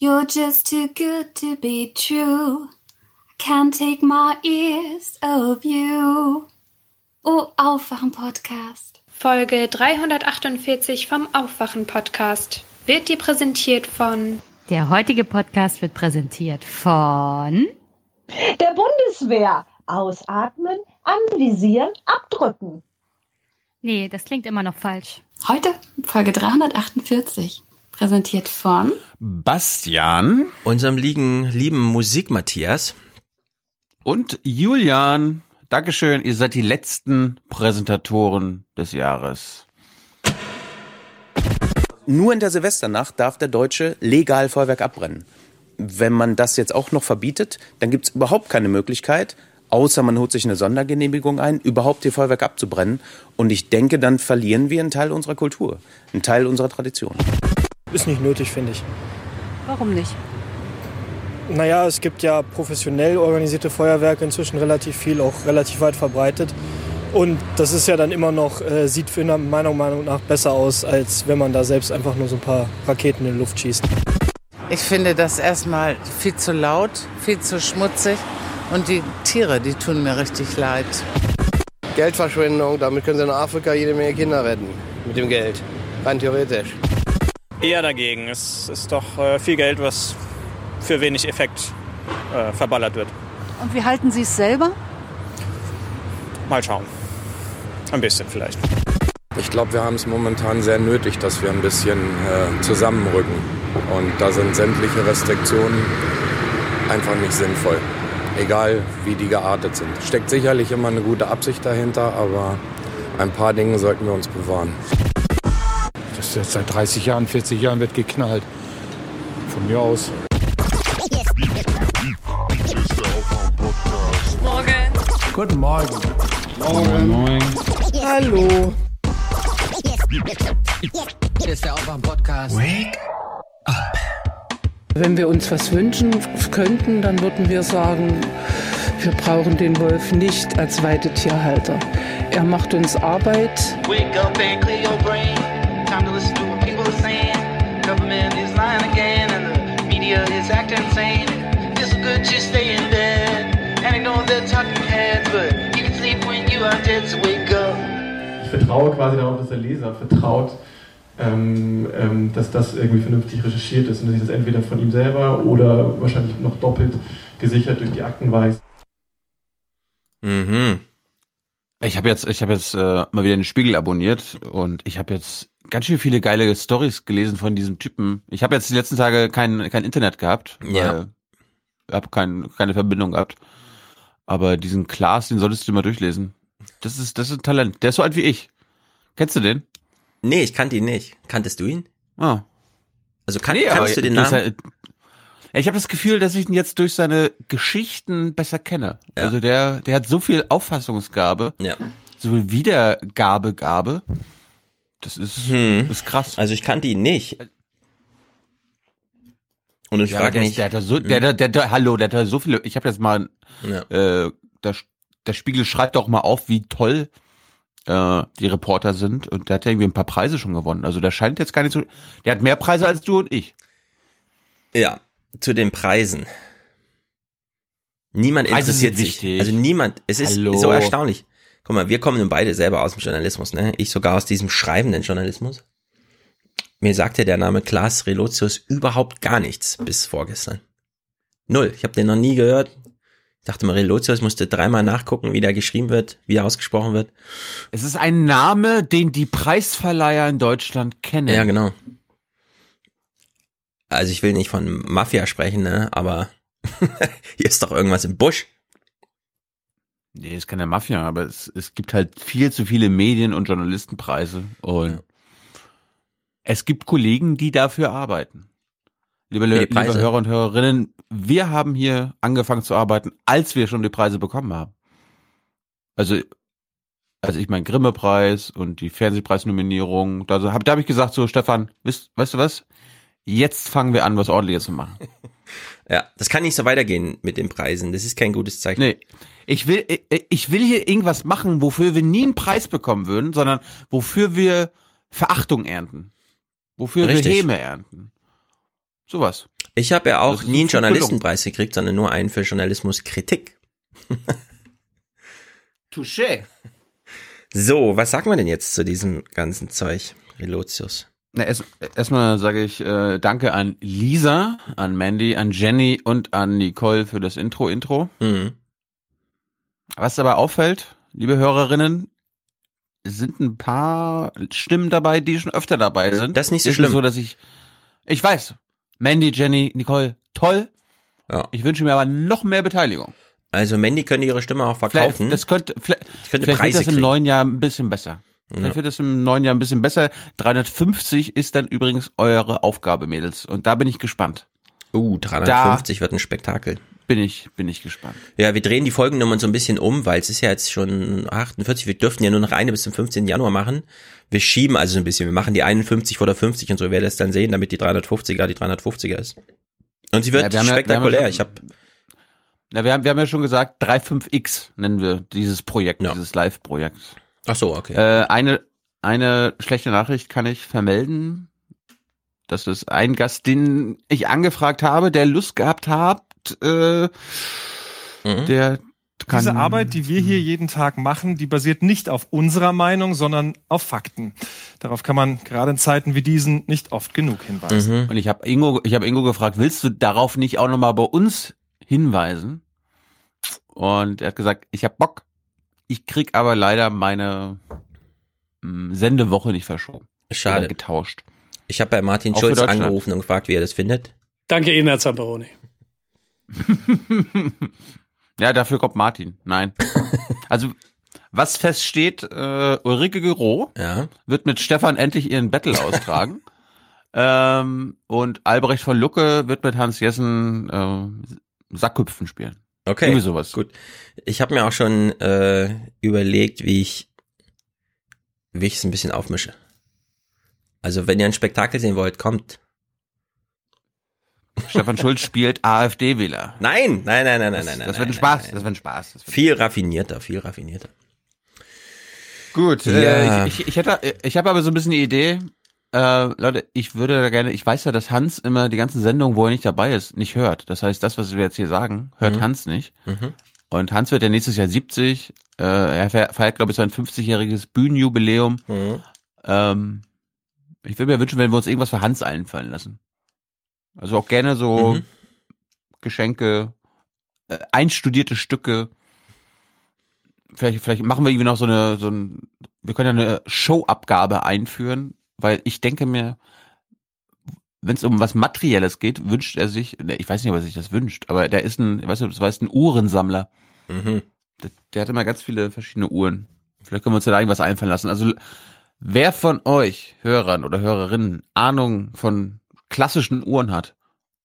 You're just too good to be true. I can't take my ears off you. Oh, Aufwachen-Podcast. Folge 348 vom Aufwachen-Podcast wird dir präsentiert von. Der heutige Podcast wird präsentiert von. Der Bundeswehr. Ausatmen, anvisieren, abdrücken. Nee, das klingt immer noch falsch. Heute Folge 348. Präsentiert von Bastian unserem lieben, lieben Musik Matthias. und Julian. Dankeschön, ihr seid die letzten Präsentatoren des Jahres. Nur in der Silvesternacht darf der Deutsche legal Feuerwerk abbrennen. Wenn man das jetzt auch noch verbietet, dann gibt es überhaupt keine Möglichkeit, außer man holt sich eine Sondergenehmigung ein, überhaupt hier Feuerwerk abzubrennen. Und ich denke, dann verlieren wir einen Teil unserer Kultur, einen Teil unserer Tradition. Ist nicht nötig, finde ich. Warum nicht? Naja, es gibt ja professionell organisierte Feuerwerke inzwischen relativ viel, auch relativ weit verbreitet. Und das ist ja dann immer noch, äh, sieht für meiner Meinung nach besser aus, als wenn man da selbst einfach nur so ein paar Raketen in die Luft schießt. Ich finde das erstmal viel zu laut, viel zu schmutzig und die Tiere, die tun mir richtig leid. Geldverschwendung, damit können sie in Afrika jede Menge Kinder retten. Mit dem Geld. Rein theoretisch. Eher dagegen. Es ist doch äh, viel Geld, was für wenig Effekt äh, verballert wird. Und wie halten Sie es selber? Mal schauen. Ein bisschen vielleicht. Ich glaube, wir haben es momentan sehr nötig, dass wir ein bisschen äh, zusammenrücken. Und da sind sämtliche Restriktionen einfach nicht sinnvoll. Egal, wie die geartet sind. Steckt sicherlich immer eine gute Absicht dahinter, aber ein paar Dinge sollten wir uns bewahren. Das ist jetzt seit 30 Jahren, 40 Jahren wird geknallt. Von mir aus. Morgen. Guten Morgen. Moin. Moin. Hallo. Hier ist der Aufwand-Podcast. Wenn wir uns was wünschen könnten, dann würden wir sagen, wir brauchen den Wolf nicht als Weidetierhalter. Er macht uns Arbeit. Wake up and clear your brain. Time to listen to what people are saying. Government is lying again, and the media is acting insane. It's good to stay in bed and ignore the talking heads, but you can sleep when you are dead. So wake up. Ich vertraue quasi darauf, dass der Leser vertraut, ähm, ähm, dass das irgendwie vernünftig recherchiert ist und dass ich das entweder von ihm selber oder wahrscheinlich noch doppelt gesichert durch die Akten weiß. Mhm. Ich habe jetzt, ich habe jetzt äh, mal wieder den Spiegel abonniert und ich habe jetzt ganz schön viele geile Stories gelesen von diesem Typen. Ich habe jetzt die letzten Tage kein kein Internet gehabt, Ja. habe kein, keine Verbindung gehabt. Aber diesen Klaas, den solltest du mal durchlesen. Das ist das ist ein Talent. Der ist so alt wie ich. Kennst du den? Nee, ich kannte ihn nicht. Kanntest du ihn? Ah. Also kan Nee, kannst du den Namen? sein- Ich habe das Gefühl, dass ich ihn jetzt durch seine Geschichten besser kenne. Ja. Also der, der hat so viel Auffassungsgabe, Ja. so viel Wiedergabegabe. Das ist, Hm. das ist krass. Also ich kannte ihn nicht. Und ich ja, frage mich, der, hat da so, der, der, der, der, hallo, der hat da so viele. Ich habe jetzt mal, ja. äh, der, der Spiegel schreibt doch mal auf, wie toll äh, die Reporter sind und der hat ja irgendwie ein paar Preise schon gewonnen. Also der scheint jetzt gar nicht so. Der hat mehr Preise als du und ich. ja, zu den Preisen. Niemand interessiert sich. wichtig. Also niemand. Es ist Hallo. so erstaunlich. Guck mal, wir kommen nun beide selber aus dem Journalismus, ne? Ich sogar aus diesem schreibenden Journalismus. Mir sagte der Name Klaas Relotius überhaupt gar nichts bis vorgestern. Null. Ich habe den noch nie gehört. Ich dachte mal, Relotius musste dreimal nachgucken, wie der geschrieben wird, wie er ausgesprochen wird. Es ist ein Name, den die Preisverleiher in Deutschland kennen. Ja, genau. Also ich will nicht von Mafia sprechen, ne? Aber hier ist doch irgendwas im Busch. Nee, ist keine Mafia, aber es, es gibt halt viel zu viele Medien- und Journalistenpreise und Ja. es gibt Kollegen, die dafür arbeiten. Liebe, liebe. Hörer und Hörerinnen, wir haben hier angefangen zu arbeiten, als wir schon die Preise bekommen haben. Also, also ich mein Grimme-Preis und die Fernsehpreisnominierung, da da habe ich gesagt so, Stefan, weißt, weißt du was? Jetzt fangen wir an, was ordentliches zu machen. Ja, das kann nicht so weitergehen mit den Preisen. Das ist kein gutes Zeichen. Nee. Ich will, ich, ich will hier irgendwas machen, wofür wir nie einen Preis bekommen würden, sondern wofür wir Verachtung ernten. Wofür Richtig. wir Häme ernten. Sowas. Ich habe ja auch nie einen. Journalistenpreis gekriegt, sondern nur einen für Journalismuskritik. Touché. So, was sagen wir denn jetzt zu diesem ganzen Zeug, Relotius? Na, erst- Erstmal sage ich äh, Danke an Lisa, an Mandy, an Jenny und an Nicole für das Intro-Intro. Mhm. Was aber auffällt, liebe Hörerinnen, sind ein paar Stimmen dabei, die schon öfter dabei sind. Das ist nicht so Ist schlimm. so, dass ich, ich weiß, Mandy, Jenny, Nicole, toll. Ja. Ich wünsche mir aber noch mehr Beteiligung. Also Mandy könnte ihre Stimme auch Vielleicht, verkaufen. das könnte, vielleicht, Ich könnte vielleicht wird Preise das im kriegen. neuen Jahr ein bisschen besser. Ja. Vielleicht wird das im neuen Jahr ein bisschen besser. 350 ist dann übrigens eure Aufgabe, Mädels. Und da bin ich gespannt. Uh, 350 wird ein Spektakel. Bin ich, bin ich gespannt. Ja, wir drehen die Folgennummern so ein bisschen um, weil es ist ja jetzt schon 48. Wir dürften ja nur noch eine bis zum 15. Januar machen. Wir schieben also so ein bisschen. Wir machen die 51 vor der 50 und so. Werdet es dann sehen, damit die 350er die 350er ist. Und sie wird Ja, wir haben ja- wir spektakulär. schon- ich habe Na, wir haben, wir haben ja schon gesagt, 35X nennen wir dieses Projekt, dieses Live-Projekt. Ach so, okay. Äh, eine, eine schlechte Nachricht kann ich vermelden. Das ist ein Gast, den ich angefragt habe, der Lust gehabt hat, äh, Mhm. der kann, Diese Arbeit, die wir hier jeden Tag machen, die basiert nicht auf unserer Meinung, sondern auf Fakten. Darauf kann man gerade in Zeiten wie diesen nicht oft genug hinweisen. Mhm. Und ich habe Ingo, ich habe Ingo gefragt, willst du darauf nicht auch nochmal bei uns hinweisen? Und er hat gesagt, ich habe Bock. Ich krieg aber leider meine mh, Sendewoche nicht verschoben. Schade. Oder getauscht. Ich habe bei Martin Auch Schulz angerufen und gefragt, wie er das findet. Danke Ihnen, Herr Zamperoni. Ja, dafür kommt Martin. Nein. also, was feststeht, äh, Ulrike Gero Ja. wird mit Stefan endlich ihren Battle austragen. ähm, und Albrecht von Lucke wird mit Hans Jessen äh, Sackhüpfen spielen. Okay. Irgendwie sowas. Gut. Ich habe mir auch schon äh, überlegt, wie ich wie ich es ein bisschen aufmische. Also wenn ihr ein Spektakel sehen wollt, kommt. Stefan Schulz spielt AfD-Wähler. Nein, nein, nein, nein, nein, Das, nein, nein. das wird ein Spaß. nein, Das wird ein Spaß. Wird Viel raffinierter, viel raffinierter. Gut, Ja. äh, ich, ich, ich hätte, ich habe aber so ein bisschen die Idee, äh, Leute, ich würde da gerne, ich weiß ja, dass Hans immer die ganzen Sendungen, wo er nicht dabei ist, nicht hört. Das heißt, das, was wir jetzt hier sagen, hört Mhm. Hans nicht. Mhm. Und Hans wird ja nächstes Jahr 70. Äh, er fe- feiert, glaube ich, sein 50-jähriges Bühnenjubiläum. Mhm. Ähm, ich würde mir wünschen, wenn wir uns irgendwas für Hans einfallen lassen. Also auch gerne so Mhm. Geschenke, äh, einstudierte Stücke. Vielleicht, vielleicht machen wir irgendwie noch so eine, so ein, wir können ja eine Showabgabe einführen, weil ich denke mir, wenn es um was Materielles geht, wünscht er sich, ne, ich weiß nicht, ob er sich das wünscht, aber der ist ein, weißt du, das weiß ein Uhrensammler. Mhm. Der, der hat immer ganz viele verschiedene Uhren. Vielleicht können wir uns da irgendwas einfallen lassen. Also wer von euch, Hörern oder Hörerinnen, Ahnung von klassischen Uhren hat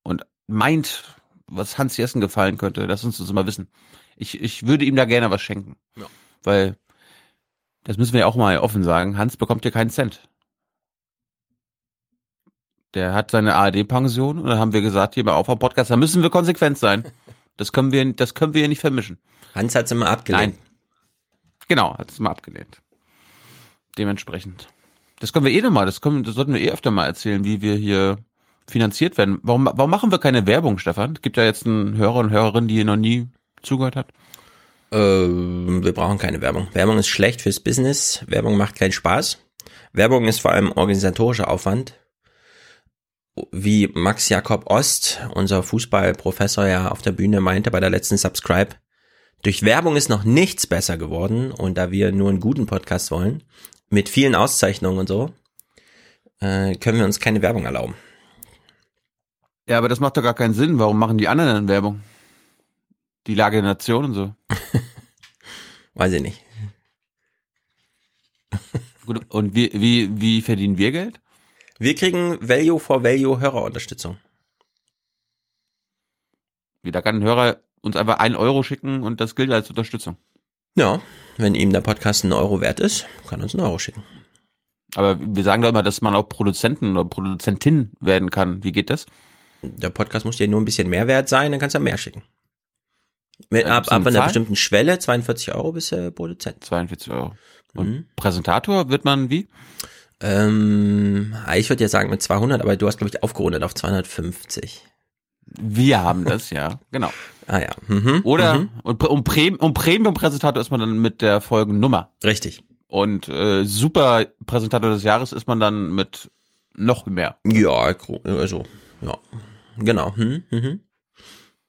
und meint, was Hans Jessen gefallen könnte, lasst uns das mal wissen. Ich, ich würde ihm da gerne was schenken. Ja. Weil, das müssen wir ja auch mal offen sagen, Hans bekommt hier keinen Cent. Der hat seine ARD-Pension und dann haben wir gesagt, hier bei Aufwand Podcast, da müssen wir konsequent sein. Das können wir, das können wir hier nicht vermischen. Hans hat's immer abgelehnt. Nein. Genau, hat es mal abgelehnt. Dementsprechend. Das können wir eh nochmal, das, können, das sollten wir eh öfter mal erzählen, wie wir hier finanziert werden. Warum, warum machen wir keine Werbung, Stefan? Es gibt ja jetzt einen Hörer und Hörerin, die hier noch nie zugehört hat. Ähm, wir brauchen keine Werbung. Werbung ist schlecht fürs Business. Werbung macht keinen Spaß. Werbung ist vor allem organisatorischer Aufwand. Wie Max Jakob Ost, unser Fußballprofessor ja auf der Bühne meinte bei der letzten Subscribe. Durch Werbung ist noch nichts besser geworden und da wir nur einen guten Podcast wollen, mit vielen Auszeichnungen und so, äh, können wir uns keine Werbung erlauben. Ja, aber das macht doch gar keinen Sinn. Warum machen die anderen denn Werbung? Die Lage der Nation und so. Weiß ich nicht. Gut, und wie, wie, wie verdienen wir Geld? Wir kriegen Value for Value Hörerunterstützung. Wie, da kann ein Hörer uns einfach einen Euro schicken und das gilt als Unterstützung. Ja, wenn ihm der Podcast einen Euro wert ist, kann er uns einen Euro schicken. Aber wir sagen doch immer, dass man auch Produzenten oder Produzentin werden kann. Wie geht das? Der Podcast muss dir nur ein bisschen mehr wert sein, dann kannst du mehr schicken. Mit, ab, ab eine einer bestimmten Schwelle, 42 Euro bist du Produzent. 42 Euro. Und Mhm. Präsentator wird man wie? Ähm, ich würde ja sagen mit 200, aber du hast, glaube ich, aufgerundet auf 250. Wir haben das, ja, genau. Ah ja. Mhm. Oder Mhm. und, und Premium-Präsentator ist man dann mit der Folgennummer. Richtig. Und äh, super Präsentator des Jahres ist man dann mit noch mehr. Ja, also, ja. Genau. Hm, mhm.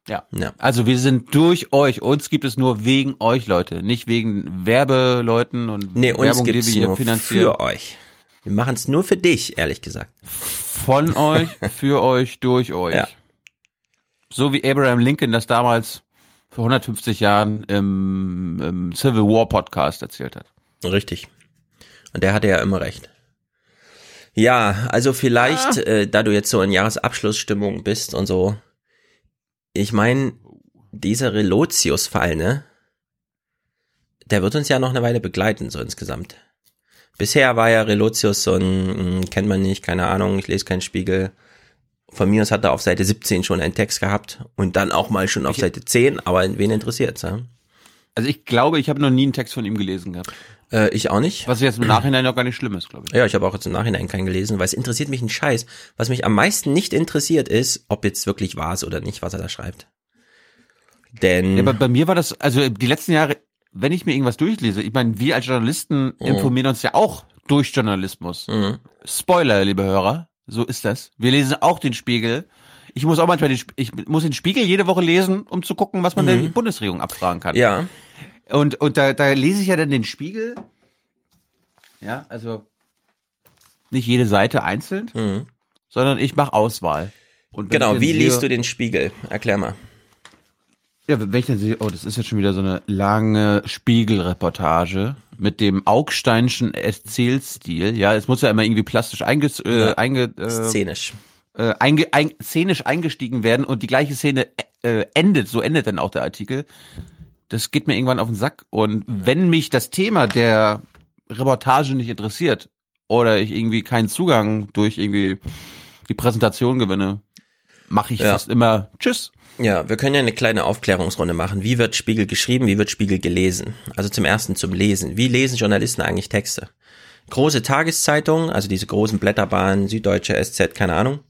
Ja. Ja. Also wir sind durch euch. Uns gibt es nur wegen euch, Leute. Nicht wegen Werbeleuten und Nee, uns Werbung, die wir hier nur finanzieren. für euch. Wir machen es nur für dich, ehrlich gesagt. Von euch, für euch, durch euch. Ja. So wie Abraham Lincoln das damals vor 150 Jahren im, im Civil War Podcast erzählt hat. Richtig. Und der hatte ja immer recht. Ja, also vielleicht, äh, da du jetzt so in Jahresabschlussstimmung bist und so, ich meine, dieser Relotius-Fall, ne? Der wird uns ja noch eine Weile begleiten, so insgesamt. Bisher war ja Relotius so ein, mh, kennt man nicht, keine Ahnung, ich lese keinen Spiegel. Von mir aus hat er auf Seite 17 schon einen Text gehabt und dann auch mal schon auf Seite 10, aber wen interessiert's, ja? Also ich glaube, ich habe noch nie einen Text von ihm gelesen gehabt. Äh, ich auch nicht. Was jetzt im Nachhinein auch gar nicht schlimm ist, glaube ich. Ja, ich habe auch jetzt im Nachhinein keinen gelesen, weil es interessiert mich ein Scheiß. Was mich am meisten nicht interessiert ist, ob jetzt wirklich wahr ist oder nicht, was er da schreibt. Denn Ja, aber bei mir war das, also die letzten Jahre, wenn ich mir irgendwas durchlese, ich meine, wir als Journalisten Mhm. informieren uns ja auch durch Journalismus. Spoiler, liebe Hörer, so ist das. Wir lesen auch den Spiegel. Ich muss auch manchmal den, ich muss den Spiegel jede Woche lesen, um zu gucken, was man der Mhm. Bundesregierung abfragen kann. Ja. Und, und da, da lese ich ja dann den Spiegel. Ja, also nicht jede Seite einzeln, sondern ich mache Auswahl. Mhm. genau, wie liest du den Spiegel? Erklär mal. Ja, wenn ich dann sehe, oh, das ist jetzt schon wieder so eine lange Spiegelreportage mit dem Augsteinschen Erzählstil. Ja, es muss ja immer irgendwie plastisch einge, äh, Ja. einge, äh, Szenisch. Äh, einge, ein, szenisch eingestiegen werden und die gleiche Szene äh, endet, so endet dann auch der Artikel. Das geht mir irgendwann auf den Sack. Und wenn mich das Thema der Reportage nicht interessiert oder ich irgendwie keinen Zugang durch irgendwie die Präsentation gewinne, mache ich Ja. fast immer Tschüss. Ja, wir können ja eine kleine Aufklärungsrunde machen. Wie wird Spiegel geschrieben? Wie wird Spiegel gelesen? Also zum ersten zum Lesen. Wie lesen Journalisten eigentlich Texte? Große Tageszeitungen, also diese großen Blätterbahnen, Süddeutsche, SZ, keine Ahnung.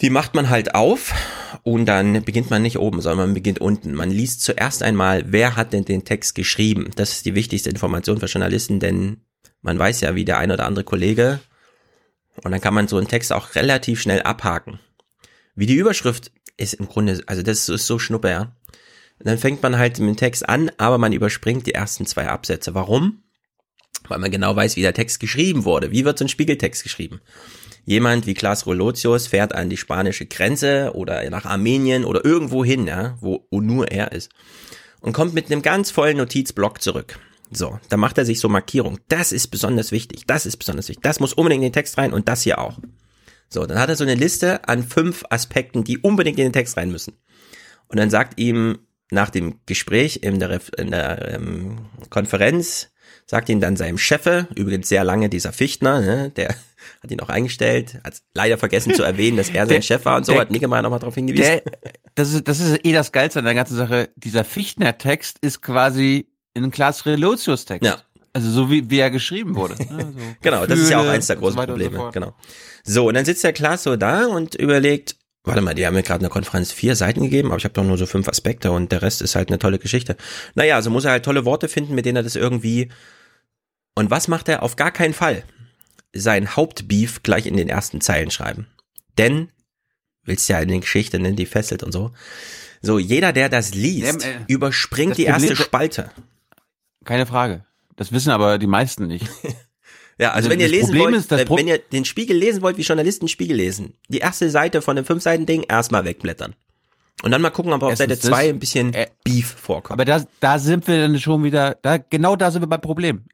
Die macht man halt auf und dann beginnt man nicht oben, sondern man beginnt unten. Man liest zuerst einmal, wer hat denn den Text geschrieben? Das ist die wichtigste Information für Journalisten, denn man weiß ja, wie der ein oder andere Kollege und dann kann man so einen Text auch relativ schnell abhaken. Wie die Überschrift ist im Grunde, also das ist so schnuppe, ja. Und dann fängt man halt mit dem Text an, aber man überspringt die ersten zwei Absätze. Warum? Weil man genau weiß, wie der Text geschrieben wurde. Wie wird so ein Spiegeltext geschrieben? Jemand wie Klaas Rolotius fährt an die spanische Grenze oder nach Armenien oder irgendwo hin, ja, wo, wo nur er ist. Und kommt mit einem ganz vollen Notizblock zurück. So, da macht er sich so Markierung. Das ist besonders wichtig. Das ist besonders wichtig. Das muss unbedingt in den Text rein und das hier auch. So, dann hat er so eine Liste an fünf Aspekten, die unbedingt in den Text rein müssen. Und dann sagt ihm nach dem Gespräch in der, in der ähm, Konferenz, sagt ihm dann seinem Chefe, übrigens sehr lange dieser Fichtner, ne, der hat ihn auch eingestellt, hat leider vergessen zu erwähnen, dass er sein Der- Chef war und so, der- hat Niggemeier nochmal darauf hingewiesen. Der, das, ist, das ist eh das Geilste an der ganzen Sache. Dieser Fichtner-Text ist quasi ein Klaas Relotius-Text. Ja. Also so wie, wie er geschrieben wurde. ne? So Genau, das ist ja auch Gefühle eins der so großen so Probleme. fort. genau. So, und dann sitzt der Klaas so da und überlegt, warte mal, die haben mir gerade eine Konferenz vier Seiten gegeben, aber ich habe doch nur so fünf Aspekte und der Rest ist halt eine tolle Geschichte. Naja, so muss er halt tolle Worte finden, mit denen er das irgendwie. Und was macht er? Auf gar keinen Fall. Sein Hauptbeef gleich in den ersten Zeilen schreiben. Denn, willst ja in den Geschichte, ne, die fesselt und so. So, jeder, der das liest, Ja, äh, überspringt das die erste Spalte. Keine Frage. Das wissen aber die meisten nicht. Ja, also, Also wenn ihr lesen Problem wollt, ist, äh, wenn ihr den Spiegel lesen wollt, wie Journalisten Spiegel lesen, die erste Seite von dem fünf Seiten Ding erstmal wegblättern. Und dann mal gucken, ob auf Seite Erstens zwei das- ein bisschen Beef vorkommt. Aber da, da sind wir dann schon wieder, da, genau da sind wir beim Problem.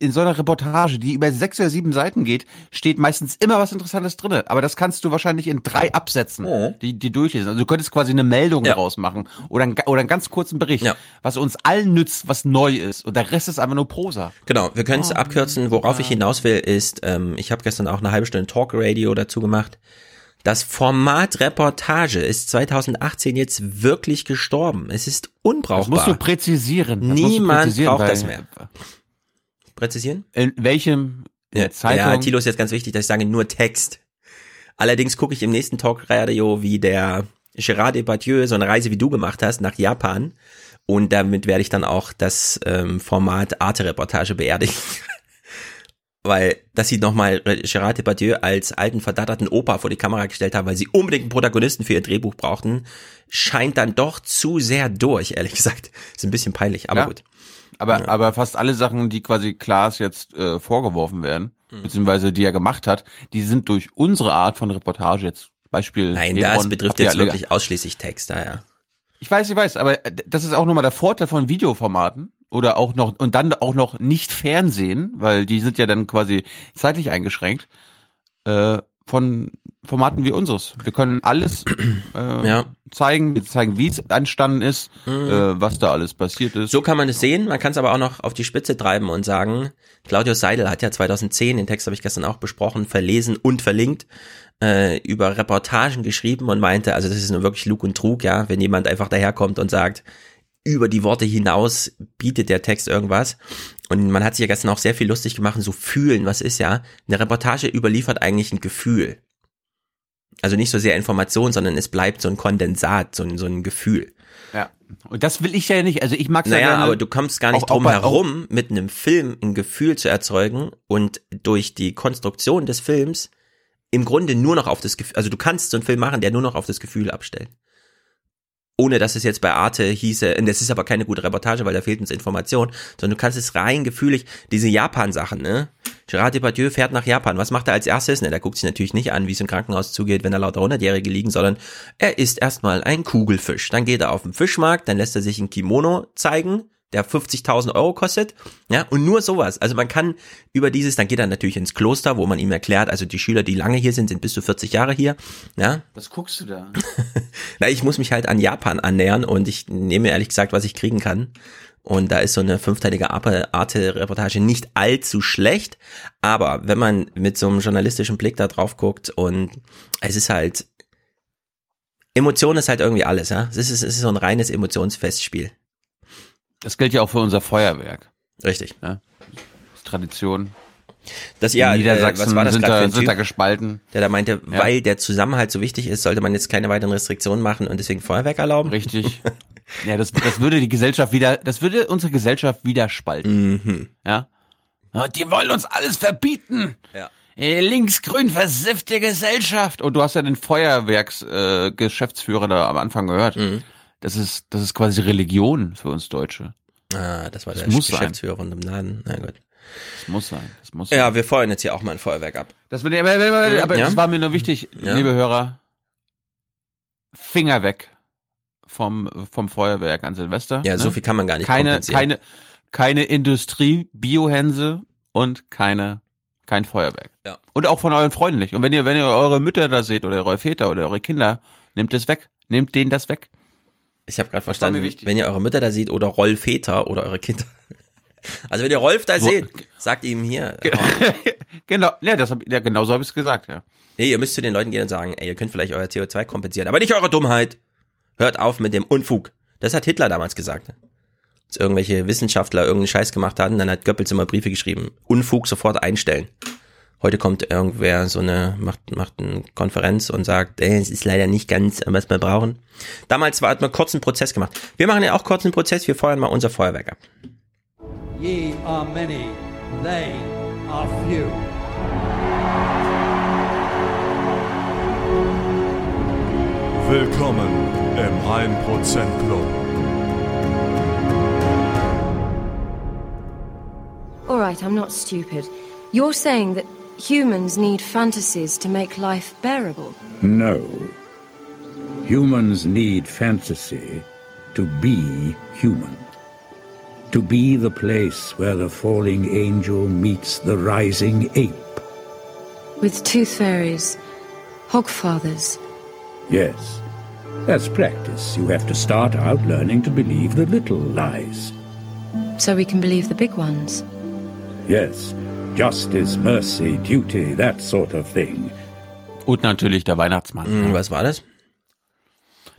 In so einer Reportage, die über sechs oder sieben Seiten geht, steht meistens immer was Interessantes drinne. Aber das kannst du wahrscheinlich in drei Absätzen, die, die durchlesen. Also du könntest quasi eine Meldung daraus machen oder, ein, oder einen ganz kurzen Bericht, was uns allen nützt, was neu ist. Und der Rest ist einfach nur Prosa. Genau, wir können es Oh, abkürzen. Worauf ich hinaus will, ist, ähm, ich habe gestern auch eine halbe Stunde Talk Radio dazu gemacht. Das Format Reportage ist 2018 jetzt wirklich gestorben. Es ist unbrauchbar. Das musst du präzisieren. Das musst du Niemand präzisieren, braucht das mehr. Präzisieren? In welchem Ja, Zeitung? ja, Thilo ist jetzt ganz wichtig, dass ich sage nur Text. Allerdings gucke ich im nächsten Talkradio, wie der Gérard Depardieu so eine Reise wie du gemacht hast nach Japan. Und damit werde ich dann auch das ähm, Format Arte-Reportage beerdigen. weil, dass sie nochmal Gérard Depardieu als alten verdatterten Opa vor die Kamera gestellt haben, weil sie unbedingt einen Protagonisten für ihr Drehbuch brauchten, scheint dann doch zu sehr durch, ehrlich gesagt. Ist ein bisschen peinlich, aber Ja. gut. Aber, Ja. aber fast alle Sachen, die quasi Klaas jetzt äh, vorgeworfen werden, Mhm. beziehungsweise die er gemacht hat, die sind durch unsere Art von Reportage jetzt Beispiel. Nein, Hebron, das betrifft jetzt wirklich ausschließlich Text, ja, ja. Ich weiß, ich weiß, aber äh, das ist auch nochmal der Vorteil von Videoformaten oder auch noch und dann auch noch nicht Fernsehen, weil die sind ja dann quasi zeitlich eingeschränkt äh, von Formaten wie unseres. Wir können alles äh, Ja. zeigen, wir zeigen, wie es entstanden ist, äh, was da alles passiert ist. So kann man es sehen. Man kann es aber auch noch auf die Spitze treiben und sagen, Claudius Seidel hat ja 2010, den Text habe ich gestern auch besprochen, verlesen und verlinkt, äh, über Reportagen geschrieben und meinte, also das ist nur wirklich Lug und Trug, ja, wenn jemand einfach daherkommt und sagt, über die Worte hinaus bietet der Text irgendwas. Und man hat sich ja gestern auch sehr viel lustig gemacht, so fühlen, was ist ja. Eine Reportage überliefert eigentlich ein Gefühl. Also nicht so sehr Information, sondern es bleibt so ein Kondensat, so ein, so ein Gefühl. Ja. Und das will ich ja nicht. Also ich mag ja Naja, gerne, aber du kommst gar nicht auch- drum herum, mit einem Film ein Gefühl zu erzeugen und durch die Konstruktion des Films im Grunde nur noch auf das Gefühl, also du kannst so einen Film machen, der nur noch auf das Gefühl abstellt. Ohne dass es jetzt bei Arte hieße, und das ist aber keine gute Reportage, weil da fehlt uns Information, sondern du kannst es rein gefühlig, diese Japan-Sachen, ne? Gerard Depardieu fährt nach Japan. Was macht er als erstes? Ne, der guckt sich natürlich nicht an, wie es im Krankenhaus zugeht, wenn da lauter Hundertjährige liegen, sondern er isst erstmal ein Kugelfisch. Dann geht er auf den Fischmarkt, dann lässt er sich ein Kimono zeigen, der 50.000 Euro kostet. Ja, und nur sowas. Also man kann über dieses, dann geht er natürlich ins Kloster, wo man ihm erklärt, also die Schüler, die lange hier sind, sind bis zu 40 Jahre hier. Ja, Was guckst du da? na, ich muss mich halt an Japan annähern und ich nehme ehrlich gesagt, was ich kriegen kann. Und da ist so eine fünfteilige Arte- Arte-Reportage nicht allzu schlecht. Aber wenn man mit so einem journalistischen Blick da drauf guckt und es ist halt, Emotion ist halt irgendwie alles, ja. Es ist, es ist so ein reines Emotionsfestspiel. Das gilt ja auch für unser Feuerwerk. Richtig. Ja. Das ist Tradition. Das ja, In Niedersachsen äh, was war das sind, da, für ein sind Typ? da gespalten. Der da meinte, Ja. weil der Zusammenhalt so wichtig ist, sollte man jetzt keine weiteren Restriktionen machen und deswegen Feuerwerk erlauben. Richtig. Ja, das, das würde die Gesellschaft wieder, das würde unsere Gesellschaft wieder spalten. Mhm. Ja. Die wollen uns alles verbieten. Ja. Äh, Linksgrün versiffte Gesellschaft. Und du hast ja den Feuerwerksgeschäftsführer äh, da am Anfang gehört. Mhm. Das ist, das ist quasi Religion für uns Deutsche. Ah, das war Das der muss sein. Geschäftsführer von dem Laden. Na gut. Das muss sein. Das muss sein. Ja, wir feuern jetzt hier auch mal ein Feuerwerk ab. Das, aber aber, aber Ja? das war mir nur wichtig, Ja. liebe Hörer. Finger weg vom, vom Feuerwerk an Silvester. Ja, so ne? viel kann man gar nicht keine, keine, keine Industrie, Biohänse und keine, kein Feuerwerk. Ja. Und auch von euren Freunden nicht. Und wenn ihr, wenn ihr eure Mütter da seht oder eure Väter oder eure Kinder, nehmt es weg. Nehmt denen das weg. Ich habe gerade verstanden, wenn ihr eure Mütter da seht oder Rollväter oder eure Kinder. Also wenn ihr Rolf da Wo- seht, sagt ihm hier. genau, ja, das hab, ja, genau so habe ich es gesagt, ja. Nee, ihr müsst zu den Leuten gehen und sagen, ey, ihr könnt vielleicht euer CO2 kompensieren, aber nicht eure Dummheit. Hört auf mit dem Unfug. Das hat Hitler damals gesagt. Als irgendwelche Wissenschaftler irgendeinen Scheiß gemacht hatten, dann hat Goebbels immer Briefe geschrieben. Unfug sofort einstellen. Heute kommt irgendwer so eine, macht, macht eine Konferenz und sagt, ey, es ist leider nicht ganz, was wir brauchen. Damals war, hat man kurz einen Prozess gemacht. Wir machen ja auch kurz einen Prozess, wir feuern mal unser Feuerwerk ab. Ye are many, they are few. Willkommen im 1% Club. All right, I'm not stupid. You're saying that humans need fantasies to make life bearable. No. Humans need fantasy to be human. To be the place where the falling angel meets the rising ape. With tooth fairies, hogfathers. Yes. As practice, you have to start out learning to believe the little lies. So we can believe the big ones. Yes. Justice, mercy, duty, that sort of thing. Und natürlich der Weihnachtsmann. Hm, was war das?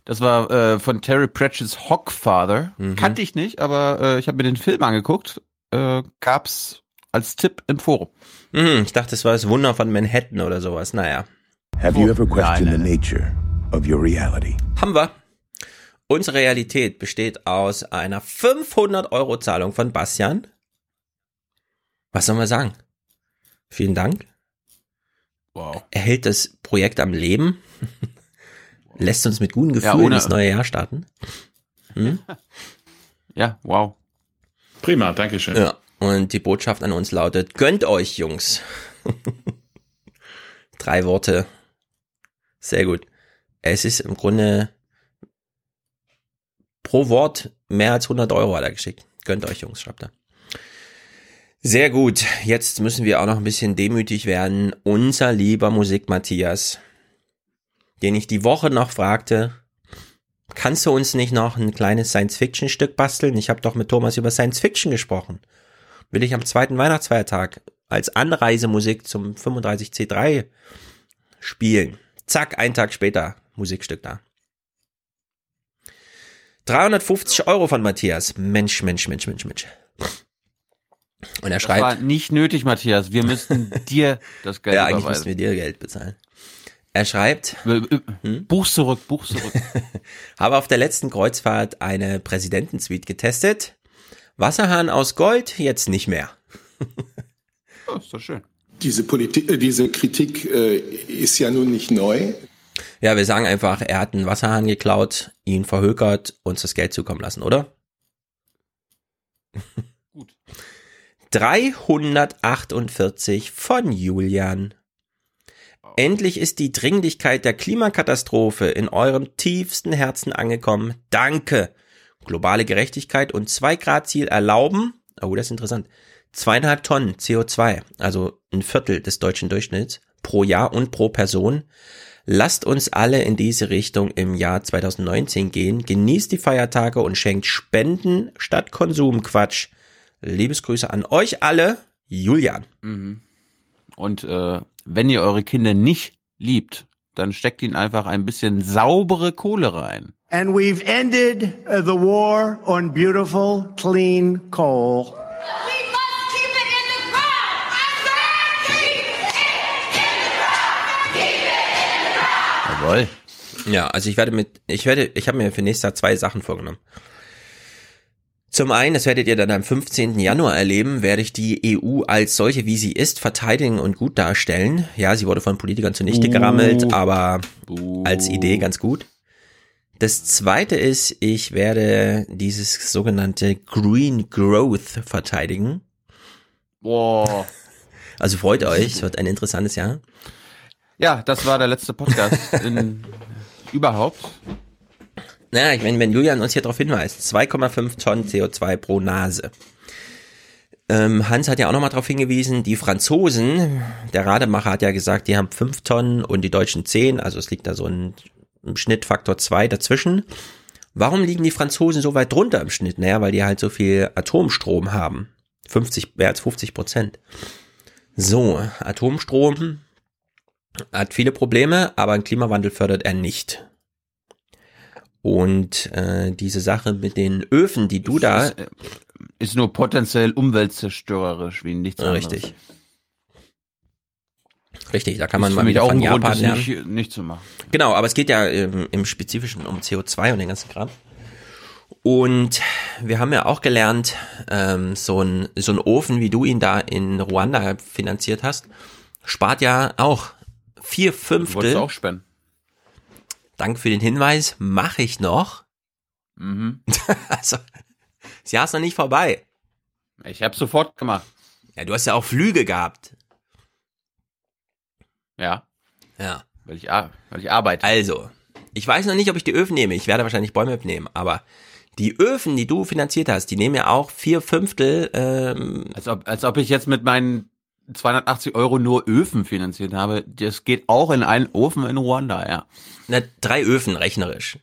Das war äh, von Terry Pratchett's Hogfather. Mhm. Kannte ich nicht, aber äh, ich habe mir den Film angeguckt. Äh, gab's als Tipp im Forum. Hm, ich dachte, es war das Wunder von Manhattan oder sowas. Naja. Have you ever questioned the nature of your reality? Haben wir. Unsere Realität besteht aus einer 500 Euro Zahlung von Bastian. Was soll man sagen? Vielen Dank. Wow. Er hält das Projekt am Leben. Lässt uns mit guten Ja, Gefühlen ohne- das neue Jahr starten. Hm? Ja, wow. Prima, danke schön. Ja. Und die Botschaft an uns lautet, gönnt euch, Jungs. Drei Worte. Sehr gut. Es ist im Grunde pro Wort mehr als 100 Euro hat er geschickt. Gönnt euch, Jungs, schreibt er. Sehr gut. Jetzt müssen wir auch noch ein bisschen demütig werden. Unser lieber Musik Matthias, den ich die Woche noch fragte, kannst du uns nicht noch ein kleines Science-Fiction-Stück basteln? Ich habe doch mit Thomas über Science-Fiction gesprochen. Will ich am zweiten Weihnachtsfeiertag als Anreisemusik zum 35C3 spielen. Zack, einen Tag später, Musikstück da. 350 Euro von Matthias. Mensch, Mensch, Mensch, Mensch, Mensch. Und er Das war schreibt, nicht nötig, Matthias. Wir müssten dir das Geld ja, eigentlich überweisen. müssen wir dir Geld bezahlen. Er schreibt, hm? Buch zurück, Buch zurück. habe auf der letzten Kreuzfahrt eine Präsidentensuite getestet. Wasserhahn aus Gold, jetzt nicht mehr. Oh, ist doch schön. Diese, Politik, äh, diese Kritik äh, ist ja nun nicht neu. Ja, wir sagen einfach, er hat einen Wasserhahn geklaut, ihn verhökert, uns das Geld zukommen lassen, oder? Gut. 348 von Julian. Endlich ist die Dringlichkeit der Klimakatastrophe in eurem tiefsten Herzen angekommen. Danke. Globale Gerechtigkeit und 2 Grad Ziel erlauben, oh, das ist interessant, zweieinhalb Tonnen CO2, also ein Viertel des deutschen Durchschnitts pro Jahr und pro Person. Lasst uns alle in diese Richtung im Jahr 2019 gehen. Genießt die Feiertage und schenkt Spenden statt Konsumquatsch. Liebesgrüße an euch alle, Julian. Mhm. Und äh, wenn ihr eure Kinder nicht liebt, dann steckt ihnen einfach ein bisschen saubere Kohle rein. And we've ended uh, the war on beautiful, clean coal. Jawohl. Ja, also ich werde mit, ich werde, ich habe mir für nächstes Jahr zwei Sachen vorgenommen. Zum einen, das werdet ihr dann am 15. Januar erleben, werde ich die EU als solche, wie sie ist, verteidigen und gut darstellen. Ja, sie wurde von Politikern zunichte gerammelt, aber als Idee ganz gut. Das zweite ist, ich werde dieses sogenannte Green Growth verteidigen. Boah. Also freut euch, es wird ein interessantes Jahr. Ja, das war der letzte Podcast in, überhaupt. Naja, ich meine, wenn Julian uns hier darauf hinweist, 2,5 Tonnen CO2 pro Nase. Ähm, Hans hat ja auch nochmal darauf hingewiesen, die Franzosen, der Rademacher hat ja gesagt, die haben 5 Tonnen und die Deutschen 10, also es liegt da so ein, im Schnitt Faktor 2 dazwischen. Warum liegen die Franzosen so weit drunter im Schnitt? Naja, weil die halt so viel Atomstrom haben. 50, mehr als 50 Prozent. So, Atomstrom hat viele Probleme, aber einen Klimawandel fördert er nicht. Und äh, diese Sache mit den Öfen, die du da Ist, äh, ist nur potenziell umweltzerstörerisch wie nichts Ja, anderes. richtig. Richtig, da kann man mal wieder auch von ein Grund, Japan das lernen. nicht, nicht zu machen. Genau, aber es geht ja ähm, im Spezifischen um CO2 und den ganzen Kram. Und wir haben ja auch gelernt, ähm, so ein so ein Ofen, wie du ihn da in Ruanda finanziert hast, spart ja auch vier Du Fünftel. auch spenden. Dank für den Hinweis, mache ich noch. Mhm. also, das Jahr ist noch nicht vorbei. Ich habe sofort gemacht. Ja, du hast ja auch Flüge gehabt. Ja. Ja. Weil ich, weil ich arbeite. Also, ich weiß noch nicht, ob ich die Öfen nehme. Ich werde wahrscheinlich Bäume mitnehmen, aber die Öfen, die du finanziert hast, die nehmen ja auch vier Fünftel. Ähm, Als ob, als ob ich jetzt mit meinen 280 Euro nur Öfen finanziert habe. Das geht auch in einen Ofen in Ruanda, ja. na, drei Öfen rechnerisch.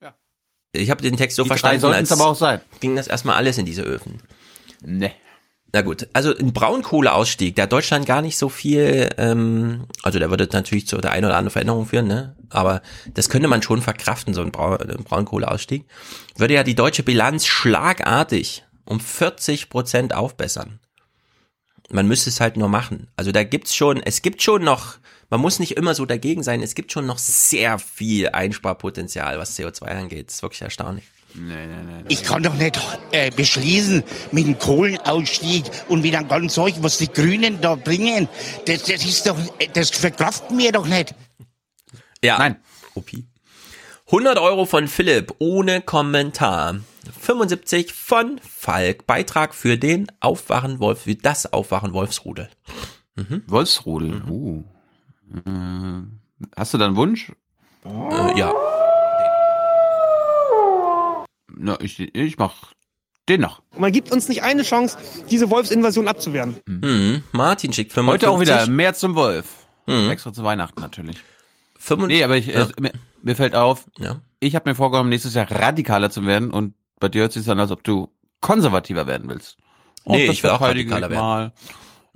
Ja. Ich habe den Text so Die drei verstanden, sollten's als aber auch sein. ging das erstmal alles in diese Öfen. Ne. Na gut, also ein Braunkohleausstieg, der Deutschland gar nicht so viel, ähm, also der würde natürlich zu der einen oder anderen Veränderung führen, ne? Aber das könnte man schon verkraften, so ein, Brau ein Braunkohleausstieg. Würde ja die deutsche Bilanz schlagartig um 40 Prozent aufbessern. Man müsste es halt nur machen. Also da gibt's schon, es gibt schon noch man muss nicht immer so dagegen sein. Es gibt schon noch sehr viel Einsparpotenzial, was CO2 angeht. Das ist wirklich erstaunlich. Nee, nee, nee. Ich kann doch nicht äh, beschließen mit dem Kohlenausstieg und mit einem ganzen Zeug, was die Grünen da bringen. Das, das ist doch, das verkraften wir doch nicht. Ja. Nein. Opi. 100 Euro von Philipp ohne Kommentar. 75 von Falk. Beitrag für den Aufwachen Wolf, für das Aufwachen Wolfsrudel. Mhm. Wolfsrudel. Uh. Äh, Hast du da einen Wunsch? Äh, ja. Na, ich, ich mach den noch. Man gibt uns nicht eine Chance, diese Wolfsinvasion abzuwehren. Mhm. Martin schickt 55. Heute auch wieder mehr zum Wolf. Mhm. Extra zu Weihnachten natürlich. 55. Nee, aber ich, Ja. äh, mir, mir fällt auf, Ja. ich habe mir vorgenommen, nächstes Jahr radikaler zu werden und bei dir hört sich an, als ob du konservativer werden willst. Und Nee, das ich will auch radikaler ich mal.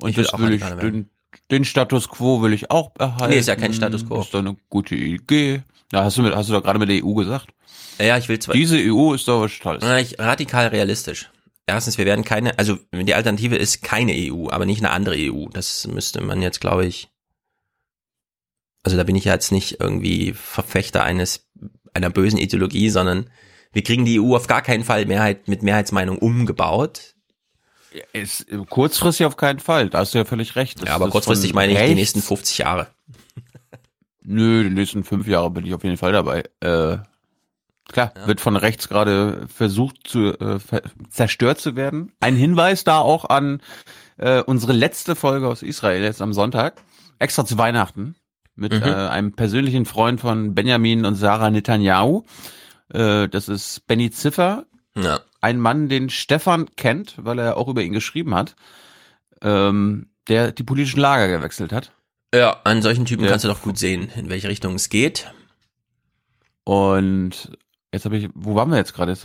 Und Ich will das auch will ich, werden. den, den Status Quo will ich auch erhalten. Nee, ist ja kein Status Quo. Ist doch eine gute Idee. Ja, hast du, mit, hast du doch gerade mit der EU gesagt. Ja, ich will zwar. Diese EU ist doch was Tolles. Ich, radikal realistisch. Erstens, wir werden keine, also die Alternative ist keine EU, aber nicht eine andere EU. Das müsste man jetzt, glaube ich. Also da bin ich ja jetzt nicht irgendwie Verfechter eines einer bösen Ideologie, sondern wir kriegen die EU auf gar keinen Fall Mehrheit mit Mehrheitsmeinung umgebaut. Ist kurzfristig auf keinen Fall. Da hast du ja völlig recht. Das Ja, aber ist kurzfristig meine ich die rechts- nächsten 50 Jahre. Nö, die nächsten fünf Jahre bin ich auf jeden Fall dabei. Äh, klar, wird von rechts gerade versucht zu äh, ver zerstört zu werden. Ein Hinweis da auch an äh, unsere letzte Folge aus Israel jetzt am Sonntag, extra zu Weihnachten, mit Mhm. äh, einem persönlichen Freund von Benjamin und Sarah Netanyahu. Äh, das ist Benny Ziffer, Ja. ein Mann, den Stefan kennt, weil er auch über ihn geschrieben hat, ähm, der die politischen Lager gewechselt hat. Ja, an solchen Typen Ja. kannst du doch gut sehen, in welche Richtung es geht. Und jetzt habe ich, wo waren wir jetzt gerade?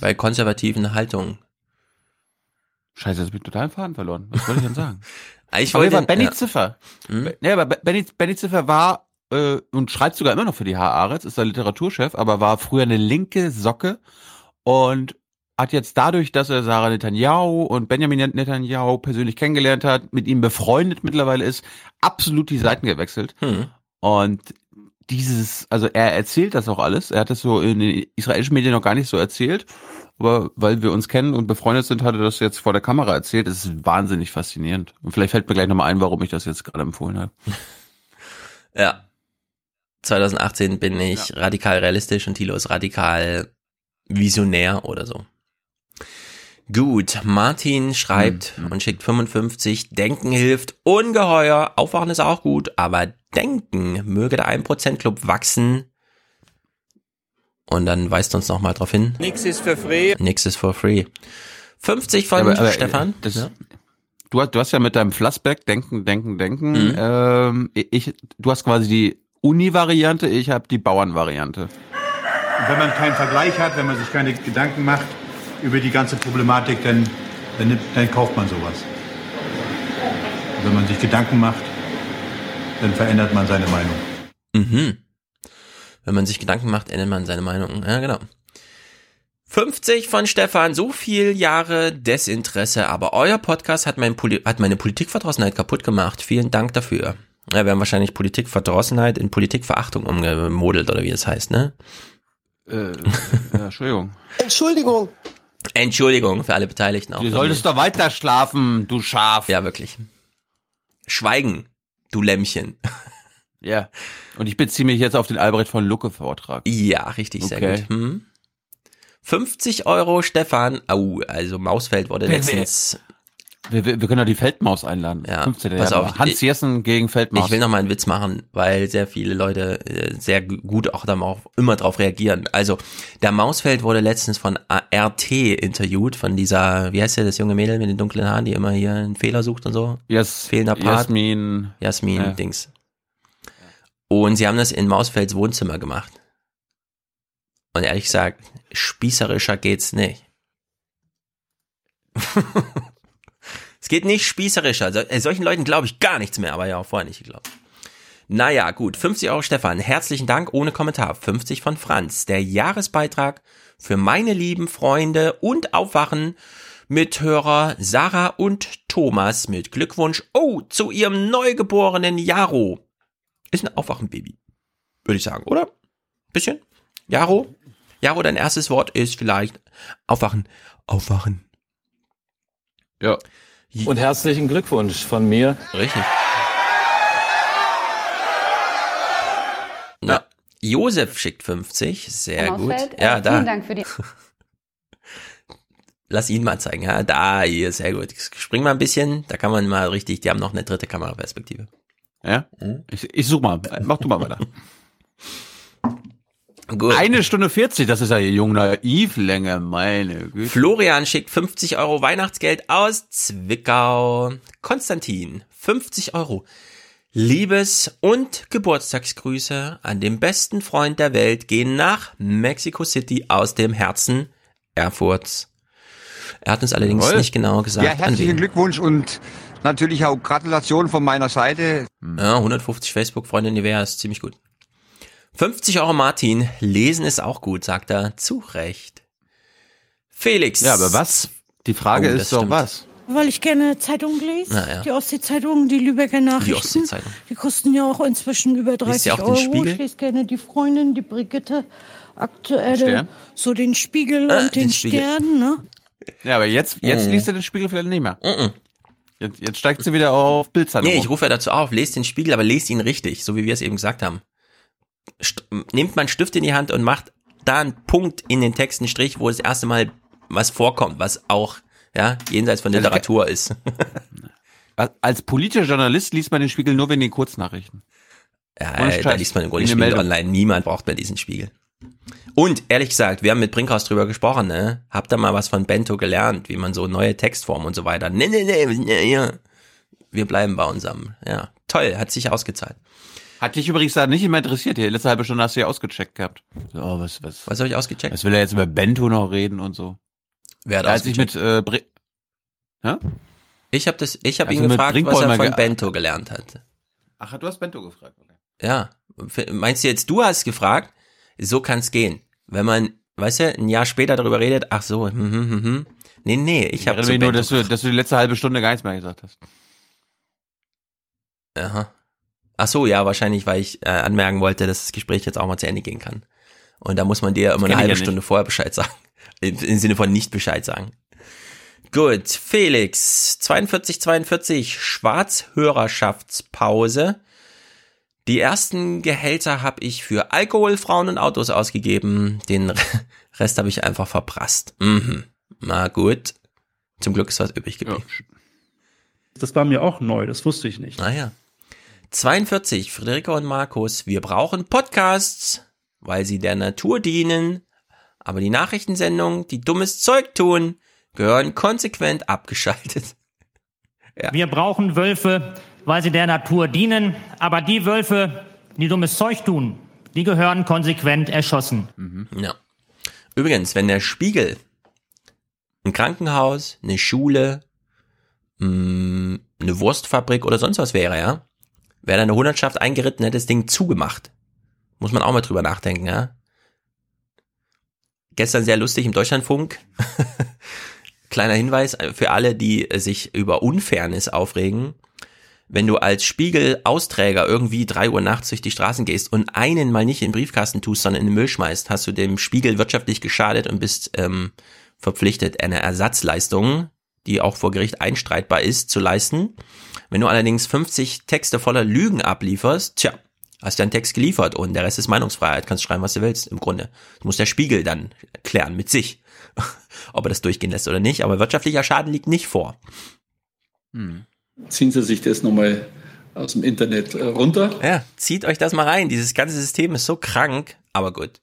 Bei konservativen Haltungen. Scheiße, jetzt bin ich total im Faden verloren. Was wollte ich denn sagen? Ich Aber wollte, war Benny ja. Ziffer. Hm? Ja, aber Benny, Benny Ziffer war äh, und schreibt sogar immer noch für die Haaretz, ist der Literaturchef, aber war früher eine linke Socke und hat jetzt dadurch, dass er Sarah Netanyahu und Benjamin Netanyahu persönlich kennengelernt hat, mit ihm befreundet mittlerweile ist, absolut die Seiten gewechselt. Hm. Und dieses, also er erzählt das auch alles. Er hat das so in den israelischen Medien noch gar nicht so erzählt. Aber weil wir uns kennen und befreundet sind, hat er das jetzt vor der Kamera erzählt. Es ist wahnsinnig faszinierend. Und vielleicht fällt mir gleich nochmal ein, warum ich das jetzt gerade empfohlen habe. Ja. 2018 bin ich radikal realistisch und Thilo ist radikal visionär oder so. Gut, Martin schreibt und schickt 55, Denken hilft ungeheuer, Aufwachen ist auch gut, aber Denken möge der 1% Club wachsen. Und dann weist uns nochmal drauf hin. Nix ist für free. Nix ist for free. 50 von Aber- aber, Stefan. Das, Ja. du, hast, du hast ja mit deinem Flassback Denken, Denken, Denken. Mhm. Ähm, ich, du hast quasi die Uni-Variante, ich habe die Bauern-Variante. Wenn man keinen Vergleich hat, wenn man sich keine Gedanken macht über die ganze Problematik, dann, dann, nimmt, dann kauft man sowas. Und wenn man sich Gedanken macht, dann verändert man seine Meinung. Mhm. Wenn man sich Gedanken macht, ändert man seine Meinung. Ja, genau. 50 von Stefan, so viel Jahre Desinteresse, aber euer Podcast hat, mein Poli hat meine Politikverdrossenheit kaputt gemacht. Vielen Dank dafür. Ja, wir haben wahrscheinlich Politikverdrossenheit in Politikverachtung umgemodelt, oder wie es heißt, ne? Äh, ja, Entschuldigung. Entschuldigung. Entschuldigung für alle Beteiligten. Auch Du solltest doch weiter schlafen, du Schaf. Ja, wirklich. Schweigen, du Lämmchen. Ja. Und ich beziehe mich jetzt auf den Albrecht von Lucke Vortrag. Ja, richtig, sehr Okay. gut. Hm. 50 Euro, Stefan. Au, also Mausfeld wurde letztens. Wir, wir, wir können doch die Feldmaus einladen. Ja, 15. pass Januar. auf, Hans ich- Jessen gegen Feldmaus. Ich will noch mal einen Witz machen, weil sehr viele Leute äh, sehr gu- gut auch dann auch immer drauf reagieren. Also, der Mausfeld wurde letztens von RT interviewt, von dieser, wie heißt der, das junge Mädel mit den dunklen Haaren, die immer hier einen Fehler sucht und so. Jas, Fehlender Part. Jasmin. Jasmin, Ja. Dings. Und sie haben das in Mausfelds Wohnzimmer gemacht. Und ehrlich gesagt, spießerischer geht's nicht. es geht nicht spießerischer. Also, äh, solchen Leuten glaube ich gar nichts mehr, aber ja, auch vorher nicht geglaubt. Naja, gut. 50 Euro Stefan. Herzlichen Dank ohne Kommentar. 50 von Franz. Der Jahresbeitrag für meine lieben Freunde und Aufwachen Mithörer Sarah und Thomas mit Glückwunsch. Oh, zu ihrem neugeborenen Jaro. Ist ein Aufwachenbaby. Würde ich sagen, oder? Bisschen? Jaro? Jaro, dein erstes Wort ist vielleicht Aufwachen. Aufwachen. Ja. Und herzlichen Glückwunsch von mir. Richtig. Na, Josef schickt 50. Sehr gut. Mausfeld, Ja, äh, da. Vielen Dank für die. Lass ihn mal zeigen. Ja, da, hier, sehr gut. Spring mal ein bisschen. Da kann man mal richtig, die haben noch eine dritte Kameraperspektive. Ja? Ich, ich such mal. Mach du mal weiter. Gut. Eine Stunde 40, das ist ja die jung Naivlänge, meine Güte. Florian schickt 50 Euro Weihnachtsgeld aus Zwickau. Konstantin, 50 Euro. Liebes- und Geburtstagsgrüße an den besten Freund der Welt gehen nach Mexico City aus dem Herzen Erfurts. Er hat uns allerdings Jawohl. nicht genau gesagt, Ja, herzlichen. Glückwunsch und natürlich auch Gratulation von meiner Seite. Ja, 150 Facebook-Freunde Nivea ist ziemlich gut. 50 Euro Martin, lesen ist auch gut, sagt er. Zu Recht. Felix. Ja, aber was? Die Frage Oh, ist doch stimmt. was? Weil ich gerne Zeitungen lese. Ja. Die Ostsee-Zeitung, die Lübecker Nachrichten. Die Ostsee-Zeitung. Die kosten ja auch inzwischen über Liest 30 ihr auch Euro. Spiegel? Ich lese gerne die Freundin, die Brigitte, aktuelle, so den Spiegel Ah, und den, den Spiegel. Stern. Ne? Ja, aber jetzt, jetzt Mhm. liest du den Spiegel vielleicht nicht mehr. Jetzt, jetzt steigt sie wieder auf Bildzeitung. Nee, ich rufe ja dazu auf, lest den Spiegel, aber lest ihn richtig, so wie wir es eben gesagt haben. Mal einen Stift in die Hand und macht da einen Punkt in den Text, einen Strich, wo das erste Mal was vorkommt, was auch ja jenseits von Literatur ist. Als politischer Journalist liest man den Spiegel nur wegen den Kurznachrichten. Ja, Ohne da liest man im Grunde Spiegel Meldung. online. Niemand braucht mehr diesen Spiegel. Und ehrlich gesagt, wir haben mit Brinkhaus drüber gesprochen, ne? Habt ihr mal was von Bento gelernt, wie man so neue Textformen und so weiter. Nee, nee, nee, nee, ja. Wir bleiben bei unserem. Ja, toll, hat sich ausgezahlt. Hat dich übrigens da nicht immer interessiert. Die letzte halbe Stunde hast du ja ausgecheckt gehabt. So, oh, was, was, Was habe ich ausgecheckt? was will er jetzt über Bento noch reden und so? Wer hat Da hat sich mit äh, Bre Hä? Ich habe das, ich habe Also ihn mit gefragt, was Brinkbäumer er von ge- Bento gelernt hat. Ach, du hast Bento gefragt. Okay. Ja, F- meinst du jetzt, du hast gefragt? So kann's gehen. Wenn man, weißt du, ein Jahr später darüber redet, ach so, hm, hm, hm, hm. nee, nee, ich habe erinnere mich nur, dass du, dass du die letzte halbe Stunde gar nichts mehr gesagt hast. Aha. Ach so, ja, wahrscheinlich, weil ich äh, anmerken wollte, dass das Gespräch jetzt auch mal zu Ende gehen kann. Und da muss man dir immer kenn eine halbe ja. Stunde vorher Bescheid sagen. Im, Im Sinne von nicht Bescheid sagen. Gut, Felix, 42, 42, Schwarzhörerschaftspause. Die ersten Gehälter habe ich für Alkohol, Frauen und Autos ausgegeben. Den Rest habe ich einfach verprasst. Mhm. Na gut. Zum Glück ist was übrig geblieben. Das war mir auch neu, das wusste ich nicht. Naja. 42, Friederike und Markus, wir brauchen Podcasts, weil sie der Natur dienen, aber die Nachrichtensendungen, die dummes Zeug tun, gehören konsequent abgeschaltet. Wir brauchen Wölfe, weil sie der Natur dienen, aber die Wölfe, die dummes Zeug tun, die gehören konsequent erschossen. Ja. Übrigens, wenn der Spiegel ein Krankenhaus, eine Schule, mh, eine Wurstfabrik oder sonst was wäre, ja, wäre da eine Hundertschaft eingeritten, hätte das Ding zugemacht. Muss man auch mal drüber nachdenken, ja. Gestern sehr lustig im Deutschlandfunk. Kleiner Hinweis für alle, die äh, sich über Unfairness aufregen. Wenn du als Spiegel-Austräger irgendwie drei Uhr nachts durch die Straßen gehst und einen mal nicht in den Briefkasten tust, sondern in den Müll schmeißt, hast du dem Spiegel wirtschaftlich geschadet und bist ähm, verpflichtet, eine Ersatzleistung, die auch vor Gericht einstreitbar ist, zu leisten. Wenn du allerdings 50 Texte voller Lügen ablieferst, tja, hast du einen Text geliefert und der Rest ist Meinungsfreiheit, kannst schreiben, was du willst, im Grunde. Das muss der Spiegel dann klären mit sich, ob er das durchgehen lässt oder nicht, aber wirtschaftlicher Schaden liegt nicht vor. Ziehen Sie sich das nochmal aus dem Internet äh, runter. Ja, zieht euch das mal rein. Dieses ganze System ist so krank, aber gut.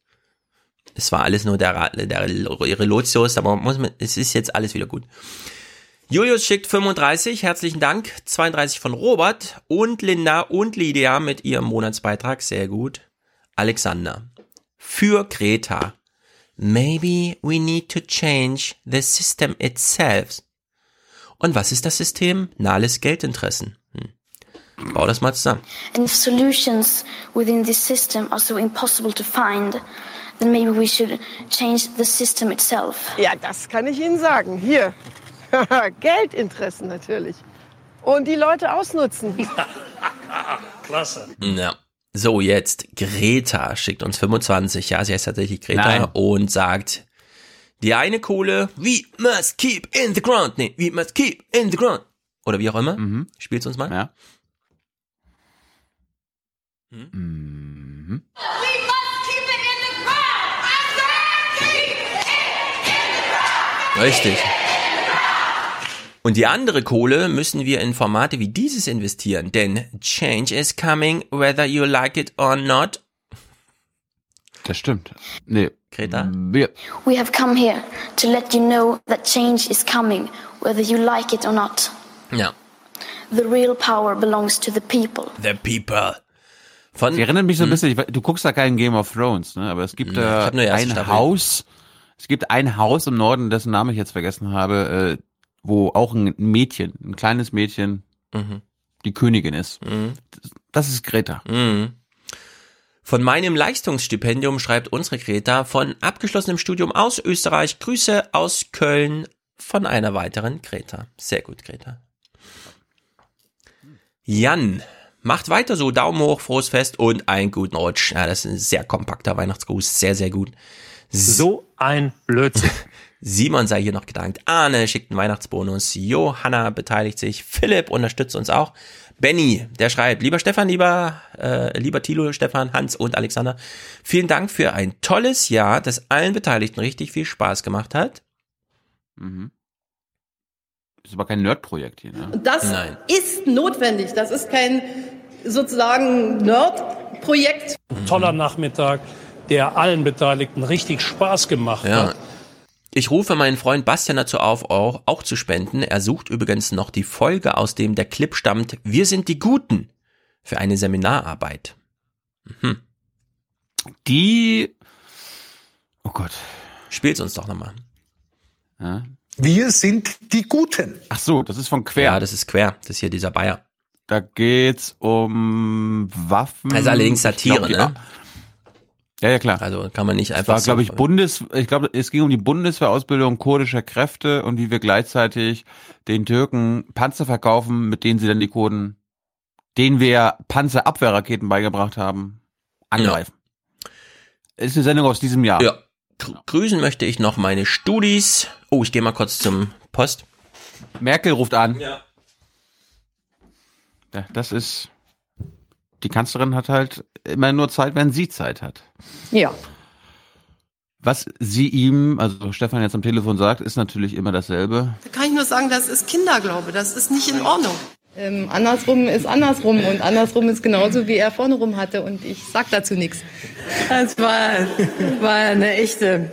Es war alles nur der, Ra- der Relotius, aber muss man, es ist jetzt alles wieder gut. Julius schickt 35, herzlichen Dank. 32 von Robert und Linda und Lydia mit ihrem Monatsbeitrag, sehr gut. Alexander. Für Greta. Maybe we need to change the system itself. Und was ist das System? Nahles Geldinteressen. Hm. Bau das mal zusammen. And if solutions within this system are so impossible to find, then maybe we should change the system itself. Ja, das kann ich Ihnen sagen. Hier. Geldinteressen natürlich. Und die Leute ausnutzen. Klasse. Ja. So, jetzt Greta schickt uns 25, ja, sie heißt tatsächlich Greta Nein. und sagt, die eine Kohle, we must keep in the ground, nee, we must keep in the ground. Oder wie auch immer. Mhm. Spiel's uns mal. Ja. Mhm. Richtig. Und die andere Kohle müssen wir in Formate wie dieses investieren, denn Change is coming, whether you like it or not. Das stimmt. Nee. Greta? Wir, We have come here to let you know that change is coming, whether you like it or not. Ja. The real power belongs to the people. The people. Von, Sie erinnert mich so ein bisschen, ich, du guckst da keinen Game of Thrones, ne? aber es gibt Hm. Ja, erste ein Staffel. Haus, es gibt ein Haus im Norden, dessen Namen ich jetzt vergessen habe, äh, wo auch ein Mädchen, ein kleines Mädchen, Mhm. die Königin ist. Mhm. Das ist Greta. Mhm. Von meinem Leistungsstipendium schreibt unsere Greta von abgeschlossenem Studium aus Österreich. Grüße aus Köln von einer weiteren Greta. Sehr gut, Greta. Jan, macht weiter so. Daumen hoch, frohes Fest und einen guten Rutsch. Ja, das ist ein sehr kompakter Weihnachtsgruß. Sehr, sehr gut. So ein Blödsinn. Simon sei hier noch gedankt. Arne schickt einen Weihnachtsbonus. Johanna beteiligt sich. Philipp unterstützt uns auch. Benny, der schreibt, lieber Stefan, lieber, äh, lieber Thilo, Stefan, Hans und Alexander, vielen Dank für ein tolles Jahr, das allen Beteiligten richtig viel Spaß gemacht hat. Mhm. Ist aber kein Nerd-Projekt hier, ne? Das Nein. ist notwendig. Das ist kein sozusagen Nerd-Projekt. Toller Nachmittag, der allen Beteiligten richtig Spaß gemacht Ja. hat. Ich rufe meinen Freund Bastian dazu auf, auch, auch zu spenden. Er sucht übrigens noch die Folge, aus dem der Clip stammt. Wir sind die Guten für eine Seminararbeit. Mhm. Die, oh Gott. Spiel's uns doch nochmal. Ja. Wir sind die Guten. Ach so, das ist von Quer. Ja, das ist quer. Das ist hier dieser Bayer. Da geht's um Waffen. Das ist allerdings Satire, glaub, ne? Ja, ja, klar. Also kann man nicht Es einfach war, glaube ich, so- Bundes, ich glaube, es ging um die Bundeswehrausbildung kurdischer Kräfte und wie wir gleichzeitig den Türken Panzer verkaufen, mit denen sie dann die Kurden, denen wir Panzerabwehrraketen beigebracht haben, angreifen. Ist eine Sendung aus diesem Jahr. Ja. Gr- Grüßen möchte ich noch meine Studis. Oh, ich gehe mal kurz zum Post. Merkel ruft an. Ja. Ja, das ist, die Kanzlerin hat halt immer nur Zeit, wenn sie Zeit hat. Ja. Was sie ihm, also Stefan jetzt am Telefon sagt, ist natürlich immer dasselbe. Da kann ich nur sagen, das ist Kinderglaube. Das ist nicht in Ordnung. Ähm, andersrum ist andersrum und andersrum ist genauso, wie er vorne rum hatte und ich sag dazu nichts. Das war, war eine echte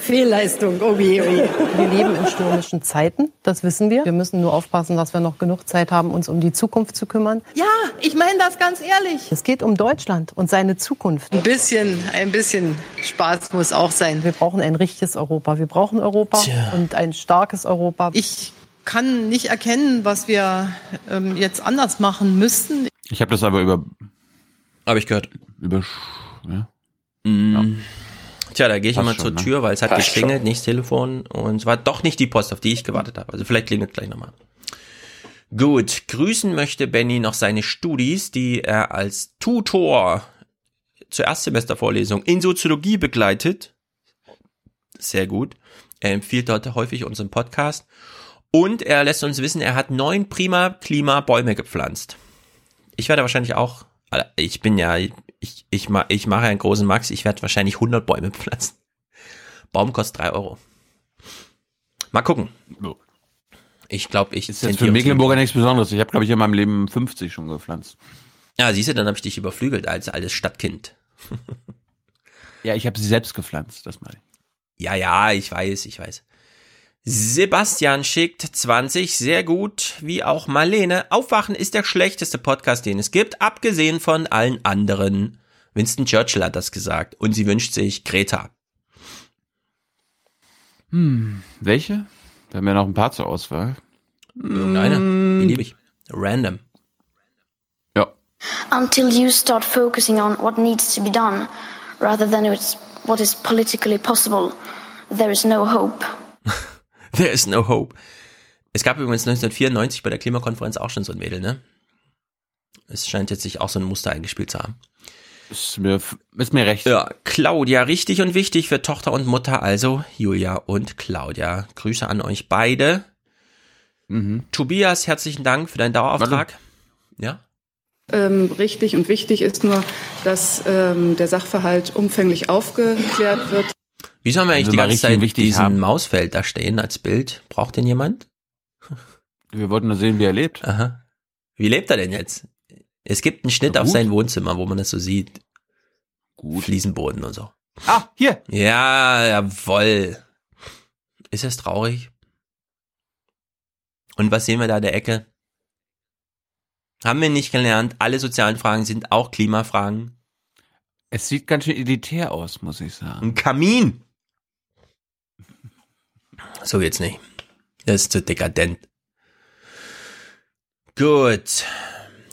Fehlleistung. Oh je, oh je. Wir leben in stürmischen Zeiten, das wissen wir. Wir müssen nur aufpassen, dass wir noch genug Zeit haben, uns um die Zukunft zu kümmern. Ja, ich meine das ganz ehrlich. Es geht um Deutschland und seine Zukunft. Ein bisschen, ein bisschen Spaß muss auch sein. Wir brauchen ein richtiges Europa. Wir brauchen Europa Tja. und ein starkes Europa. Ich kann nicht erkennen, was wir ähm, jetzt anders machen müssten. Ich habe das aber über, Habe ich gehört. über, ja. Mm. Tja, da gehe ich Passt immer schon, zur ne? Tür, weil es hat Passt geklingelt, schon. nicht das Telefon. Und es war doch nicht die Post, auf die ich gewartet habe. Also vielleicht klingelt gleich nochmal. Gut, grüßen möchte Benny noch seine Studis, die er als Tutor zur Erstsemestervorlesung in Soziologie begleitet. Sehr gut. Er empfiehlt dort häufig unseren Podcast. Und er lässt uns wissen, er hat neun prima Klimabäume gepflanzt. Ich werde wahrscheinlich auch, ich bin ja, ich, ich, ma- ich mache einen großen Max, ich werde wahrscheinlich 100 Bäume pflanzen. Baum kostet drei Euro. Mal gucken. Ich glaube, ich Ist jetzt für Mecklenburger nichts Besonderes. Ich habe, glaube ich, in meinem Leben 50 schon gepflanzt. Ja, siehst du, dann habe ich dich überflügelt als altes Stadtkind. Ja, ich habe sie selbst gepflanzt, das meine ich. Ja, ja, ich weiß, ich weiß. Sebastian schickt 20, sehr gut, wie auch Marlene. Aufwachen ist der schlechteste Podcast, den es gibt, abgesehen von allen anderen. Winston Churchill hat das gesagt und sie wünscht sich Greta. Hm, welche? Wir haben ja noch ein paar zur Auswahl. Irgendeine, beliebig. Random. Until you start focusing on what needs to be done, rather than what is politically possible, there is no hope. There is no hope. Es gab übrigens 1994 bei der Klimakonferenz auch schon so ein Mädel, ne? Es scheint jetzt sich auch so ein Muster eingespielt zu haben. Ist mir, ist mir recht. Ja, Claudia, richtig und wichtig für Tochter und Mutter, also Julia und Claudia. Grüße an euch beide. Mhm. Tobias, herzlichen Dank für deinen Dauerauftrag. Ja? Ähm, richtig und wichtig ist nur, dass ähm, der Sachverhalt umfänglich aufgeklärt wird. Wieso haben wir eigentlich die ganze Zeit diesen haben. Mausfeld da stehen als Bild? Braucht den jemand? Wir wollten nur sehen, wie er lebt. Aha. Wie lebt er denn jetzt? Es gibt einen Schnitt auf sein Wohnzimmer, wo man das so sieht. Gut. Fliesenboden und so. Ah, hier. Ja, jawoll. Ist es traurig? Und was sehen wir da in der Ecke? Haben wir nicht gelernt, alle sozialen Fragen sind auch Klimafragen. Es sieht ganz schön elitär aus, muss ich sagen. Ein Kamin. So geht's nicht. Das ist zu dekadent. Gut.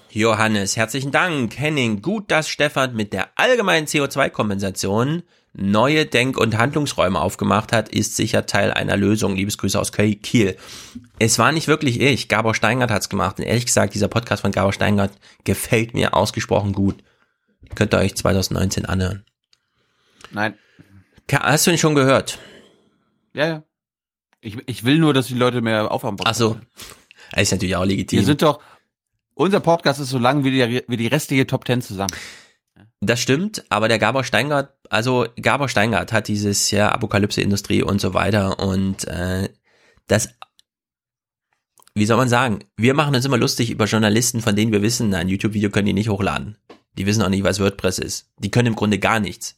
Johannes, herzlichen Dank. Henning, gut, dass Stefan mit der allgemeinen CO2-Kompensation neue Denk- und Handlungsräume aufgemacht hat, ist sicher Teil einer Lösung. Liebesgrüße aus Kiel. Es war nicht wirklich ich. Gabor Steingart hat's gemacht. Und ehrlich gesagt, dieser Podcast von Gabor Steingart gefällt mir ausgesprochen gut. Könnt ihr euch 2019 anhören. Nein. Hast du ihn schon gehört? Ja, ja. Ich, ich will nur, dass die Leute mehr aufhaben. Ach so. Das ist natürlich auch legitim. Wir sind doch, unser Podcast ist so lang wie die, wie die restliche Top Ten zusammen. Das stimmt, aber der Gabor Steingart, also Gabor Steingart hat dieses ja Apokalypse-Industrie und so weiter und äh, das, wie soll man sagen, wir machen uns immer lustig über Journalisten, von denen wir wissen, ein YouTube-Video können die nicht hochladen. Die wissen auch nicht, was WordPress ist. Die können im Grunde gar nichts.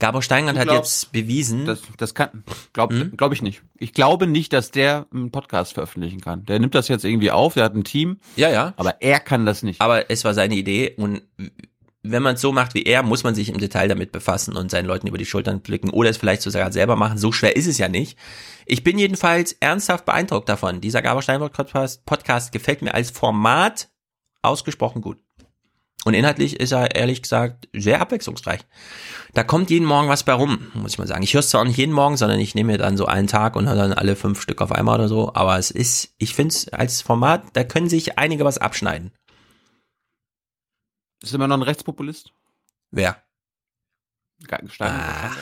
Gabor Steingart Du hat jetzt bewiesen, Das, das kann, glaub, Hm? glaub ich nicht. Ich glaube nicht, dass der einen Podcast veröffentlichen kann. Der nimmt das jetzt irgendwie auf, der hat ein Team, ja, ja, aber er kann das nicht. aber es war seine Idee und wenn man es so macht wie er, muss man sich im Detail damit befassen und seinen Leuten über die Schultern blicken oder es vielleicht sogar selber machen. So schwer ist es ja nicht. Ich bin jedenfalls ernsthaft beeindruckt davon. Dieser Gabor Steinbock Podcast gefällt mir als Format ausgesprochen gut. Und inhaltlich ist er ehrlich gesagt sehr abwechslungsreich. Da kommt jeden Morgen was bei rum, muss ich mal sagen. Ich höre es zwar auch nicht jeden Morgen, sondern ich nehme mir dann so einen Tag und höre dann alle fünf Stück auf einmal oder so. Aber es ist, ich finde es als Format, da können sich einige was abschneiden. Ist immer noch ein Rechtspopulist? Wer? Ach,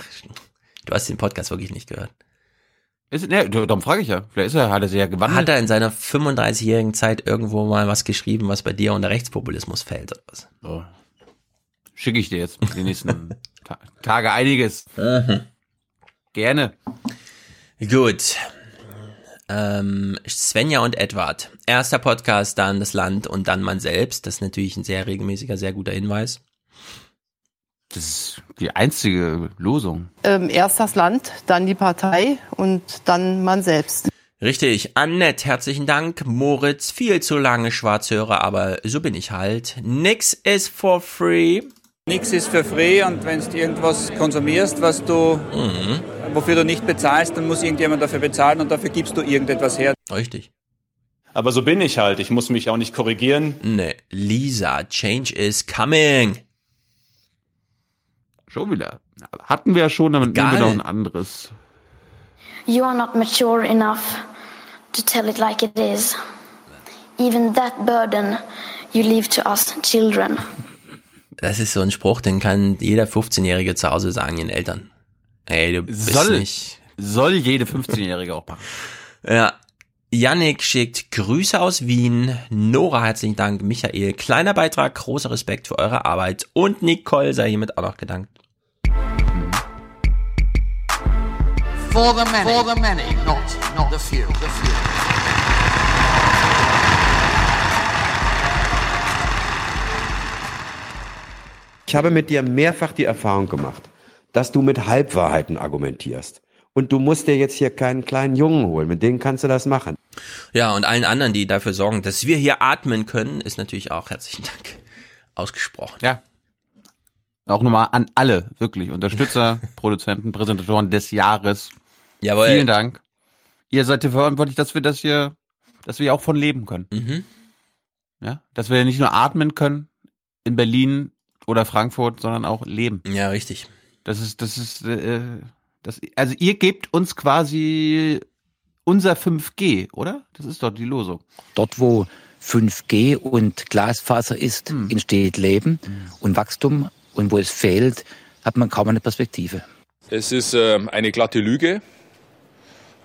du hast den Podcast wirklich nicht gehört. Ist, ne, darum frage ich ja. Vielleicht ist er, hat er sich ja gewandelt. Hat er in seiner 35-jährigen Zeit irgendwo mal was geschrieben, was bei dir unter Rechtspopulismus fällt oder was? So. Schicke ich dir jetzt die nächsten Ta Tage einiges. Gerne. Gut. Ähm, Svenja und Edward. Erster Podcast, dann das Land und dann man selbst. Das ist natürlich ein sehr regelmäßiger, sehr guter Hinweis. Das ist die einzige Losung. Ähm, erst das Land, dann die Partei und dann man selbst. Richtig. Annette, herzlichen Dank. Moritz, viel zu lange Schwarzhörer, aber so bin ich halt. Nix is for free. Nix ist für free und wenn du irgendwas konsumierst, was du, Mhm. wofür du nicht bezahlst, dann muss irgendjemand dafür bezahlen und dafür gibst du irgendetwas her. Richtig. Aber so bin ich halt. Ich muss mich auch nicht korrigieren. Ne, Lisa, change is coming. Schon wieder. Hatten wir ja schon, damit nehmen wir Egal. noch ein anderes. You are not mature enough to tell it like it is. Even that burden you leave to us children. Das ist so ein Spruch, den kann jeder 15-Jährige zu Hause sagen, ihren Eltern. Ey, du bist Soll, nicht. soll jede 15-Jährige auch machen. Ja. Yannick schickt Grüße aus Wien. Nora, herzlichen Dank. Michael, kleiner Beitrag, großer Respekt für eure Arbeit. Und Nicole sei hiermit auch noch gedankt. For the many, for the many, not, not the few. The few. Ich habe mit dir mehrfach die Erfahrung gemacht, dass du mit Halbwahrheiten argumentierst. Und du musst dir jetzt hier keinen kleinen Jungen holen, mit denen kannst du das machen. Ja, und allen anderen, die dafür sorgen, dass wir hier atmen können, ist natürlich auch herzlichen Dank ausgesprochen. Ja. Auch nochmal an alle, wirklich. Unterstützer, Produzenten, Präsentatoren des Jahres. Jawohl. Vielen Dank. Ihr seid dafür verantwortlich, dass wir das hier, dass wir auch von leben können. Mhm. Ja, dass wir nicht nur atmen können in Berlin oder Frankfurt, sondern auch leben. Ja, richtig. Das ist, das ist, äh, das, also ihr gebt uns quasi unser 5G, oder? Das ist doch die Losung. Dort, wo 5G und Glasfaser ist, Hm. entsteht Leben und Wachstum. Und wo es fehlt, hat man kaum eine Perspektive. Es ist äh, eine glatte Lüge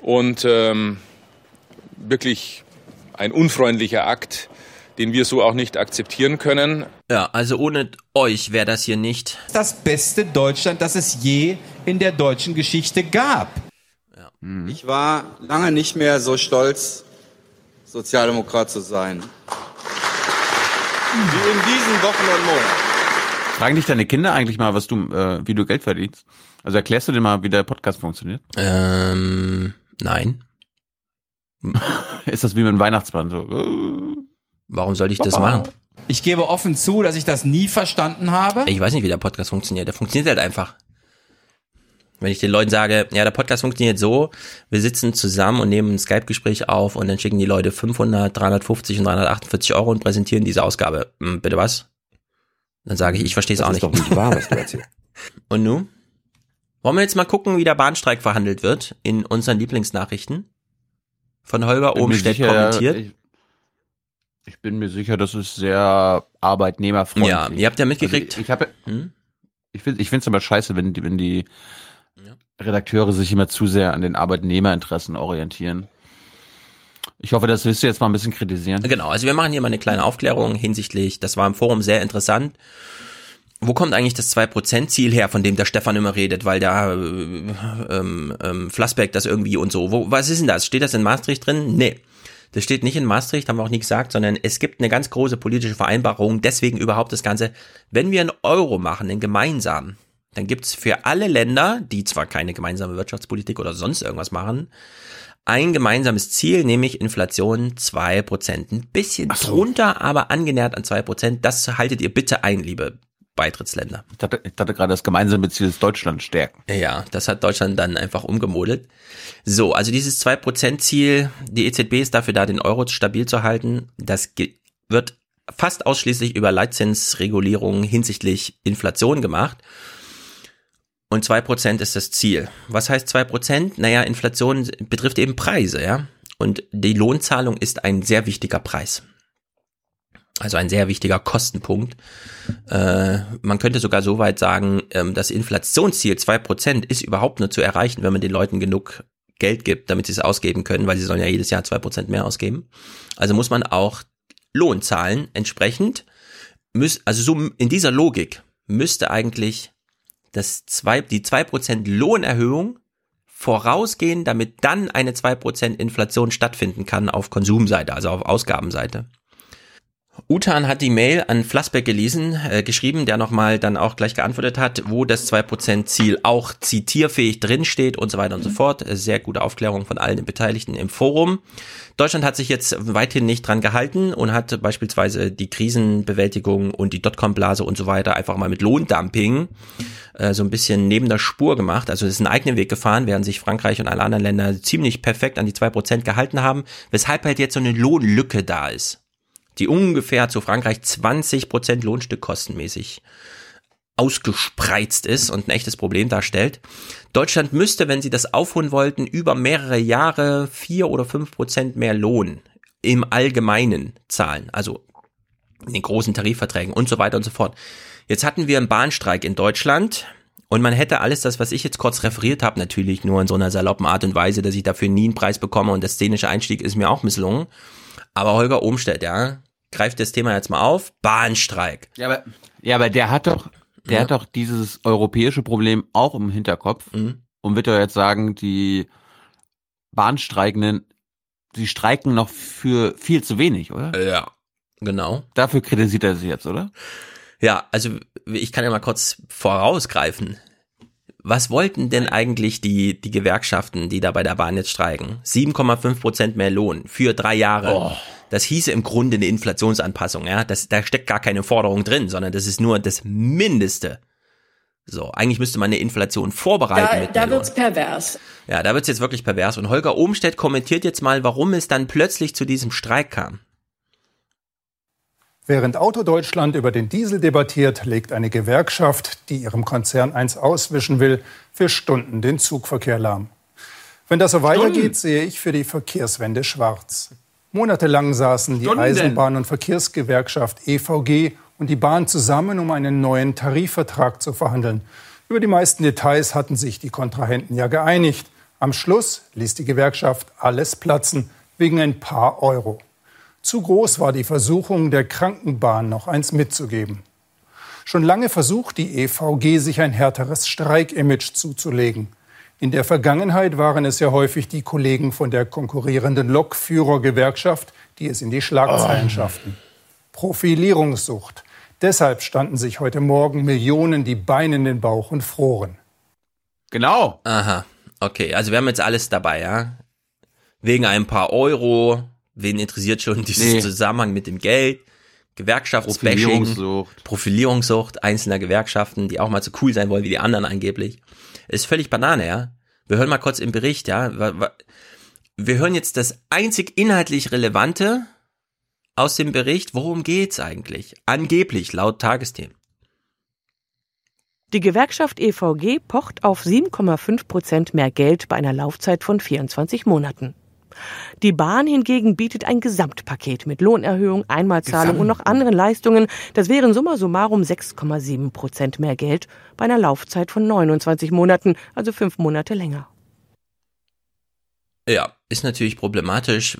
und ähm, wirklich ein unfreundlicher Akt, den wir so auch nicht akzeptieren können. Ja, also ohne euch wäre das hier nicht. Das beste Deutschland, das es je in der deutschen Geschichte gab. Ich war lange nicht mehr so stolz, Sozialdemokrat zu sein. Wie in diesen Wochen und Monaten. Fragen dich deine Kinder eigentlich mal, was du, äh, wie du Geld verdienst? Also erklärst du dir mal, wie der Podcast funktioniert? Ähm, nein. Ist das wie mit dem Weihnachtsmann so? Warum soll ich das machen? Ich gebe offen zu, dass ich das nie verstanden habe. Ich weiß nicht, wie der Podcast funktioniert. Der funktioniert halt einfach. Wenn ich den Leuten sage, ja, der Podcast funktioniert so, wir sitzen zusammen und nehmen ein Skype-Gespräch auf und dann schicken die Leute 500, 350 und 348 Euro und präsentieren diese Ausgabe. Hm, bitte was? Dann sage ich, ich verstehe es Das auch ist nicht. doch nicht wahr, was du erzählst. Und nun? Wollen wir jetzt mal gucken, wie der Bahnstreik verhandelt wird in unseren Lieblingsnachrichten? Von Holger bin mir Ohmstedt sicher, kommentiert. Ich, ich bin mir sicher, das ist sehr arbeitnehmerfreundlich. Ja, ihr habt ja mitgekriegt. Also ich ich Hm? ich finde, ich es aber scheiße, wenn die, wenn die Redakteure sich immer zu sehr an den Arbeitnehmerinteressen orientieren. Ich hoffe, das wirst du jetzt mal ein bisschen kritisieren. Genau, also wir machen hier mal eine kleine Aufklärung hinsichtlich, das war im Forum sehr interessant. Wo kommt eigentlich das 2%-Ziel her, von dem der Stefan immer redet, weil da äh, ähm, ähm, Flassbeck das irgendwie und so. Wo, was ist denn das? Steht das in Maastricht drin? Nee. Das steht nicht in Maastricht, haben wir auch nie gesagt, sondern es gibt eine ganz große politische Vereinbarung, deswegen überhaupt das Ganze. Wenn wir einen Euro machen, einen gemeinsamen, dann gibt's für alle Länder, die zwar keine gemeinsame Wirtschaftspolitik oder sonst irgendwas machen, ein gemeinsames Ziel, nämlich Inflation 2%. Ein bisschen drunter, aber angenähert an 2%. Das haltet ihr bitte ein, liebe Beitrittsländer. Ich dachte, ich dachte gerade, das gemeinsame Ziel ist Deutschland stärken. Ja, das hat Deutschland dann einfach umgemodelt. So, also dieses 2%-Ziel, die EZB ist dafür da, den Euro stabil zu halten. Das wird fast ausschließlich über Leitzinsregulierung hinsichtlich Inflation gemacht. Und 2% ist das Ziel. Was heißt 2%? Naja, Inflation betrifft eben Preise, ja. Und die Lohnzahlung ist ein sehr wichtiger Preis. Also ein sehr wichtiger Kostenpunkt. Äh, man könnte sogar so weit sagen, ähm, das Inflationsziel 2% ist überhaupt nur zu erreichen, wenn man den Leuten genug Geld gibt, damit sie es ausgeben können, weil sie sollen ja jedes Jahr 2% mehr ausgeben. Also muss man auch Lohn zahlen. Entsprechend, müß, also so in dieser Logik müsste eigentlich das zwei, die 2% Lohnerhöhung vorausgehen, damit dann eine 2% Inflation stattfinden kann auf Konsumseite, also auf Ausgabenseite. Utan hat die Mail an Flassbeck gelesen, äh, geschrieben, der nochmal dann auch gleich geantwortet hat, wo das 2% Ziel auch zitierfähig drinsteht und so weiter und so fort. Äh, Sehr gute Aufklärung von allen Beteiligten im Forum. Deutschland hat sich jetzt weithin nicht dran gehalten und hat beispielsweise die Krisenbewältigung und die Dotcom-Blase und so weiter einfach mal mit Lohndumping äh, so ein bisschen neben der Spur gemacht. Also es ist einen eigenen Weg gefahren, während sich Frankreich und alle anderen Länder ziemlich perfekt an die 2% gehalten haben, weshalb halt jetzt so eine Lohnlücke da ist die ungefähr zu Frankreich 20% Lohnstück kostenmäßig ausgespreizt ist und ein echtes Problem darstellt. Deutschland müsste, wenn sie das aufholen wollten, über mehrere Jahre vier oder fünf Prozent mehr Lohn im Allgemeinen zahlen, also in den großen Tarifverträgen und so weiter und so fort. Jetzt hatten wir einen Bahnstreik in Deutschland und man hätte alles das, was ich jetzt kurz referiert habe, natürlich nur in so einer saloppen Art und Weise, dass ich dafür nie einen Preis bekomme und der szenische Einstieg ist mir auch misslungen. Aber Holger Ohmstedt, ja, greift das Thema jetzt mal auf. Bahnstreik. Ja, aber, ja, aber der hat doch, der Ja. hat doch dieses europäische Problem auch im Hinterkopf Mhm. und wird doch jetzt sagen, die Bahnstreikenden, die streiken noch für viel zu wenig, oder? Ja, genau. Dafür kritisiert er sie jetzt, oder? Ja, also ich kann ja mal kurz vorausgreifen. Was wollten denn eigentlich die, die Gewerkschaften, die da bei der Bahn jetzt streiken? 7,5 Prozent mehr Lohn für drei Jahre. Oh. Das hieße im Grunde eine Inflationsanpassung, ja. Das, da steckt gar keine Forderung drin, sondern das ist nur das Mindeste. So, eigentlich müsste man eine Inflation vorbereiten. Da, mit da wird's pervers. Ja, da wird's jetzt wirklich pervers. Und Holger Ohmstedt kommentiert jetzt mal, warum es dann plötzlich zu diesem Streik kam. Während Autodeutschland über den Diesel debattiert, legt eine Gewerkschaft, die ihrem Konzern eins auswischen will, für Stunden den Zugverkehr lahm. Wenn das so weitergeht, sehe ich für die Verkehrswende schwarz. Monatelang saßen die Stunden. Eisenbahn- und Verkehrsgewerkschaft EVG und die Bahn zusammen, um einen neuen Tarifvertrag zu verhandeln. Über die meisten Details hatten sich die Kontrahenten ja geeinigt. Am Schluss ließ die Gewerkschaft alles platzen, wegen ein paar Euro. Zu groß war die Versuchung, der Krankenbahn noch eins mitzugeben. Schon lange versucht die EVG, sich ein härteres Streikimage zuzulegen. In der Vergangenheit waren es ja häufig die Kollegen von der konkurrierenden Lokführergewerkschaft, die es in die Schlagzeilen schafften. Profilierungssucht. Deshalb standen sich heute Morgen Millionen die Beine in den Bauch und froren. Genau. Aha. Okay, also wir haben jetzt alles dabei, ja? Wegen ein paar Euro. Wen interessiert schon dieses Nee. Zusammenhang mit dem Geld? Gewerkschaftsbashing, Profilierungssucht. Profilierungssucht einzelner Gewerkschaften, die auch mal so cool sein wollen wie die anderen angeblich. Ist völlig Banane, ja? Wir hören mal kurz im Bericht, ja? Wir hören jetzt das einzig inhaltlich Relevante aus dem Bericht. Worum geht's eigentlich? Angeblich, laut Tagesthemen. Die Gewerkschaft EVG pocht auf 7,5 Prozent mehr Geld bei einer Laufzeit von 24 Monaten. Die Bahn hingegen bietet ein Gesamtpaket mit Lohnerhöhung, Einmalzahlung und noch anderen Leistungen. Das wären summa summarum 6,7 Prozent mehr Geld bei einer Laufzeit von 29 Monaten, also fünf Monate länger. Ja, ist natürlich problematisch.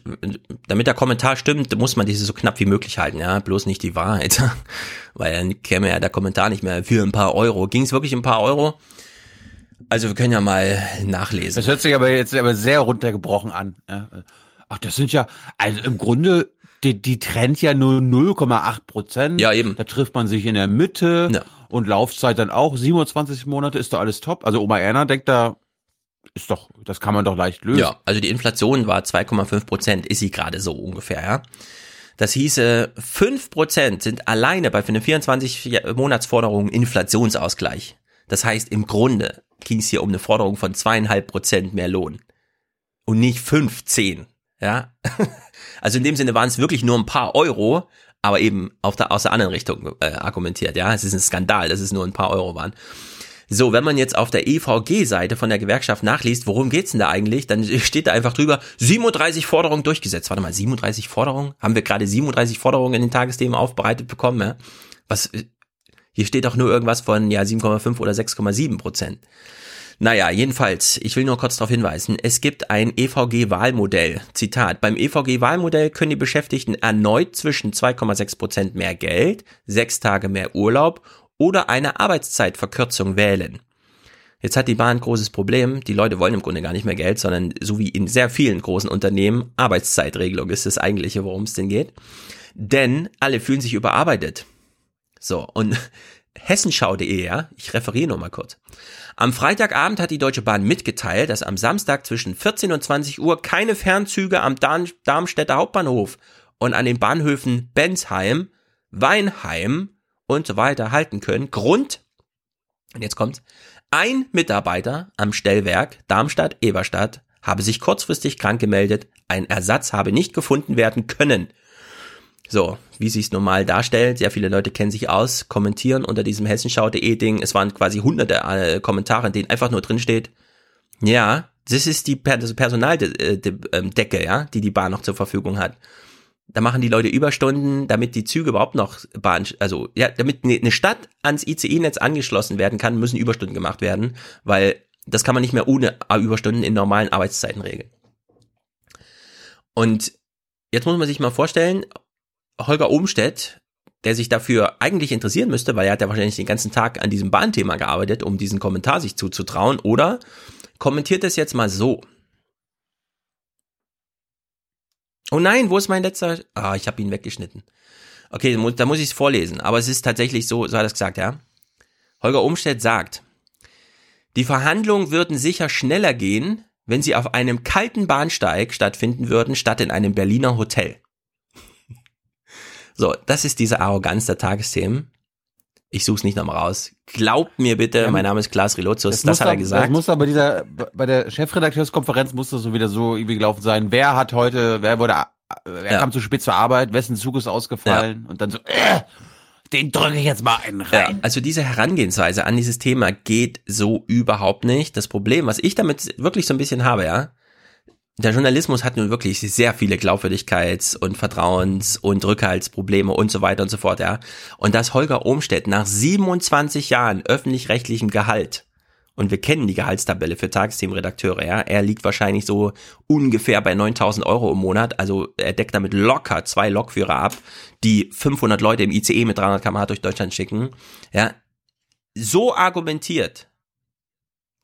Damit der Kommentar stimmt, muss man diese so knapp wie möglich halten, ja, bloß nicht die Wahrheit. Weil dann käme ja der Kommentar nicht mehr für ein paar Euro. Ging es wirklich ein paar Euro? Also wir können ja mal nachlesen. Das hört sich aber jetzt aber sehr runtergebrochen an. Ach, das sind ja, also im Grunde, die, die trennt ja nur 0,8 Prozent. Ja, eben. Da trifft man sich in der Mitte Ja. und Laufzeit dann auch 27 Monate, ist doch alles top. Also Oma Erna denkt da, ist doch, das kann man doch leicht lösen. Ja, also die Inflation war 2,5 Prozent, ist sie gerade so ungefähr, ja. Das hieße, 5 Prozent sind alleine bei für eine 24-Monatsforderung Inflationsausgleich. Das heißt, im Grunde ging es hier um eine Forderung von zweieinhalb Prozent mehr Lohn. Und nicht 15, ja. Also in dem Sinne waren es wirklich nur ein paar Euro, aber eben auf der, aus der anderen Richtung äh, argumentiert, ja. Es ist ein Skandal, dass es nur ein paar Euro waren. So, wenn man jetzt auf der EVG-Seite von der Gewerkschaft nachliest, worum geht's denn da eigentlich, dann steht da einfach drüber, 37 Forderungen durchgesetzt. Warte mal, 37 Forderungen? Haben wir gerade 37 Forderungen in den Tagesthemen aufbereitet bekommen? Ja? Was, hier steht doch nur irgendwas von, ja, 7,5 oder 6,7 Prozent. Naja, jedenfalls, ich will nur kurz darauf hinweisen, es gibt ein EVG-Wahlmodell. Zitat, beim EVG-Wahlmodell können die Beschäftigten erneut zwischen 2,6 Prozent mehr Geld, sechs Tage mehr Urlaub oder eine Arbeitszeitverkürzung wählen. Jetzt hat die Bahn ein großes Problem. Die Leute wollen im Grunde gar nicht mehr Geld, sondern so wie in sehr vielen großen Unternehmen, Arbeitszeitregelung ist das eigentliche, worum es denn geht. Denn alle fühlen sich überarbeitet. So, und hessenschau.de, ja, ich referiere nur mal kurz. Am Freitagabend hat die Deutsche Bahn mitgeteilt, dass am Samstag zwischen 14 und 20 Uhr keine Fernzüge am Darm Darmstädter Hauptbahnhof und an den Bahnhöfen Bensheim, Weinheim und so weiter halten können. Grund, und jetzt kommt's, ein Mitarbeiter am Stellwerk Darmstadt-Eberstadt habe sich kurzfristig krank gemeldet, ein Ersatz habe nicht gefunden werden können. So, wie sich's normal darstellt, sehr viele Leute kennen sich aus, kommentieren unter diesem hessenschau.de Ding. Es waren quasi hunderte äh, Kommentare, in denen einfach nur drin steht, ja, das ist die per das Personaldecke, ja, die die Bahn noch zur Verfügung hat. Da machen die Leute Überstunden, damit die Züge überhaupt noch Bahn, also ja, damit eine Stadt ans ICE-Netz angeschlossen werden kann, müssen Überstunden gemacht werden, weil das kann man nicht mehr ohne Überstunden in normalen Arbeitszeiten regeln. Und jetzt muss man sich mal vorstellen, Holger Ohmstedt, der sich dafür eigentlich interessieren müsste, weil er hat ja wahrscheinlich den ganzen Tag an diesem Bahnthema gearbeitet, um diesen Kommentar sich zuzutrauen, oder kommentiert es jetzt mal so. Oh nein, wo ist mein letzter? Ah, ich habe ihn weggeschnitten. Okay, da muss ich es vorlesen, aber es ist tatsächlich so, so hat er es gesagt, ja. Holger Ohmstedt sagt, die Verhandlungen würden sicher schneller gehen, wenn sie auf einem kalten Bahnsteig stattfinden würden, statt in einem Berliner Hotel. So, das ist diese Arroganz der Tagesthemen. Ich such's nicht nochmal raus. Glaubt mir bitte, Ja, mein Name ist Klaas Relotius, das, hat er gesagt. Das muss aber dieser, bei der Chefredakteurskonferenz muss das so wieder so irgendwie gelaufen sein. Wer hat heute, wer wurde, wer Ja. kam zu spät zur Arbeit, wessen Zug ist ausgefallen und dann so, äh, den drücke ich jetzt mal einen Ja, rein. also diese Herangehensweise an dieses Thema geht so überhaupt nicht. Das Problem, was ich damit wirklich so ein bisschen habe, ja, der Journalismus hat nun wirklich sehr viele Glaubwürdigkeits- und Vertrauens- und Rückhaltsprobleme und so weiter und so fort, ja. Und dass Holger Ohmstedt nach 27 Jahren öffentlich-rechtlichem Gehalt und wir kennen die Gehaltstabelle für Tagesthemenredakteure, ja. Er liegt wahrscheinlich so ungefähr bei 9000 Euro im Monat. Also er deckt damit locker zwei Lokführer ab, die 500 Leute im ICE mit 300 km durch Deutschland schicken, ja. So argumentiert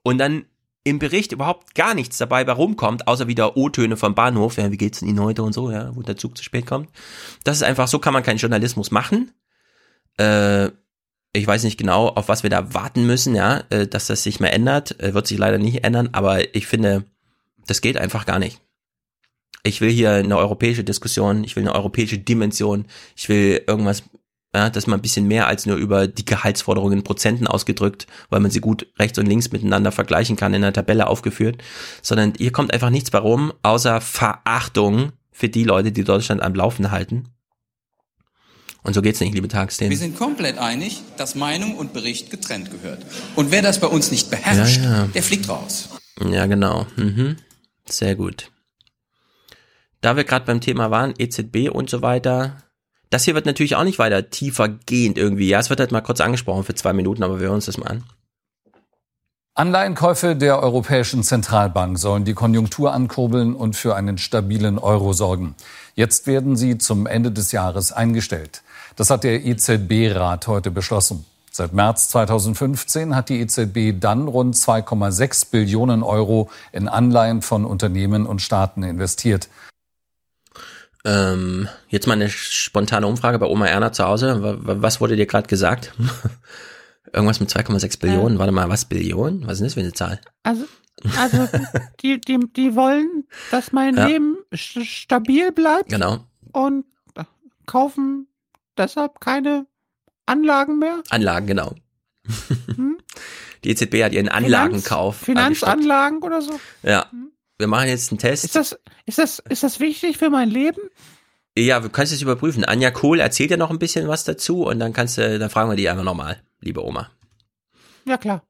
und dann im Bericht überhaupt gar nichts dabei bei rumkommt, außer wieder O-Töne vom Bahnhof, ja, wie geht's denn Ihnen heute und so, ja, wo der Zug zu spät kommt. Das ist einfach, so kann man keinen Journalismus machen. Äh, ich weiß nicht genau, auf was wir da warten müssen, ja, äh, dass das sich mal ändert. Äh, wird sich leider nicht ändern, aber ich finde, das geht einfach gar nicht. Ich will hier eine europäische Diskussion, ich will eine europäische Dimension, ich will irgendwas, ja, dass man ein bisschen mehr als nur über die Gehaltsforderungen in Prozenten ausgedrückt, weil man sie gut rechts und links miteinander vergleichen kann, in einer Tabelle aufgeführt, sondern hier kommt einfach nichts bei rum, außer Verachtung für die Leute, die Deutschland am Laufen halten. Und so geht's nicht, liebe Tagesthemen. Wir sind komplett einig, dass Meinung und Bericht getrennt gehört. Und wer das bei uns nicht beherrscht, Ja, ja. der fliegt raus. Ja, genau. Mhm. Sehr gut. Da wir gerade beim Thema waren, EZB und so weiter, das hier wird natürlich auch nicht weiter tiefer gehend irgendwie. Ja, es wird halt mal kurz angesprochen für zwei Minuten, aber wir hören uns das mal an. Anleihenkäufe der Europäischen Zentralbank sollen die Konjunktur ankurbeln und für einen stabilen Euro sorgen. Jetzt werden sie zum Ende des Jahres eingestellt. Das hat der EZB-Rat heute beschlossen. Seit März 2015 hat die EZB dann rund 2,6 Billionen Euro in Anleihen von Unternehmen und Staaten investiert. Ähm, jetzt mal eine spontane Umfrage bei Oma Erna zu Hause. Wa- wa- Was wurde dir gerade gesagt? Irgendwas mit 2,6 Billionen. Warte mal, was Billionen? Was ist denn das für eine Zahl? Also, also die, die, die wollen, dass mein Ja. Leben st stabil bleibt Genau. und kaufen deshalb keine Anlagen mehr. Anlagen, genau. Hm? Die EZB hat ihren Anlagenkauf angestockt. Finanzanlagen oder so. Ja. Wir machen jetzt einen Test. Ist das, ist das, ist das wichtig für mein Leben? Ja, du kannst es überprüfen. Anja Kohl erzählt ja noch ein bisschen was dazu und dann kannst du, dann fragen wir die einfach nochmal, liebe Oma. Ja, klar.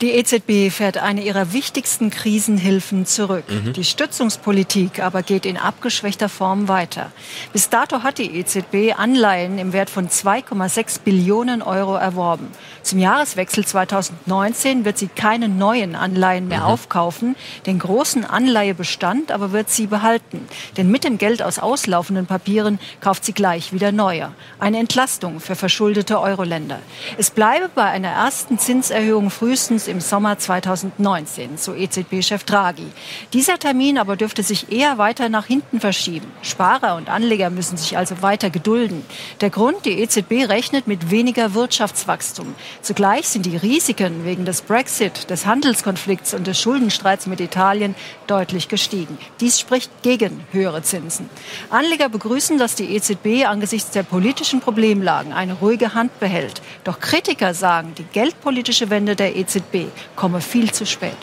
Die EZB fährt eine ihrer wichtigsten Krisenhilfen zurück. Mhm. Die Stützungspolitik aber geht in abgeschwächter Form weiter. Bis dato hat die EZB Anleihen im Wert von 2,6 Billionen Euro erworben. Zum Jahreswechsel 2019 wird sie keine neuen Anleihen mehr aufkaufen. Den großen Anleihebestand aber wird sie behalten. Denn mit dem Geld aus auslaufenden Papieren kauft sie gleich wieder neue. Eine Entlastung für verschuldete Euro-Länder. Es bleibe bei einer ersten Zinserhöhung frühestens im Sommer 2019, so EZB-Chef Draghi. Dieser Termin aber dürfte sich eher weiter nach hinten verschieben. Sparer und Anleger müssen sich also weiter gedulden. Der Grund, die EZB rechnet mit weniger Wirtschaftswachstum. Zugleich sind die Risiken wegen des Brexit, des Handelskonflikts und des Schuldenstreits mit Italien deutlich gestiegen. Dies spricht gegen höhere Zinsen. Anleger begrüßen, dass die EZB angesichts der politischen Problemlagen eine ruhige Hand behält. Doch Kritiker sagen, die geldpolitische Wende der EZB komme viel zu spät.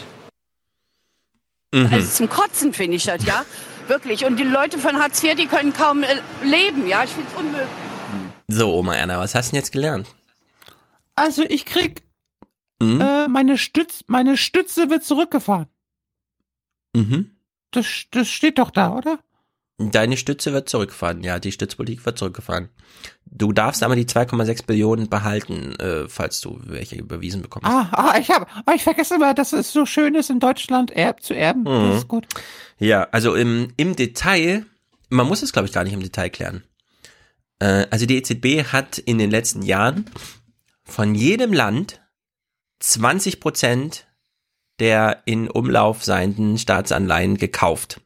Mhm. Also zum Kotzen finde ich das, ja. Wirklich. Und die Leute von Hartz IV, die können kaum äh, leben, ja. Ich finde es unmöglich. So, Oma Erna, was hast du denn jetzt gelernt? Also ich krieg Mhm. äh, meine Stütz, meine Stütze wird zurückgefahren. Mhm. Das, das steht doch da, oder? Deine Stütze wird zurückgefahren. Ja, die Stützpolitik wird zurückgefahren. Du darfst aber die 2,6 Billionen behalten, äh, falls du welche überwiesen bekommst. Ah, ah ich habe, ah, ich vergesse mal, dass es so schön ist, in Deutschland erb zu erben. Mhm. Das ist gut. Ja, also im, im Detail, man muss es glaube ich gar nicht im Detail klären. Äh, also die EZB hat in den letzten Jahren von jedem Land 20 Prozent der in Umlauf seienden Staatsanleihen gekauft.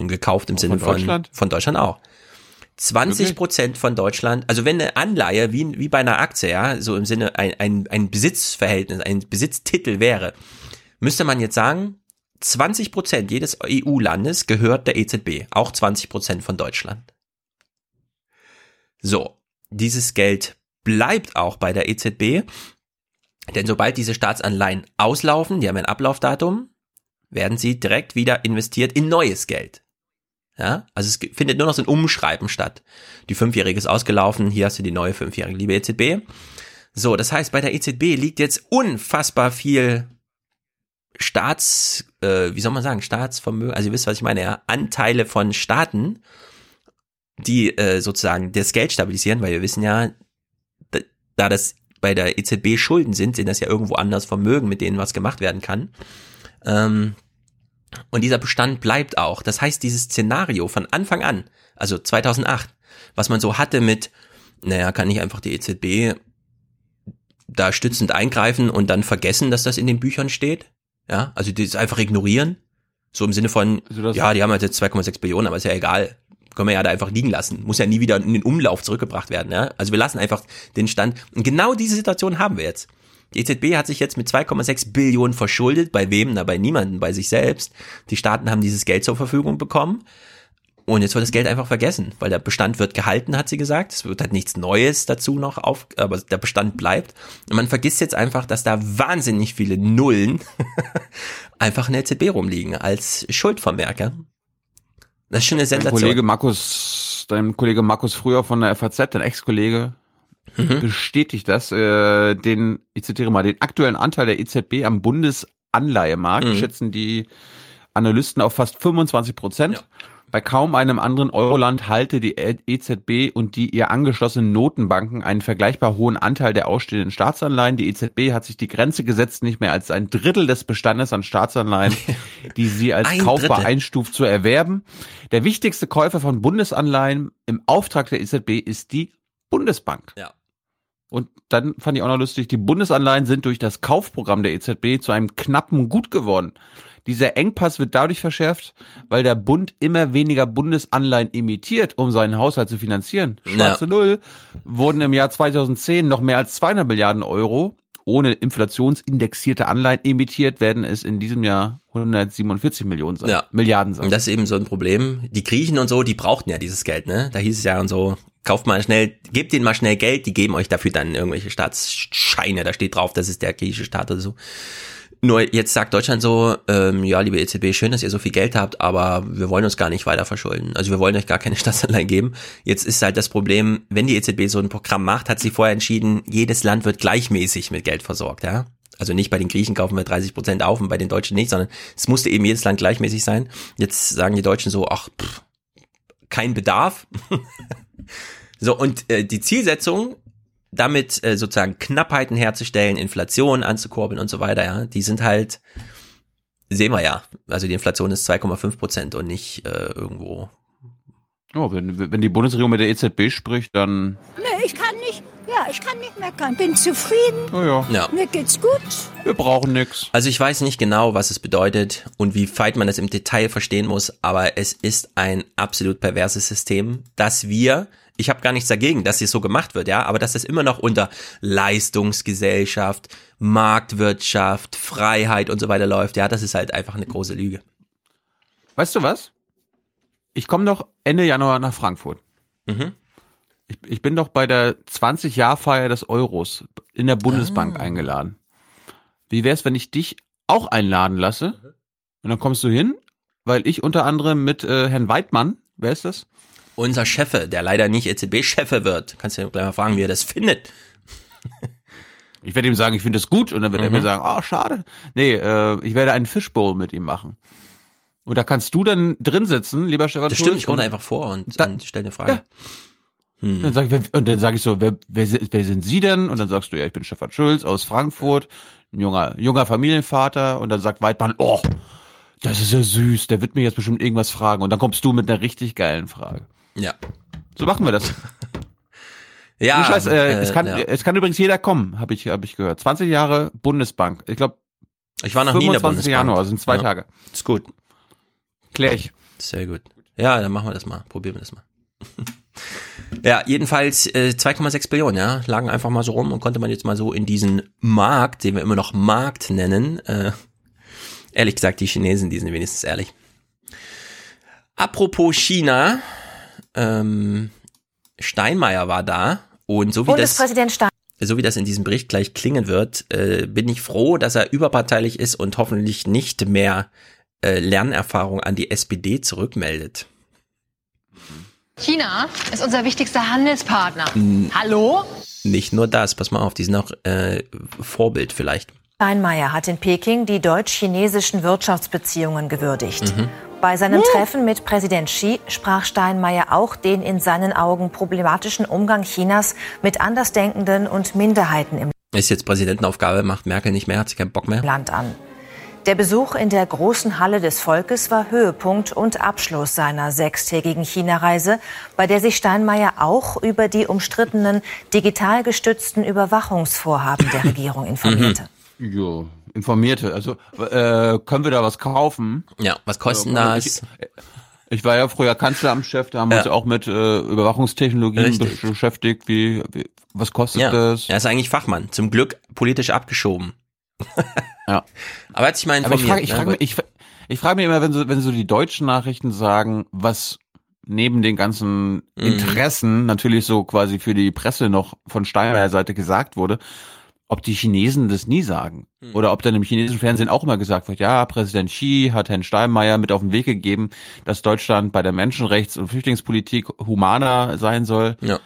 Und gekauft im Sinne von von Deutschland? von Deutschland auch. 20 Prozent von Deutschland, also wenn eine Anleihe wie, wie bei einer Aktie, ja, so im Sinne ein, ein, ein Besitzverhältnis, ein Besitztitel wäre, müsste man jetzt sagen, 20 Prozent jedes EU-Landes gehört der EZB, auch 20 Prozent von Deutschland. So, dieses Geld bleibt auch bei der EZB, denn sobald diese Staatsanleihen auslaufen, die haben ein Ablaufdatum, werden sie direkt wieder investiert in neues Geld. Ja, also es findet nur noch so ein Umschreiben statt. Die Fünfjährige ist ausgelaufen, hier hast du die neue Fünfjährige, liebe EZB. So, das heißt, bei der EZB liegt jetzt unfassbar viel Staats, äh, wie soll man sagen, Staatsvermögen, also ihr wisst, was ich meine, ja, Anteile von Staaten, die äh, sozusagen das Geld stabilisieren, weil wir wissen ja, da, da das bei der EZB Schulden sind, sind das ja irgendwo anders Vermögen, mit denen was gemacht werden kann. Ähm, und dieser Bestand bleibt auch. Das heißt, dieses Szenario von Anfang an, also 2008, was man so hatte mit, naja, kann nicht einfach die EZB da stützend eingreifen und dann vergessen, dass das in den Büchern steht? Ja, also das einfach ignorieren. So im Sinne von, Also ja, die haben halt jetzt 2,6 Billionen, aber ist ja egal. Können wir ja da einfach liegen lassen. Muss ja nie wieder in den Umlauf zurückgebracht werden. Ja? Also wir lassen einfach den Stand. Und genau diese Situation haben wir jetzt. Die EZB hat sich jetzt mit 2,6 Billionen verschuldet. Bei wem? Na, bei niemanden, bei sich selbst. Die Staaten haben dieses Geld zur Verfügung bekommen. Und jetzt wird das Geld einfach vergessen, weil der Bestand wird gehalten, hat sie gesagt. Es wird halt nichts Neues dazu noch auf, aber der Bestand bleibt. Und man vergisst jetzt einfach, dass da wahnsinnig viele Nullen einfach in der EZB rumliegen als Schuldvermerke. Das ist schon eine Dein Sensation. Kollege Markus, dein Kollege Markus früher von der FAZ, dein Ex-Kollege, Mhm. bestätigt das, äh, den, ich zitiere mal, den aktuellen Anteil der EZB am Bundesanleihemarkt Mhm. schätzen die Analysten auf fast 25 Prozent. Bei kaum einem anderen Euroland halte die EZB und die ihr angeschlossenen Notenbanken einen vergleichbar hohen Anteil der ausstehenden Staatsanleihen. Die EZB hat sich die Grenze gesetzt, nicht mehr als ein Drittel des Bestandes an Staatsanleihen, die sie als Ein kaufbar Drittel. einstuft, zu erwerben. Der wichtigste Käufer von Bundesanleihen im Auftrag der EZB ist die Bundesbank. Ja. Und dann fand ich auch noch lustig, die Bundesanleihen sind durch das Kaufprogramm der EZB zu einem knappen Gut geworden. Dieser Engpass wird dadurch verschärft, weil der Bund immer weniger Bundesanleihen emittiert, um seinen Haushalt zu finanzieren. Schwarze Null wurden im Jahr 2010 noch mehr als 200 Milliarden Euro ohne inflationsindexierte Anleihen emittiert, werden es in diesem Jahr 147 Millionen sein. Ja. Milliarden sein. Und das ist eben so ein Problem. Die Griechen und so, die brauchten ja dieses Geld, ne? Da hieß es ja und so, kauft mal schnell, gebt denen mal schnell Geld, die geben euch dafür dann irgendwelche Staatsscheine, da steht drauf, das ist der griechische Staat oder so. Nur jetzt sagt Deutschland so, ähm, ja, liebe EZB, schön, dass ihr so viel Geld habt, aber wir wollen uns gar nicht weiter verschulden. Also wir wollen euch gar keine Staatsanleihen geben. Jetzt ist halt das Problem, wenn die EZB so ein Programm macht, hat sie vorher entschieden, jedes Land wird gleichmäßig mit Geld versorgt, ja. Also nicht bei den Griechen kaufen wir 30 Prozent auf und bei den Deutschen nicht, sondern es musste eben jedes Land gleichmäßig sein. Jetzt sagen die Deutschen so, ach, pff, kein Bedarf. so, und äh, die Zielsetzung, damit äh, sozusagen Knappheiten herzustellen, Inflation anzukurbeln und so weiter, ja, die sind halt, sehen wir ja. Also die Inflation ist 2,5 Prozent und nicht äh, irgendwo. Ja, wenn, wenn die Bundesregierung mit der EZB spricht, dann Nee, ich kann nicht, ja, ich kann nicht meckern. Bin zufrieden. Oh ja. Ja. Mir geht's gut. Wir brauchen nix. Also ich weiß nicht genau, was es bedeutet und wie weit man das im Detail verstehen muss, aber es ist ein absolut perverses System, dass wir, ich habe gar nichts dagegen, dass es so gemacht wird, ja, aber dass es immer noch unter Leistungsgesellschaft, Marktwirtschaft, Freiheit und so weiter läuft, ja, das ist halt einfach eine große Lüge. Weißt du was? Ich komme doch Ende Januar nach Frankfurt. Mhm. Ich, ich bin doch bei der 20-Jahr-Feier des Euros in der Bundesbank Ah. eingeladen. Wie wär's, wenn ich dich auch einladen lasse? Und dann kommst du hin, weil ich unter anderem mit äh, Herrn Weidmann, wer ist das? Unser Cheffe, der leider nicht EZB-Chefe wird, kannst du ja gleich mal fragen, wie er das findet. Ich werde ihm sagen, ich finde es gut und dann wird er Mhm. mir sagen, oh, schade. Nee, äh, ich werde einen Fishbowl mit ihm machen. Und da kannst du dann drin sitzen, lieber Stefan Das stimmt, ich komme einfach vor und, Da- und stelle eine Frage. Hm. Dann sag ich, und dann sage ich so, wer, wer, wer sind Sie denn? Und dann sagst du, ja, ich bin Stefan Schulz aus Frankfurt, ein junger, junger Familienvater. Und dann sagt Weidmann, oh, das ist ja süß, der wird mir jetzt bestimmt irgendwas fragen. Und dann kommst du mit einer richtig geilen Frage. Ja. So machen wir das. Ja, Nee, Scheiß, äh, äh, es, kann, ja. es kann übrigens jeder kommen, habe ich, hab ich gehört. 20 Jahre Bundesbank. Ich glaube, Ich war noch nie in der 25. Bundesbank. Januar, sind zwei Ja. Tage. Ist gut. Klär ich. Sehr gut. Ja, dann machen wir das mal. Probieren wir das mal. ja, jedenfalls äh, 2,6 Billionen, ja, lagen einfach mal so rum und konnte man jetzt mal so in diesen Markt, den wir immer noch Markt nennen, äh, ehrlich gesagt, die Chinesen, die sind wenigstens ehrlich. Apropos China, ähm, Steinmeier war da und so wie das Bundespräsident Stein. so wie das in diesem Bericht gleich klingen wird, äh, bin ich froh, dass er überparteilich ist und hoffentlich nicht mehr äh, Lernerfahrung an die SPD zurückmeldet. China ist unser wichtigster Handelspartner. Mm. Hallo? Nicht nur das, pass mal auf, die sind auch äh, Vorbild vielleicht. Steinmeier hat in Peking die deutsch-chinesischen Wirtschaftsbeziehungen gewürdigt. Mhm. Bei seinem Treffen mit Präsident Xi sprach Steinmeier auch den in seinen Augen problematischen Umgang Chinas mit Andersdenkenden und Minderheiten im Ist jetzt Präsidentenaufgabe, macht Merkel nicht mehr, hat sie keinen Bock mehr. Land an. Der Besuch in der großen Halle des Volkes war Höhepunkt und Abschluss seiner sechstägigen China-Reise, bei der sich Steinmeier auch über die umstrittenen digital gestützten Überwachungsvorhaben der Regierung informierte. Jo, informierte. Also äh, können wir da was kaufen? Ja, was kostet Ja, das? Ich, ich war ja früher Kanzleramtschef, da haben wir Ja. uns auch mit äh, Überwachungstechnologien Richtig. beschäftigt. Wie, wie was kostet Ja, das? er ist eigentlich Fachmann. Zum Glück politisch abgeschoben. Ja. Aber er hat sich mal Aber ich informiert. frage ich ne? frag mich, ich, ich frag mich immer, wenn so, wenn so die deutschen Nachrichten sagen, was neben den ganzen Mhm. Interessen natürlich so quasi für die Presse noch von Steinmeier Seite gesagt wurde, ob die Chinesen das nie sagen. Mhm. Oder ob dann im chinesischen Fernsehen auch immer gesagt wird, ja, Präsident Xi hat Herrn Steinmeier mit auf den Weg gegeben, dass Deutschland bei der Menschenrechts- und Flüchtlingspolitik humaner sein soll. Ja.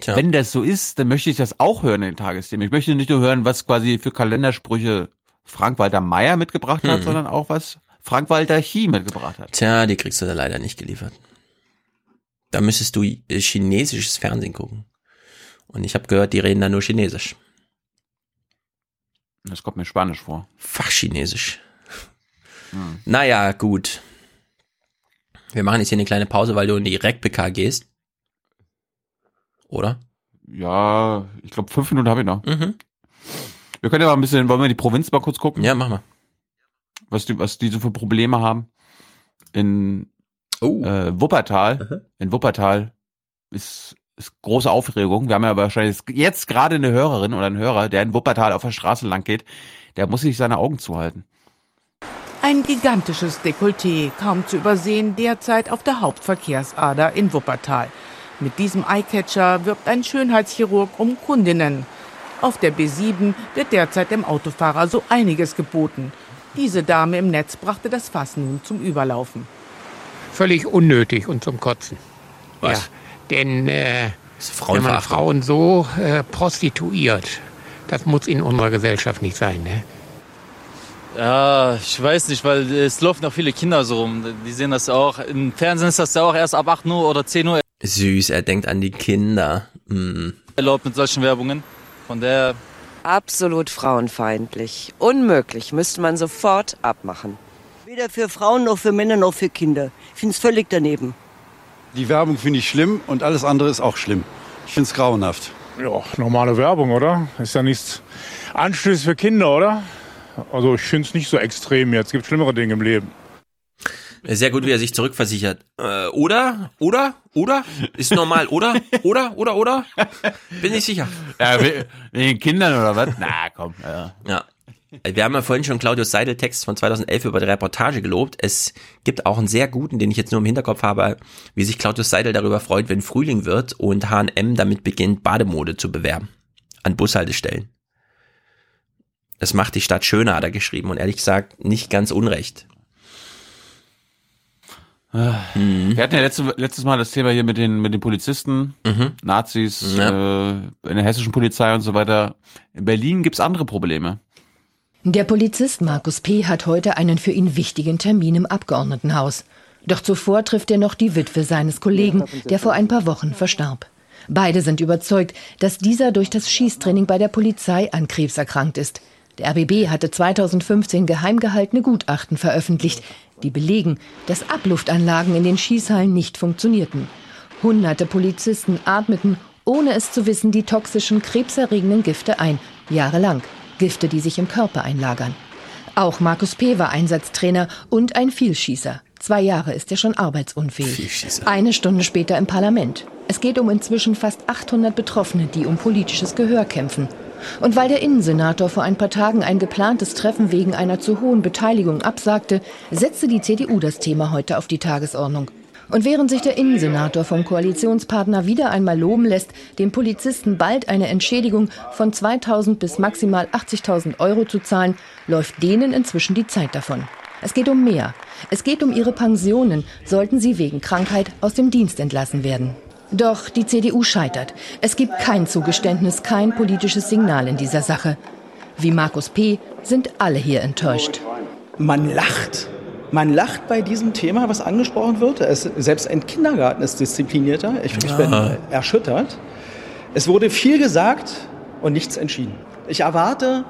Tja. Wenn das so ist, dann möchte ich das auch hören in den Tagesthemen. Ich möchte nicht nur hören, was quasi für Kalendersprüche Frank-Walter Meyer mitgebracht hat, Mhm. sondern auch was Frank-Walter Chi mitgebracht hat. Tja, die kriegst du da leider nicht geliefert. Da müsstest du äh, chinesisches Fernsehen gucken. Und ich habe gehört, die reden da nur Chinesisch. Das kommt mir Spanisch vor. Fachchinesisch. Hm. Naja, gut. Wir machen jetzt hier eine kleine Pause, weil du in die REC-PK gehst. Oder? Ja, ich glaube, fünf Minuten habe ich noch. Mhm. Wir können ja mal ein bisschen, wollen wir die Provinz mal kurz gucken? Ja, mach mal. Was die, was die so für Probleme haben. In Oh. äh, Wuppertal. In Wuppertal ist große Aufregung. Wir haben ja wahrscheinlich jetzt gerade eine Hörerin oder einen Hörer, der in Wuppertal auf der Straße lang geht. Der muss sich seine Augen zuhalten. Ein gigantisches Dekolleté, kaum zu übersehen, derzeit auf der Hauptverkehrsader in Wuppertal. Mit diesem Eyecatcher wirbt ein Schönheitschirurg um Kundinnen. Auf der B7 wird derzeit dem Autofahrer so einiges geboten. Diese Dame im Netz brachte das Fass nun zum Überlaufen. Völlig unnötig und zum Kotzen. Was? Ja, denn äh, wenn man. Frauen so äh, prostituiert, das muss in unserer Gesellschaft nicht sein. Ne? Ja, ich weiß nicht, weil es laufen auch viele Kinder so rum. Die sehen das ja auch. Im Fernsehen ist das ja auch erst ab 8 Uhr oder 10 Uhr Süß, er denkt an die Kinder. Mm. erlaubt mit solchen Werbungen. Von der Absolut frauenfeindlich. Unmöglich. Müsste man sofort abmachen. Weder für Frauen noch für Männer noch für Kinder. Ich finde es völlig daneben. Die Werbung finde ich schlimm und alles andere ist auch schlimm. Ich finde es grauenhaft. Ja, normale Werbung, oder? Ist ja nichts Anstößig für Kinder, oder? Also ich finde es nicht so extrem jetzt. Es gibt schlimmere Dinge im Leben. Sehr gut, wie er sich zurückversichert. Äh, oder? Oder? Oder? Ist normal, oder? Oder? Oder? Oder? Bin ich sicher. Ja, we- wegen den Kindern oder was? Na, komm. Ja. Ja. Wir haben ja vorhin schon Claudius Seidel Text von 2011 über die Reportage gelobt. Es gibt auch einen sehr guten, den ich jetzt nur im Hinterkopf habe, wie sich Claudius Seidel darüber freut, wenn Frühling wird und H&M damit beginnt, Bademode zu bewerben. An Bushaltestellen. Das macht die Stadt schöner, hat er geschrieben und ehrlich gesagt nicht ganz unrecht. Wir hatten ja letzte, letztes Mal das Thema hier mit den, mit den Polizisten, Nazis, äh, in der hessischen Polizei und so weiter. In Berlin gibt's andere Probleme. Der Polizist Markus P. hat heute einen für ihn wichtigen Termin im Abgeordnetenhaus. Doch zuvor trifft er noch die Witwe seines Kollegen, der vor ein paar Wochen verstarb. Beide sind überzeugt, dass dieser durch das Schießtraining bei der Polizei an Krebs erkrankt ist. Der RBB hatte 2015 geheim gehaltene Gutachten veröffentlicht, die belegen, dass Abluftanlagen in den Schießhallen nicht funktionierten. Hunderte Polizisten atmeten, ohne es zu wissen, die toxischen, krebserregenden Gifte ein, jahrelang. Gifte, die sich im Körper einlagern. Auch Markus P. war Einsatztrainer und ein Vielschießer. Zwei Jahre ist er schon arbeitsunfähig. Eine Stunde später im Parlament. Es geht um inzwischen fast 800 Betroffene, die um politisches Gehör kämpfen. Und weil der Innensenator vor ein paar Tagen ein geplantes Treffen wegen einer zu hohen Beteiligung absagte, setzte die CDU das Thema heute auf die Tagesordnung. Und während sich der Innensenator vom Koalitionspartner wieder einmal loben lässt, den Polizisten bald eine Entschädigung von 2.000 bis maximal 80.000 Euro zu zahlen, läuft denen inzwischen die Zeit davon. Es geht um mehr. Es geht um ihre Pensionen, sollten sie wegen Krankheit aus dem Dienst entlassen werden. Doch die CDU scheitert. Es gibt kein Zugeständnis, kein politisches Signal in dieser Sache. Wie Markus P. sind alle hier enttäuscht. Man lacht. Man lacht bei diesem Thema, was angesprochen wird. Es, selbst ein Kindergarten ist disziplinierter. Ich, ich bin Ja. erschüttert. Es wurde viel gesagt und nichts entschieden. Ich erwarte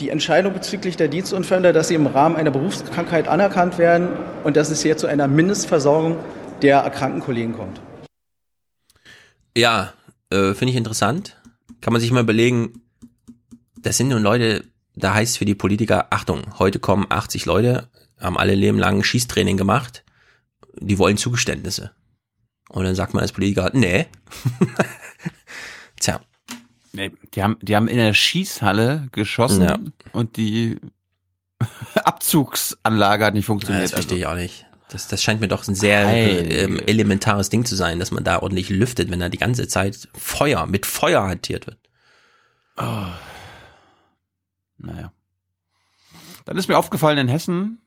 die Entscheidung bezüglich der Dienstunfälle, dass sie im Rahmen einer Berufskrankheit anerkannt werden und dass es hier zu einer Mindestversorgung der erkrankten Kollegen kommt. Ja, äh, finde ich interessant. Kann man sich mal überlegen, das sind nun Leute, da heißt für die Politiker, Achtung, heute kommen 80 Leute, haben alle Leben lang Schießtraining gemacht, die wollen Zugeständnisse. Und dann sagt man als Politiker, nee. Tja. Nee, die haben, die haben in der Schießhalle geschossen Ja. und die Abzugsanlage hat nicht Ja, funktioniert. das verstehe ich auch nicht. Das, das scheint mir doch ein sehr äh, ähm, elementares Ding zu sein, dass man da ordentlich lüftet, wenn da die ganze Zeit Feuer, mit Feuer hantiert wird. Oh. Naja. Dann ist mir aufgefallen, in Hessen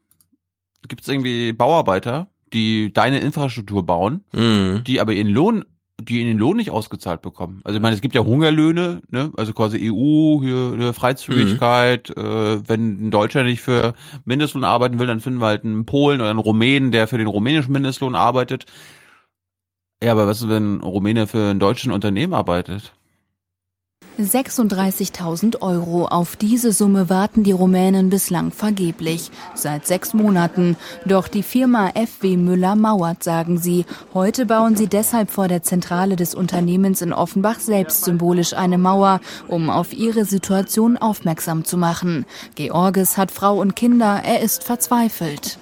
gibt es irgendwie Bauarbeiter, die deine Infrastruktur bauen, Mhm. die aber ihren Lohn, die ihren Lohn nicht ausgezahlt bekommen. Also ich meine, es gibt ja Hungerlöhne, ne? also quasi EU, hier, hier Freizügigkeit. Äh, wenn ein Deutscher nicht für Mindestlohn arbeiten will, dann finden wir halt einen Polen oder einen Rumänen, der für den rumänischen Mindestlohn arbeitet. Ja, aber was ist, wenn ein Rumäne für ein deutschen Unternehmen arbeitet? 36.000 Euro. Auf diese Summe warten die Rumänen bislang vergeblich. Seit sechs Monaten. Doch die Firma FW Müller mauert, sagen sie. Heute bauen sie deshalb vor der Zentrale des Unternehmens in Offenbach selbst symbolisch eine Mauer, um auf ihre Situation aufmerksam zu machen. Georges hat Frau und Kinder. Er ist verzweifelt.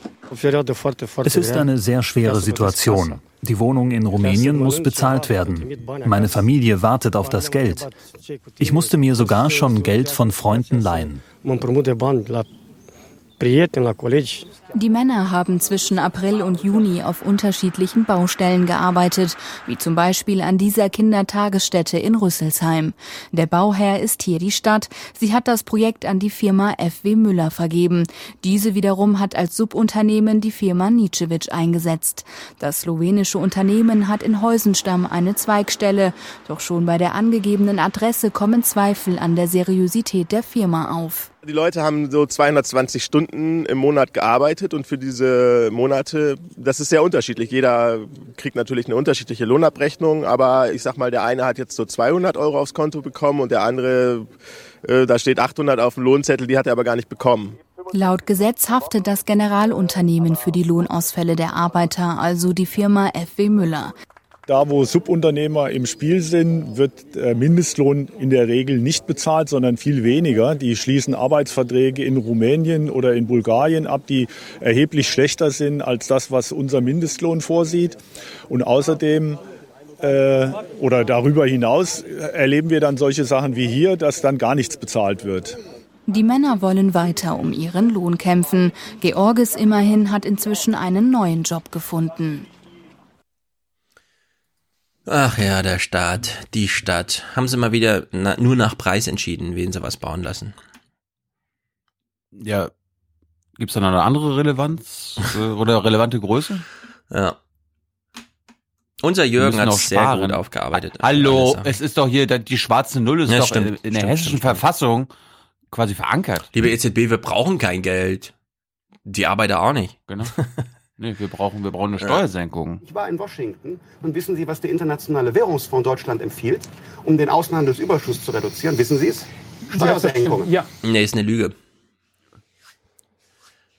Es ist eine sehr schwere Situation. Die Wohnung in Rumänien muss bezahlt werden. Meine Familie wartet auf das Geld. Ich musste mir sogar schon Geld von Freunden leihen. Die Männer haben zwischen April und Juni auf unterschiedlichen Baustellen gearbeitet, wie zum Beispiel an dieser Kindertagesstätte in Rüsselsheim. Der Bauherr ist hier die Stadt. Sie hat das Projekt an die Firma FW Müller vergeben. Diese wiederum hat als Subunternehmen die Firma Nicevic eingesetzt. Das slowenische Unternehmen hat in Heusenstamm eine Zweigstelle. Doch schon bei der angegebenen Adresse kommen Zweifel an der Seriosität der Firma auf. Die Leute haben so 220 Stunden im Monat gearbeitet und für diese Monate, das ist sehr unterschiedlich. Jeder kriegt natürlich eine unterschiedliche Lohnabrechnung, aber ich sag mal, der eine hat jetzt so 200 Euro aufs Konto bekommen und der andere, äh, da steht 800 auf dem Lohnzettel, die hat er aber gar nicht bekommen. Laut Gesetz haftet das Generalunternehmen für die Lohnausfälle der Arbeiter, also die Firma FW Müller. Da, wo Subunternehmer im Spiel sind, wird äh, Mindestlohn in der Regel nicht bezahlt, sondern viel weniger. Die schließen Arbeitsverträge in Rumänien oder in Bulgarien ab, die erheblich schlechter sind als das, was unser Mindestlohn vorsieht. Und außerdem äh, oder darüber hinaus erleben wir dann solche Sachen wie hier, dass dann gar nichts bezahlt wird. Die Männer wollen weiter um ihren Lohn kämpfen. Georges immerhin hat inzwischen einen neuen Job gefunden. Ach ja, der Staat, die Stadt. Haben sie mal wieder na, nur nach Preis entschieden, wen sie was bauen lassen. Ja, gibt's da noch eine andere Relevanz äh, oder relevante Größe? Ja. Unser Jürgen hat es sehr sparen. gut aufgearbeitet. Hallo, es ist doch hier die schwarze Null ist Ja, doch stimmt, in, in der stimmt, hessischen stimmt. Verfassung quasi verankert. Liebe EZB, wir brauchen kein Geld. Die Arbeiter auch nicht. Genau. Nee, wir brauchen, wir brauchen eine Steuersenkung. Ich war in Washington und wissen Sie, was der Internationale Währungsfonds Deutschland empfiehlt, um den Außenhandelsüberschuss zu reduzieren? Wissen Sie es? Steuersenkungen. Ja. Nee, ist eine Lüge.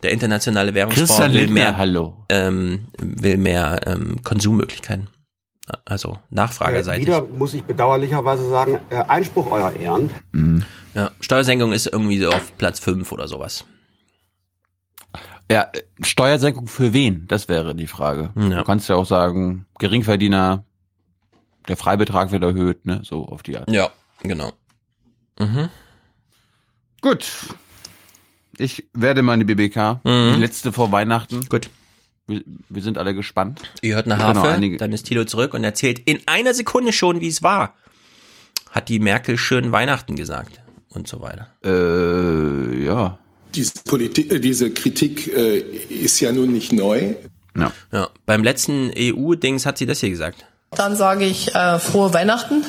Der internationale Währungsfonds Christian will Lindner, mehr, hallo. Ähm, will mehr ähm, Konsummöglichkeiten. Also Äh, nachfragerseitig. wieder muss ich bedauerlicherweise sagen, äh, Einspruch, Euer Ehren. Ja, Steuersenkung ist irgendwie so auf Platz 5 oder sowas. Ja, Steuersenkung für wen? Das wäre die Frage. Ja. Du kannst ja auch sagen, Geringverdiener, der Freibetrag wird erhöht, ne? So auf die Art. Ja, genau. Mhm. Gut. Ich werde mal in die BBK. Mhm. Die letzte vor Weihnachten. Gut. Wir, wir sind alle gespannt. Ihr hört eine noch Harfe, dann ist Thilo zurück und erzählt in einer Sekunde schon, wie es war. Hat die Merkel schön Weihnachten gesagt und so weiter. Äh, ja. Diese, Politik, äh, diese Kritik äh, ist ja nun nicht neu. Ja. ja. Beim letzten EU-Dings hat sie das hier gesagt. Dann sage ich äh, frohe Weihnachten.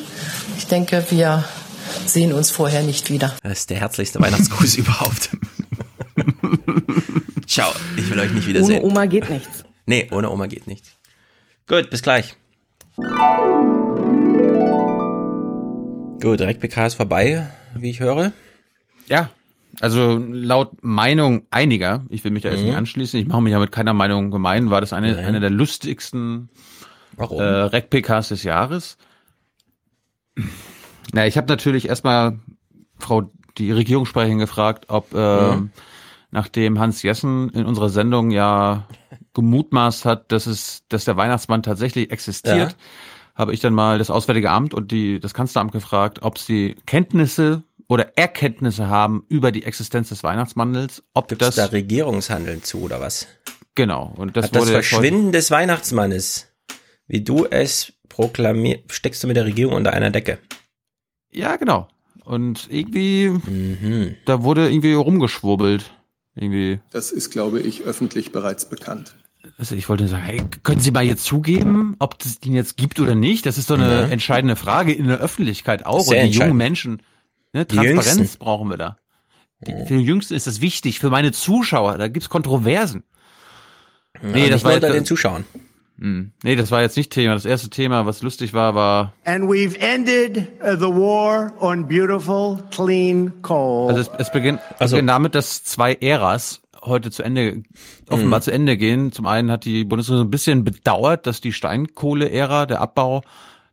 Ich denke, wir sehen uns vorher nicht wieder. Das ist der herzlichste Weihnachtsgruß überhaupt. Ciao, ich will euch nicht wiedersehen. Ohne Oma geht nichts. Nee, ohne Oma geht nichts. Gut, bis gleich. Gut, direkt PK ist vorbei, wie ich höre. Ja, also laut Meinung einiger, ich will mich da jetzt Mhm. nicht anschließen, ich mache mich ja mit keiner Meinung gemein, war das eine, Nein. eine der lustigsten Warum? äh, Rec-PKs des Jahres. Na, ich habe natürlich erstmal Frau die Regierungssprecherin gefragt, ob äh, Mhm. nachdem Hans Jessen in unserer Sendung ja gemutmaßt hat, dass es, dass der Weihnachtsmann tatsächlich existiert, Ja. habe ich dann mal das Auswärtige Amt und die, das Kanzleramt gefragt, ob sie Kenntnisse oder Erkenntnisse haben über die Existenz des Weihnachtsmandels, ob Gibt's das da Regierungshandeln zu oder was? genau und das Hat das Verschwinden des Weihnachtsmannes, wie du es proklamierst, steckst du mit der Regierung unter einer Decke. Ja, genau. Und irgendwie, Mhm. da wurde irgendwie rumgeschwurbelt. Irgendwie. Das ist, glaube ich, öffentlich bereits bekannt. Also ich wollte sagen, hey, können Sie mal jetzt zugeben, ob es den jetzt gibt oder nicht? Das ist doch eine Ja. entscheidende Frage in der Öffentlichkeit auch. Sehr und die jungen. Menschen. Ne, Die Transparenz Jüngsten. brauchen wir da. Für die Jüngsten ist das wichtig, für meine Zuschauer, da gibt's Kontroversen. Nee, das war unter den Zuschauern. Hm. Nee, das war jetzt nicht Thema. Das erste Thema, was lustig war, war, And we've ended uh, the war on beautiful, clean coal. also es, es beginnt, es beginnt damit, dass zwei Äras heute zu Ende, offenbar Mhm. zu Ende gehen. Zum einen hat die Bundesregierung ein bisschen bedauert, dass die Steinkohle-Ära, der Abbau,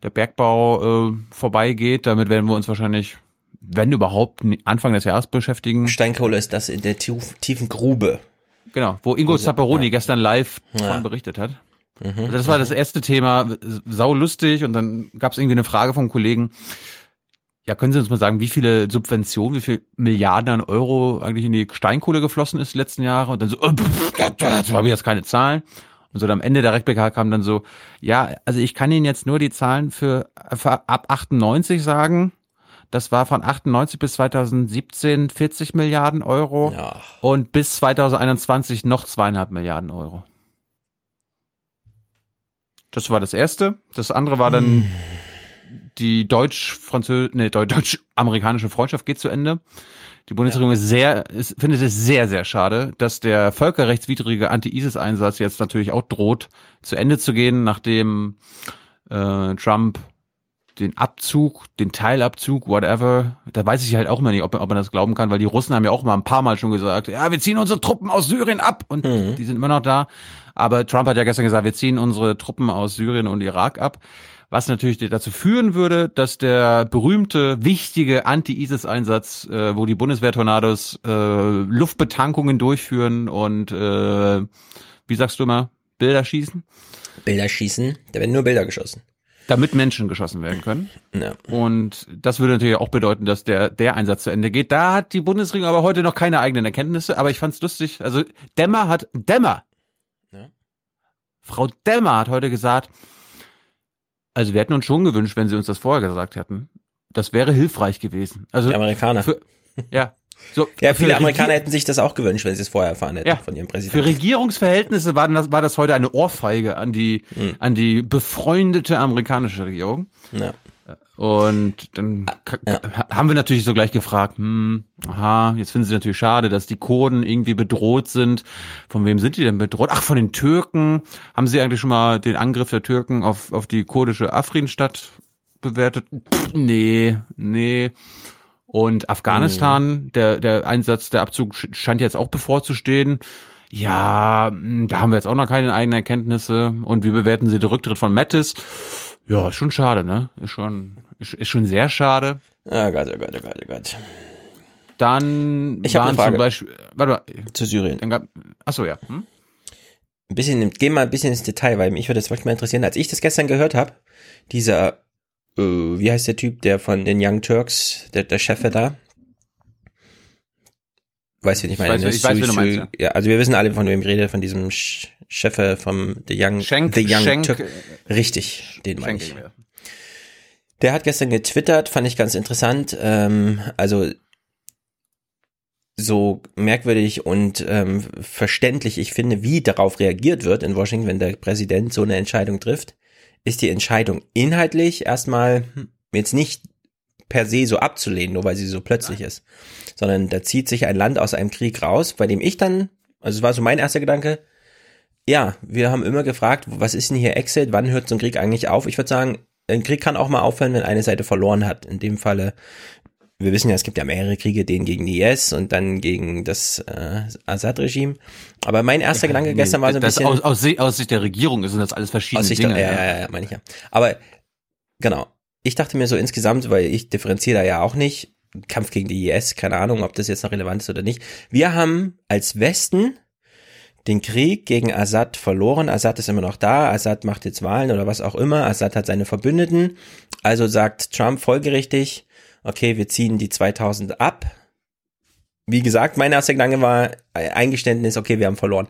der Bergbau äh, vorbeigeht. Damit werden wir uns wahrscheinlich, wenn überhaupt, Anfang des Jahres beschäftigen. Steinkohle ist das in der tief, tiefen Grube. Genau, wo Ingo Grube, Zapparoni ja. gestern live Ja. berichtet hat. Mhm. Also das war das erste Thema, sau lustig und dann gab es irgendwie eine Frage vom Kollegen. Ja, können Sie uns mal sagen, wie viele Subventionen, wie viel Milliarden an Euro eigentlich in die Steinkohle geflossen ist die letzten Jahre? Und dann so, äh, pff, das habe ich jetzt keine Zahlen. Und so am Ende der RecBK kam dann so, ja, also ich kann Ihnen jetzt nur die Zahlen für, für ab 98 sagen. Das war von 98 bis 2017 40 Milliarden Euro Ja. und bis 2021 noch zweieinhalb Milliarden Euro. Das war das erste. Das andere war dann die deutsch-französische, nee, deu- deutsch-amerikanische Freundschaft geht zu Ende. Die Bundesregierung ist sehr, ist, findet es sehr, sehr schade, dass der völkerrechtswidrige Anti-ISIS-Einsatz jetzt natürlich auch droht, zu Ende zu gehen, nachdem äh, Trump den Abzug, den Teilabzug, whatever, da weiß ich halt auch immer nicht, ob, ob man das glauben kann, weil die Russen haben ja auch mal ein paar Mal schon gesagt, ja, wir ziehen unsere Truppen aus Syrien ab und die sind immer noch da. Aber Trump hat ja gestern gesagt, wir ziehen unsere Truppen aus Syrien und Irak ab. Was natürlich dazu führen würde, dass der berühmte, wichtige Anti-ISIS-Einsatz, äh, wo die Bundeswehr-Tornados äh, Luftbetankungen durchführen und äh, wie sagst du immer, Bilder schießen? Bilder schießen, da werden nur Bilder geschossen. Damit Menschen geschossen werden können. Ja. Und das würde natürlich auch bedeuten, dass der, der Einsatz zu Ende geht. Da hat die Bundesregierung aber heute noch keine eigenen Erkenntnisse, aber ich fand's lustig. Also Dämmer hat, Dämmer! Ja. Frau Dämmer hat heute gesagt, also wir hätten uns schon gewünscht, wenn sie uns das vorher gesagt hätten. Das wäre hilfreich gewesen. Also Die Amerikaner. Für, ja. So, Ja, für viele Regier- Amerikaner hätten sich das auch gewünscht, wenn sie es vorher erfahren hätten Ja. von ihrem Für Präsidenten. Regierungsverhältnisse war das, war das heute eine Ohrfeige an die, Hm. an die befreundete amerikanische Regierung. Ja. Und dann ka- ka- haben wir natürlich so gleich gefragt, hm, aha, jetzt finden sie natürlich schade, dass die Kurden irgendwie bedroht sind. Von wem sind die denn bedroht? Ach, von den Türken. Haben sie eigentlich schon mal den Angriff der Türken auf, auf die kurdische Afrin-Stadt bewertet? Pff, nee, nee. Und Afghanistan, der, der Einsatz, der Abzug sch- scheint jetzt auch bevorzustehen. Ja, mh, da haben wir jetzt auch noch keine eigenen Erkenntnisse. Und wie bewerten Sie den Rücktritt von Mattis? Ja, ist schon schade, ne? Ist schon, ist, ist schon sehr schade. Oh Gott, oh Gott, oh Gott, oh Gott. Dann Ich waren zum Beispiel, warte mal, Zu Syrien. dann gab, achso, ja. Hm? Ein bisschen, geh mal ein bisschen ins Detail, weil mich würde das wirklich mal interessieren. Als ich das gestern gehört habe, dieser, äh, wie heißt der Typ, der von den Young Turks, der, der Chef da? Wie ich Ich meine? weiß, ne? ich weiß, wen du Sü- meinst, Sü- ja. also wir wissen alle, von wem ich rede, von diesem Sch- Chef vom The Young, Schenk- The Young Schenk- Turk. Richtig, den meine ich. ich mir. Der hat gestern getwittert, fand ich ganz interessant. Ähm, also so merkwürdig und ähm, verständlich ich finde, wie darauf reagiert wird in Washington, wenn der Präsident so eine Entscheidung trifft, ist die Entscheidung inhaltlich erstmal jetzt nicht per se so abzulehnen, nur weil sie so plötzlich ist. Sondern da zieht sich ein Land aus einem Krieg raus, bei dem ich dann, also es war so mein erster Gedanke, ja, wir haben immer gefragt, was ist denn hier Exit, wann hört so ein Krieg eigentlich auf? Ich würde sagen, ein Krieg kann auch mal aufhören, wenn eine Seite verloren hat. In dem Falle, wir wissen ja, es gibt ja mehrere Kriege, den gegen die IS und dann gegen das äh, Assad-Regime. Aber mein erster ja, Gedanke nee, gestern war so ein bisschen... Aus, aus, aus Sicht der Regierung sind das alles verschiedene aus Sicht Dinge. Der, ja, ja, ja, meine ich ja. Aber genau, ich dachte mir so insgesamt, weil ich differenziere da ja auch nicht, Kampf gegen die IS, keine Ahnung, ob das jetzt noch relevant ist oder nicht. Wir haben als Westen den Krieg gegen Assad verloren. Assad ist immer noch da. Assad macht jetzt Wahlen oder was auch immer. Assad hat seine Verbündeten. Also sagt Trump folgerichtig, okay, wir ziehen die 2000 ab. Wie gesagt, mein erster Gedanke war Eingeständnis, okay, wir haben verloren.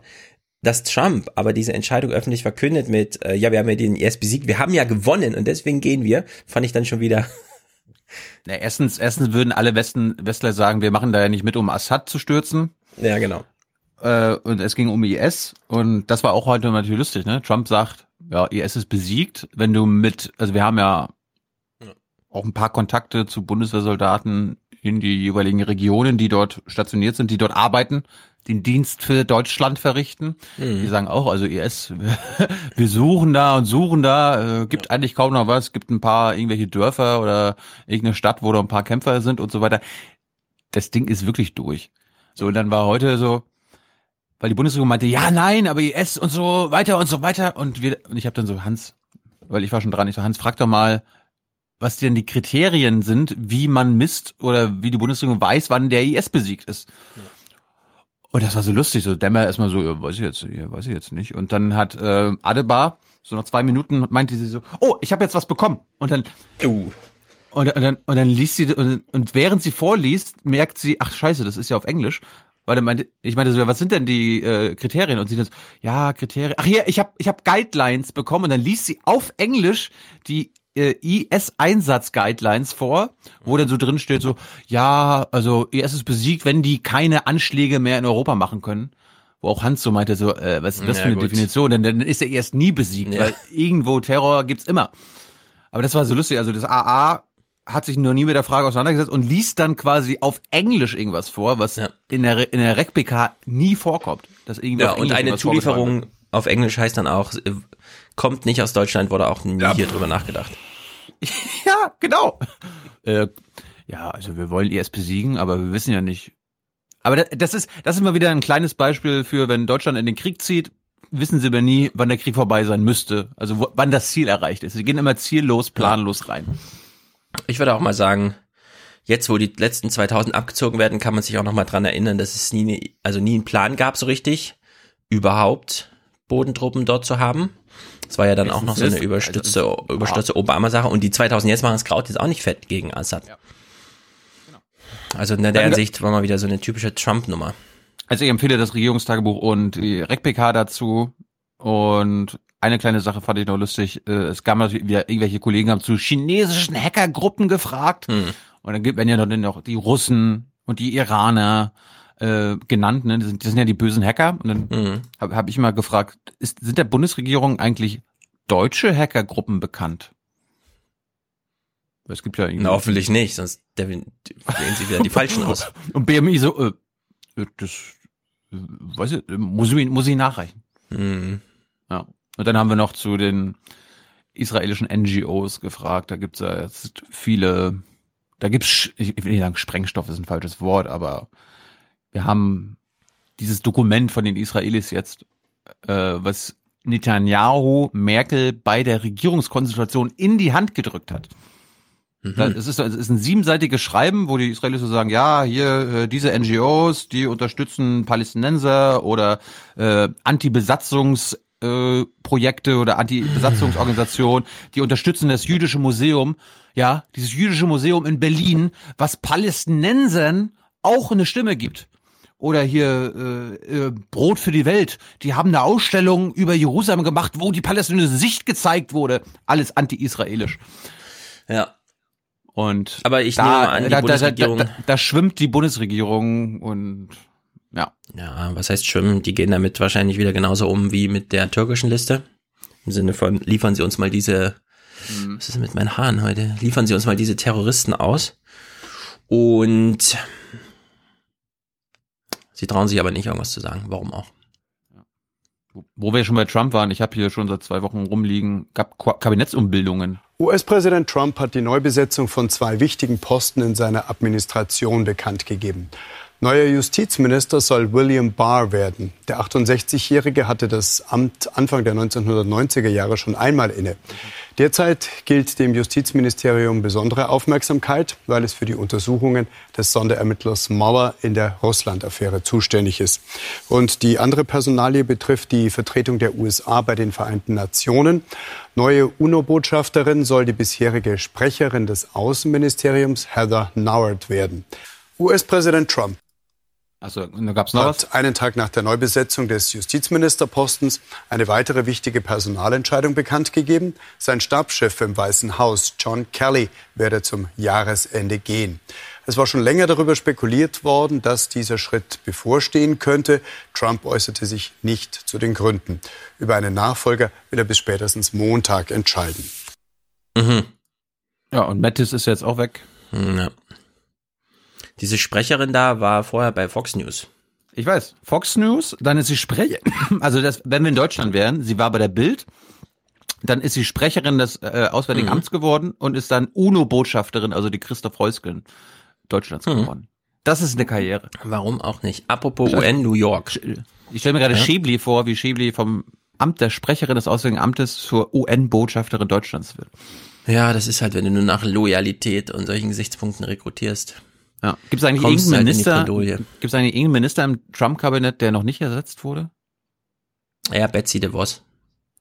Dass Trump aber diese Entscheidung öffentlich verkündet mit, äh, ja, wir haben ja den IS besiegt, wir haben ja gewonnen und deswegen gehen wir, fand ich dann schon wieder na, erstens, erstens würden alle Westen, Westler sagen, wir machen da ja nicht mit, um Assad zu stürzen. Ja, genau äh, und es ging um IS und das war auch heute natürlich lustig, ne? Trump sagt, ja, IS ist besiegt, wenn du mit, also wir haben ja, ja. Auch ein paar Kontakte zu Bundeswehrsoldaten in die jeweiligen Regionen, die dort stationiert sind, die dort arbeiten, den Dienst für Deutschland verrichten. Mhm. Die sagen auch, also IS, wir suchen da und suchen da, äh, gibt ja. eigentlich kaum noch was, gibt ein paar irgendwelche Dörfer oder irgendeine Stadt, wo da ein paar Kämpfer sind und so weiter. Das Ding ist wirklich durch. So, und dann war heute so, weil die Bundesregierung meinte, ja, nein, aber IS und so weiter und so weiter. Und wir, und ich habe dann so, Hans, weil ich war schon dran, ich so, Hans, frag doch mal, was denn die Kriterien sind, wie man misst oder wie die Bundesregierung weiß, wann der IS besiegt ist. Ja. Und das war so lustig, so Dämmer erstmal so, ja, weiß ich jetzt, ja, weiß ich jetzt nicht. Und dann hat äh, Adebar so nach zwei Minuten meinte sie so, oh, ich habe jetzt was bekommen. Und dann, uh. und, und, dann und dann liest sie und, und während sie vorliest, merkt sie, ach scheiße, das ist ja auf Englisch weil er meinte, ich meinte so, was sind denn die äh, Kriterien? Und sie das, ja, Kriterien. Ach hier, ich habe ich hab Guidelines bekommen und dann liest sie auf Englisch die äh, IS-Einsatz-Guidelines vor, wo dann so drin steht so, ja, also IS ist besiegt, wenn die keine Anschläge mehr in Europa machen können. Wo auch Hans so meinte, so, äh, was ist das ja, für eine gut. Definition? Denn dann ist er erst nie besiegt, ja. weil irgendwo Terror gibt's immer. Aber das war so lustig. Also das AA hat sich noch nie mit der Frage auseinandergesetzt und liest dann quasi auf Englisch irgendwas vor, was ja. in der in der RecPK nie vorkommt. Dass irgendwie ja, und eine Zulieferung auf Englisch heißt dann auch, äh, kommt nicht aus Deutschland, wurde auch nie ja. hier drüber nachgedacht. ja, genau. Äh, ja, also wir wollen IS besiegen, aber wir wissen ja nicht. Aber das ist, das ist mal wieder ein kleines Beispiel für, wenn Deutschland in den Krieg zieht, wissen sie aber nie, wann der Krieg vorbei sein müsste. Also wo, wann das Ziel erreicht ist. Sie gehen immer ziellos, planlos rein. Ich würde auch mal sagen, jetzt wo die letzten 2000 abgezogen werden, kann man sich auch noch mal dran erinnern, dass es nie, also nie einen Plan gab so richtig, überhaupt Bodentruppen dort zu haben. Das war ja dann auch noch so eine überstützte, also, überstützte Obama-Sache und die 2000 jetzt machen das Kraut jetzt auch nicht fett gegen Assad. Ja. Genau. Also in der Hinsicht war mal wieder so eine typische Trump-Nummer. Also ich empfehle das Regierungstagebuch und die RecPK dazu und eine kleine Sache fand ich noch lustig. Äh, es gab mal wieder irgendwelche Kollegen haben zu chinesischen Hackergruppen gefragt. Hm. Und dann gibt werden ja noch die Russen und die Iraner äh, genannt. Ne? Das, sind, das sind ja die bösen Hacker. Und dann hm. habe hab ich mal gefragt, ist, sind der Bundesregierung eigentlich deutsche Hackergruppen bekannt? Es gibt ja Na, hoffentlich nicht, sonst wählen sie wieder die falschen aus. Und BMI so, äh, das äh, weiß ich, muss ich, muss ich nachreichen. Mhm. Ja. Und dann haben wir noch zu den israelischen NGOs gefragt. Da gibt's ja jetzt viele, da gibt's, ich will nicht sagen, Sprengstoff ist ein falsches Wort, aber wir haben dieses Dokument von den Israelis jetzt, äh, was Netanyahu Merkel bei der Regierungskonsultation in die Hand gedrückt hat. Mhm. Es, ist, es ist ein siebenseitiges Schreiben, wo die Israelis so sagen, ja, hier äh, diese NGOs, die unterstützen Palästinenser oder äh, Anti-Besatzungs äh, Projekte oder Anti-Besatzungsorganisationen, die unterstützen das jüdische Museum, ja, dieses jüdische Museum in Berlin, was Palästinensern auch eine Stimme gibt. Oder hier äh, äh, Brot für die Welt, die haben eine Ausstellung über Jerusalem gemacht, wo die palästinensische Sicht gezeigt wurde. Alles anti-israelisch. Ja. Und aber ich da, nehme an, die da, Bundesregierung da, da, da schwimmt die Bundesregierung und ja. Ja, was heißt schwimmen? Die gehen damit wahrscheinlich wieder genauso um wie mit der türkischen Liste. Im Sinne von, liefern Sie uns mal diese Was ist denn mit meinen Haaren heute? Liefern Sie uns mal diese Terroristen aus. Und sie trauen sich aber nicht, irgendwas zu sagen. Warum auch? Wo wir schon bei Trump waren, ich habe hier schon seit zwei Wochen rumliegen, gab Kabinettsumbildungen. US-Präsident Trump hat die Neubesetzung von zwei wichtigen Posten in seiner Administration bekannt gegeben. Neuer Justizminister soll William Barr werden. Der 68-Jährige hatte das Amt Anfang der 1990er Jahre schon einmal inne. Derzeit gilt dem Justizministerium besondere Aufmerksamkeit, weil es für die Untersuchungen des Sonderermittlers Mueller in der Russland-Affäre zuständig ist. Und die andere Personalie betrifft die Vertretung der USA bei den Vereinten Nationen. Neue UNO-Botschafterin soll die bisherige Sprecherin des Außenministeriums Heather Nauert werden. US-Präsident Trump also, da gab's noch hat was? einen Tag nach der Neubesetzung des Justizministerpostens eine weitere wichtige Personalentscheidung bekannt gegeben. Sein Stabschef im Weißen Haus, John Kelly, werde zum Jahresende gehen. Es war schon länger darüber spekuliert worden, dass dieser Schritt bevorstehen könnte. Trump äußerte sich nicht zu den Gründen. Über einen Nachfolger will er bis spätestens Montag entscheiden. Mhm. Ja, und Mattis ist jetzt auch weg. Ja. Diese Sprecherin da war vorher bei Fox News. Ich weiß. Fox News, dann ist sie Sprecherin. Also das, wenn wir in Deutschland wären, sie war bei der Bild, dann ist sie Sprecherin des äh, Auswärtigen Mhm. Amts geworden und ist dann UNO-Botschafterin, also die Christoph Heusgen Deutschlands Mhm. geworden. Das ist eine Karriere. Warum auch nicht? Apropos UN New York. Ich stelle mir gerade Ja. Schäbli vor, wie Schäbli vom Amt der Sprecherin des Auswärtigen Amtes zur UN-Botschafterin Deutschlands wird. Ja, das ist halt, wenn du nur nach Loyalität und solchen Gesichtspunkten rekrutierst. Ja. Gibt es eigentlich irgendeinen halt Minister, Bredouille. gibt es eigentlich irgendeinen Minister im Trump-Kabinett, der noch nicht ersetzt wurde? Ja, Betsy DeVos.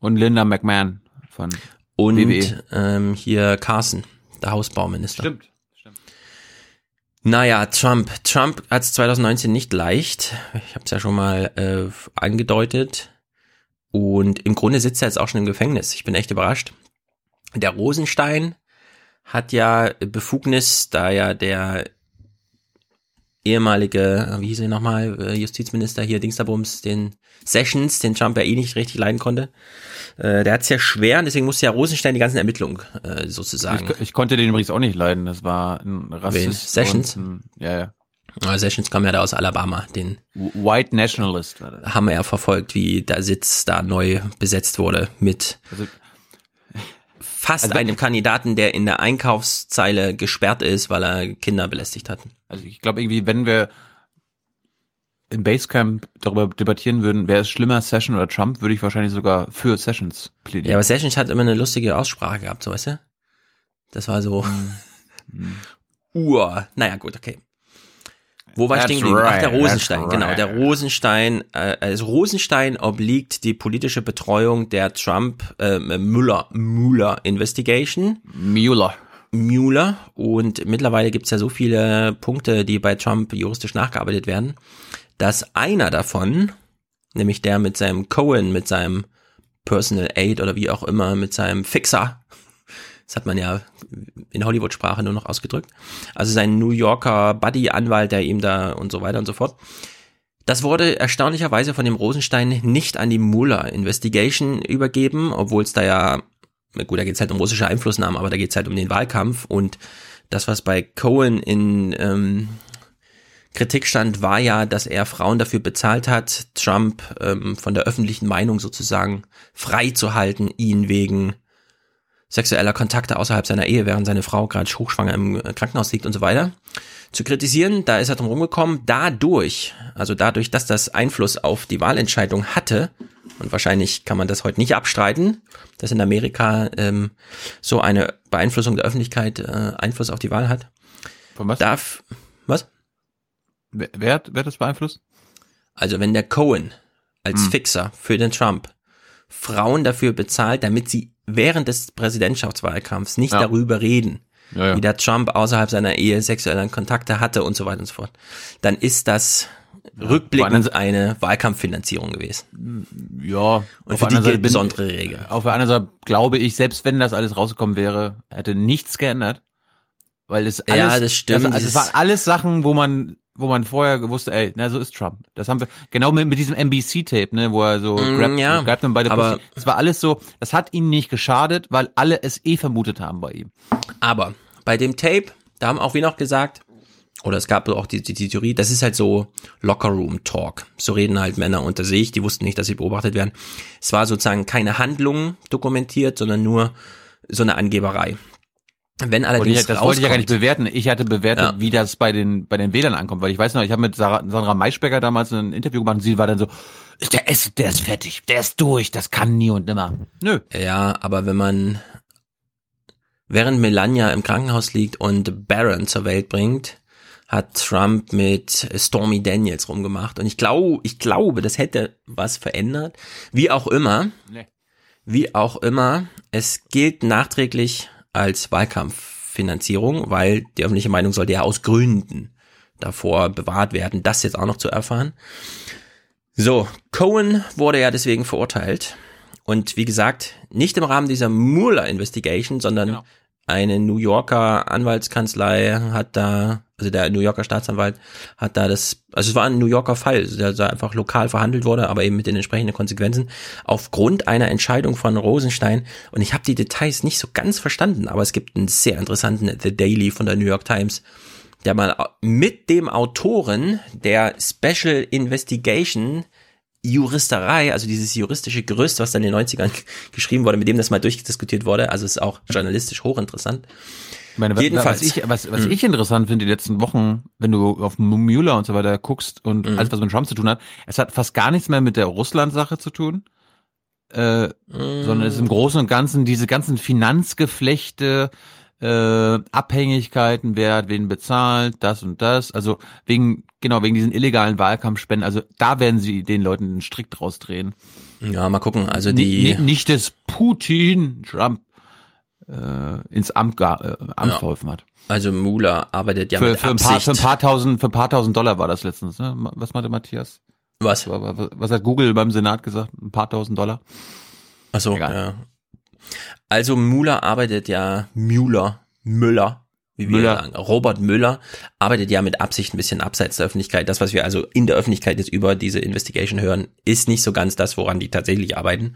Und Linda McMahon von Und WWE. ähm, hier Carson, der Hausbauminister. Stimmt. Naja, Trump. Trump hat es 2019 nicht leicht. Ich habe es ja schon mal äh, angedeutet. Und im Grunde sitzt er jetzt auch schon im Gefängnis. Ich bin echt überrascht. Der Rosenstein hat ja Befugnis, da ja der ehemalige, wie hieß er nochmal, äh, Justizminister hier, Dingsterbums, den Sessions, den Trump ja eh nicht richtig leiden konnte. Äh, der hat es ja schwer und deswegen musste ja Rosenstein die ganzen Ermittlungen äh, sozusagen. Ich, ich konnte den übrigens auch nicht leiden. Das war ein Wen? Rassist. Sessions? Ein, ja, ja. Ah, Sessions kam ja da aus Alabama, den White Nationalist haben wir ja verfolgt, wie der Sitz da neu besetzt wurde mit Also, fast einem Kandidaten, der in der Einkaufszeile gesperrt ist, weil er Kinder belästigt hat. also ich glaube irgendwie, wenn wir im Basecamp darüber debattieren würden, wer ist schlimmer, Session oder Trump, würde ich wahrscheinlich sogar für Sessions plädieren. Ja, aber Sessions hat immer eine lustige Aussprache gehabt, so weißt du? Das war so Hm. Ur. Naja, gut, okay. Wo war ich stehen geblieben? Ach, der Rosenstein, genau. right. Der Rosenstein, äh, also Rosenstein obliegt die politische Betreuung der Trump äh, Müller Mueller Investigation. Mueller. Mueller. Und mittlerweile gibt's ja so viele Punkte, die bei Trump juristisch nachgearbeitet werden, dass einer davon, nämlich der mit seinem Cohen, mit seinem Personal Aid oder wie auch immer, mit seinem Fixer, das hat man ja in Hollywood-Sprache nur noch ausgedrückt, also sein New Yorker Buddy-Anwalt, der ihm da und so weiter und so fort, das wurde erstaunlicherweise von dem Rosenstein nicht an die Mueller Investigation übergeben, obwohl es da ja, gut, da geht es halt um russische Einflussnahme, aber da geht es halt um den Wahlkampf. Und das, was bei Cohen in ähm, Kritik stand, war ja, dass er Frauen dafür bezahlt hat, Trump ähm, von der öffentlichen Meinung sozusagen frei zu halten, ihn wegen sexueller Kontakte außerhalb seiner Ehe, während seine Frau gerade hochschwanger im äh, Krankenhaus liegt und so weiter, zu kritisieren. Da ist er drum rumgekommen. Dadurch, also dadurch, dass das Einfluss auf die Wahlentscheidung hatte, und wahrscheinlich kann man das heute nicht abstreiten, dass in Amerika ähm, so eine Beeinflussung der Öffentlichkeit äh, Einfluss auf die Wahl hat. Von was? Darf, was? Wer, wer, hat- wer hat das beeinflusst? Also wenn der Cohen als Hm. Fixer für den Trump Frauen dafür bezahlt, damit sie während des Präsidentschaftswahlkampfs nicht Ja. darüber reden, Ja, ja. wie der Trump außerhalb seiner Ehe sexuelle Kontakte hatte und so weiter und so fort, dann ist das rückblickend eine Wahlkampffinanzierung gewesen. Ja. Und für die gilt besondere Regel. Auf der anderen Seite glaube ich, selbst wenn das alles rausgekommen wäre, hätte nichts geändert. Weil es alles, Ja, das stimmt. Also, also es waren alles Sachen, wo man wo man vorher gewusst, ey, na so ist Trump. Das haben wir genau mit, mit diesem NBC-Tape, ne, wo er so Mm, grabt, ja, grabt man beide aber-. Das war alles so, das hat ihnen nicht geschadet, weil alle es eh vermutet haben bei ihm. Aber bei dem Tape, da haben auch wir noch gesagt, oder es gab auch die, die, die Theorie, das ist halt so Locker-Room-Talk. So reden halt Männer unter sich, die wussten nicht, dass sie beobachtet werden. Es war sozusagen keine Handlung dokumentiert, sondern nur so eine Angeberei. Wenn allerdings ich, das wollte ich ja gar nicht rauskommt- bewerten. Ich hatte bewertet, Ja. wie das bei den bei den Wählern ankommt, weil ich weiß noch, ich habe mit Sarah, Sandra Maischbecker damals ein Interview gemacht und sie war dann so, der ist, der ist fertig, der ist durch, das kann nie und nimmer. Nö. Ja, aber wenn man während Melania im Krankenhaus liegt und Barron zur Welt bringt, hat Trump mit Stormy Daniels rumgemacht. Und ich glaube, ich glaube, das hätte was verändert. Wie auch immer, Nee. wie auch immer, es gilt nachträglich als Wahlkampffinanzierung, weil die öffentliche Meinung sollte ja aus Gründen davor bewahrt werden, das jetzt auch noch zu erfahren. So, Cohen wurde ja deswegen verurteilt. Und wie gesagt, nicht im Rahmen dieser Mueller Investigation, sondern eine New Yorker Anwaltskanzlei hat da, also der New Yorker Staatsanwalt hat da das, also es war ein New Yorker Fall, also der da einfach lokal verhandelt wurde, aber eben mit den entsprechenden Konsequenzen, aufgrund einer Entscheidung von Rosenstein. Und ich habe die Details nicht so ganz verstanden, aber es gibt einen sehr interessanten The Daily von der New York Times, der mal mit dem Autoren der Special Investigation Juristerei, also dieses juristische Gerüst, was dann in den 90ern geschrieben wurde, mit dem das mal durchdiskutiert wurde, also ist auch journalistisch hochinteressant. Ich meine, was, Jedenfalls. was ich, was, was Hm. ich interessant finde die letzten Wochen, wenn du auf Mueller und so weiter guckst und Hm. alles, was mit Trump zu tun hat, es hat fast gar nichts mehr mit der Russland-Sache zu tun, äh, sondern es ist im Großen und Ganzen diese ganzen Finanzgeflechte, äh, Abhängigkeiten, wer hat wen bezahlt, das und das, also wegen, genau, wegen diesen illegalen Wahlkampfspenden, also da werden sie den Leuten den Strick draus drehen. Ja, mal gucken, also die- ni- Nicht, dass Putin Trump äh, ins Amt, äh, Amt Ja. verholfen hat. Also Mueller arbeitet ja für, mit für, ein paar, Absicht. für ein paar tausend, für ein paar tausend Dollar war das letztens, ne? Was meinte Matthias? Was? Was, hat Google beim Senat gesagt? Ein paar tausend Dollar? Ach so, ja. Also Mueller arbeitet ja, Müller, Müller, wie wir Müller. sagen, Robert Müller arbeitet ja mit Absicht ein bisschen abseits der Öffentlichkeit. Das, was wir also in der Öffentlichkeit jetzt über diese Investigation hören, ist nicht so ganz das, woran die tatsächlich arbeiten.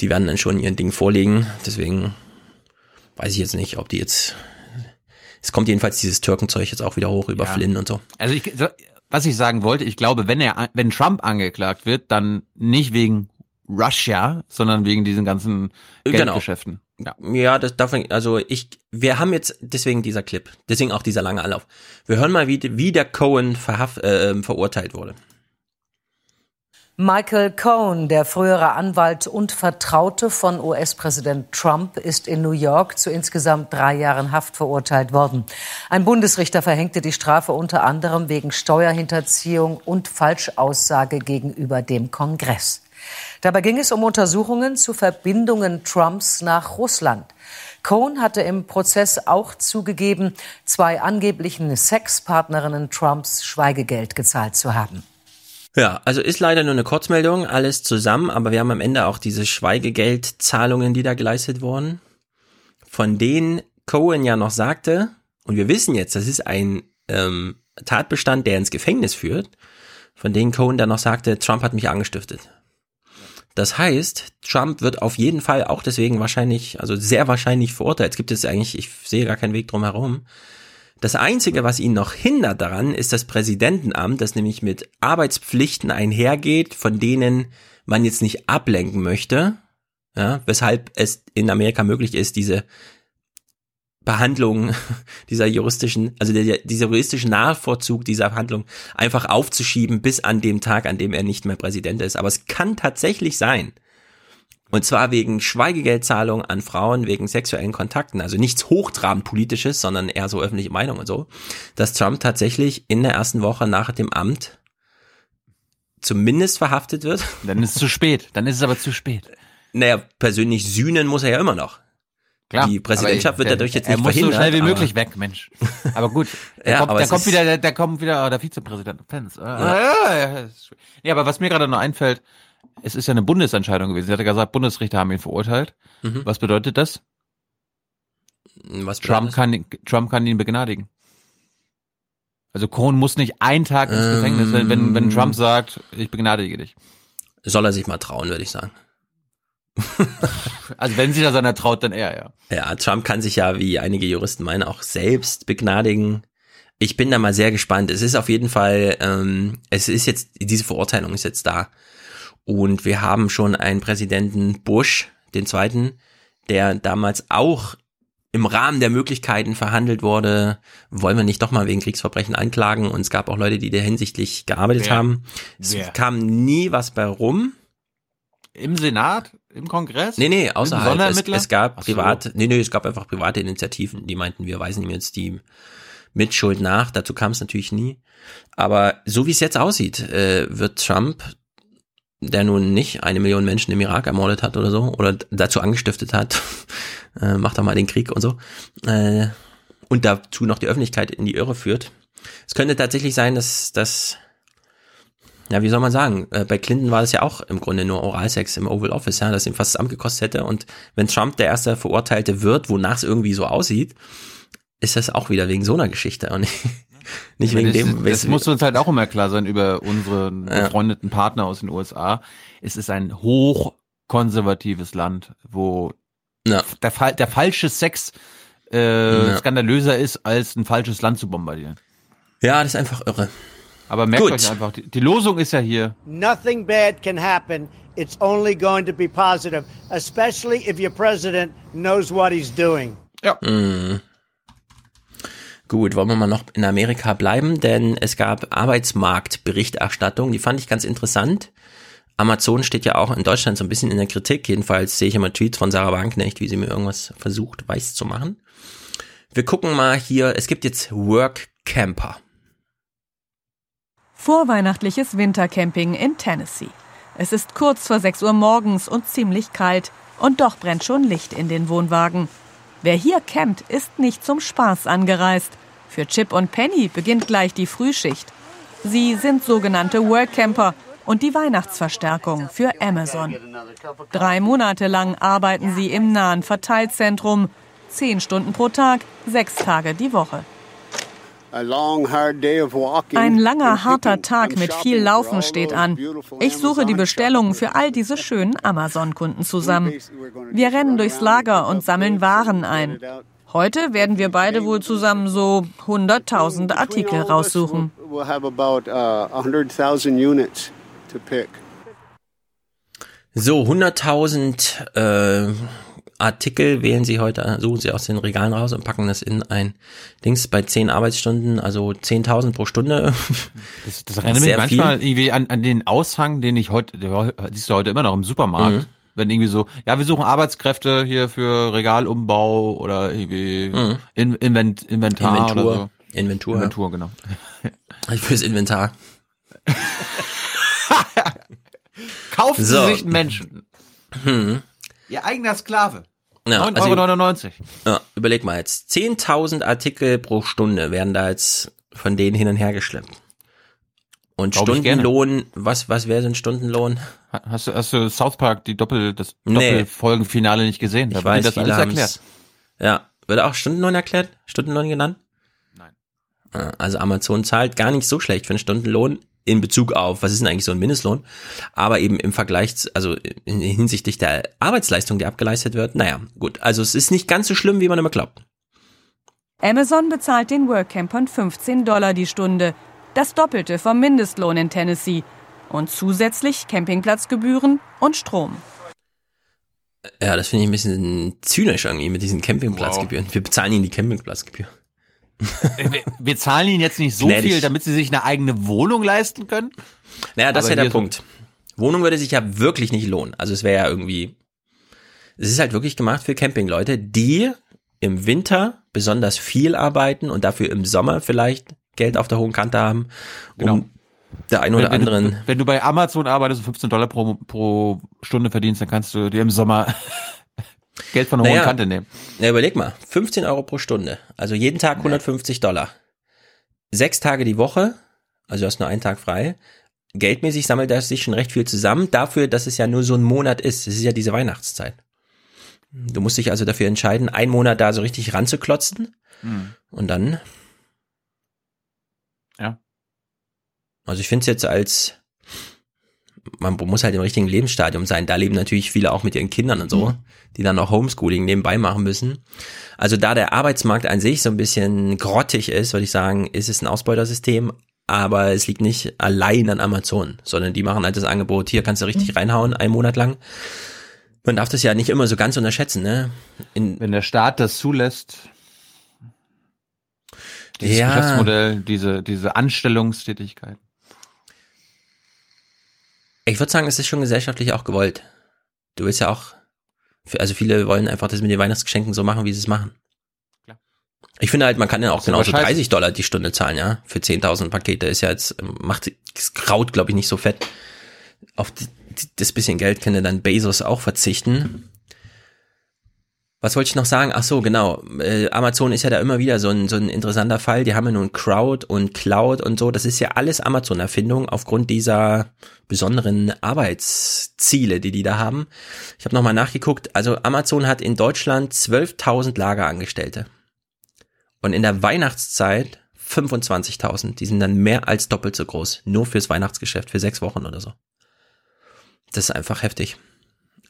Die werden dann schon ihren Ding vorlegen. Deswegen weiß ich jetzt nicht, ob die jetzt. Es kommt jedenfalls dieses Türkenzeug jetzt auch wieder hoch über Ja. Flynn und so. Also ich, was ich sagen wollte, ich glaube, wenn er, wenn Trump angeklagt wird, dann nicht wegen Russia, sondern wegen diesen ganzen Genau. Geldgeschäften. Ja. Ja, das davon, also ich, wir haben jetzt deswegen dieser Clip, deswegen auch dieser lange Anlauf. Wir hören mal, wie, wie der Cohen verhaft, äh, verurteilt wurde. Michael Cohen, der frühere Anwalt und Vertraute von US-Präsident Trump, ist in New York zu insgesamt drei Jahren Haft verurteilt worden. Ein Bundesrichter verhängte die Strafe unter anderem wegen Steuerhinterziehung und Falschaussage gegenüber dem Kongress. Dabei ging es um Untersuchungen zu Verbindungen Trumps nach Russland. Cohen hatte im Prozess auch zugegeben, zwei angeblichen Sexpartnerinnen Trumps Schweigegeld gezahlt zu haben. Ja, also ist leider nur eine Kurzmeldung, alles zusammen, aber wir haben am Ende auch diese Schweigegeldzahlungen, die da geleistet wurden, von denen Cohen ja noch sagte, und wir wissen jetzt, das ist ein ähm, Tatbestand, der ins Gefängnis führt, von denen Cohen dann noch sagte, Trump hat mich angestiftet. Das heißt, Trump wird auf jeden Fall auch deswegen wahrscheinlich, also sehr wahrscheinlich verurteilt. Es gibt jetzt eigentlich, ich sehe gar keinen Weg drum herum. Das Einzige, was ihn noch hindert daran, ist das Präsidentenamt, das nämlich mit Arbeitspflichten einhergeht, von denen man jetzt nicht ablenken möchte, ja, weshalb es in Amerika möglich ist, diese Behandlung dieser juristischen, also der, dieser juristische Nachvorzug dieser Handlung einfach aufzuschieben bis an dem Tag, an dem er nicht mehr Präsident ist. Aber es kann tatsächlich sein, und zwar wegen Schweigegeldzahlung an Frauen wegen sexuellen Kontakten, also nichts hochtrabend politisches, sondern eher so öffentliche Meinung und so, dass Trump tatsächlich in der ersten Woche nach dem Amt zumindest verhaftet wird. Dann ist es zu spät. Dann ist es aber zu spät. Naja, persönlich sühnen muss er ja immer noch. Klar, Die Präsidentschaft wird dadurch jetzt er nicht muss so verhindert. schnell wie möglich weg, Mensch. Aber gut, da Ja, kommt, aber da kommt wieder, der, der kommt wieder oh, der Vizepräsident Pence. Ja. Ja. Ja, schwer. nee, aber was mir gerade noch einfällt, es ist ja eine Bundesentscheidung gewesen. Sie hat ja gesagt, Bundesrichter haben ihn verurteilt. Mhm. Was bedeutet das? Was Trump kann, Trump kann ihn begnadigen. Also Cohen muss nicht einen Tag ins Gefängnis, wenn, wenn, wenn Trump sagt, ich begnadige dich. Soll er sich mal trauen, würde ich sagen. Also wenn sich das einer traut, dann er, ja. Ja, Trump kann sich ja, wie einige Juristen meinen, auch selbst begnadigen. Ich bin da mal sehr gespannt. Es ist auf jeden Fall, ähm, es ist jetzt, diese Verurteilung ist jetzt da. Und wir haben schon einen Präsidenten Bush, den zweiten, der damals auch im Rahmen der Möglichkeiten verhandelt wurde, wollen wir nicht doch mal wegen Kriegsverbrechen anklagen. Und es gab auch Leute, die da hinsichtlich gearbeitet Wer? haben. Es Wer? kam nie was bei rum. Im Senat? Im Kongress? Nee, nee, außerhalb. Es, es gab so. private, nee, nee, es gab einfach private Initiativen, die meinten, wir weisen ihm jetzt die Mitschuld nach. Dazu kam es natürlich nie. Aber so wie es jetzt aussieht, äh, wird Trump, der nun nicht eine Million Menschen im Irak ermordet hat oder so, oder dazu angestiftet hat, äh, macht doch mal den Krieg und so, äh, und dazu noch die Öffentlichkeit in die Irre führt. Es könnte tatsächlich sein, dass, dass ja, wie soll man sagen? Äh, bei Clinton war das ja auch im Grunde nur Oralsex im Oval Office, ja, das ihm fast das Amt gekostet hätte. Und wenn Trump der erste Verurteilte wird, wonach es irgendwie so aussieht, ist das auch wieder wegen so einer Geschichte und nicht, nicht wegen das, dem. Das muss uns halt auch immer klar sein über unsere Ja. befreundeten Partner aus den USA. Es ist ein hochkonservatives Land, wo Ja. der, der falsche Sex äh, Ja. skandalöser ist, als ein falsches Land zu bombardieren. Ja, das ist einfach irre. Aber merkt Gut. euch einfach, die, die Losung ist ja hier. Nothing bad can happen. It's only going to be positive, especially if your president knows what he's doing. Mhm. Gut, wollen wir mal noch in Amerika bleiben, denn es gab Arbeitsmarktberichterstattung, die fand ich ganz interessant. Amazon steht ja auch in Deutschland so ein bisschen in der Kritik. Jedenfalls sehe ich immer Tweets von Sarah Wagenknecht, wie sie mir irgendwas versucht, weiß zu machen. Wir gucken mal hier, es gibt jetzt Work Camper. Vorweihnachtliches Wintercamping in Tennessee. Es ist kurz vor 6 Uhr morgens und ziemlich kalt. Und doch brennt schon Licht in den Wohnwagen. Wer hier campt, ist nicht zum Spaß angereist. Für Chip und Penny beginnt gleich die Frühschicht. Sie sind sogenannte Workcamper und die Weihnachtsverstärkung für Amazon. Drei Monate lang arbeiten sie im nahen Verteilzentrum. Zehn Stunden pro Tag, sechs Tage die Woche. Ein langer, harter Tag mit viel Laufen steht an. Ich suche die Bestellungen für all diese schönen Amazon-Kunden zusammen. Wir rennen durchs Lager und sammeln Waren ein. Heute werden wir beide wohl zusammen so 100.000 Artikel raussuchen. Uh, 100,000 units to pick. So, 100.000 äh, Artikel wählen Sie heute, suchen Sie aus den Regalen raus und packen das in ein Dings bei 10 Arbeitsstunden, also 10.000 pro Stunde. Das, das erinnert mich manchmal irgendwie an, an den Aushang, den ich heute, siehst du heute immer noch im Supermarkt. Mhm. Wenn irgendwie so, ja, wir suchen Arbeitskräfte hier für Regalumbau oder irgendwie Mhm. In, Invent, Inventar Inventur. oder so. Inventur. Inventur, genau. Fürs Inventar. Kaufen So. Sie sich einen Menschen. Hm. Ihr eigener Sklave. Ja, 9,99 Euro. Ja, überleg mal jetzt. 10.000 Artikel pro Stunde werden da jetzt von denen hin und her geschleppt. Und Glaub. Stundenlohn, was, was wäre so ein Stundenlohn? Hast du, hast du South Park die Doppel, das Nee. Doppelfolgenfinale nicht gesehen? Da Ich weiß, das alles erklärt. Ja, wird auch Stundenlohn erklärt? Stundenlohn genannt? Nein. Ah, Also Amazon zahlt gar nicht so schlecht für einen Stundenlohn in Bezug auf, was ist denn eigentlich so ein Mindestlohn? Aber eben im Vergleich, also in, hinsichtlich der Arbeitsleistung, die abgeleistet wird, naja, gut. Also es ist nicht ganz so schlimm, wie man immer glaubt. Amazon bezahlt den Workcampern 15 Dollar die Stunde, das Doppelte vom Mindestlohn in Tennessee. Und zusätzlich Campingplatzgebühren und Strom. Ja, das finde ich ein bisschen zynisch irgendwie mit diesen Campingplatzgebühren. Wir bezahlen ihnen die Campingplatzgebühr. Wir, wir zahlen ihnen jetzt nicht so Gnädig. viel, damit sie sich eine eigene Wohnung leisten können. Naja, das ist ja der Punkt. Wohnung würde sich ja wirklich nicht lohnen. Also es wäre ja irgendwie, es ist halt wirklich gemacht für Campingleute, die im Winter besonders viel arbeiten und dafür im Sommer vielleicht Geld auf der hohen Kante haben, um Genau. der ein oder wenn, anderen Wenn, wenn du bei Amazon arbeitest und 15 Dollar pro, pro Stunde verdienst, dann kannst du dir im Sommer Geld von der Naja, hohen Kante nehmen. Na, überleg mal, 15 Euro pro Stunde, also jeden Tag 150 Dollar. Sechs Tage die Woche, also du hast nur einen Tag frei. Geldmäßig sammelt das sich schon recht viel zusammen, dafür, dass es ja nur so ein Monat ist. Es ist ja diese Weihnachtszeit. Du musst dich also dafür entscheiden, einen Monat da so richtig ranzuklotzen Hm. und dann Also ich finde es jetzt als, man muss halt im richtigen Lebensstadium sein. Da leben natürlich viele auch mit ihren Kindern und so, mhm. die dann noch Homeschooling nebenbei machen müssen. Also da der Arbeitsmarkt an sich so ein bisschen grottig ist, würde ich sagen, ist es ein Ausbeutersystem. Aber es liegt nicht allein an Amazon, sondern die machen halt das Angebot, hier kannst du richtig mhm. reinhauen, einen Monat lang. Man darf das ja nicht immer so ganz unterschätzen, ne? In Wenn der Staat das zulässt, dieses ja. Geschäftsmodell, diese, diese Anstellungstätigkeit. Ich würde sagen, es ist schon gesellschaftlich auch gewollt. Du willst ja auch, also viele wollen einfach das mit den Weihnachtsgeschenken so machen, wie sie es machen. Klar. Ich finde halt, man kann ja auch genauso 30 Dollar die Stunde zahlen, ja. Für 10.000 Pakete ist ja jetzt, macht das Kraut, glaube ich, nicht so fett. Auf die, das bisschen Geld könnte dann Bezos auch verzichten. Was wollte ich noch sagen? Ach so, genau. Äh, Amazon ist ja da immer wieder so ein, so ein interessanter Fall. Die haben ja nun Crowd und Cloud und so. Das ist ja alles Amazon-Erfindung aufgrund dieser besonderen Arbeitsziele, die die da haben. Ich habe nochmal nachgeguckt. Also Amazon hat in Deutschland 12.000 Lagerangestellte. Und in der Weihnachtszeit 25.000. Die sind dann mehr als doppelt so groß. Nur fürs Weihnachtsgeschäft, für sechs Wochen oder so. Das ist einfach heftig.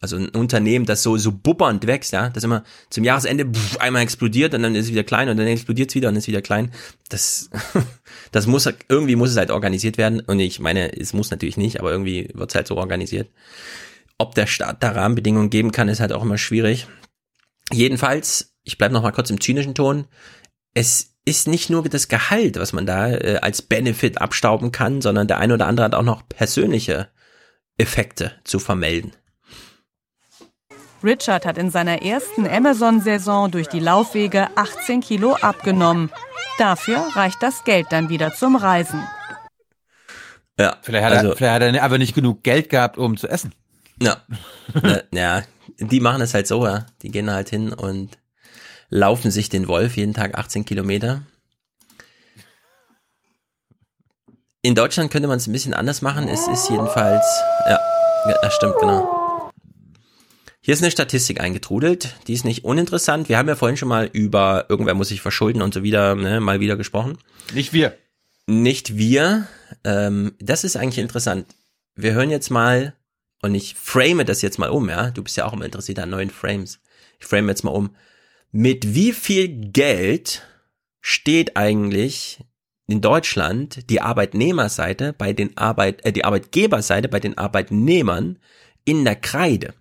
Also ein Unternehmen, das so, so bubbernd wächst, ja, das immer zum Jahresende pff, einmal explodiert und dann ist es wieder klein und dann explodiert es wieder und ist wieder klein. Das, das muss, irgendwie muss es halt organisiert werden. Und ich meine, es muss natürlich nicht, aber irgendwie wird es halt so organisiert. Ob der Staat da Rahmenbedingungen geben kann, ist halt auch immer schwierig. Jedenfalls, ich bleibe noch mal kurz im zynischen Ton. Es ist nicht nur das Gehalt, was man da äh, als Benefit abstauben kann, sondern der eine oder andere hat auch noch persönliche Effekte zu vermelden. Richard hat in seiner ersten Amazon-Saison durch die Laufwege 18 Kilo abgenommen. Dafür reicht das Geld dann wieder zum Reisen. Ja, vielleicht hat, also, er, vielleicht hat er aber nicht genug Geld gehabt, um zu essen. Ja, ja, ja, die machen es halt so, ja. Die gehen halt hin und laufen sich den Wolf jeden Tag 18 Kilometer. In Deutschland könnte man es ein bisschen anders machen. Es ist jedenfalls, ja, ja, stimmt, genau. Hier ist eine Statistik eingetrudelt, die ist nicht uninteressant. Wir haben ja vorhin schon mal über irgendwer muss sich verschulden und so wieder, ne, mal wieder gesprochen. Nicht wir. Nicht wir. Ähm, das ist eigentlich interessant. Wir hören jetzt mal, und ich frame das jetzt mal um, ja. Du bist ja auch immer interessiert an neuen Frames. Ich frame jetzt mal um. Mit wie viel Geld steht eigentlich in Deutschland die Arbeitnehmerseite bei den Arbeit, äh, die Arbeitgeberseite bei den Arbeitnehmern in der Kreide?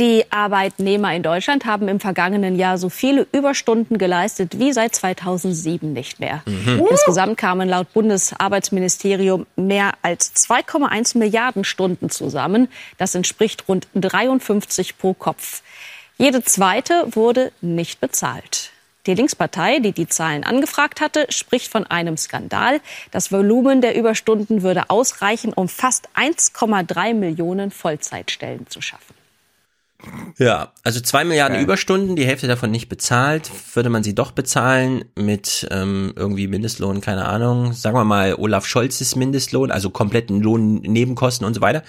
Die Arbeitnehmer in Deutschland haben im vergangenen Jahr so viele Überstunden geleistet wie seit 2007 nicht mehr. Mhm. Insgesamt kamen laut Bundesarbeitsministerium mehr als 2,1 Milliarden Stunden zusammen. Das entspricht rund 53 pro Kopf. Jede zweite wurde nicht bezahlt. Die Linkspartei, die die Zahlen angefragt hatte, spricht von einem Skandal. Das Volumen der Überstunden würde ausreichen, um fast 1,3 Millionen Vollzeitstellen zu schaffen. Ja, also zwei Milliarden okay. Überstunden, die Hälfte davon nicht bezahlt. Würde man sie doch bezahlen mit ähm, irgendwie Mindestlohn, keine Ahnung. Sagen wir mal Olaf Scholzes Mindestlohn, also kompletten Lohn, Nebenkosten und so weiter.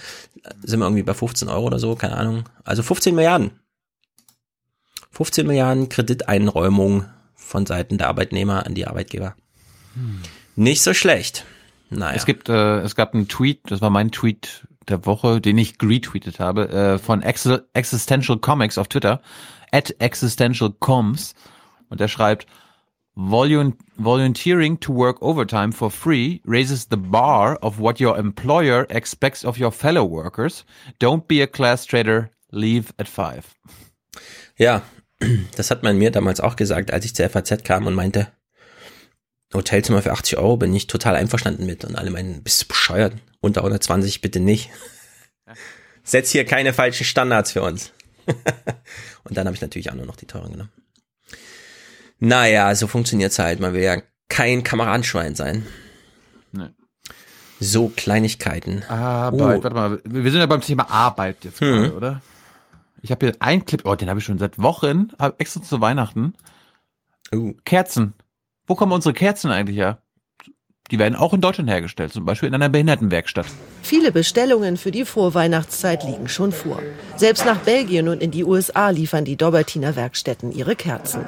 Sind wir irgendwie bei 15 Euro oder so, keine Ahnung. Also 15 Milliarden. 15 Milliarden Krediteinräumung von Seiten der Arbeitnehmer an die Arbeitgeber. Hm. Nicht so schlecht. Naja. Es gibt, äh, es gab einen Tweet, das war mein Tweet der Woche, den ich retweetet habe, äh, von Ex Existential Comics auf Twitter, at Existential Coms, und er schreibt, Volun volunteering to work overtime for free raises the bar of what your employer expects of your fellow workers. Don't be a class trader, leave at five. Ja, das hat man mir damals auch gesagt, als ich zur FAZ kam und meinte, Hotelzimmer für 80 Euro bin ich total einverstanden mit. Und alle meinen, bist du bescheuert? Unter 120 bitte nicht. Setz hier keine falschen Standards für uns. und dann habe ich natürlich auch nur noch die teuren genommen. Naja, so funktioniert's halt. Man will ja kein Kameradenschwein sein. Nee. So Kleinigkeiten. Arbeit, oh. warte mal, wir sind ja beim Thema Arbeit jetzt hm. gerade, oder? Ich habe hier einen Clip, oh, den habe ich schon seit Wochen, extra zu Weihnachten. Uh. Kerzen. Wo kommen unsere Kerzen eigentlich her? Die werden auch in Deutschland hergestellt, zum Beispiel in einer Behindertenwerkstatt. Viele Bestellungen für die Vorweihnachtszeit liegen schon vor. Selbst nach Belgien und in die USA liefern die Dobertiner Werkstätten ihre Kerzen.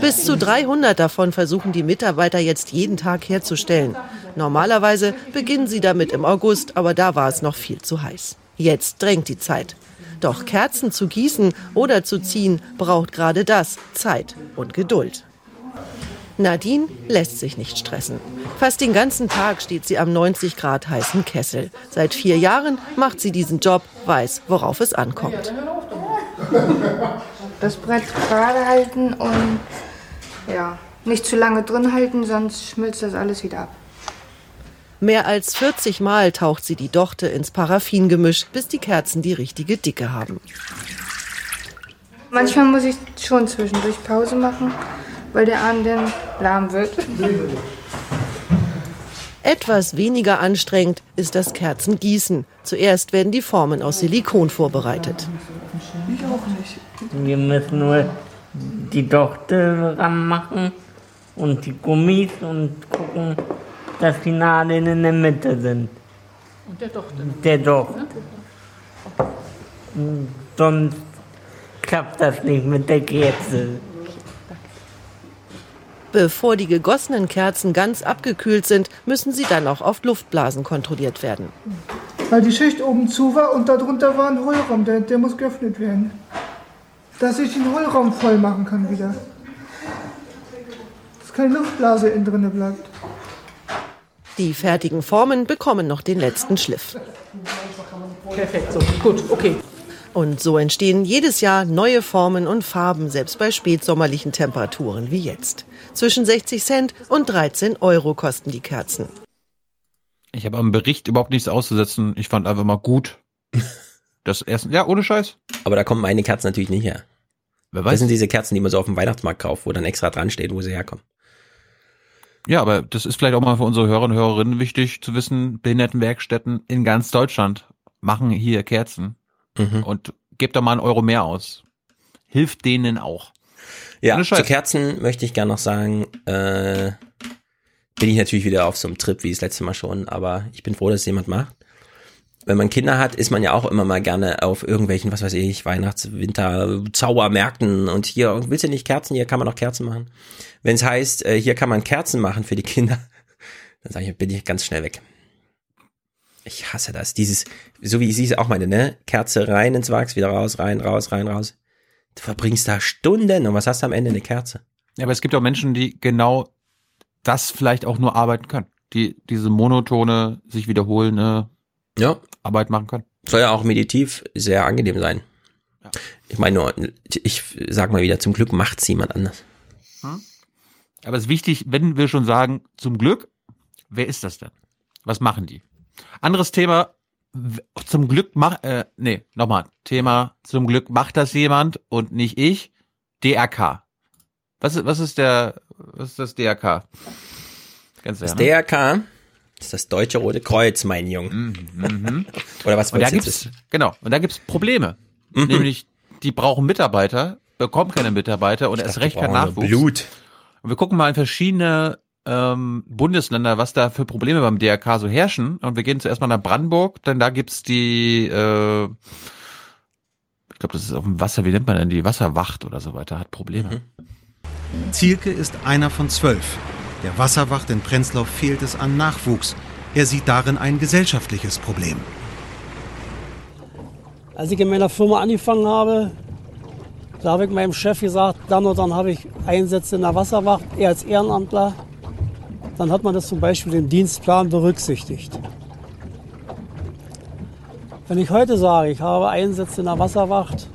Bis zu 300 davon versuchen die Mitarbeiter jetzt jeden Tag herzustellen. Normalerweise beginnen sie damit im August, aber da war es noch viel zu heiß. Jetzt drängt die Zeit. Doch Kerzen zu gießen oder zu ziehen braucht gerade das, Zeit und Geduld. Nadine lässt sich nicht stressen. Fast den ganzen Tag steht sie am 90 Grad heißen Kessel. Seit vier Jahren macht sie diesen Job, weiß, worauf es ankommt. Das Brett gerade halten und ja, nicht zu lange drin halten, sonst schmilzt das alles wieder ab. Mehr als 40 Mal taucht sie die Dochte ins Paraffingemisch, bis die Kerzen die richtige Dicke haben. Manchmal muss ich schon zwischendurch Pause machen, weil der Arm dann lahm wird. Etwas weniger anstrengend ist das Kerzengießen. Zuerst werden die Formen aus Silikon vorbereitet. Ich auch nicht. Wir müssen nur die Dochte ranmachen und die Gummis und gucken, dass die Nadeln in der Mitte sind. Und der Dochte? Der Dochte. Sonst klappt das nicht mit der Kerze. Bevor die gegossenen Kerzen ganz abgekühlt sind, müssen sie dann auch auf Luftblasen kontrolliert werden. Weil die Schicht oben zu war und darunter war ein Hohlraum, der, der muss geöffnet werden. Dass ich den Hohlraum voll machen kann wieder. Dass keine Luftblase innen drin bleibt. Die fertigen Formen bekommen noch den letzten Schliff. Perfekt, so, gut, okay. Und so entstehen jedes Jahr neue Formen und Farben, selbst bei spätsommerlichen Temperaturen wie jetzt. Zwischen 60 Cent und 13 Euro kosten die Kerzen. Ich habe am Bericht überhaupt nichts auszusetzen. Ich fand einfach mal gut. Das erste, ja, ohne Scheiß. Aber da kommen meine Kerzen natürlich nicht her. Wer Das weiß. sind diese Kerzen, die man so auf dem Weihnachtsmarkt kauft, wo dann extra dran steht, wo sie herkommen. Ja, aber das ist vielleicht auch mal für unsere Hörer und Hörerinnen wichtig zu wissen. Behindertenwerkstätten in ganz Deutschland machen hier Kerzen. Mhm. Und gebt da mal einen Euro mehr aus. Hilft denen auch. Ja, zu Kerzen möchte ich gerne noch sagen, äh, bin ich natürlich wieder auf so einem Trip wie das letzte Mal schon, aber ich bin froh, dass es jemand macht. Wenn man Kinder hat, ist man ja auch immer mal gerne auf irgendwelchen, was weiß ich, Weihnachts-, Winter-, Zaubermärkten und hier, willst du nicht Kerzen? Hier kann man auch Kerzen machen. Wenn es heißt, äh, hier kann man Kerzen machen für die Kinder, dann sage ich, bin ich ganz schnell weg. Ich hasse das. Dieses, so wie ich es auch meine, ne? Kerze rein ins Wachs, wieder raus, rein, raus, rein, raus. Du verbringst da Stunden und was hast du am Ende? Eine Kerze. Ja, aber es gibt auch Menschen, die genau das vielleicht auch nur arbeiten können. Die diese monotone, sich wiederholende Ja. Arbeit machen können. Soll ja auch meditiv sehr angenehm sein. Ich meine nur, ich sag mal wieder, zum Glück macht's jemand anders. Aber es ist wichtig, wenn wir schon sagen, zum Glück, wer ist das denn? Was machen die? Anderes Thema, zum Glück macht, äh, nee, nochmal, Thema, zum Glück macht das jemand und nicht ich, DRK. Was ist, was ist der, was ist das DRK? Ganz Das ne? DRK ist das Deutsche Rote Kreuz, mein Junge. Oder was Und da gibt's, genau, und da gibt's Probleme. Mhm. Nämlich, die brauchen Mitarbeiter, bekommen keine Mitarbeiter und erst recht kein Nachwuchs. Blut. Und wir gucken mal in verschiedene ähm, Bundesländer, was da für Probleme beim DRK so herrschen. Und wir gehen zuerst mal nach Brandenburg, denn da gibt's die, äh, ich glaube, das ist auf dem Wasser, wie nennt man denn die? Wasserwacht oder so weiter, hat Probleme. Zielke ist einer von zwölf. Der Wasserwacht in Prenzlau fehlt es an Nachwuchs. Er sieht darin ein gesellschaftliches Problem. Als ich in meiner Firma angefangen habe, da habe ich meinem Chef gesagt, dann und dann habe ich Einsätze in der Wasserwacht, er als Ehrenamtler. Dann hat man das zum Beispiel im Dienstplan berücksichtigt. Wenn ich heute sage, ich habe Einsätze in der Wasserwacht,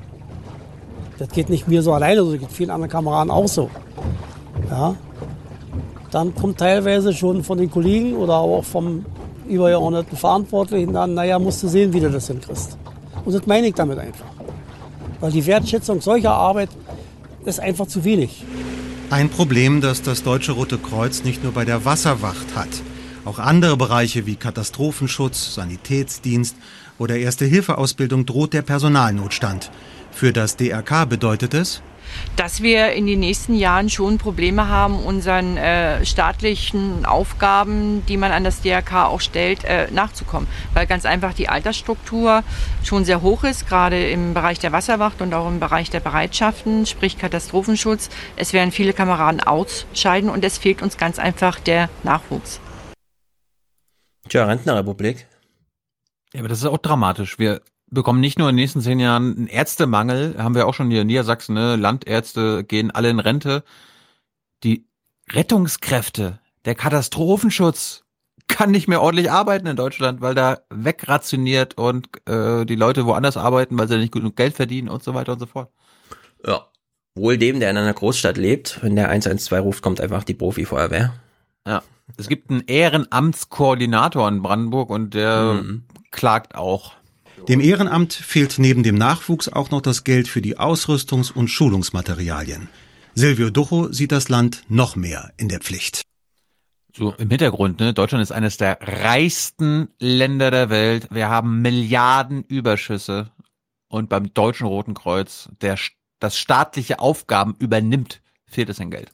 das geht nicht mir so alleine, das geht vielen anderen Kameraden auch so. Ja, dann kommt teilweise schon von den Kollegen oder auch vom übergeordneten Verantwortlichen dann, naja, musst du sehen, wie du das hinkriegst. Und das meine ich damit einfach. Weil die Wertschätzung solcher Arbeit ist einfach zu wenig. Ein Problem, das das Deutsche Rote Kreuz nicht nur bei der Wasserwacht hat. Auch andere Bereiche wie Katastrophenschutz, Sanitätsdienst oder Erste-Hilfe-Ausbildung droht der Personalnotstand. Für das DRK bedeutet es, dass wir in den nächsten Jahren schon Probleme haben, unseren äh, staatlichen Aufgaben, die man an das DRK auch stellt, äh, nachzukommen. Weil ganz einfach die Altersstruktur schon sehr hoch ist, gerade im Bereich der Wasserwacht und auch im Bereich der Bereitschaften, sprich Katastrophenschutz. Es werden viele Kameraden ausscheiden und es fehlt uns ganz einfach der Nachwuchs. Tja, Rentnerrepublik. Ja, aber das ist auch dramatisch. Wir bekommen nicht nur in den nächsten zehn Jahren einen Ärztemangel, haben wir auch schon hier in Niedersachsen, ne? Landärzte gehen alle in Rente. Die Rettungskräfte, der Katastrophenschutz kann nicht mehr ordentlich arbeiten in Deutschland, weil da wegrationiert und äh, die Leute woanders arbeiten, weil sie nicht genug Geld verdienen und so weiter und so fort. Ja. Wohl dem, der in einer Großstadt lebt, wenn der 112 ruft, kommt einfach die Profi-Feuerwehr. Ja. Es gibt einen Ehrenamtskoordinator in Brandenburg und der mhm. klagt auch. Dem Ehrenamt fehlt neben dem Nachwuchs auch noch das Geld für die Ausrüstungs- und Schulungsmaterialien. Silvio Ducho sieht das Land noch mehr in der Pflicht. So im Hintergrund, ne? Deutschland ist eines der reichsten Länder der Welt. Wir haben Milliarden Überschüsse. Und beim Deutschen Roten Kreuz, der das staatliche Aufgaben übernimmt, fehlt es an Geld.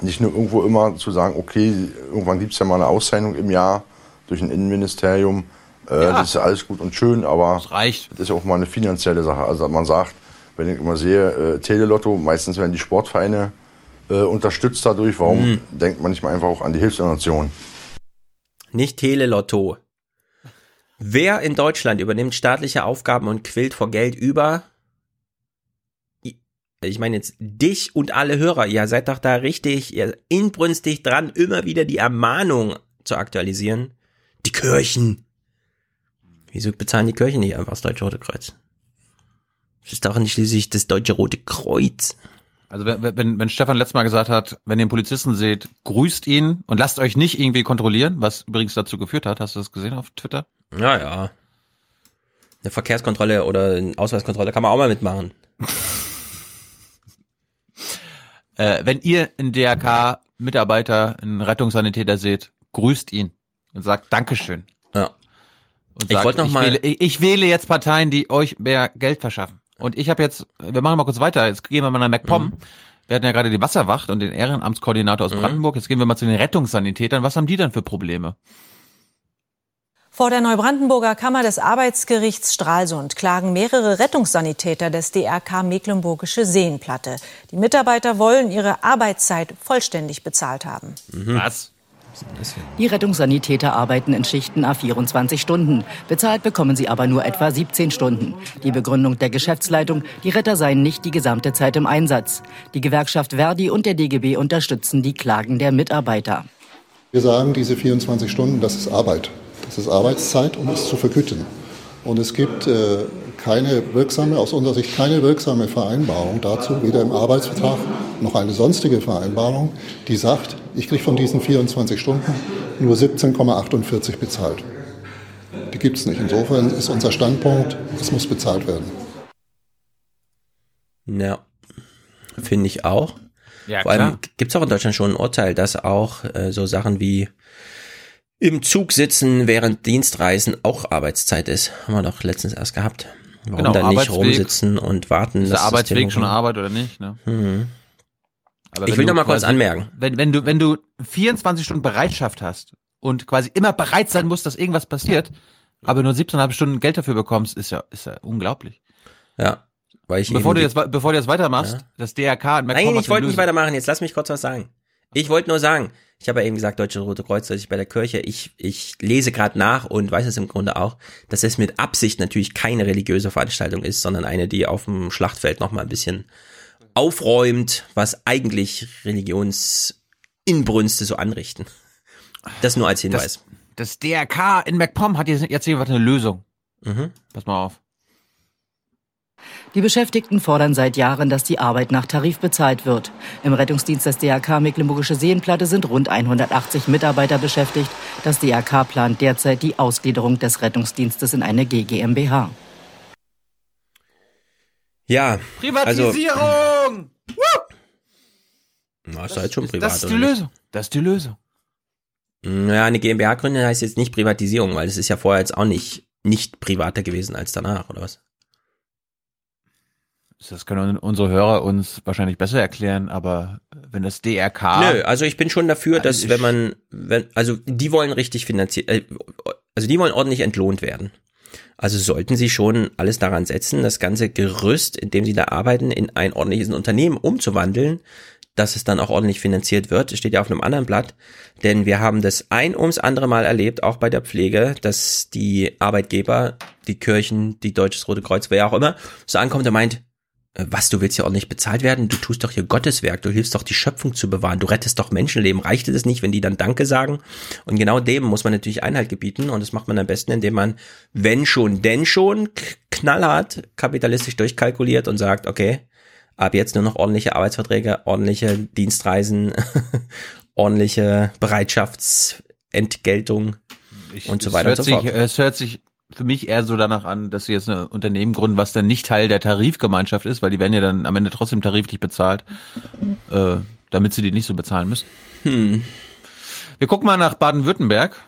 Nicht nur irgendwo immer zu sagen, okay, irgendwann gibt es ja mal eine Auszeichnung im Jahr durch ein Innenministerium. Äh, ja. Das ist ja alles gut und schön, aber das, reicht. das ist auch mal eine finanzielle Sache. Also man sagt, wenn ich immer sehe, äh, Telelotto, meistens werden die Sportvereine äh, unterstützt dadurch. Warum mhm. denkt man nicht mal einfach auch an die Hilfsdonation? Nicht Telelotto. Wer in Deutschland übernimmt staatliche Aufgaben und quillt vor Geld über? Ich meine jetzt dich und alle Hörer, ihr seid doch da richtig ihr inbrünstig dran, immer wieder die Ermahnung zu aktualisieren. Die Kirchen. Wieso bezahlen die Kirchen nicht einfach das Deutsche Rote Kreuz? Das ist doch nicht schließlich das Deutsche Rote Kreuz. Also wenn, wenn, wenn Stefan letztes Mal gesagt hat, wenn ihr einen Polizisten seht, grüßt ihn und lasst euch nicht irgendwie kontrollieren, was übrigens dazu geführt hat, hast du das gesehen auf Twitter? Ja, ja. Eine Verkehrskontrolle oder eine Ausweiskontrolle kann man auch mal mitmachen. äh, wenn ihr einen DRK-Mitarbeiter, einen Rettungssanitäter seht, grüßt ihn und sagt Dankeschön. Ja. Und ich wollte noch ich mal. Wähle, ich, ich wähle jetzt Parteien, die euch mehr Geld verschaffen. Und ich habe jetzt, wir machen mal kurz weiter, jetzt gehen wir mal nach MacPom. Mhm. Wir hatten ja gerade die Wasserwacht und den Ehrenamtskoordinator aus mhm. Brandenburg. Jetzt gehen wir mal zu den Rettungssanitätern. Was haben die dann für Probleme? Vor der Neubrandenburger Kammer des Arbeitsgerichts Stralsund klagen mehrere Rettungssanitäter des DRK Mecklenburgische Seenplatte. Die Mitarbeiter wollen ihre Arbeitszeit vollständig bezahlt haben. Mhm. Was? Die Rettungssanitäter arbeiten in Schichten a 24 Stunden. Bezahlt bekommen sie aber nur etwa 17 Stunden. Die Begründung der Geschäftsleitung, die Retter seien nicht die gesamte Zeit im Einsatz. Die Gewerkschaft Verdi und der DGB unterstützen die Klagen der Mitarbeiter. Wir sagen, diese 24 Stunden, das ist Arbeit. Das ist Arbeitszeit und ist zu vergüten. Und es gibt äh, keine wirksame, aus unserer Sicht keine wirksame Vereinbarung dazu, weder im Arbeitsvertrag noch eine sonstige Vereinbarung, die sagt, ich kriege von diesen 24 Stunden nur 17,48 bezahlt. Die gibt es nicht. Insofern ist unser Standpunkt, es muss bezahlt werden. Ja, finde ich auch. Ja, Vor allem gibt es auch in Deutschland schon ein Urteil, dass auch äh, so Sachen wie im Zug sitzen während Dienstreisen auch Arbeitszeit ist. Haben wir doch letztens erst gehabt. Warum genau, dann nicht rumsitzen und warten? Ist der Arbeitsweg schon Arbeit oder nicht? Ne? Mhm. Aber ich will noch mal kurz anmerken. Wenn, wenn du, wenn du 24 Stunden Bereitschaft hast und quasi immer bereit sein musst, dass irgendwas passiert, aber nur 17,5 Stunden Geld dafür bekommst, ist ja, ist ja unglaublich. Ja. Weil ich bevor du jetzt, bevor du jetzt weitermachst, ja. das DRK, Nein, ich wollte nicht weitermachen. Jetzt lass mich kurz was sagen. Ich wollte nur sagen, ich habe ja eben gesagt, Deutsche Rote Kreuz, dass ich bei der Kirche, ich, ich lese gerade nach und weiß es im Grunde auch, dass es mit Absicht natürlich keine religiöse Veranstaltung ist, sondern eine, die auf dem Schlachtfeld nochmal ein bisschen aufräumt, was eigentlich Religionsinbrünste so anrichten. Das nur als Hinweis. Das, das DRK in MacPom hat jetzt, jetzt eine Lösung. Mhm. Pass mal auf. Die Beschäftigten fordern seit Jahren, dass die Arbeit nach Tarif bezahlt wird. Im Rettungsdienst des DRK Mecklenburgische Seenplatte sind rund 180 Mitarbeiter beschäftigt. Das DRK plant derzeit die Ausgliederung des Rettungsdienstes in eine GGMBH. Ja. Privatisierung! Also, na, ist halt schon privat. Das ist die Lösung. Das ist die Lösung. Ja, eine GmbH gründen heißt jetzt nicht Privatisierung, weil es ist ja vorher jetzt auch nicht, nicht privater gewesen als danach, oder was? Das können unsere Hörer uns wahrscheinlich besser erklären, aber wenn das DRK. Nö, also ich bin schon dafür, dass wenn man, wenn, also die wollen richtig finanziert, äh, also die wollen ordentlich entlohnt werden. Also sollten sie schon alles daran setzen, das ganze Gerüst, in dem sie da arbeiten, in ein ordentliches Unternehmen umzuwandeln, dass es dann auch ordentlich finanziert wird. Das steht ja auf einem anderen Blatt. Denn wir haben das ein ums andere Mal erlebt, auch bei der Pflege, dass die Arbeitgeber, die Kirchen, die Deutsches Rote Kreuz, wer auch immer, so ankommt und meint, was, du willst ja ordentlich bezahlt werden? Du tust doch hier Gotteswerk, du hilfst doch die Schöpfung zu bewahren, du rettest doch Menschenleben. Reicht es nicht, wenn die dann Danke sagen? Und genau dem muss man natürlich Einhalt gebieten und das macht man am besten, indem man, wenn schon, denn schon, knallhart kapitalistisch durchkalkuliert und sagt, okay, ab jetzt nur noch ordentliche Arbeitsverträge, ordentliche Dienstreisen, ordentliche Bereitschaftsentgeltung Ich- und so weiter und so fort. sich, Es hört sich für mich eher so danach an, dass sie jetzt ein Unternehmen gründen, was dann nicht Teil der Tarifgemeinschaft ist, weil die werden ja dann am Ende trotzdem tariflich bezahlt, äh, damit sie die nicht so bezahlen müssen. Hm. Wir gucken mal nach Baden-Württemberg.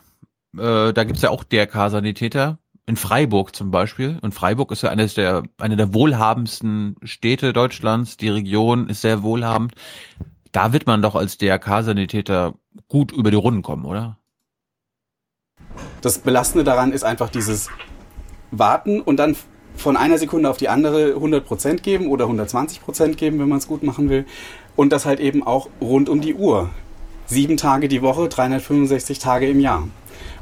Äh, da gibt's ja auch DRK-Sanitäter. In Freiburg zum Beispiel. Und Freiburg ist ja eines der, eine der wohlhabendsten Städte Deutschlands. Die Region ist sehr wohlhabend. Da wird man doch als DRK-Sanitäter gut über die Runden kommen, oder? Das Belastende daran ist einfach dieses Warten und dann von einer Sekunde auf die andere 100% geben oder 120% geben, wenn man es gut machen will. Und das halt eben auch rund um die Uhr. Sieben Tage die Woche, 365 Tage im Jahr.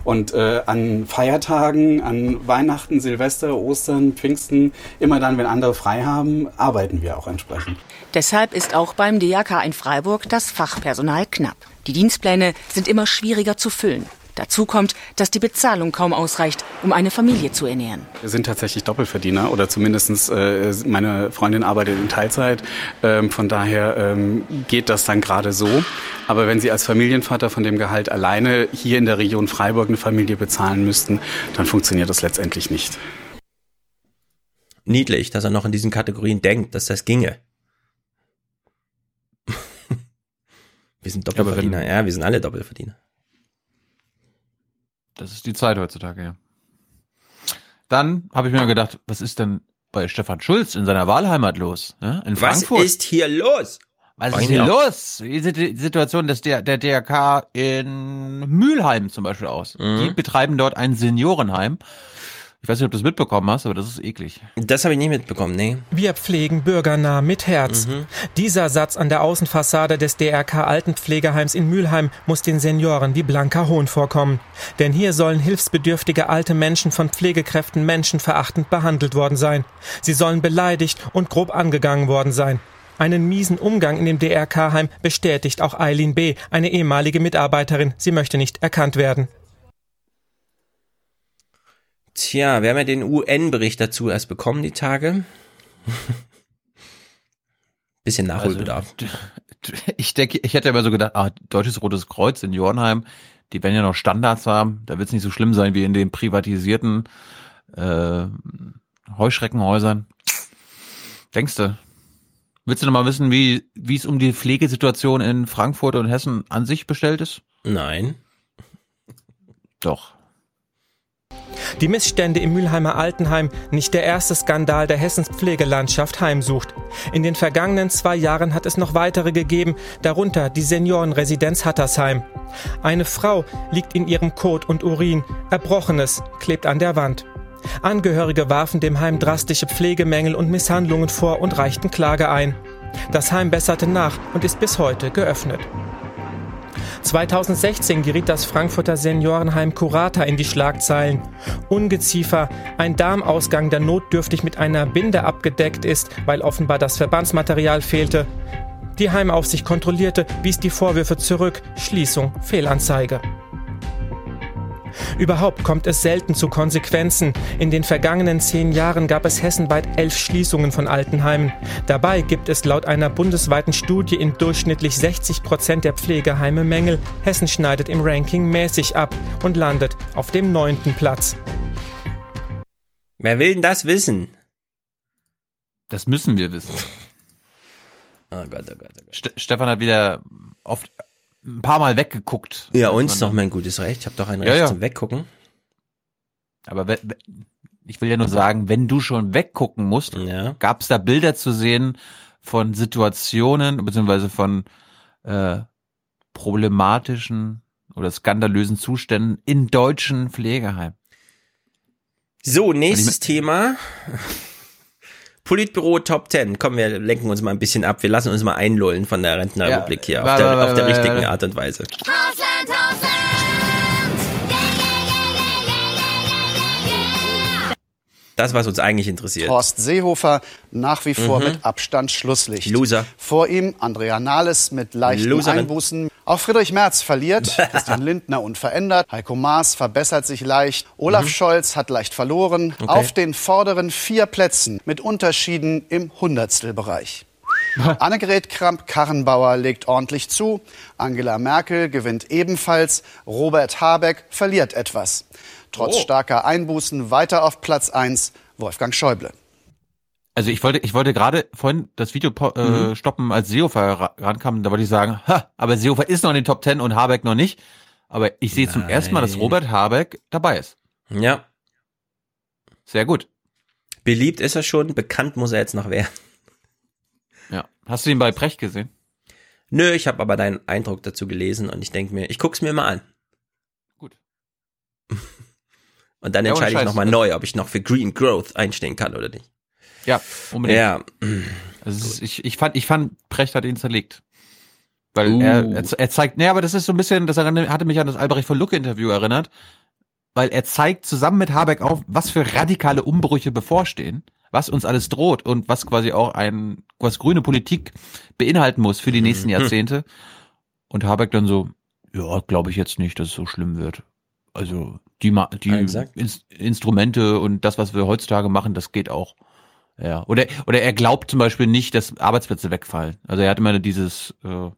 Und äh, an Feiertagen, an Weihnachten, Silvester, Ostern, Pfingsten, immer dann, wenn andere frei haben, arbeiten wir auch entsprechend. Deshalb ist auch beim DRK in Freiburg das Fachpersonal knapp. Die Dienstpläne sind immer schwieriger zu füllen. Dazu kommt, dass die Bezahlung kaum ausreicht, um eine Familie zu ernähren. Wir sind tatsächlich Doppelverdiener oder zumindest äh, meine Freundin arbeitet in Teilzeit. Ähm, von daher ähm, geht das dann gerade so. Aber wenn Sie als Familienvater von dem Gehalt alleine hier in der Region Freiburg eine Familie bezahlen müssten, dann funktioniert das letztendlich nicht. Niedlich, dass er noch in diesen Kategorien denkt, dass das ginge. wir sind Doppelverdiener, ja, wir sind alle Doppelverdiener. Das ist die Zeit heutzutage, ja. Dann habe ich mir gedacht, was ist denn bei Stefan Schulz in seiner Wahlheimat los? Ja, in Was Frankfurt. ist hier los? Was ist hier los? Wie sieht die Situation des der, der DRK in Mülheim zum Beispiel aus? Mhm. Die betreiben dort ein Seniorenheim. Ich weiß nicht, ob du das mitbekommen hast, aber das ist eklig. Das habe ich nicht mitbekommen, nee. Wir pflegen bürgernah mit Herz. Dieser Satz an der Außenfassade des DRK Altenpflegeheims in Mülheim muss den Senioren wie blanker Hohn vorkommen. Denn hier sollen hilfsbedürftige alte Menschen von Pflegekräften menschenverachtend behandelt worden sein. Sie sollen beleidigt und grob angegangen worden sein. Einen miesen Umgang in dem DRK-Heim bestätigt auch Eileen B., eine ehemalige Mitarbeiterin. Sie möchte nicht erkannt werden. Tja, wir haben ja den UN-Bericht dazu erst bekommen, die Tage. Bisschen Nachholbedarf. Also, ich denke, ich hätte immer so gedacht, ah, Deutsches Rotes Kreuz in Jornheim, die werden ja noch Standards haben. Da wird es nicht so schlimm sein wie in den privatisierten äh, Heuschreckenhäusern. Denkst du? Willst du noch mal wissen, wie wie es um die Pflegesituation in Frankfurt und Hessen an sich bestellt ist? Nein. Doch. Die Missstände im Mülheimer Altenheim nicht der erste Skandal, der Hessens Pflegelandschaft heimsucht. In den vergangenen zwei Jahren hat es noch weitere gegeben, darunter die Seniorenresidenz Hattersheim. Eine Frau liegt in ihrem Kot und Urin, Erbrochenes klebt an der Wand. Angehörige warfen dem Heim drastische Pflegemängel und Misshandlungen vor und reichten Klage ein. Das Heim besserte nach und ist bis heute geöffnet. 2016 geriet das Frankfurter Seniorenheim Curata in die Schlagzeilen. Ungeziefer, ein Darmausgang, der notdürftig mit einer Binde abgedeckt ist, weil offenbar das Verbandsmaterial fehlte. Die Heimaufsicht kontrollierte, wies die Vorwürfe zurück. Schließung, Fehlanzeige. Überhaupt kommt es selten zu Konsequenzen. In den vergangenen zehn Jahren gab es hessenweit elf Schließungen von Altenheimen. Dabei gibt es laut einer bundesweiten Studie in durchschnittlich 60 Prozent der Pflegeheime Mängel. Hessen schneidet im Ranking mäßig ab und landet auf dem neunten Platz. Wer will denn das wissen? Das müssen wir wissen. Oh Gott, oh Gott, oh Gott. Ste Stefan hat wieder oft ein paar Mal weggeguckt. Ja, uns doch mein gutes Recht. Ich habe doch ein Recht Ja, ja. zum Weggucken. Aber ich will ja nur sagen, wenn du schon weggucken musst, gab es da Bilder zu sehen von Situationen beziehungsweise von äh, problematischen oder skandalösen Zuständen in deutschen Pflegeheimen. So, nächstes Thema. Politbüro Top 10. Komm, wir lenken uns mal ein bisschen ab. Wir lassen uns mal einlullen von der Rentenrepublik ja, hier. Auf, der, auf der richtigen Art und Weise. Hausland, Hausland! Das, was uns eigentlich interessiert. Horst Seehofer nach wie vor mhm. mit Abstand Schlusslicht. Loser. Vor ihm Andrea Nahles mit leichten Loserin. Einbußen. Auch Friedrich Merz verliert, Christian Lindner unverändert, Heiko Maas verbessert sich leicht, Olaf mhm. Scholz hat leicht verloren. Okay. Auf den vorderen vier Plätzen mit Unterschieden im Hundertstelbereich. Annegret Kramp-Karrenbauer legt ordentlich zu. Angela Merkel gewinnt ebenfalls. Robert Habeck verliert etwas. Trotz oh. starker Einbußen weiter auf Platz 1 Wolfgang Schäuble. Also ich wollte, ich wollte gerade vorhin das Video äh, mhm. stoppen, als Seehofer rankam. Da wollte ich sagen, ha, aber Seehofer ist noch in den Top 10 und Habeck noch nicht. Aber ich sehe zum ersten Mal, dass Robert Habeck dabei ist. Ja. Sehr gut. Beliebt ist er schon, bekannt muss er jetzt noch werden. Ja. Hast du ihn bei Precht gesehen? Nö, ich habe aber deinen Eindruck dazu gelesen und ich denke mir, ich guck's mir mal an. Gut. Und dann entscheide ich nochmal neu, ob ich noch für Green Growth einstehen kann oder nicht. Ja, unbedingt. Ja. Also ich, ich fand, ich fand, Precht hat ihn zerlegt. Weil uh. er, er, er zeigt, nee, aber das ist so ein bisschen, das hatte mich an das Albrecht von Lucke Interview erinnert, weil er zeigt zusammen mit Habeck auf, was für radikale Umbrüche bevorstehen, was uns alles droht und was quasi auch ein, was grüne Politik beinhalten muss für die nächsten mhm. Jahrzehnte. Und Habeck dann so, ja, glaube ich jetzt nicht, dass es so schlimm wird. Also die, die Ins Instrumente und das, was wir heutzutage machen, das geht auch. Ja. Oder, oder er glaubt zum Beispiel nicht, dass Arbeitsplätze wegfallen. Also er hat immer dieses, äh,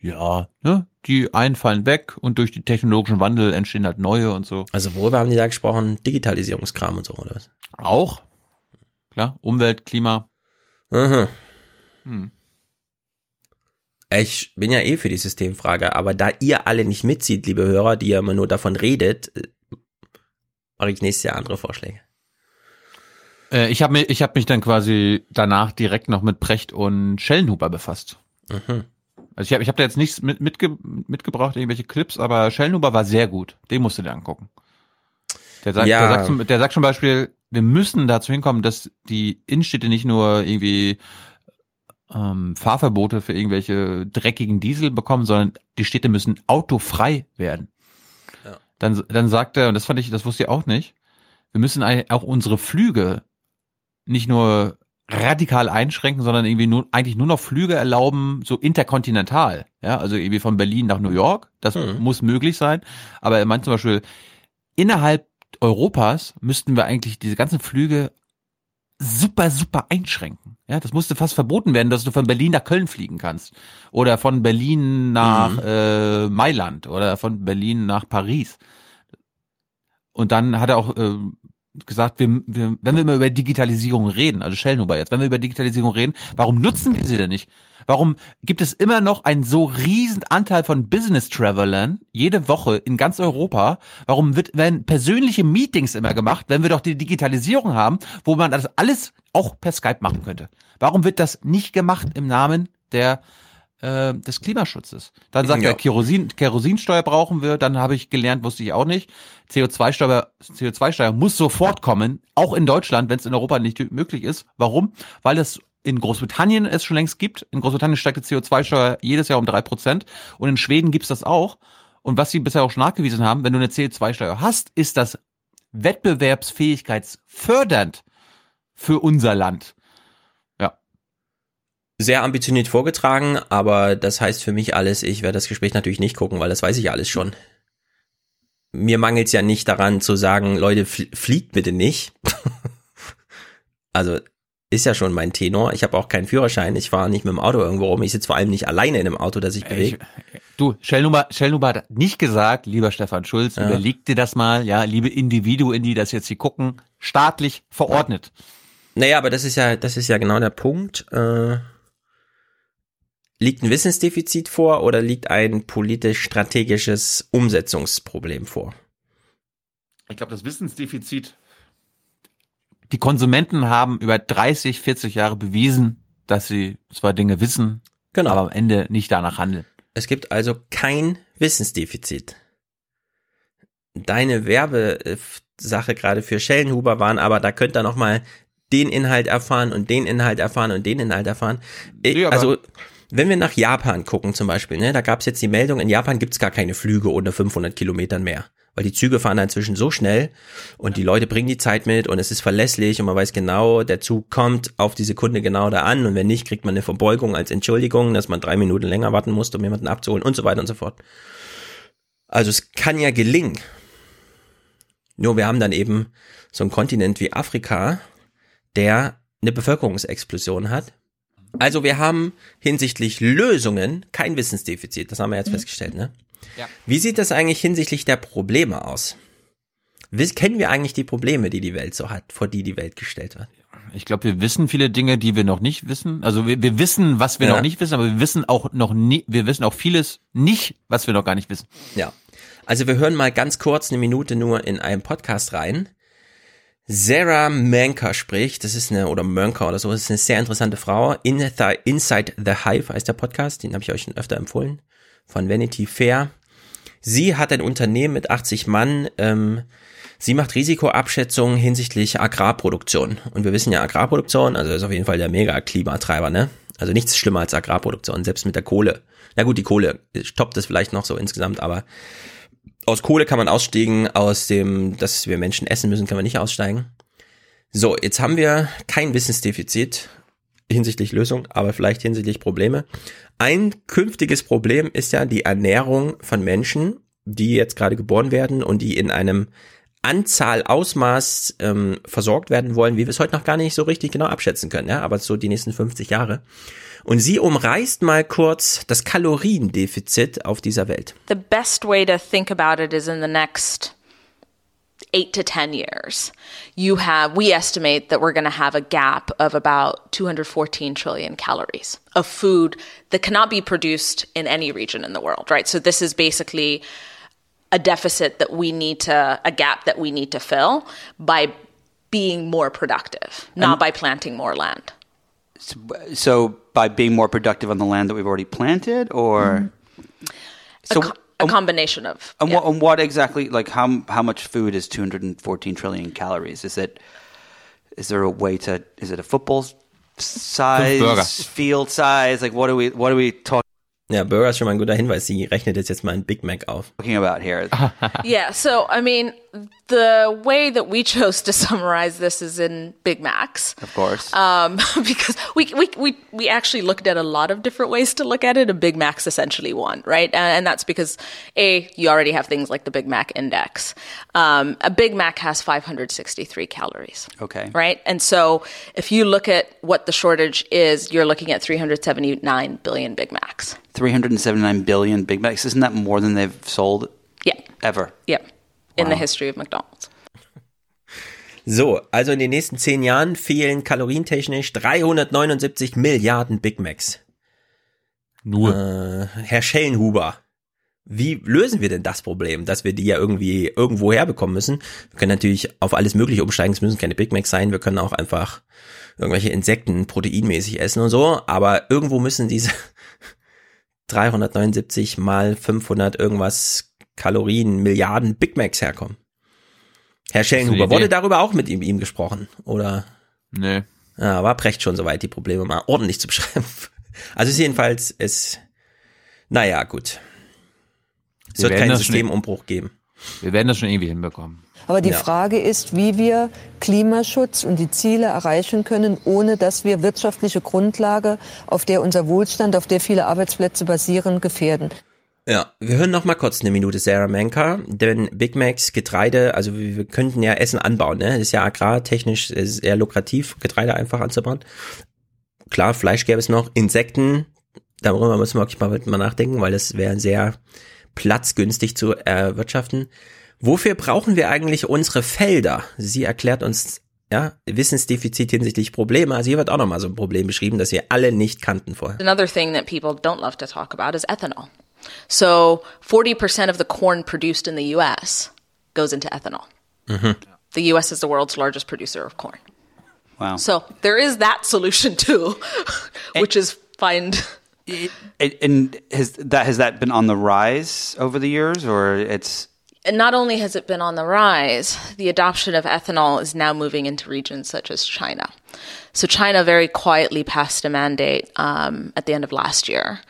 ja, ne, die einen fallen weg und durch den technologischen Wandel entstehen halt neue und so. Also worüber haben die da gesprochen? Digitalisierungskram und so, oder was? Auch. Klar, Umwelt, Klima. Aha. Hm. Ich bin ja eh für die Systemfrage, aber da ihr alle nicht mitzieht, liebe Hörer, die ja immer nur davon redet, äh, mache ich nächstes Jahr andere Vorschläge. Äh, ich habe mich, ich hab mich dann quasi danach direkt noch mit Precht und Schellenhuber befasst. Mhm. Also ich habe ich hab da jetzt nichts mit, mitge, mitgebracht, irgendwelche Clips, aber Schellenhuber war sehr gut. Den musst du dir angucken. Der sagt, ja. der, sagt zum, der sagt zum Beispiel, wir müssen dazu hinkommen, dass die Innenstädte nicht nur irgendwie ähm, Fahrverbote für irgendwelche dreckigen Diesel bekommen, sondern die Städte müssen autofrei werden. Ja. Dann, dann sagt er, und das fand ich, das wusste ich auch nicht, wir müssen auch unsere Flüge nicht nur radikal einschränken, sondern irgendwie nur, eigentlich nur noch Flüge erlauben, so interkontinental. Ja, also irgendwie von Berlin nach New York. Das mhm. muss möglich sein. Aber er meint zum Beispiel, innerhalb Europas müssten wir eigentlich diese ganzen Flüge super, super einschränken. Ja, das musste fast verboten werden, dass du von Berlin nach Köln fliegen kannst. Oder von Berlin nach mhm. äh, Mailand oder von Berlin nach Paris. Und dann hat er auch äh, gesagt, wir, wir, wenn wir immer über Digitalisierung reden, also Shellnuber jetzt, wenn wir über Digitalisierung reden, warum nutzen wir sie denn nicht? Warum gibt es immer noch einen so riesen Anteil von Business Travelern jede Woche in ganz Europa? Warum wird, werden persönliche Meetings immer gemacht, wenn wir doch die Digitalisierung haben, wo man das alles auch per Skype machen könnte? Warum wird das nicht gemacht im Namen der äh, des Klimaschutzes. Dann sagt ja. er, Kerosin, Kerosinsteuer brauchen wir, dann habe ich gelernt, wusste ich auch nicht. CO2-Steuer CO2-Steuer muss sofort kommen, auch in Deutschland, wenn es in Europa nicht möglich ist. Warum? Weil es in Großbritannien es schon längst gibt. In Großbritannien steigt die CO2-Steuer jedes Jahr um drei Prozent und in Schweden gibt's das auch. Und was sie bisher auch schon nachgewiesen haben, wenn du eine CO2-Steuer hast, ist das wettbewerbsfähigkeitsfördernd für unser Land sehr ambitioniert vorgetragen, aber das heißt für mich alles, ich werde das Gespräch natürlich nicht gucken, weil das weiß ich alles schon. Mir mangelt es ja nicht daran zu sagen, Leute, fliegt bitte nicht. also ist ja schon mein Tenor. Ich habe auch keinen Führerschein. Ich fahre nicht mit dem Auto irgendwo rum. Ich sitze vor allem nicht alleine in einem Auto, das sich bewegt. Du, Shellnummer, Shellnummer hat nicht gesagt, lieber Stefan Schulz, ja. überleg dir das mal, ja, liebe Individuen, die das jetzt hier gucken, staatlich verordnet. Naja, aber das ist ja, das ist ja genau der Punkt. Äh Liegt ein Wissensdefizit vor oder liegt ein politisch-strategisches Umsetzungsproblem vor? Ich glaube, das Wissensdefizit. Die Konsumenten haben über 30, 40 Jahre bewiesen, dass sie zwar Dinge wissen, genau. aber am Ende nicht danach handeln. Es gibt also kein Wissensdefizit. Deine Werbesache gerade für Schellenhuber waren, aber da könnt ihr noch mal den Inhalt erfahren und den Inhalt erfahren und den Inhalt erfahren. Ich, also wenn wir nach Japan gucken zum Beispiel, ne, da gab es jetzt die Meldung, in Japan gibt's gar keine Flüge unter 500 Kilometern mehr. Weil die Züge fahren da inzwischen so schnell und die Leute bringen die Zeit mit und es ist verlässlich und man weiß genau, der Zug kommt auf die Sekunde genau da an und wenn nicht, kriegt man eine Verbeugung als Entschuldigung, dass man drei Minuten länger warten musste, um jemanden abzuholen und so weiter und so fort. Also es kann ja gelingen. Nur wir haben dann eben so einen Kontinent wie Afrika, der eine Bevölkerungsexplosion hat. Also wir haben hinsichtlich Lösungen kein Wissensdefizit. Das haben wir jetzt mhm. festgestellt, ne? Ja. Wie sieht das eigentlich hinsichtlich der Probleme aus? Wie, kennen wir eigentlich die Probleme, die die Welt so hat, vor die die Welt gestellt wird? Ich glaube, wir wissen viele Dinge, die wir noch nicht wissen. Also wir, wir wissen, was wir ja. noch nicht wissen, aber wir wissen auch noch nie, wir wissen auch vieles nicht, was wir noch gar nicht wissen. Ja. Also wir hören mal ganz kurz eine Minute nur in einen Podcast rein. Sarah Manker spricht, das ist eine, oder Mönker oder so, das ist eine sehr interessante Frau. In the, Inside the Hive heißt der Podcast, den habe ich euch schon öfter empfohlen, von Vanity Fair. Sie hat ein Unternehmen mit 80 Mann, ähm, sie macht Risikoabschätzungen hinsichtlich Agrarproduktion. Und wir wissen ja, Agrarproduktion, also ist auf jeden Fall der Mega-Klimatreiber, ne? Also nichts schlimmer als Agrarproduktion, selbst mit der Kohle. Na gut, die Kohle stoppt es vielleicht noch so insgesamt, aber aus Kohle kann man aussteigen, aus dem, dass wir Menschen essen müssen, kann man nicht aussteigen. So, jetzt haben wir kein Wissensdefizit hinsichtlich Lösung, aber vielleicht hinsichtlich Probleme. Ein künftiges Problem ist ja die Ernährung von Menschen, die jetzt gerade geboren werden und die in einem Anzahl, Ausmaß ähm, versorgt werden wollen, wie wir es heute noch gar nicht so richtig genau abschätzen können, ja, aber so die nächsten 50 Jahre. Und sie umreißt mal kurz das Kaloriendefizit auf dieser Welt. The best way to think about it is in the next eight to 10 years, you have, we estimate that we're going to have a gap of about 214 trillion calories of food that cannot be produced in any region in the world, right? So this is basically a deficit that we need to, a gap that we need to fill by being more productive, not and by planting more land. So, by being more productive on the land that we've already planted, or mm-hmm. so co- a um, combination of. And, yeah. what, and what exactly, like how how much food is 214 trillion calories? Is it is there a way to? Is it a football size, field size? Like what are we what are we talking? Ja, Burger ist schon mal ein guter Hinweis. Sie rechnet jetzt jetzt mal ein Big Mac auf. Talking about here. yeah, so I mean, the way that we chose to summarize this is in Big Macs. Of course. Um, because we, we, we, we actually looked at a lot of different ways to look at it. A Big Mac's essentially one, right? And, and that's because A, you already have things like the Big Mac index. Um, a Big Mac has 563 calories. Okay. Right? And so if you look at what the shortage is, you're looking at 379 billion Big Macs. 379 billion Big Macs. Isn't that more than they've sold? Yeah. Ever? Yeah. in wow. the history of McDonald's. So, also in den nächsten zehn Jahren fehlen kalorientechnisch 379 Milliarden Big Macs. Nur. Äh, Herr Schellenhuber, wie lösen wir denn das Problem, dass wir die ja irgendwie irgendwo herbekommen müssen? Wir können natürlich auf alles Mögliche umsteigen, es müssen keine Big Macs sein, wir können auch einfach irgendwelche Insekten proteinmäßig essen und so, aber irgendwo müssen diese 379 mal 500 irgendwas Kalorien, Milliarden Big Macs herkommen. Herr Schellenhuber, wurde darüber auch mit ihm, ihm gesprochen? Oder? Nee. Ja, war Precht schon soweit, die Probleme mal ordentlich zu beschreiben. Also ist jedenfalls, es, naja, gut. Es wir wird keinen Systemumbruch geben. Wir werden das schon irgendwie hinbekommen. Aber die ja. Frage ist, wie wir Klimaschutz und die Ziele erreichen können, ohne dass wir wirtschaftliche Grundlage, auf der unser Wohlstand, auf der viele Arbeitsplätze basieren, gefährden. Ja, wir hören noch mal kurz eine Minute Sarah Manka, denn Big Macs, Getreide, also wir, wir könnten ja Essen anbauen, ne? Ist ja agrartechnisch sehr lukrativ, Getreide einfach anzubauen. Klar, Fleisch gäbe es noch, Insekten, darüber müssen wir wirklich mal, mal nachdenken, weil das wäre sehr platzgünstig zu erwirtschaften. Wofür brauchen wir eigentlich unsere Felder? Sie erklärt uns ja, Wissensdefizit hinsichtlich Probleme. Also hier wird auch nochmal so ein Problem beschrieben, das wir alle nicht kannten vorher. Another thing that people don't love to talk about is ethanol. So 40% of the corn produced in the US goes into ethanol. Mm-hmm. The US is the world's largest producer of corn. Wow. So there is that solution too, which and, is find. and has that has that been on the rise over the years, or it's not only has it been on the rise, the adoption of ethanol is now moving into regions such as China. So China very quietly passed a mandate um, at the end of last year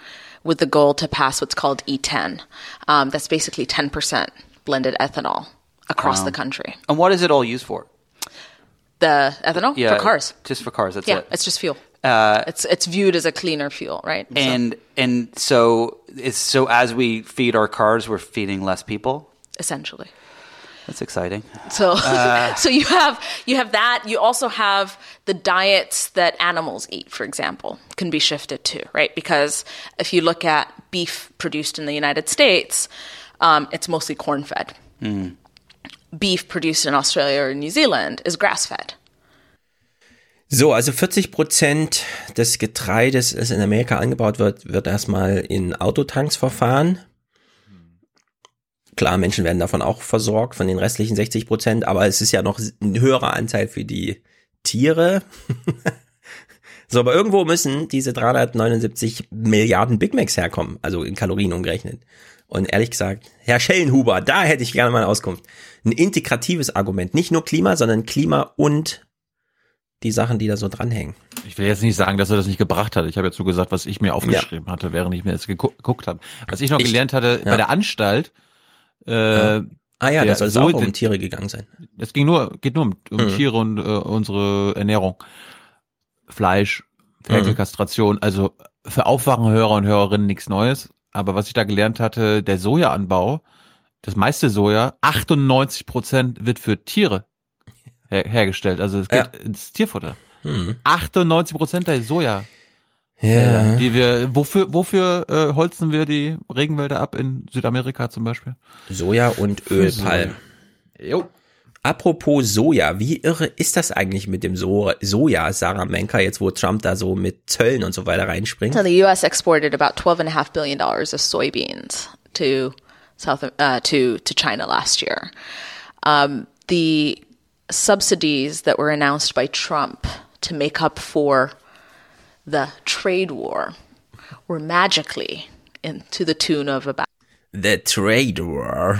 with the goal to pass what's called E10. Um, that's basically 10% blended ethanol across Um, the country. And what is it all used for? The ethanol Yeah, for cars. Just for cars. That's yeah, it. it's just fuel. Uh, it's it's viewed as a cleaner fuel, right? So- and and so it's so as we feed our cars, we're feeding less people. Essentially. That's exciting. So, Uh, so you have you have that. You also have the diets that animals eat, for example, can be shifted to, right? Because if you look at beef produced in the United States, um, it's mostly corn fed. mm. Beef produced in Australia or New Zealand is grass fed. So, also 40 Prozent des Getreides, das in Amerika angebaut wird, wird erstmal in Autotanks verfahren. Klar, Menschen werden davon auch versorgt, von den restlichen 60 Prozent, aber es ist ja noch ein höherer Anteil für die Tiere. so, aber irgendwo müssen diese 379 Milliarden Big Macs herkommen, also in Kalorien umgerechnet. Und ehrlich gesagt, Herr Schellenhuber, da hätte ich gerne mal eine Auskunft. Ein integratives Argument, nicht nur Klima, sondern Klima und die Sachen, die da so dranhängen. Ich will jetzt nicht sagen, dass er das nicht gebracht hat. Ich habe jetzt nur gesagt, was ich mir aufgeschrieben hatte, während ich mir das gegu geguckt habe. Was ich noch Ich- gelernt hatte ja. bei der Anstalt. Äh, Ja. Ah ja, der da soll es auch um Tiere gegangen sein. Es ging nur, geht nur um, um Mhm. Tiere und äh, unsere Ernährung. Fleisch, Ferkelkastration, also für Aufwachenhörer und Hörerinnen nichts Neues. Aber was ich da gelernt hatte, der Sojaanbau, das meiste Soja, 98 Prozent wird für Tiere her hergestellt. Also es geht ins Tierfutter. Mhm. 98 Prozent der Soja. Ja. Die wir, wofür, wofür äh, holzen wir die Regenwälder ab in Südamerika zum Beispiel? Soja und Für Ölpalm. Jo. Apropos Soja, wie irre ist das eigentlich mit dem so Soja, Sarah Menker, jetzt wo Trump da so mit Zöllen und so weiter reinspringt? So the U.S. exported about twelve and a half billion dollars of soybeans to South uh, to to China last year. Um, the subsidies that were announced by Trump to make up for the trade war were magically in to the tune of about The Trade War.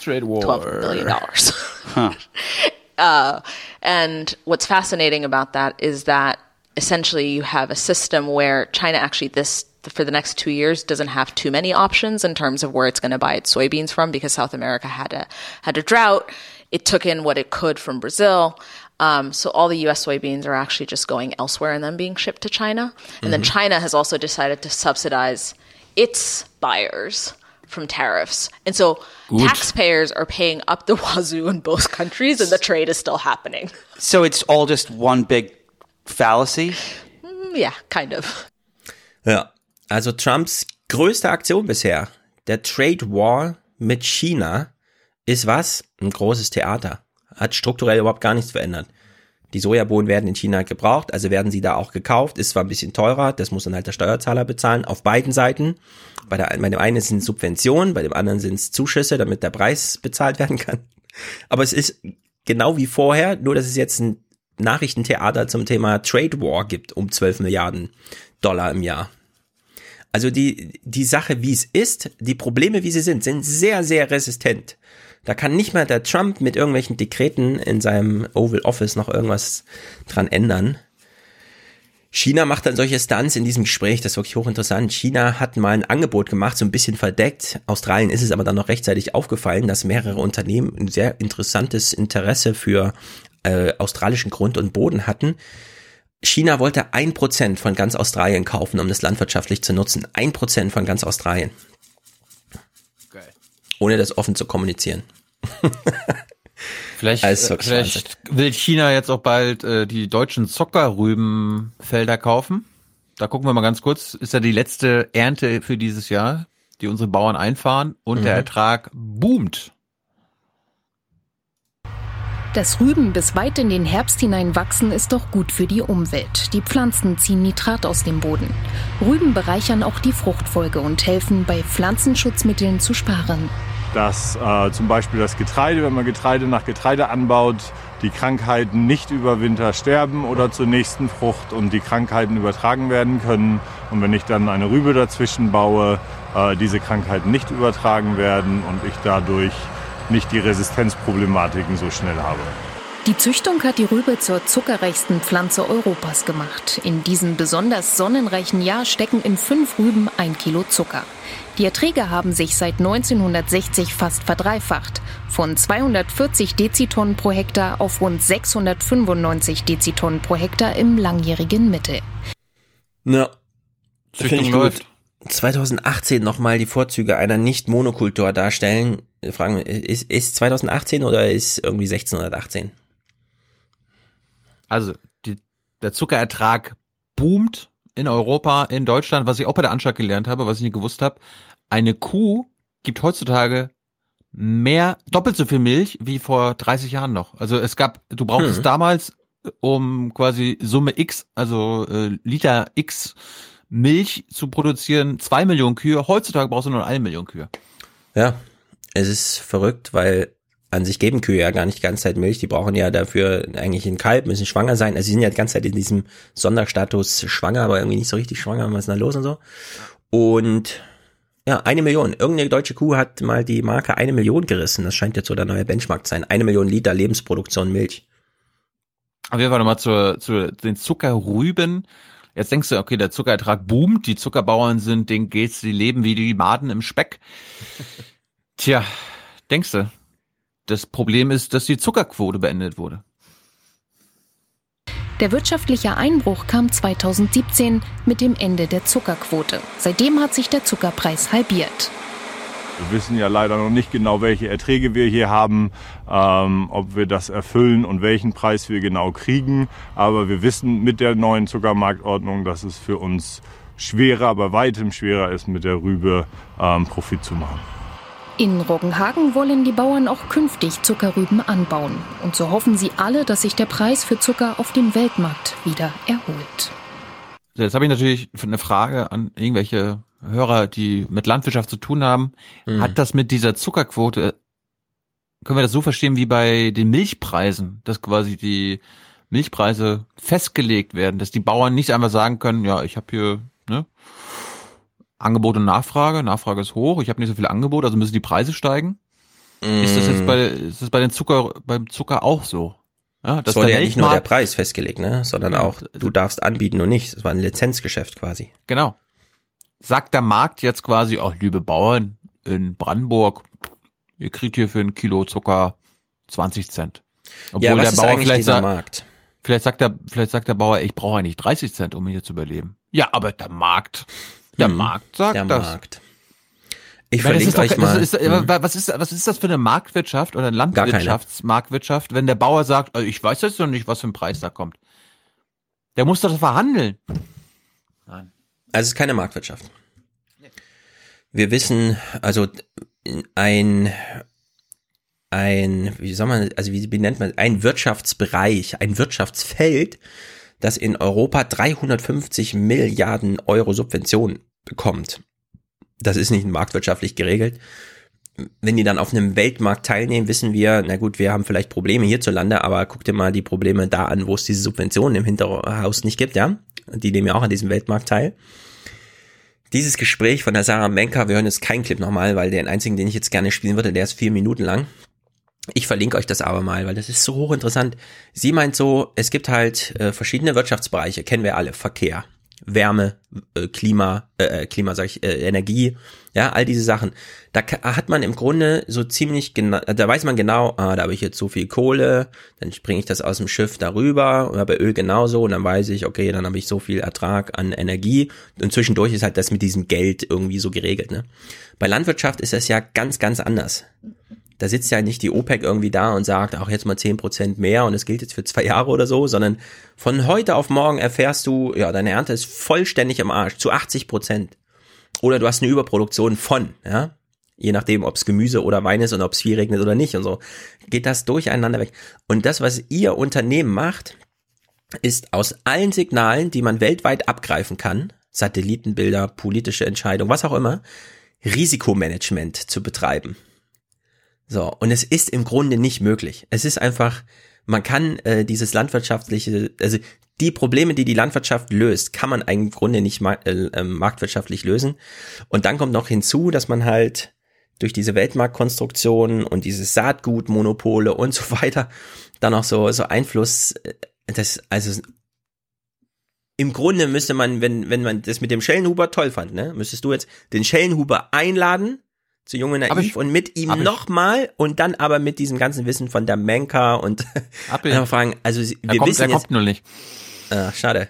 Trade War. twelve billion dollars. uh, and what's fascinating about that is that essentially you have a system where China actually this for the next two years doesn't have too many options in terms of where it's going to buy its soybeans from because South America had a had a drought. It took in what it could from Brazil. Um, so all the U.S. soybeans are actually just going elsewhere and then being shipped to China. And then Mhm. China has also decided to subsidize its buyers from tariffs. And so Gut. taxpayers are paying up the wazoo in both countries and the trade is still happening. So it's all just one big fallacy. Mm, yeah, kind of. Ja, also Trumps größte Aktion bisher, der Trade War mit China, ist was? Ein großes Theater. Hat strukturell überhaupt gar nichts verändert. Die Sojabohnen werden in China gebraucht, also werden sie da auch gekauft. Ist zwar ein bisschen teurer, das muss dann halt der Steuerzahler bezahlen, auf beiden Seiten. Bei, der, bei dem einen sind es Subventionen, bei dem anderen sind es Zuschüsse, damit der Preis bezahlt werden kann. Aber es ist genau wie vorher, nur dass es jetzt ein Nachrichtentheater zum Thema Trade War gibt um 12 Milliarden Dollar im Jahr. Also die, die Sache, wie es ist, die Probleme, wie sie sind, sind sehr, sehr resistent. Da kann nicht mal der Trump mit irgendwelchen Dekreten in seinem Oval Office noch irgendwas dran ändern. China macht dann solche Stunts in diesem Gespräch, das ist wirklich hochinteressant. China hat mal ein Angebot gemacht, so ein bisschen verdeckt. Australien ist es aber dann noch rechtzeitig aufgefallen, dass mehrere Unternehmen ein sehr interessantes Interesse für äh, australischen Grund und Boden hatten. China wollte ein Prozent von ganz Australien kaufen, um das landwirtschaftlich zu nutzen. Ein Prozent von ganz Australien. Ohne das offen zu kommunizieren. Vielleicht, äh, vielleicht will China jetzt auch bald äh, die deutschen Zuckerrübenfelder kaufen. Da gucken wir mal ganz kurz. Ist ja die letzte Ernte für dieses Jahr, die unsere Bauern einfahren und der Mhm. Ertrag boomt. Dass Rüben bis weit in den Herbst hinein wachsen, ist doch gut für die Umwelt. Die Pflanzen ziehen Nitrat aus dem Boden. Rüben bereichern auch die Fruchtfolge und helfen, bei Pflanzenschutzmitteln zu sparen. Dass äh, zum Beispiel das Getreide, wenn man Getreide nach Getreide anbaut, die Krankheiten nicht über Winter sterben oder zur nächsten Frucht und die Krankheiten übertragen werden können. Und wenn ich dann eine Rübe dazwischen baue, äh, diese Krankheiten nicht übertragen werden und ich dadurch nicht die Resistenzproblematiken so schnell habe. Die Züchtung hat die Rübe zur zuckerreichsten Pflanze Europas gemacht. In diesem besonders sonnenreichen Jahr stecken in fünf Rüben ein Kilo Zucker. Die Erträge haben sich seit 1960 fast verdreifacht. Von 240 Dezitonnen pro Hektar auf rund 695 Dezitonnen pro Hektar im langjährigen Mittel. Na, Züchtung läuft. 2018 nochmal die Vorzüge einer Nicht-Monokultur darstellen. Fragen, ist, ist 2018 oder ist irgendwie 1618? Also die, der Zuckerertrag boomt in Europa, in Deutschland, was ich auch bei der Anschlag gelernt habe, was ich nicht gewusst habe. Eine Kuh gibt heutzutage mehr, doppelt so viel Milch wie vor 30 Jahren noch. Also es gab, du brauchst hm. damals um quasi Summe X, also äh, Liter X Milch zu produzieren, zwei Millionen Kühe. Heutzutage brauchst du nur eine Million Kühe. Ja, es ist verrückt, weil an sich geben Kühe ja gar nicht die ganze Zeit Milch. Die brauchen ja dafür eigentlich ein Kalb, müssen schwanger sein. Also sie sind ja die ganze Zeit in diesem Sonderstatus schwanger, aber irgendwie nicht so richtig schwanger. Was ist da los und so? Und ja, eine Million. Irgendeine deutsche Kuh hat mal die Marke eine Million gerissen. Das scheint jetzt so der neue Benchmark zu sein. Eine Million Liter Lebensproduktion Milch. Auf jeden Fall nochmal zu, zu den Zuckerrüben. Jetzt denkst du, okay, der Zuckerertrag boomt, die Zuckerbauern sind, denen geht's, die leben wie die Maden im Speck. Tja, denkst du, das Problem ist, dass die Zuckerquote beendet wurde. Der wirtschaftliche Einbruch kam 2017 mit dem Ende der Zuckerquote. Seitdem hat sich der Zuckerpreis halbiert. Wir wissen ja leider noch nicht genau, welche Erträge wir hier haben, ähm, ob wir das erfüllen und welchen Preis wir genau kriegen. Aber wir wissen mit der neuen Zuckermarktordnung, dass es für uns schwerer, aber weitem schwerer ist, mit der Rübe ähm, Profit zu machen. In Roggenhagen wollen die Bauern auch künftig Zuckerrüben anbauen. Und so hoffen sie alle, dass sich der Preis für Zucker auf dem Weltmarkt wieder erholt. Jetzt habe ich natürlich eine Frage an irgendwelche Hörer, die mit Landwirtschaft zu tun haben. Mhm. Hat das mit dieser Zuckerquote, können wir das so verstehen wie bei den Milchpreisen, dass quasi die Milchpreise festgelegt werden, dass die Bauern nicht einfach sagen können, ja, ich habe hier ne, Angebot und Nachfrage. Nachfrage ist hoch, ich habe nicht so viel Angebot, also müssen die Preise steigen. Mm. Ist das jetzt bei ist das bei den Zucker beim Zucker auch so? Ja, das soll ja nicht nur der Preis festgelegt, ne, sondern auch du darfst anbieten und nicht. Das war ein Lizenzgeschäft quasi. Genau. Sagt der Markt jetzt quasi, auch liebe Bauern in Brandenburg, ihr kriegt hier für ein Kilo Zucker 20 Cent. Obwohl ja, was der Bauer vielleicht sagt, Markt? Vielleicht sagt der, vielleicht sagt der Bauer, ich brauche eigentlich 30 Cent, um hier zu überleben. Ja, aber der Markt der hm, Markt sagt der das. Markt. Ich verlinke doch, euch mal. Ist, hm. Was ist, was ist das für eine Marktwirtschaft oder eine Landwirtschaftsmarktwirtschaft, wenn der Bauer sagt, also ich weiß jetzt noch nicht, was für ein Preis da kommt. Der muss doch verhandeln. Nein. Also es ist keine Marktwirtschaft. Wir wissen, also ein ein, wie soll man, also wie, wie nennt man, ein Wirtschaftsbereich, ein Wirtschaftsfeld, das in Europa 350 Milliarden Euro Subventionen bekommt. Das ist nicht marktwirtschaftlich geregelt. Wenn die dann auf einem Weltmarkt teilnehmen, wissen wir, na gut, wir haben vielleicht Probleme hierzulande, aber guck dir mal die Probleme da an, wo es diese Subventionen im Hinterhaus nicht gibt, ja? Die nehmen ja auch an diesem Weltmarkt teil. Dieses Gespräch von der Sarah Menker, wir hören jetzt keinen Clip nochmal, weil den einzigen, den ich jetzt gerne spielen würde, der ist vier Minuten lang. Ich verlinke euch das aber mal, weil das ist so hochinteressant. Sie meint so, es gibt halt äh, verschiedene Wirtschaftsbereiche, kennen wir alle, Verkehr, Wärme, äh, Klima, äh, äh Klima sag ich, äh, Energie, ja, all diese Sachen. Da hat man im Grunde so ziemlich genau, da weiß man genau, ah, da habe ich jetzt so viel Kohle, dann bringe ich das aus dem Schiff darüber und bei Öl genauso und dann weiß ich, okay, dann habe ich so viel Ertrag an Energie und zwischendurch ist halt das mit diesem Geld irgendwie so geregelt, ne? Bei Landwirtschaft ist das ja ganz, ganz anders da sitzt ja nicht die OPEC irgendwie da und sagt, auch jetzt mal zehn Prozent mehr und es gilt jetzt für zwei Jahre oder so, sondern von heute auf morgen erfährst du, ja, deine Ernte ist vollständig im Arsch, zu 80 Prozent. Oder du hast eine Überproduktion von, ja, je nachdem, ob es Gemüse oder Wein ist und ob es viel regnet oder nicht und so, geht das durcheinander weg. Und das, was ihr Unternehmen macht, ist aus allen Signalen, die man weltweit abgreifen kann, Satellitenbilder, politische Entscheidungen, was auch immer, Risikomanagement zu betreiben. So, und es ist im Grunde nicht möglich. Es ist einfach, man kann äh, dieses landwirtschaftliche, also die Probleme, die die Landwirtschaft löst, kann man im Grunde nicht ma äh, äh, marktwirtschaftlich lösen. Und dann kommt noch hinzu, dass man halt durch diese Weltmarktkonstruktion und diese Saatgutmonopole und so weiter dann auch so, so Einfluss, äh, das, also im Grunde müsste man, wenn, wenn man das mit dem Schellenhuber toll fand, ne, müsstest du jetzt den Schellenhuber einladen zu Junge Naiv ich, und mit ihm nochmal und dann aber mit diesem ganzen Wissen von der Menka und fragen, also wir er kommt, wissen er jetzt, kommt nur nicht. Ach, schade.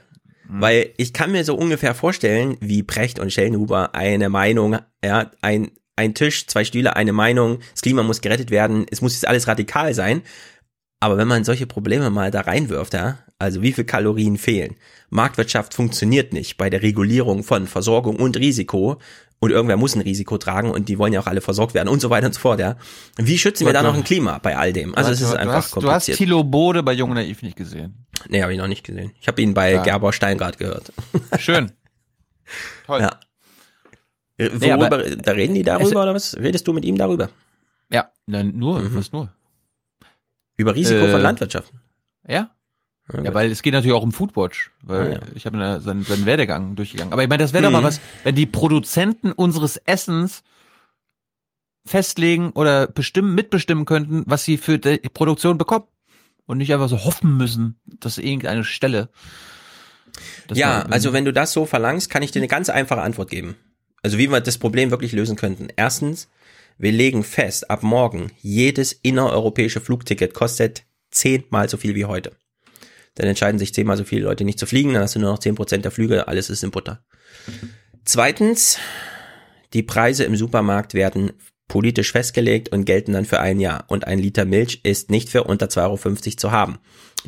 Mhm. Weil ich kann mir so ungefähr vorstellen, wie Precht und Schellenhuber eine Meinung, ja, ein, ein Tisch, zwei Stühle, eine Meinung, das Klima muss gerettet werden, es muss jetzt alles radikal sein. Aber wenn man solche Probleme mal da reinwirft, ja, also wie viel Kalorien fehlen, Marktwirtschaft funktioniert nicht bei der Regulierung von Versorgung und Risiko und irgendwer muss ein Risiko tragen und die wollen ja auch alle versorgt werden und so weiter und so fort, ja. Wie schützen wir da noch ein Klima bei all dem? Also es ist einfach hast, kompliziert. Du hast Thilo Bode bei Jung Naiv nicht gesehen. Nee, habe ich noch nicht gesehen. Ich habe ihn bei ja. Gerber Steingart gehört. Schön. Toll. Ja. Worüber, nee, da reden die darüber oder was? Redest du mit ihm darüber? Ja, nein, nur, mhm. was nur. Über Risiko äh, von Landwirtschaften. Ja. Ja, ja, weil es geht natürlich auch um Foodwatch, weil ah, ja. ich habe seinen, seinen Werdegang durchgegangen. Aber ich meine, das wäre mhm. doch mal was, wenn die Produzenten unseres Essens festlegen oder bestimmen, mitbestimmen könnten, was sie für die Produktion bekommen und nicht einfach so hoffen müssen, dass irgendeine Stelle. Ja, also wenn du das so verlangst, kann ich dir eine ganz einfache Antwort geben. Also wie wir das Problem wirklich lösen könnten. Erstens, wir legen fest, ab morgen, jedes innereuropäische Flugticket kostet zehnmal so viel wie heute. Dann entscheiden sich zehnmal so viele Leute nicht zu fliegen, dann hast du nur noch zehn Prozent der Flüge, alles ist in Butter. Zweitens, die Preise im Supermarkt werden politisch festgelegt und gelten dann für ein Jahr. Und ein Liter Milch ist nicht für unter 2,50 Euro zu haben.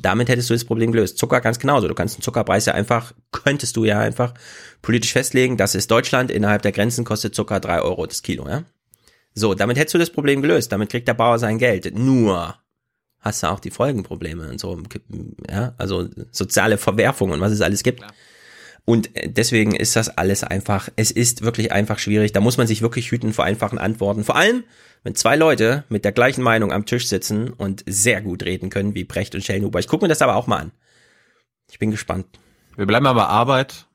Damit hättest du das Problem gelöst. Zucker ganz genauso. Du kannst den Zuckerpreis ja einfach, könntest du ja einfach politisch festlegen, das ist Deutschland, innerhalb der Grenzen kostet Zucker drei Euro das Kilo, ja? So, damit hättest du das Problem gelöst. Damit kriegt der Bauer sein Geld. Nur hast du auch die Folgenprobleme und so, ja, also soziale Verwerfungen und was es alles gibt. Und deswegen ist das alles einfach, es ist wirklich einfach schwierig. Da muss man sich wirklich hüten vor einfachen Antworten. Vor allem, wenn zwei Leute mit der gleichen Meinung am Tisch sitzen und sehr gut reden können, wie Brecht und Schellenhuber. Ich gucke mir das aber auch mal an. Ich bin gespannt. Wir bleiben aber Arbeit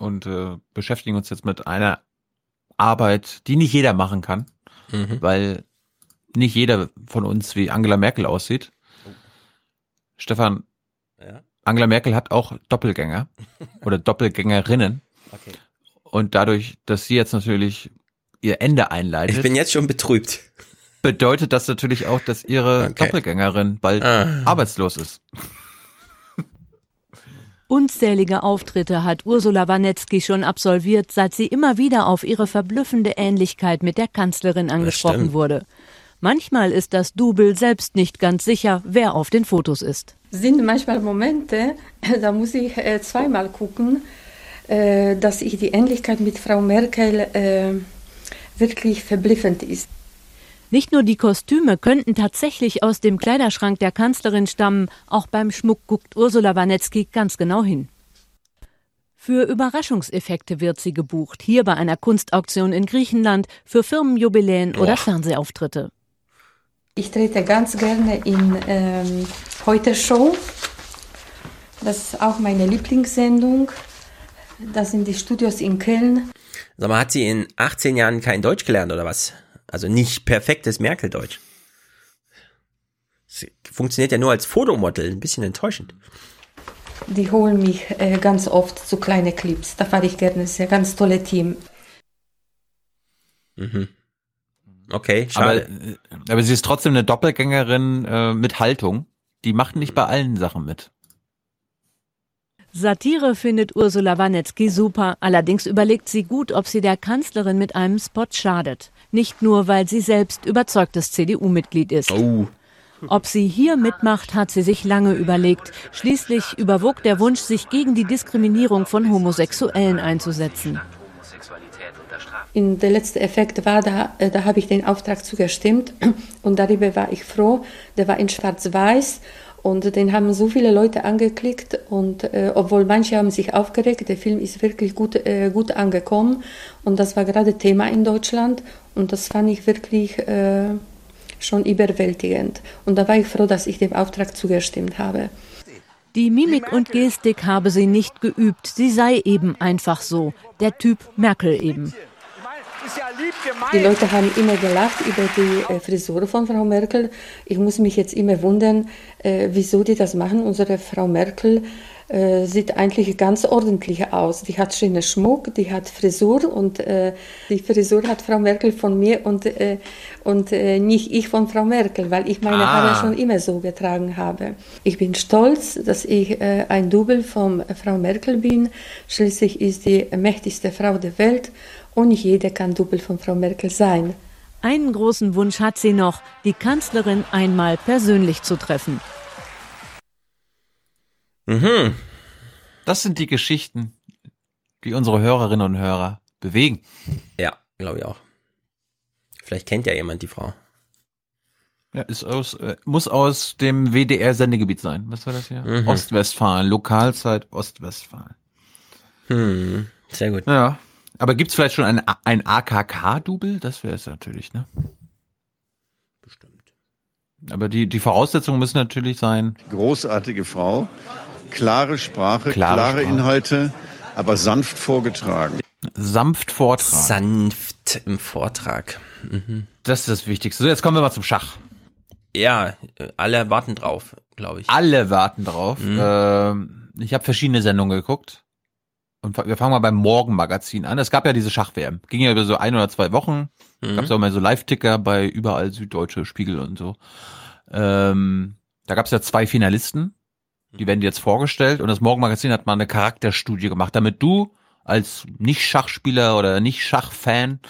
und äh, beschäftigen uns jetzt mit einer Arbeit, die nicht jeder machen kann, mhm. weil nicht jeder von uns wie Angela Merkel aussieht. Oh. Stefan, ja? Angela Merkel hat auch Doppelgänger oder Doppelgängerinnen. Okay. Und dadurch, dass sie jetzt natürlich ihr Ende einleitet. Ich bin jetzt schon betrübt. Bedeutet das natürlich auch, dass ihre okay. Doppelgängerin bald ah. arbeitslos ist. Unzählige Auftritte hat Ursula Wanetzki schon absolviert, seit sie immer wieder auf ihre verblüffende Ähnlichkeit mit der Kanzlerin angesprochen wurde. Manchmal ist das Double selbst nicht ganz sicher, wer auf den Fotos ist. Sind manchmal Momente, da muss ich äh, zweimal gucken, äh, dass ich die Ähnlichkeit mit Frau Merkel äh, wirklich verblüffend ist. Nicht nur die Kostüme könnten tatsächlich aus dem Kleiderschrank der Kanzlerin stammen, auch beim Schmuck guckt Ursula Wanetzki ganz genau hin. Für Überraschungseffekte wird sie gebucht, hier bei einer Kunstauktion in Griechenland, für Firmenjubiläen oder Fernsehauftritte. Ich trete ganz gerne in ähm, Heute Show. Das ist auch meine Lieblingssendung. Das sind die Studios in Köln. Sag mal, hat sie in 18 Jahren kein Deutsch gelernt oder was? Also nicht perfektes Merkel-Deutsch. Sie funktioniert ja nur als Fotomodel, ein bisschen enttäuschend. Die holen mich äh, ganz oft zu kleinen Clips. Da fahre ich gerne. Das ist ein ganz tolles Team. Mhm. Okay, schade. Aber, aber sie ist trotzdem eine Doppelgängerin äh, mit Haltung. Die macht nicht bei allen Sachen mit. Satire findet Ursula Wanetzki super, allerdings überlegt sie gut, ob sie der Kanzlerin mit einem Spot schadet. Nicht nur, weil sie selbst überzeugtes CDU-Mitglied ist. Oh. Ob sie hier mitmacht, hat sie sich lange überlegt. Schließlich überwog der Wunsch, sich gegen die Diskriminierung von Homosexuellen einzusetzen. In der letzte Effekt war, da, äh, da habe ich den Auftrag zugestimmt. Und darüber war ich froh. Der war in Schwarz-Weiß. Und den haben so viele Leute angeklickt. Und äh, obwohl manche haben sich aufgeregt, der Film ist wirklich gut, äh, gut angekommen. Und das war gerade Thema in Deutschland. Und das fand ich wirklich äh, schon überwältigend. Und da war ich froh, dass ich dem Auftrag zugestimmt habe. Die Mimik und Gestik habe sie nicht geübt, sie sei eben einfach so, der Typ Merkel eben Die Leute haben immer gelacht über die äh, Frisur von Frau Merkel. Ich muss mich jetzt immer wundern, äh, wieso die das machen. Unsere Frau Merkel äh, sieht eigentlich ganz ordentlich aus. Die hat schönen Schmuck, die hat Frisur und äh, die Frisur hat Frau Merkel von mir und, äh, und äh, nicht ich von Frau Merkel, weil ich meine ah. Haare schon immer so getragen habe. Ich bin stolz, dass ich äh, ein Double von Frau Merkel bin. Schließlich ist die mächtigste Frau der Welt und nicht jeder kann Double von Frau Merkel sein. Einen großen Wunsch hat sie noch, die Kanzlerin einmal persönlich zu treffen. Mhm. Das sind die Geschichten, die unsere Hörerinnen und Hörer bewegen. Ja, glaube ich auch. Vielleicht kennt ja jemand die Frau. Ja, ist aus, äh, muss aus dem WDR-Sendegebiet sein. Was war das hier? Mhm. Ostwestfalen, Lokalzeit Ostwestfalen. Hm, sehr gut. Ja. Aber gibt's vielleicht schon ein, ein AKK-Double? Das wäre es natürlich, ne? Bestimmt. Aber die, die Voraussetzungen müssen natürlich sein. Großartige Frau, klare Sprache, klare, klare Sprache. Inhalte, aber sanft vorgetragen. Sanft vortragen. Sanft im Vortrag. Mhm. Das ist das Wichtigste. So, jetzt kommen wir mal zum Schach. Ja, alle warten drauf, glaube ich. Alle warten drauf. Mhm. Ähm, ich habe verschiedene Sendungen geguckt. Und wir fangen mal beim Morgenmagazin an. Es gab ja diese Schach-WM. Ging ja über so ein oder zwei Wochen. Mhm. Gab es auch mal so Live-Ticker bei überall Süddeutsche Spiegel und so. Ähm, da gab es ja zwei Finalisten. Die werden dir jetzt vorgestellt und das Morgenmagazin hat mal eine Charakterstudie gemacht, damit du als Nicht-Schachspieler oder Nicht-Schachfan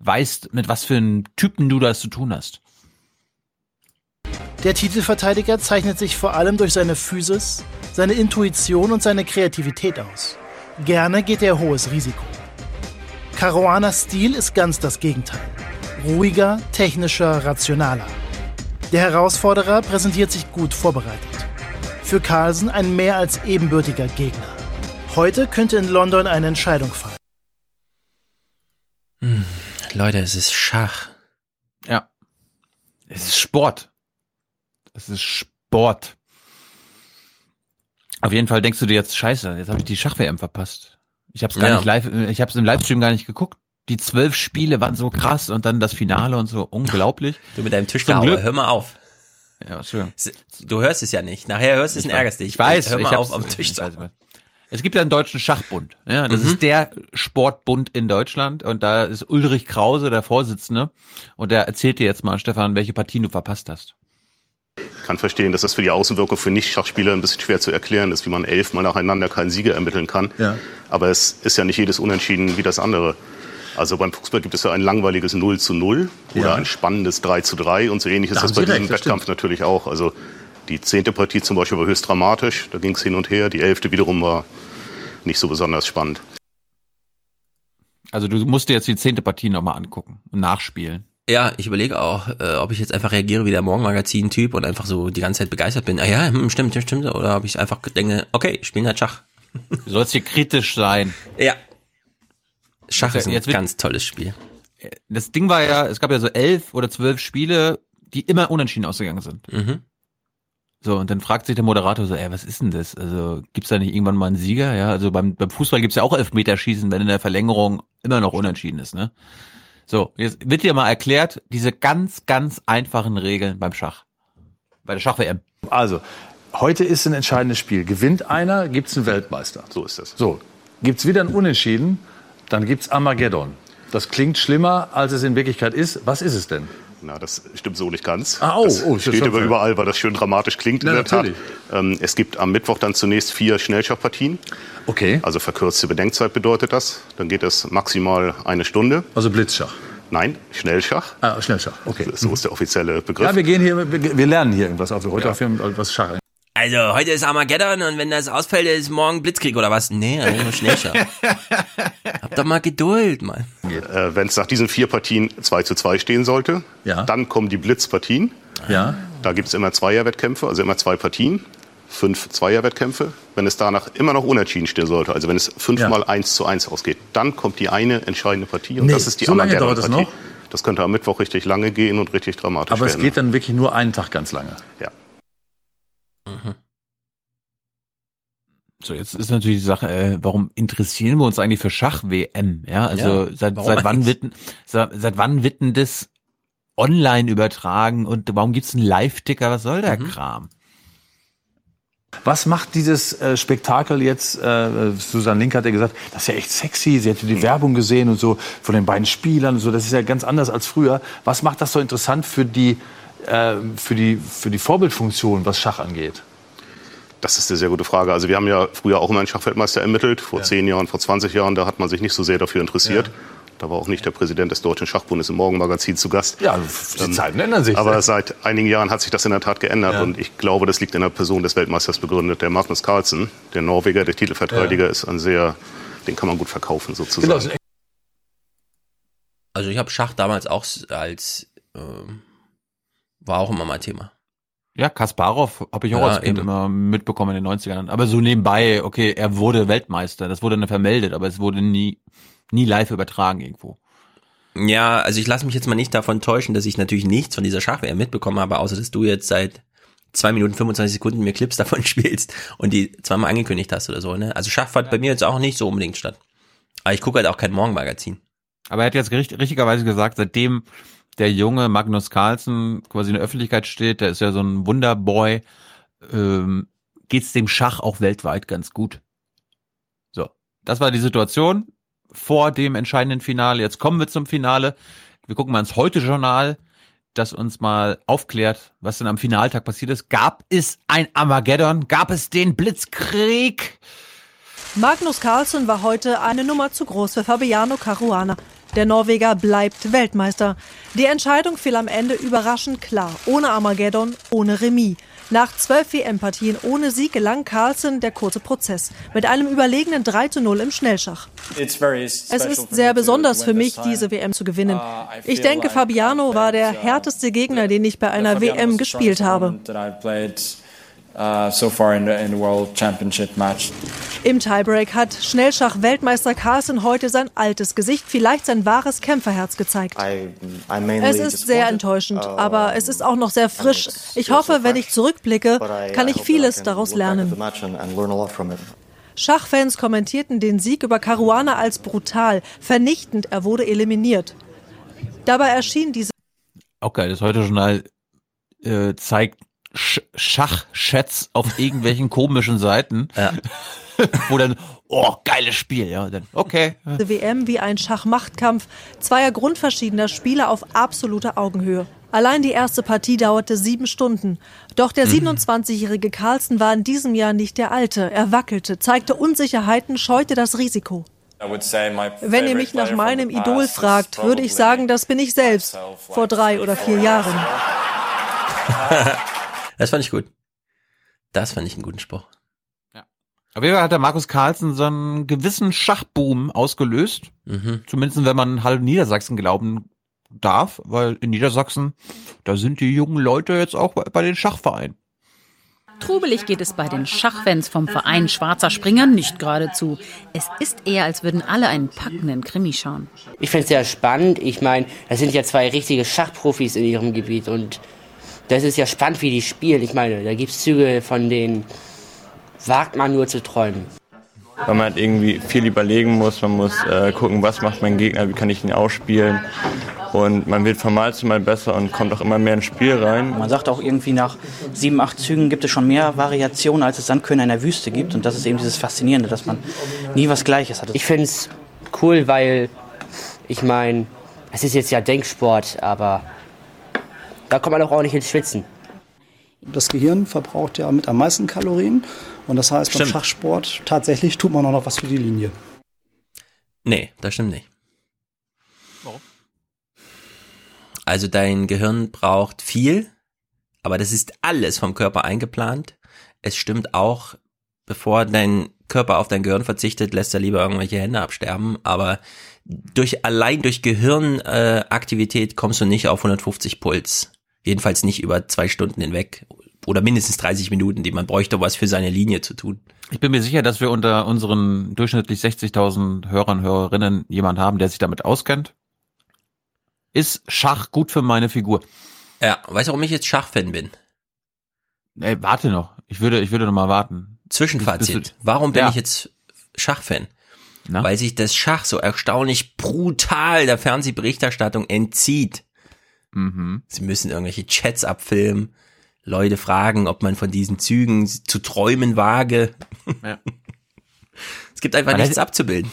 weißt, mit was für einem Typen du das zu tun hast. Der Titelverteidiger zeichnet sich vor allem durch seine Physis, seine Intuition und seine Kreativität aus. Gerne geht er hohes Risiko. Caruanas Stil ist ganz das Gegenteil. Ruhiger, technischer, rationaler. Der Herausforderer präsentiert sich gut vorbereitet für Carlsen ein mehr als ebenbürtiger Gegner. Heute könnte in London eine Entscheidung fallen. Hm, Leute, es ist Schach. Ja. Es ist Sport. Es ist Sport. Auf jeden Fall denkst du dir jetzt, scheiße, jetzt habe ich die Schach-WM verpasst. Ich habe es gar ja. nicht live, ich habe es im Livestream gar nicht geguckt. Die zwölf Spiele waren so krass und dann das Finale und so unglaublich. Du mit deinem Tischgehauer, hör mal auf. Ja, schön. Du hörst es ja nicht. Nachher hörst du es und ärgerst dich. Ich weiß. Hör mal ich auf am Tisch zu. Es gibt ja einen deutschen Schachbund. Ja, das mhm. ist der Sportbund in Deutschland und da ist Ulrich Krause der Vorsitzende und der erzählt dir jetzt mal, Stefan, welche Partien du verpasst hast. Ich kann verstehen, dass das für die Außenwirkung für Nicht-Schachspieler ein bisschen schwer zu erklären ist, wie man elfmal nacheinander keinen Sieger ermitteln kann. Ja. Aber es ist ja nicht jedes Unentschieden wie das andere. Also beim Fußball gibt es ja ein langweiliges 0 zu 0 oder ja. ein spannendes 3 zu 3 und so ähnlich ist da das bei diesem Wettkampf natürlich auch. Also die zehnte Partie zum Beispiel war höchst dramatisch, da ging es hin und her. Die elfte wiederum war nicht so besonders spannend. Also du musst dir jetzt die zehnte Partie nochmal angucken und nachspielen. Ja, ich überlege auch, äh, ob ich jetzt einfach reagiere wie der Morgenmagazin-Typ und einfach so die ganze Zeit begeistert bin. Ah ja, hm, stimmt, stimmt. Oder ob ich einfach denke, okay, spielen halt Schach. Du sollst hier kritisch sein. Ja, Schach ist ein jetzt ganz tolles Spiel. Das Ding war ja, es gab ja so elf oder zwölf Spiele, die immer unentschieden ausgegangen sind. Mhm. So, und dann fragt sich der Moderator so, ey, was ist denn das? Also, gibt's da nicht irgendwann mal einen Sieger? Ja, also beim, beim Fußball gibt's ja auch Elfmeterschießen, wenn in der Verlängerung immer noch unentschieden ist, ne? So, jetzt wird dir mal erklärt, diese ganz, ganz einfachen Regeln beim Schach. Bei der Schach-WM. Also, heute ist ein entscheidendes Spiel. Gewinnt einer, gibt's einen Weltmeister. So ist das. So, gibt's wieder ein Unentschieden, dann gibt es Armageddon. Das klingt schlimmer, als es in Wirklichkeit ist. Was ist es denn? Na, das stimmt so nicht ganz. Ah, oh, das oh, steht aber überall, weil das schön dramatisch klingt Na, in der Tat. Ähm, es gibt am Mittwoch dann zunächst vier Schnellschachpartien. Okay. Also verkürzte Bedenkzeit bedeutet das. Dann geht es maximal eine Stunde. Also Blitzschach. Nein, Schnellschach. Ah, Schnellschach, okay. So ist der offizielle Begriff. Ja, wir gehen hier, wir, lernen hier irgendwas auf. Heute ja. auf was Schach. Also, heute ist Armageddon und wenn das ausfällt, ist morgen Blitzkrieg oder was? Nee, nur Schnellschach. Hab doch mal Geduld, Mann. Äh, wenn es nach diesen vier Partien 2 zu 2 stehen sollte, ja. dann kommen die Blitzpartien. Ja. Da gibt es immer Zweierwettkämpfe, also immer zwei Partien. Fünf Zweierwettkämpfe. Wenn es danach immer noch unentschieden stehen sollte, also wenn es fünfmal ja. 1 zu 1 ausgeht, dann kommt die eine entscheidende Partie und nee, das ist die so lange dauert das noch? Das könnte am Mittwoch richtig lange gehen und richtig dramatisch Aber werden. Aber es geht dann wirklich nur einen Tag ganz lange. Ja. Mhm. So, jetzt ist natürlich die Sache, äh, warum interessieren wir uns eigentlich für Schach-WM? Ja, also ja, seit, seit wann wird seit, seit wann wird denn das online übertragen und warum gibt's einen Live-Ticker? Was soll der mhm. Kram? Was macht dieses äh, Spektakel jetzt? Äh, Susanne Link hat ja gesagt, das ist ja echt sexy. Sie hätte die Werbung gesehen und so von den beiden Spielern und so. Das ist ja ganz anders als früher. Was macht das so interessant für die, äh, für die, für die Vorbildfunktion, was Schach angeht? Das ist eine sehr gute Frage. Also wir haben ja früher auch immer einen Schachweltmeister ermittelt, vor ja. zehn Jahren, vor 20 Jahren. Da hat man sich nicht so sehr dafür interessiert. Ja. Da war auch nicht der Präsident des Deutschen Schachbundes im Morgenmagazin zu Gast. Ja, die ähm, Zeiten ändern sich. Aber seit einigen Jahren hat sich das in der Tat geändert. Ja. Und ich glaube, das liegt in der Person des Weltmeisters begründet, der Magnus Carlsen, der Norweger, der Titelverteidiger, ja. ist ein sehr, den kann man gut verkaufen sozusagen. Genau. Also ich habe Schach damals auch als, ähm, war auch immer mein Thema. Ja, Kasparov habe ich auch ja, als Kind eben. immer mitbekommen in den 90ern. Aber so nebenbei, okay, er wurde Weltmeister, das wurde dann vermeldet, aber es wurde nie, nie live übertragen irgendwo. Ja, also ich lasse mich jetzt mal nicht davon täuschen, dass ich natürlich nichts von dieser Schachwehr mitbekommen habe, außer dass du jetzt seit zwei Minuten 25 Sekunden mir Clips davon spielst und die zweimal angekündigt hast oder so. Ne? Also Schach fand bei mir jetzt auch nicht so unbedingt statt. Aber ich gucke halt auch kein Morgenmagazin. Aber er hat jetzt richtig, richtigerweise gesagt, seitdem der junge Magnus Carlsen quasi in der Öffentlichkeit steht, der ist ja so ein Wunderboy, ähm, geht's dem Schach auch weltweit ganz gut. So, das war die Situation vor dem entscheidenden Finale. Jetzt kommen wir zum Finale. Wir gucken mal ins Heute-Journal, das uns mal aufklärt, was denn am Finaltag passiert ist. Gab es ein Armageddon? Gab es den Blitzkrieg? Magnus Carlsen war heute eine Nummer zu groß für Fabiano Caruana. Der Norweger bleibt Weltmeister. Die Entscheidung fiel am Ende überraschend klar. Ohne Armageddon, ohne Remis. Nach zwölf WM-Partien ohne Sieg gelang Carlsen der kurze Prozess mit einem überlegenen 3 zu 0 im Schnellschach. Es ist sehr besonders für mich, diese WM zu gewinnen. Uh, ich denke, Fabiano war der härteste Gegner, den ich bei einer WM gespielt habe. Uh, so far in the, in the World Championship match. Im Tiebreak hat Schnellschach-Weltmeister Carlsen heute sein altes Gesicht, vielleicht sein wahres Kämpferherz gezeigt. I, es ist sehr enttäuschend, aber es ist auch noch sehr frisch. Ich hoffe, wenn ich zurückblicke, kann ich vieles daraus lernen. Schachfans kommentierten den Sieg über Caruana als brutal, vernichtend, er wurde eliminiert. Dabei erschien diese. Okay, das heute Journal äh, zeigt Schachchats auf irgendwelchen komischen Seiten, ja. wo dann, oh, geiles Spiel, ja, dann, okay. Die WM wie ein Schachmachtkampf zweier grundverschiedener Spieler auf absoluter Augenhöhe. Allein die erste Partie dauerte sieben Stunden. Doch der 27-jährige mhm. Carlsen war in diesem Jahr nicht der Alte. Er wackelte, zeigte Unsicherheiten, scheute das Risiko. Wenn ihr mich nach meinem Idol fragt, würde ich sagen, das bin ich selbst, vor drei oder vier Jahren. Das fand ich gut. Das fand ich einen guten Spruch. Ja. Auf jeden Fall hat der Markus Carlsen so einen gewissen Schachboom ausgelöst. Mhm. Zumindest wenn man halb Niedersachsen glauben darf, weil in Niedersachsen, da sind die jungen Leute jetzt auch bei, bei den Schachvereinen. Trubelig geht es bei den Schachfans vom Verein Schwarzer Springer nicht geradezu. Es ist eher, als würden alle einen packenden Krimi schauen. Ich finde es sehr spannend. Ich meine, das sind ja zwei richtige Schachprofis in ihrem Gebiet und das ist ja spannend, wie die spielen. Ich meine, da gibt es Züge, von denen wagt man nur zu träumen. Weil man halt irgendwie viel überlegen muss, man muss äh, gucken, was macht mein Gegner, wie kann ich ihn ausspielen. Und man wird von Mal zu Mal besser und kommt auch immer mehr ins Spiel rein. Man sagt auch irgendwie nach sieben, acht Zügen gibt es schon mehr Variationen, als es Sandkörner in der Wüste gibt. Und das ist eben dieses Faszinierende, dass man nie was Gleiches hat. Ich finde es cool, weil ich meine, es ist jetzt ja Denksport, aber da kommt man auch ordentlich ins Schwitzen. Das Gehirn verbraucht ja mit am meisten Kalorien. Und das heißt, stimmt. beim Schachsport tatsächlich tut man auch noch was für die Linie. Nee, das stimmt nicht. Warum? Also dein Gehirn braucht viel, aber das ist alles vom Körper eingeplant. Es stimmt auch, bevor dein Körper auf dein Gehirn verzichtet, lässt er lieber irgendwelche Hände absterben. Aber durch allein durch Gehirnaktivität äh, kommst du nicht auf 150 Puls. Jedenfalls nicht über zwei Stunden hinweg oder mindestens 30 Minuten, die man bräuchte, um was für seine Linie zu tun. Ich bin mir sicher, dass wir unter unseren durchschnittlich 60.000 Hörern und Hörerinnen jemand haben, der sich damit auskennt. Ist Schach gut für meine Figur? Ja, weißt du, warum ich jetzt Schachfan bin? Ey, warte noch. Ich würde, ich würde noch mal warten. Zwischenfazit. Warum bin ja. ich jetzt Schachfan? Na? Weil sich das Schach so erstaunlich brutal der Fernsehberichterstattung entzieht. Mhm. Sie müssen irgendwelche Chats abfilmen, Leute fragen, ob man von diesen Zügen zu träumen wage. Ja. es gibt einfach man nichts hätte, abzubilden.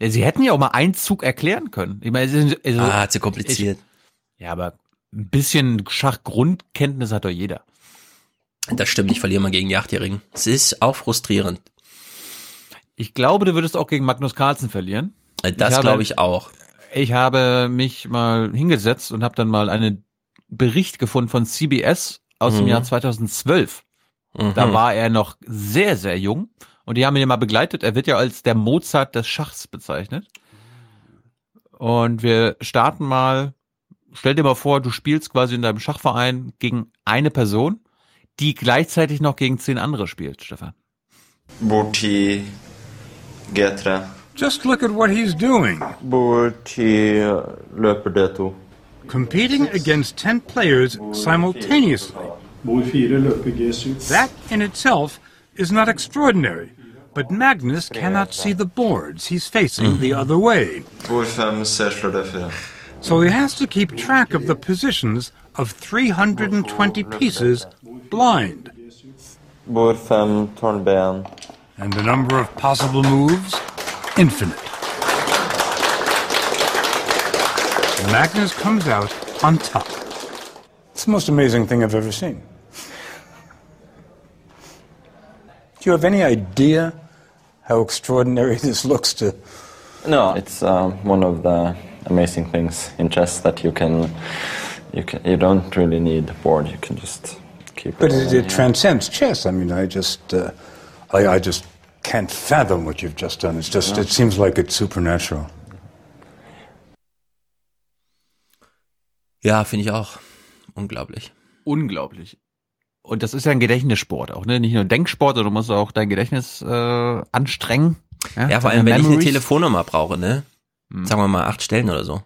Sie hätten ja auch mal einen Zug erklären können. Ich meine, also, ah, zu kompliziert. Ich, ja, aber ein bisschen Schachgrundkenntnis hat doch jeder. Das stimmt, ich verliere mal gegen die Achtjährigen. Es ist auch frustrierend. Ich glaube, du würdest auch gegen Magnus Carlsen verlieren. Äh, das glaube ich auch. Ich habe mich mal hingesetzt und habe dann mal einen Bericht gefunden von CBS aus mhm. dem Jahr 2012. Mhm. Da war er noch sehr, sehr jung und die haben ihn ja mal begleitet. Er wird ja als der Mozart des Schachs bezeichnet. Und wir starten mal, stell dir mal vor, du spielst quasi in deinem Schachverein gegen eine Person, die gleichzeitig noch gegen zehn andere spielt, Stefan. Burti Getra. Just look at what he's doing. Competing against 10 players simultaneously. That in itself is not extraordinary. But Magnus cannot see the boards. He's facing the other way. So he has to keep track of the positions of 320 pieces blind. And the number of possible moves, infinite. Magnus comes out on top. It's the most amazing thing I've ever seen. Do you have any idea how extraordinary this looks to? No, it's um, one of the amazing things in chess that you can, you can, you don't really need a board. You can just keep. But it, it, it transcends chess. I mean, I just, uh, I, I, just can't fathom what you've just done. It's just, it seems like it's supernatural. Ja, finde ich auch. Unglaublich. Unglaublich. Und das ist ja ein Gedächtnissport auch, ne? Nicht nur ein Denksport, sondern du musst auch dein Gedächtnis äh, anstrengen. Ja, ja vor allem, wenn Memories. ich eine Telefonnummer brauche, ne? Hm. Sagen wir mal acht Stellen oder so.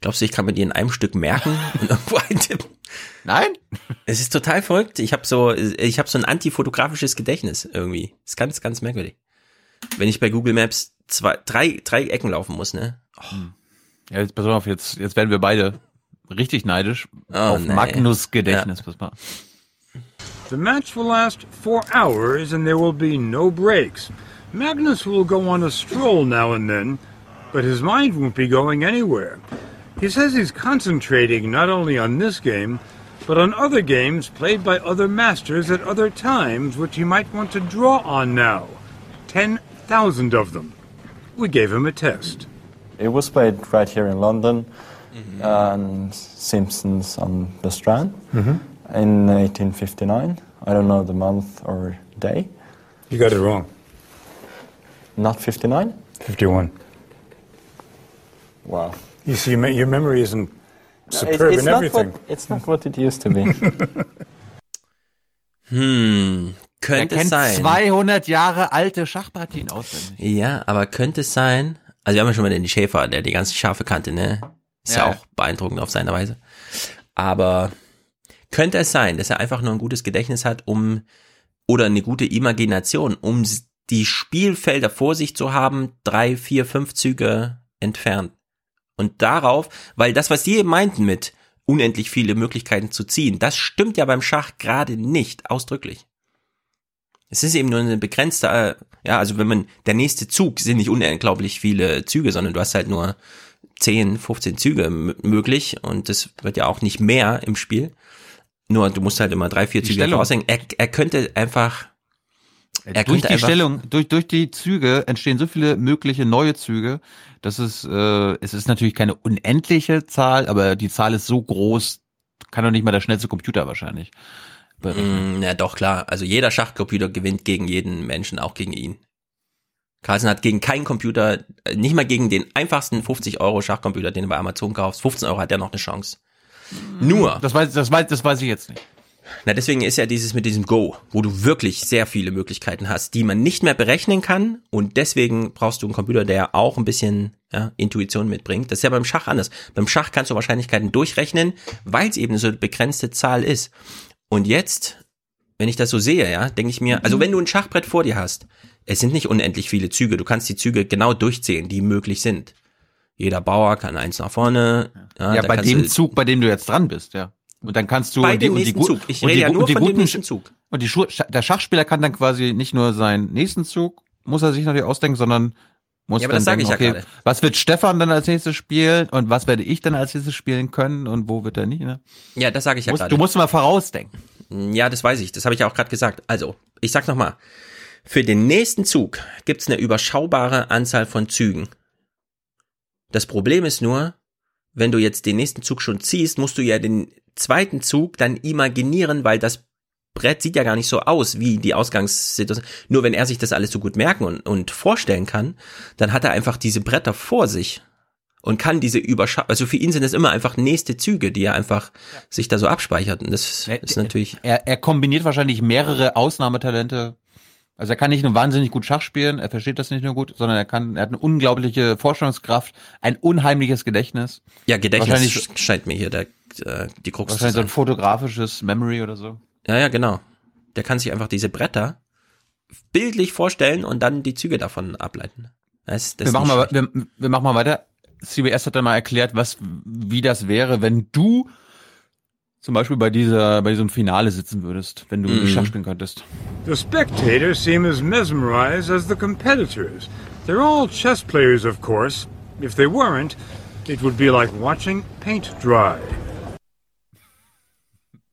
Glaubst du, ich kann mir die in einem Stück merken und irgendwo eintippen? Nein? Es ist total verrückt. Ich habe so, ich habe so ein antifotografisches Gedächtnis irgendwie. ist ganz, ganz merkwürdig. Wenn ich bei Google Maps zwei, drei, drei Ecken laufen muss, ne? Oh. Ja, jetzt pass auf, jetzt, jetzt werden wir beide richtig neidisch oh, auf nee. Magnus Gedächtnis. Ja. Pass mal. The match will last four hours and there will be no breaks. Magnus will go on a stroll now and then, but his mind won't be going anywhere. He says he's concentrating not only on this game, but on other games played by other masters at other times, which he might want to draw on now. 10,000 of them. We gave him a test. It was played right here in London, mm-hmm. and Simpsons on the Strand. Mm-hmm in 1859. I don't know the month or day. You got it wrong. Not 59? 51. Wow. You see, your memory isn't superb it's, in everything. What, it's not what it used to be. hm, könnte er kennt sein. 200 Jahre alte Schachpartien auswendig. Ja, aber könnte es sein, also wir haben ja schon mal den Schäfer, der die ganze Schafe kannte, ne? Ist ja, ja auch beeindruckend auf seine Weise. Aber könnte es sein, dass er einfach nur ein gutes Gedächtnis hat, um oder eine gute Imagination, um die Spielfelder vor sich zu haben, drei, vier, fünf Züge entfernt. Und darauf, weil das, was die eben meinten mit unendlich viele Möglichkeiten zu ziehen, das stimmt ja beim Schach gerade nicht ausdrücklich. Es ist eben nur eine begrenzte, äh, ja, also wenn man, der nächste Zug sind nicht unglaublich viele Züge, sondern du hast halt nur 10, 15 Züge möglich und das wird ja auch nicht mehr im Spiel. Nur du musst halt immer drei, vier Züge raushängen. Er, er könnte einfach. Er durch die einfach Stellung, durch, durch die Züge entstehen so viele mögliche neue Züge. Das ist, äh, es ist natürlich keine unendliche Zahl, aber die Zahl ist so groß, kann doch nicht mal der schnellste Computer wahrscheinlich. Mm, ja, doch, klar. Also jeder Schachcomputer gewinnt gegen jeden Menschen, auch gegen ihn. Carlsen hat gegen keinen Computer, äh, nicht mal gegen den einfachsten 50 Euro Schachcomputer, den du bei Amazon kaufst, 15 Euro hat er noch eine Chance. Nur. Das weiß, das weiß, das weiß ich jetzt nicht. Na, deswegen ist ja dieses mit diesem Go, wo du wirklich sehr viele Möglichkeiten hast, die man nicht mehr berechnen kann und deswegen brauchst du einen Computer, der auch ein bisschen ja, Intuition mitbringt. Das ist ja beim Schach anders. Beim Schach kannst du Wahrscheinlichkeiten durchrechnen, weil es eben so eine begrenzte Zahl ist. Und jetzt wenn ich das so sehe, ja, denke ich mir, also wenn du ein Schachbrett vor dir hast, es sind nicht unendlich viele Züge, du kannst die Züge genau durchzählen, die möglich sind. Jeder Bauer kann eins nach vorne. Ja, ja bei dem Zug, bei dem du jetzt dran bist, ja. Und dann kannst du bei dem die, nächsten die, Zug. Ich rede die, ja nur von guten, dem nächsten Zug. Und die, der Schachspieler kann dann quasi nicht nur seinen nächsten Zug, muss er sich natürlich ausdenken, sondern muss ja, dann denken, okay, ja was wird Stefan dann als nächstes spielen und was werde ich dann als nächstes spielen können und wo wird er nicht, ne? Ja, das sage ich ja musst, gerade. Du musst mal vorausdenken. Ja, das weiß ich. Das habe ich ja auch gerade gesagt. Also, ich sag nochmal. Für den nächsten Zug gibt's eine überschaubare Anzahl von Zügen. Das Problem ist nur, wenn du jetzt den nächsten Zug schon ziehst, musst du ja den zweiten Zug dann imaginieren, weil das Brett sieht ja gar nicht so aus wie die Ausgangssituation. Nur wenn er sich das alles so gut merken und, und vorstellen kann, dann hat er einfach diese Bretter vor sich und kann diese überschauen. Also für ihn sind es immer einfach nächste Züge, die er einfach ja. sich da so abspeichert. Und das er, ist natürlich. Er, er kombiniert wahrscheinlich mehrere Ausnahmetalente. Also er kann nicht nur wahnsinnig gut Schach spielen, er versteht das nicht nur gut, sondern er kann, er hat eine unglaubliche Vorstellungskraft, ein unheimliches Gedächtnis. Ja, Gedächtnis scheint mir hier der, äh, die Krux Wahrscheinlich so ein fotografisches Memory oder so. Ja, ja, genau. Der kann sich einfach diese Bretter bildlich vorstellen und dann die Züge davon ableiten. Das, das wir, machen mal, wir, wir machen mal weiter. CBS hat dann mal erklärt, was, wie das wäre, wenn du zum Beispiel bei dieser, bei diesem Finale sitzen würdest, wenn du mm. Schach spielen könntest. The spectators seem as mesmerized as the competitors. They're all chess players, of course. If they weren't, it would be like watching paint dry.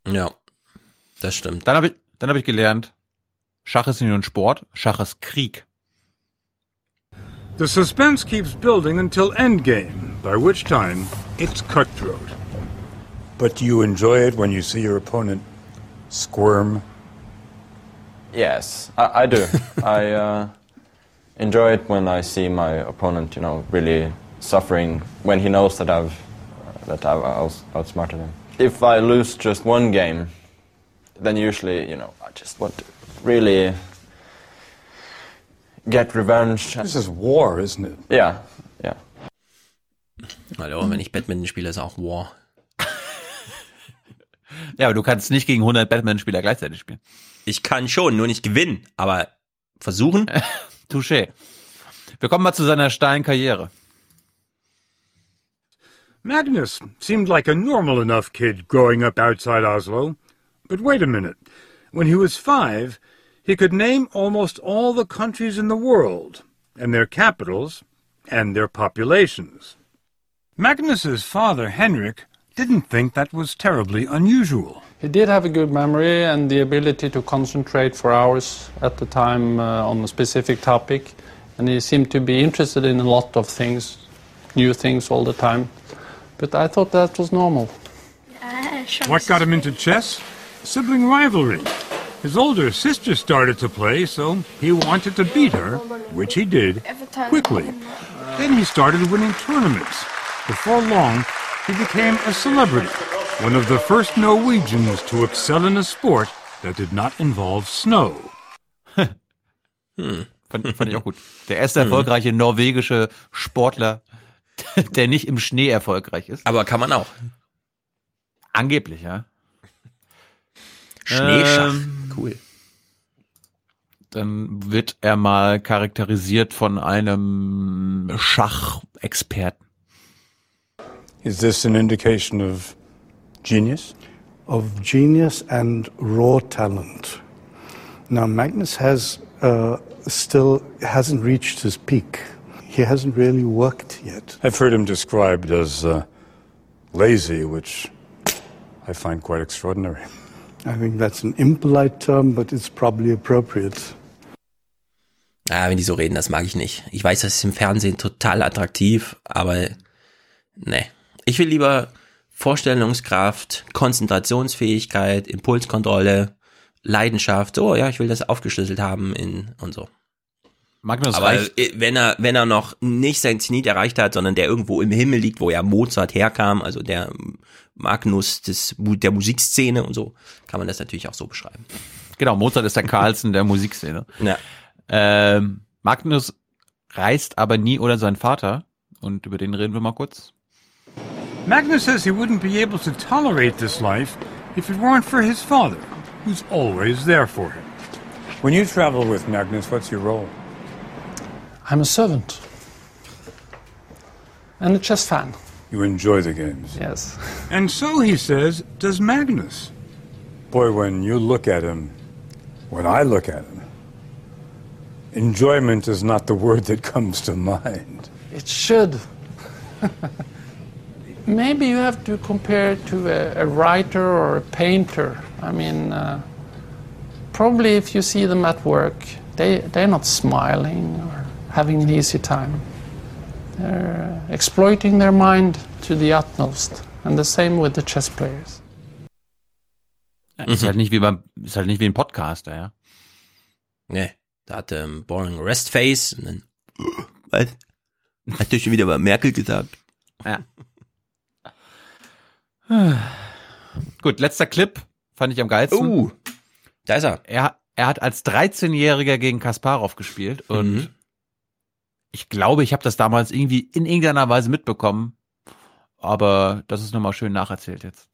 Ja, das stimmt. Dann habe ich, dann habe ich gelernt, Schach ist nicht nur ein Sport, Schach ist Krieg. The suspense keeps building until endgame, by which time it's cutthroat. But do you enjoy it when you see your opponent squirm? Yes, I, I do. I uh, enjoy it when I see my opponent, you know, really suffering when he knows that I've that I've outsmarted him. If I lose just one game, then usually, you know, I just want to really get revenge. This is war, isn't it? Yeah, yeah. Hallo, wenn ich Badminton spiele, ist auch War. Ja, aber du kannst nicht gegen 100 Batman-Spieler gleichzeitig spielen. Ich kann schon, nur nicht gewinnen, aber versuchen. Touché. Wir kommen mal zu seiner steilen Karriere. Magnus seemed like a normal enough kid growing up outside Oslo. But wait a minute. When he was five, he could name almost all the countries in the world, and their capitals, and their populations. Magnus's father, Henrik, didn't think that was terribly unusual. He did have a good memory and the ability to concentrate for hours at the time uh, on a specific topic, and he seemed to be interested in a lot of things, new things all the time. But I thought that was normal. What got him into chess? Sibling rivalry. His older sister started to play, so he wanted to beat her, which he did, quickly. Then he started winning tournaments. Before long, he became a celebrity, one of the first Norwegians to excel in a sport that did not involve snow. hm. fand, fand, ich auch gut. Der erste hm. erfolgreiche norwegische Sportler, der nicht im Schnee erfolgreich ist. Aber kann man auch. Angeblich, ja. Schneeschach. Ähm, cool. Dann wird er mal charakterisiert von einem Schachexperten. Is this an indication of genius? Of genius and raw talent. Now Magnus has uh, still hasn't reached his peak. He hasn't really worked yet. I've heard him described as uh, lazy, which I find quite extraordinary. I think that's an impolite term, but it's probably appropriate. Ah, wenn die so reden, das mag ich nicht. Ich weiß, das ist im Fernsehen total attraktiv, aber ne. Ich will lieber Vorstellungskraft, Konzentrationsfähigkeit, Impulskontrolle, Leidenschaft. So, ja, ich will das aufgeschlüsselt haben in und so. Magnus Aber reicht. wenn er wenn er noch nicht sein Zenit erreicht hat, sondern der irgendwo im Himmel liegt, wo ja Mozart herkam, also der Magnus des, der Musikszene und so, kann man das natürlich auch so beschreiben. Genau, Mozart ist der Carlsen der Musikszene. Ja. Ähm, Magnus reist aber nie oder sein Vater und über den reden wir mal kurz. Magnus says he wouldn't be able to tolerate this life if it weren't for his father. who's always there for him. When you travel with Magnus, what's your role? I'm a servant. And a chess fan. You enjoy the games. Yes. And so, he says, does Magnus. Boy, when you look at him, when I look at him, enjoyment is not the word that comes to mind. It should. Maybe you have to compare it to a, a writer or a painter. I mean, uh, probably if you see them at work, they, they're not smiling or having an easy time. They're exploiting their mind to the utmost. And the same with the chess players. Ja, ist halt nicht wie beim, ist halt nicht wie ein Podcaster, ja. Nee, er da hat ähm, Boring Rest Face und dann, was? Hat der schon wieder bei Merkel gesagt? Ja. Gut, letzter Clip fand ich am geilsten. Uh, da ist er. Er, er hat als 13-Jähriger gegen Kasparov gespielt und Mhm. ich glaube, ich habe das damals irgendwie in irgendeiner Weise mitbekommen, aber das ist nochmal schön nacherzählt jetzt.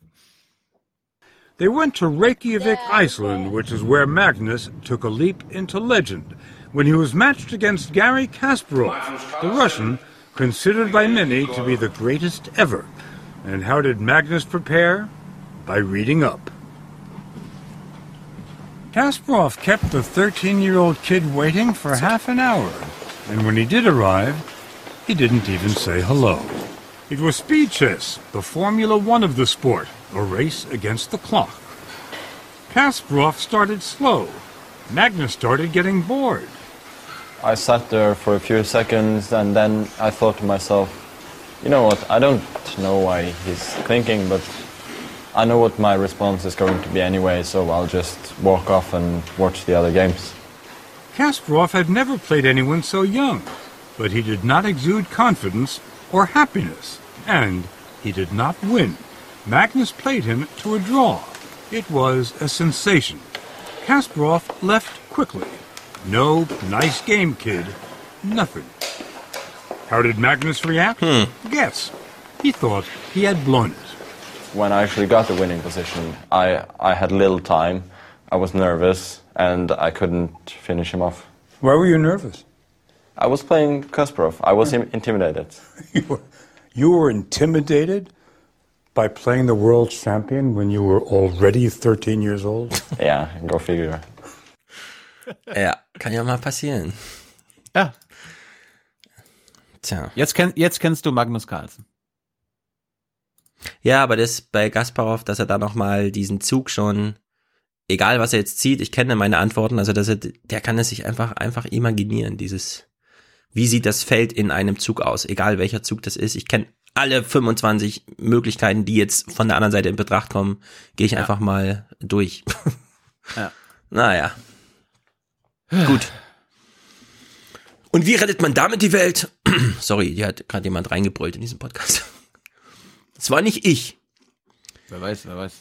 They went to Reykjavik, Iceland, which is where Magnus took a leap into legend when he was matched against Gary Kasparov, the Russian, considered by many to be the greatest ever. And how did Magnus prepare? By reading up. Kasparov kept the 13 year old kid waiting for half an hour, and when he did arrive, he didn't even say hello. It was speed chess, the Formula One of the sport, a race against the clock. Kasparov started slow. Magnus started getting bored. I sat there for a few seconds and then I thought to myself, you know what, I don't know why he's thinking, but I know what my response is going to be anyway, so I'll just walk off and watch the other games. Kasparov had never played anyone so young, but he did not exude confidence or happiness, and he did not win. Magnus played him to a draw. It was a sensation. Kasparov left quickly. No nice game, kid. Nothing. How did Magnus react? Guess. He thought he had blown it. When I actually got the winning position, I, I had little time, I was nervous, and I couldn't finish him off. Why were you nervous? I was playing Kasparov. I was im- intimidated. You were you were intimidated by playing the world champion when you were already 13 years old? yeah, go figure. Ja, kann ja mal passieren. Ja. Tja. Jetzt, kenn, jetzt kennst du Magnus Carlsen. Ja, aber das bei Gasparov, dass er da nochmal diesen Zug schon, egal was er jetzt zieht, ich kenne meine Antworten, also dass er, der kann es sich einfach, einfach imaginieren, dieses, wie sieht das Feld in einem Zug aus, egal welcher Zug das ist. Ich kenne alle 25 Möglichkeiten, die jetzt von der anderen Seite in Betracht kommen, gehe ich einfach mal durch. Ja. Naja. Gut. Und wie rettet man damit die Welt? Sorry, hier hat gerade jemand reingebrüllt in diesem Podcast. Das war nicht ich. Wer weiß, wer weiß.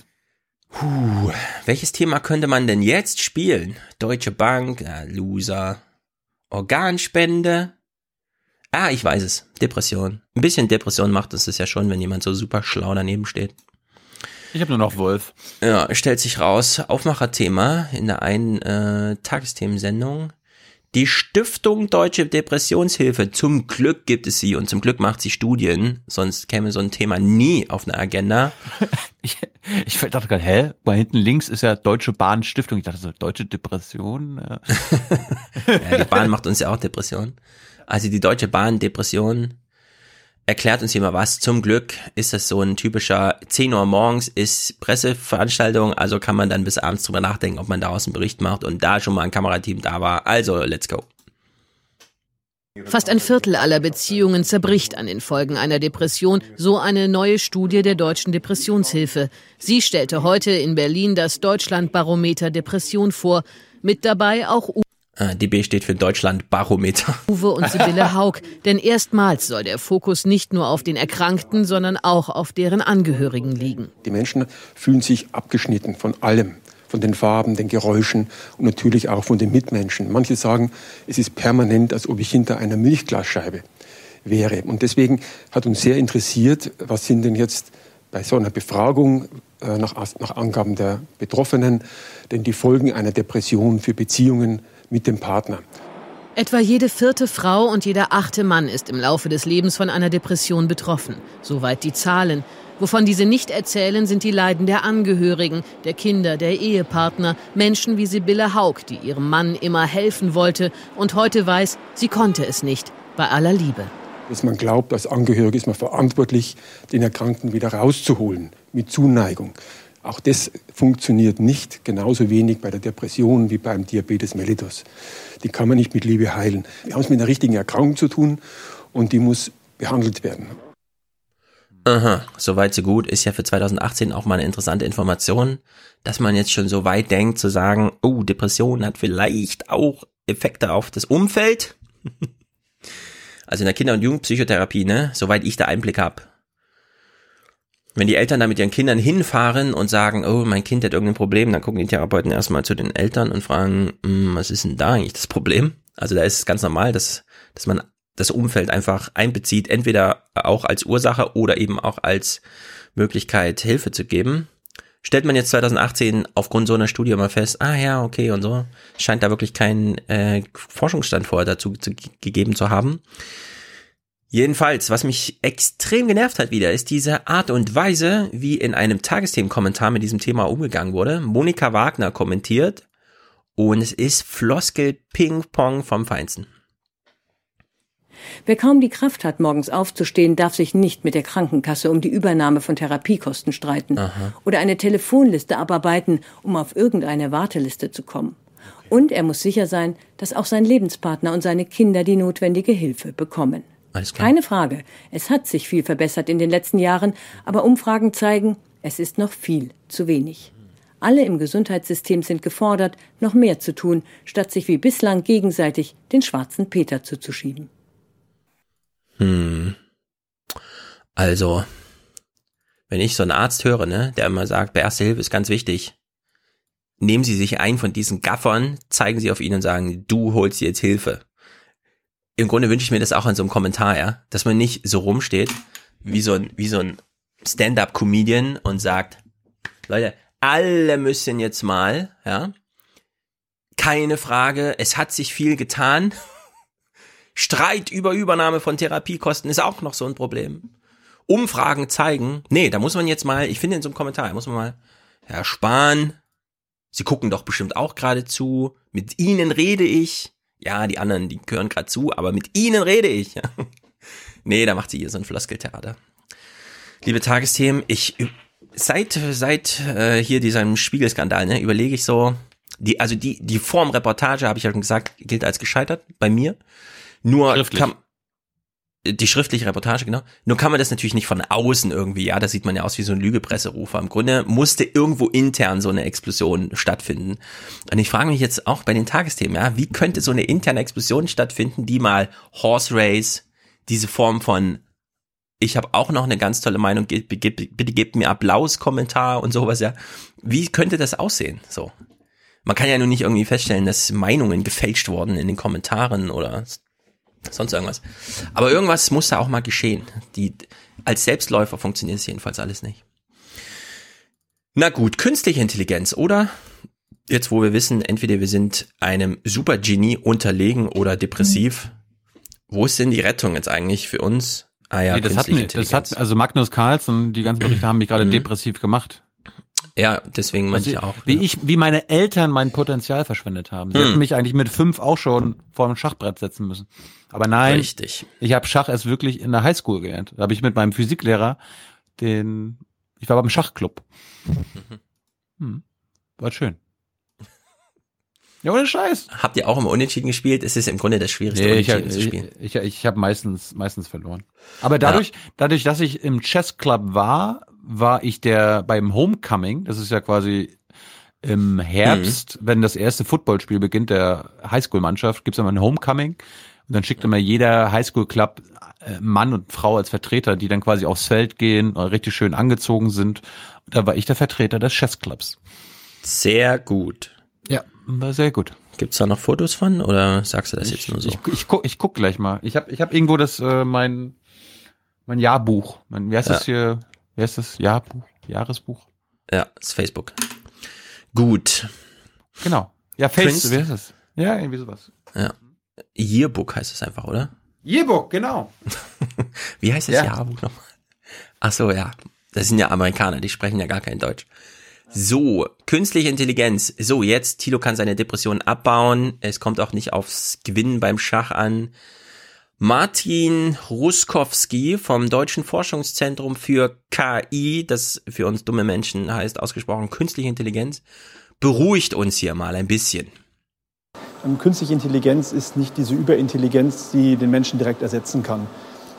Puh, welches Thema könnte man denn jetzt spielen? Deutsche Bank, ja, Loser, Organspende. Ah, ich weiß es. Depression. Ein bisschen Depression macht es ja schon, wenn jemand so super schlau daneben steht. Ich habe nur noch Wolf. Ja, stellt sich raus, Aufmacherthema in der einen äh, Tagesthemensendung. Die Stiftung Deutsche Depressionshilfe, zum Glück gibt es sie und zum Glück macht sie Studien, sonst käme so ein Thema nie auf eine Agenda. Ich, ich dachte gerade, hä? Weil hinten links ist ja Deutsche Bahn Stiftung. Ich dachte so, Deutsche Depression? äh. Ja, die Bahn macht uns ja auch Depression. Also die Deutsche Bahn Depression erklärt uns hier mal was. Zum Glück ist das so ein typischer 10 Uhr morgens ist Presseveranstaltung, also kann man dann bis abends drüber nachdenken, ob man daraus einen Bericht macht und da schon mal ein Kamerateam da war. Also, let's go. Fast ein Viertel aller Beziehungen zerbricht an den Folgen einer Depression, so eine neue Studie der Deutschen Depressionshilfe. Sie stellte heute in Berlin das Deutschlandbarometer Depression vor, mit dabei auch DB steht für Deutschland Barometer. Uwe und Sibylle Haug, denn erstmals soll der Fokus nicht nur auf den Erkrankten, sondern auch auf deren Angehörigen liegen. Die Menschen fühlen sich abgeschnitten von allem, von den Farben, den Geräuschen und natürlich auch von den Mitmenschen. Manche sagen, es ist permanent, als ob ich hinter einer Milchglasscheibe wäre. Und deswegen hat uns sehr interessiert, was sind denn jetzt bei so einer Befragung äh, nach, nach Angaben der Betroffenen, denn die Folgen einer Depression für Beziehungen mit dem Partner. Etwa jede vierte Frau und jeder achte Mann ist im Laufe des Lebens von einer Depression betroffen. Soweit die Zahlen. Wovon diese nicht erzählen, sind die Leiden der Angehörigen, der Kinder, der Ehepartner, Menschen wie Sibylle Haug, die ihrem Mann immer helfen wollte und heute weiß, sie konnte es nicht, bei aller Liebe. Dass man glaubt, als Angehörige ist man verantwortlich, den Erkrankten wieder rauszuholen, mit Zuneigung. Auch das funktioniert nicht, genauso wenig bei der Depression wie beim Diabetes mellitus. Die kann man nicht mit Liebe heilen. Wir haben es mit einer richtigen Erkrankung zu tun und die muss behandelt werden. Aha, soweit so gut. Ist ja für 2018 auch mal eine interessante Information, dass man jetzt schon so weit denkt zu sagen, oh, Depression hat vielleicht auch Effekte auf das Umfeld. also in der Kinder- und Jugendpsychotherapie, ne, soweit ich da Einblick habe. Wenn die Eltern da mit ihren Kindern hinfahren und sagen, oh, mein Kind hat irgendein Problem, dann gucken die Therapeuten erstmal zu den Eltern und fragen, hm, was ist denn da eigentlich das Problem? Also da ist es ganz normal, dass, dass man das Umfeld einfach einbezieht, entweder auch als Ursache oder eben auch als Möglichkeit, Hilfe zu geben. Stellt man jetzt 2018 aufgrund so einer Studie mal fest, ah ja, okay und so, scheint da wirklich kein äh, Forschungsstand vorher dazu zu, gegeben zu haben. Jedenfalls, was mich extrem genervt hat wieder, ist diese Art und Weise, wie in einem Tagesthemenkommentar mit diesem Thema umgegangen wurde. Monika Wagner kommentiert und es ist Floskel Ping-Pong vom Feinsten. Wer kaum die Kraft hat, morgens aufzustehen, darf sich nicht mit der Krankenkasse um die Übernahme von Therapiekosten streiten Aha. oder eine Telefonliste abarbeiten, um auf irgendeine Warteliste zu kommen. Und er muss sicher sein, dass auch sein Lebenspartner und seine Kinder die notwendige Hilfe bekommen. Keine Frage, es hat sich viel verbessert in den letzten Jahren, aber Umfragen zeigen, es ist noch viel zu wenig. Alle im Gesundheitssystem sind gefordert, noch mehr zu tun, statt sich wie bislang gegenseitig den schwarzen Peter zuzuschieben. Hm. Also, wenn ich so einen Arzt höre, ne, der immer sagt, Erste Hilfe ist ganz wichtig, nehmen Sie sich einen von diesen Gaffern, zeigen Sie auf ihn und sagen, du holst jetzt Hilfe. Im Grunde wünsche ich mir das auch in so einem Kommentar, ja, dass man nicht so rumsteht wie so ein, wie so ein Stand-up-Comedian und sagt, Leute, alle müssen jetzt mal, ja, keine Frage, es hat sich viel getan Streit über Übernahme von Therapiekosten ist auch noch so ein Problem. Umfragen zeigen, nee, da muss man jetzt mal, ich finde in so einem Kommentar, muss man mal, Herr Spahn, Sie gucken doch bestimmt auch gerade zu, mit Ihnen rede ich. Ja, die anderen, die gehören gerade zu, aber mit Ihnen rede ich. nee, da macht sie hier so ein Floskeltheater. Liebe Tagesthemen, ich seit seit äh, hier diesem Spiegelskandal, ne, überlege ich so, die also die die Formreportage habe ich ja schon gesagt, gilt als gescheitert bei mir. Nur kann die schriftliche Reportage, genau. Nur kann man das natürlich nicht von außen irgendwie, ja, da sieht man ja aus wie so ein Lügepresserufer. Im Grunde musste irgendwo intern so eine Explosion stattfinden. Und ich frage mich jetzt auch bei den Tagesthemen, ja, wie könnte so eine interne Explosion stattfinden, die mal Horse Race, diese Form von ich habe auch noch eine ganz tolle Meinung, bitte gebt mir Applaus, Kommentar und sowas, ja. Wie könnte das aussehen? So. Man kann ja nur nicht irgendwie feststellen, dass Meinungen gefälscht wurden in den Kommentaren oder sonst irgendwas. Aber irgendwas muss da auch mal geschehen. Die, als Selbstläufer funktioniert es jedenfalls alles nicht. Na gut, künstliche Intelligenz, oder? Jetzt, wo wir wissen, entweder wir sind einem Supergenie unterlegen oder depressiv. Wo ist denn die Rettung jetzt eigentlich für uns? Ah ja, nee, das hat mich, das hat, also Magnus Carlsen, die ganzen Berichte haben mich gerade mhm. depressiv gemacht. Ja, deswegen meine also, ich auch. Wie ja. ich, wie meine Eltern mein Potenzial verschwendet haben. Sie hm. hätten mich eigentlich mit fünf auch schon vor dem Schachbrett setzen müssen. Aber nein, Richtig. ich habe Schach erst wirklich in der Highschool gelernt. Da habe ich mit meinem Physiklehrer den, ich war beim Schachclub. Hm. War schön. Ja, ohne Scheiß. Habt ihr auch im Unentschieden gespielt? Es ist im Grunde das Schwierigste, nee, Unentschieden ich, zu spielen. Ich, ich, ich habe meistens, meistens verloren. Aber dadurch, ja. dadurch, dass ich im Chess Club war, war ich der beim Homecoming, das ist ja quasi im Herbst, mhm. wenn das erste Footballspiel beginnt, der Highschool-Mannschaft, gibt's immer ein Homecoming. Und dann schickt immer jeder Highschool-Club äh, Mann und Frau als Vertreter, die dann quasi aufs Feld gehen, richtig schön angezogen sind. Und da war ich der Vertreter des Chess-Clubs. Sehr gut. Ja, war sehr gut. Gibt's da noch Fotos von oder sagst du das jetzt nur so? Ich, ich, guck, ich guck gleich mal. Ich habe ich hab irgendwo das äh, mein mein Jahrbuch. Mein, wie heißt ja. das hier? Wie heißt das? Jahrbuch? Jahresbuch? Ja, ist Facebook. Gut. Genau. Ja, Facebook, wie heißt das? Ja, irgendwie sowas. Ja. Yearbook heißt es einfach, oder? Yearbook, genau. wie heißt das ja. Jahrbuch nochmal? Ach so, ja. Das sind ja Amerikaner, die sprechen ja gar kein Deutsch. So, künstliche Intelligenz. So, jetzt, Tilo kann seine Depression abbauen. Es kommt auch nicht aufs Gewinnen beim Schach an. Martin Ruskowski vom Deutschen Forschungszentrum für KI, das für uns dumme Menschen heißt ausgesprochen künstliche Intelligenz, beruhigt uns hier mal ein bisschen. Ähm, künstliche Intelligenz ist nicht diese Überintelligenz, die den Menschen direkt ersetzen kann.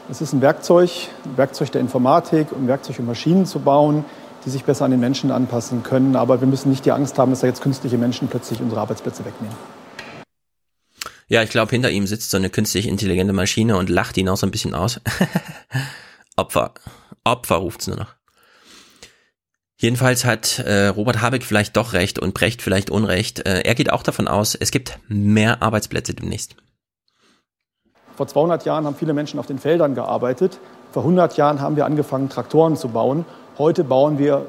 Es ist ein Werkzeug, ein Werkzeug der Informatik, ein Werkzeug, um Maschinen zu bauen, die sich besser an den Menschen anpassen können. Aber wir müssen nicht die Angst haben, dass da jetzt künstliche Menschen plötzlich unsere Arbeitsplätze wegnehmen. Ja, ich glaube, hinter ihm sitzt so eine künstlich intelligente Maschine und lacht ihn auch so ein bisschen aus. Opfer. Opfer ruft's nur noch. Jedenfalls hat äh, Robert Habeck vielleicht doch recht und Brecht vielleicht Unrecht. Äh, er geht auch davon aus, es gibt mehr Arbeitsplätze demnächst. Vor 200 Jahren haben viele Menschen auf den Feldern gearbeitet. Vor 100 Jahren haben wir angefangen, Traktoren zu bauen. Heute bauen wir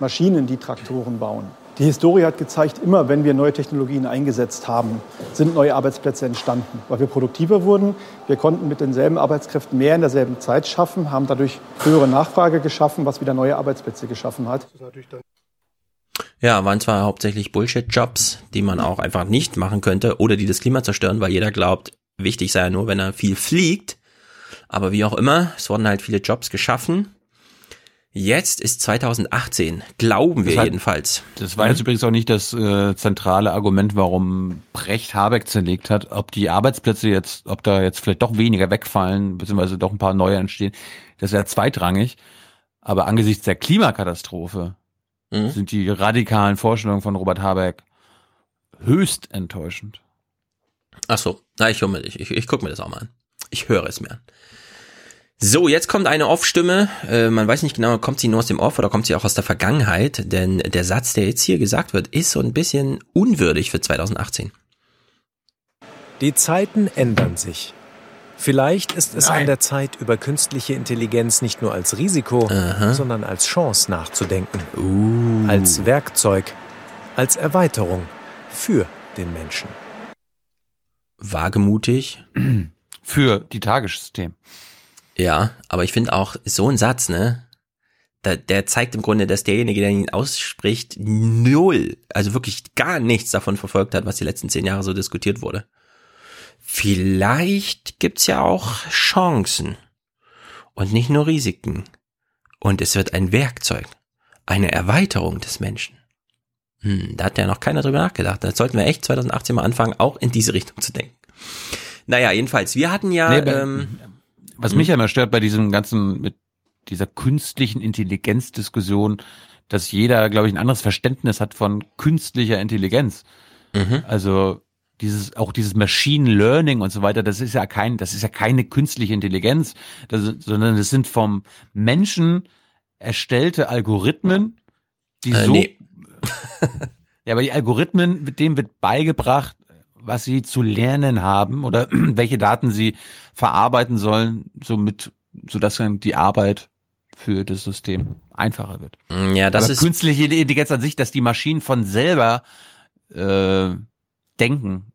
Maschinen, die Traktoren bauen. Die Historie hat gezeigt, immer wenn wir neue Technologien eingesetzt haben, sind neue Arbeitsplätze entstanden, weil wir produktiver wurden. Wir konnten mit denselben Arbeitskräften mehr in derselben Zeit schaffen, haben dadurch höhere Nachfrage geschaffen, was wieder neue Arbeitsplätze geschaffen hat. Ja, waren zwar hauptsächlich Bullshit-Jobs, die man auch einfach nicht machen könnte oder die das Klima zerstören, weil jeder glaubt, wichtig sei nur, wenn er viel fliegt. Aber wie auch immer, es wurden halt viele Jobs geschaffen Jetzt ist 2018, glauben wir das hat, jedenfalls. Das war jetzt übrigens auch nicht das äh, zentrale Argument, warum Brecht Habeck zerlegt hat, ob die Arbeitsplätze jetzt, ob da jetzt vielleicht doch weniger wegfallen, beziehungsweise doch ein paar neue entstehen. Das ist ja zweitrangig. Aber angesichts der Klimakatastrophe mhm. sind die radikalen Vorstellungen von Robert Habeck höchst enttäuschend. Ach so, na ich, ich, ich, ich gucke mir das auch mal an. Ich höre es mir an. So, jetzt kommt eine Off-Stimme. Äh, man weiß nicht genau, kommt sie nur aus dem Off oder kommt sie auch aus der Vergangenheit? Denn der Satz, der jetzt hier gesagt wird, ist so ein bisschen unwürdig für 2018. Die Zeiten ändern sich. Vielleicht ist es Nein. an der Zeit, über künstliche Intelligenz nicht nur als Risiko, Aha. sondern als Chance nachzudenken. Uh. Als Werkzeug, als Erweiterung für den Menschen. Wagemutig. Für die Tagessystem. Ja, aber ich finde auch so ein Satz, ne? Der, der zeigt im Grunde, dass derjenige, der ihn ausspricht, null, also wirklich gar nichts davon verfolgt hat, was die letzten zehn Jahre so diskutiert wurde. Vielleicht gibt's ja auch Chancen und nicht nur Risiken. Und es wird ein Werkzeug, eine Erweiterung des Menschen. Hm, da hat ja noch keiner drüber nachgedacht. Da sollten wir echt 2018 mal anfangen, auch in diese Richtung zu denken. Naja, jedenfalls, wir hatten ja. Nee, ähm, was mhm. mich ja immer stört bei diesem ganzen, mit dieser künstlichen Intelligenzdiskussion, dass jeder, glaube ich, ein anderes Verständnis hat von künstlicher Intelligenz. Mhm. Also dieses auch dieses Machine Learning und so weiter, das ist ja kein, das ist ja keine künstliche Intelligenz, das, sondern das sind vom Menschen erstellte Algorithmen, die äh, so nee. ja, aber die Algorithmen, mit denen wird beigebracht, was sie zu lernen haben oder welche Daten sie verarbeiten sollen, somit, sodass dann die Arbeit für das System einfacher wird. Mm, ja, das Aber ist künstliche Intelligenz an sich, dass die Maschinen von selber äh, denken,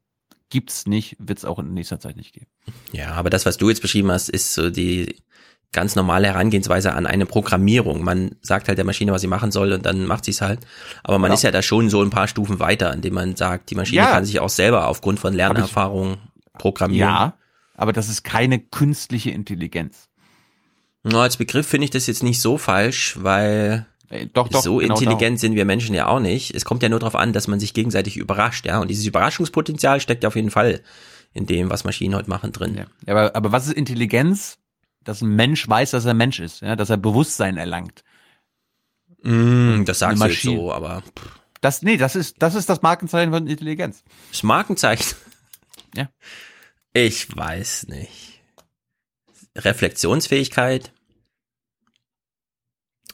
gibt's nicht, wird's auch in nächster Zeit nicht geben. Ja, aber das, was du jetzt beschrieben hast, ist so die ganz normale Herangehensweise an eine Programmierung. Man sagt halt der Maschine, was sie machen soll und dann macht sie es halt. Aber man ja. ist ja da schon so ein paar Stufen weiter, indem man sagt, die Maschine ja. kann sich auch selber aufgrund von Lernerfahrung programmieren. Ja, aber das ist keine künstliche Intelligenz. No, als Begriff finde ich das jetzt nicht so falsch, weil doch, doch, so genau intelligent darum. sind wir Menschen ja auch nicht. Es kommt ja nur darauf an, dass man sich gegenseitig überrascht, ja. Und dieses Überraschungspotenzial steckt ja auf jeden Fall in dem, was Maschinen heute machen drin. Ja, aber, aber was ist Intelligenz? Dass ein Mensch weiß, dass er Mensch ist, ja, dass er Bewusstsein erlangt. Mm, das sagst du jetzt so, aber. Das, nee, das ist, das ist das Markenzeichen von Intelligenz. Das Markenzeichen? Ja. Ich weiß nicht. Reflexionsfähigkeit.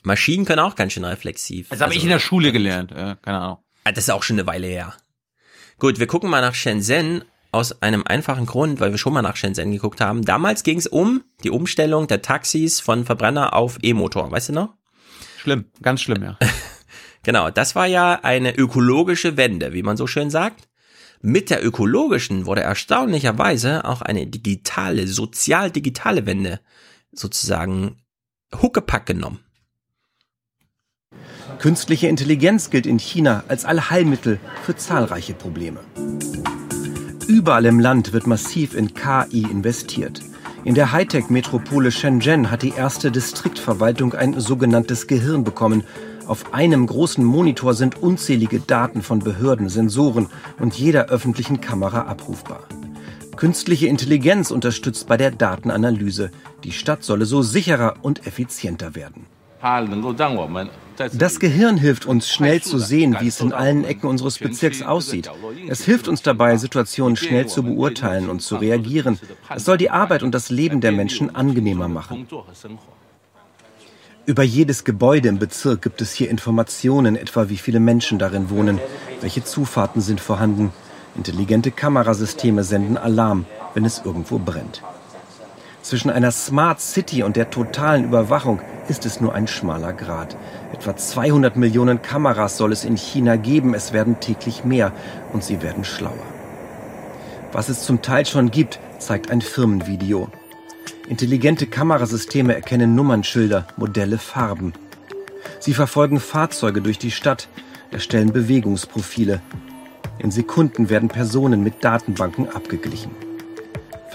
Maschinen können auch ganz schön reflexiv. Das habe also, ich in der Schule gelernt, ja, keine Ahnung. Ah, das ist auch schon eine Weile her. Gut, wir gucken mal nach Shenzhen aus einem einfachen Grund, weil wir schon mal nach Shenzhen geguckt haben. Damals ging es um die Umstellung der Taxis von Verbrenner auf E-Motor, weißt du noch? Schlimm, ganz schlimm, ja. Genau, das war ja eine ökologische Wende, wie man so schön sagt. Mit der ökologischen wurde erstaunlicherweise auch eine digitale, sozial-digitale Wende sozusagen Huckepack genommen. Künstliche Intelligenz gilt in China als Allheilmittel für zahlreiche Probleme. Überall im Land wird massiv in KI investiert. In der Hightech-Metropole Shenzhen hat die erste Distriktverwaltung ein sogenanntes Gehirn bekommen. Auf einem großen Monitor sind unzählige Daten von Behörden, Sensoren und jeder öffentlichen Kamera abrufbar. Künstliche Intelligenz unterstützt bei der Datenanalyse. Die Stadt solle so sicherer und effizienter werden. Das Gehirn hilft uns schnell zu sehen, wie es in allen Ecken unseres Bezirks aussieht. Es hilft uns dabei, Situationen schnell zu beurteilen und zu reagieren. Es soll die Arbeit und das Leben der Menschen angenehmer machen. Über jedes Gebäude im Bezirk gibt es hier Informationen, etwa wie viele Menschen darin wohnen, welche Zufahrten sind vorhanden. Intelligente Kamerasysteme senden Alarm, wenn es irgendwo brennt. Zwischen einer Smart City und der totalen Überwachung ist es nur ein schmaler Grat. Etwa 200 Millionen Kameras soll es in China geben. Es werden täglich mehr und sie werden schlauer. Was es zum Teil schon gibt, zeigt ein Firmenvideo. Intelligente Kamerasysteme erkennen Nummernschilder, Modelle, Farben. Sie verfolgen Fahrzeuge durch die Stadt, erstellen Bewegungsprofile. In Sekunden werden Personen mit Datenbanken abgeglichen.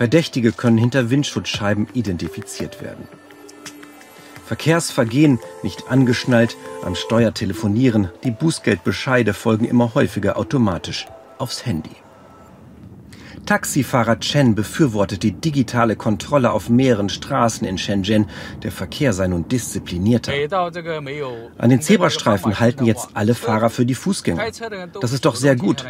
Verdächtige können hinter Windschutzscheiben identifiziert werden. Verkehrsvergehen, nicht angeschnallt, am Steuer telefonieren, die Bußgeldbescheide folgen immer häufiger automatisch aufs Handy. Taxifahrer Chen befürwortet die digitale Kontrolle auf mehreren Straßen in Shenzhen. Der Verkehr sei nun disziplinierter. An den Zebrastreifen halten jetzt alle Fahrer für die Fußgänger. Das ist doch sehr gut.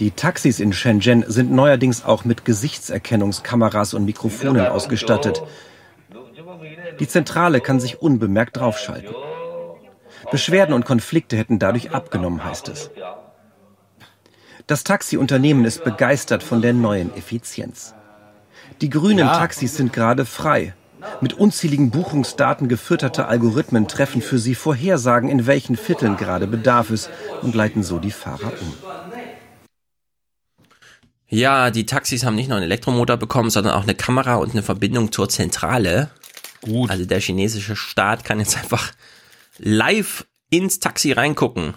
Die Taxis in Shenzhen sind neuerdings auch mit Gesichtserkennungskameras und Mikrofonen ausgestattet. Die Zentrale kann sich unbemerkt draufschalten. Beschwerden und Konflikte hätten dadurch abgenommen, heißt es. Das Taxiunternehmen ist begeistert von der neuen Effizienz. Die grünen. Taxis sind gerade frei. Mit unzähligen Buchungsdaten gefütterte Algorithmen treffen für sie Vorhersagen, in welchen Vierteln gerade Bedarf ist und leiten so die Fahrer um. Ja, die Taxis haben nicht nur einen Elektromotor bekommen, sondern auch eine Kamera und eine Verbindung zur Zentrale. Gut. Also der chinesische Staat kann jetzt einfach live ins Taxi reingucken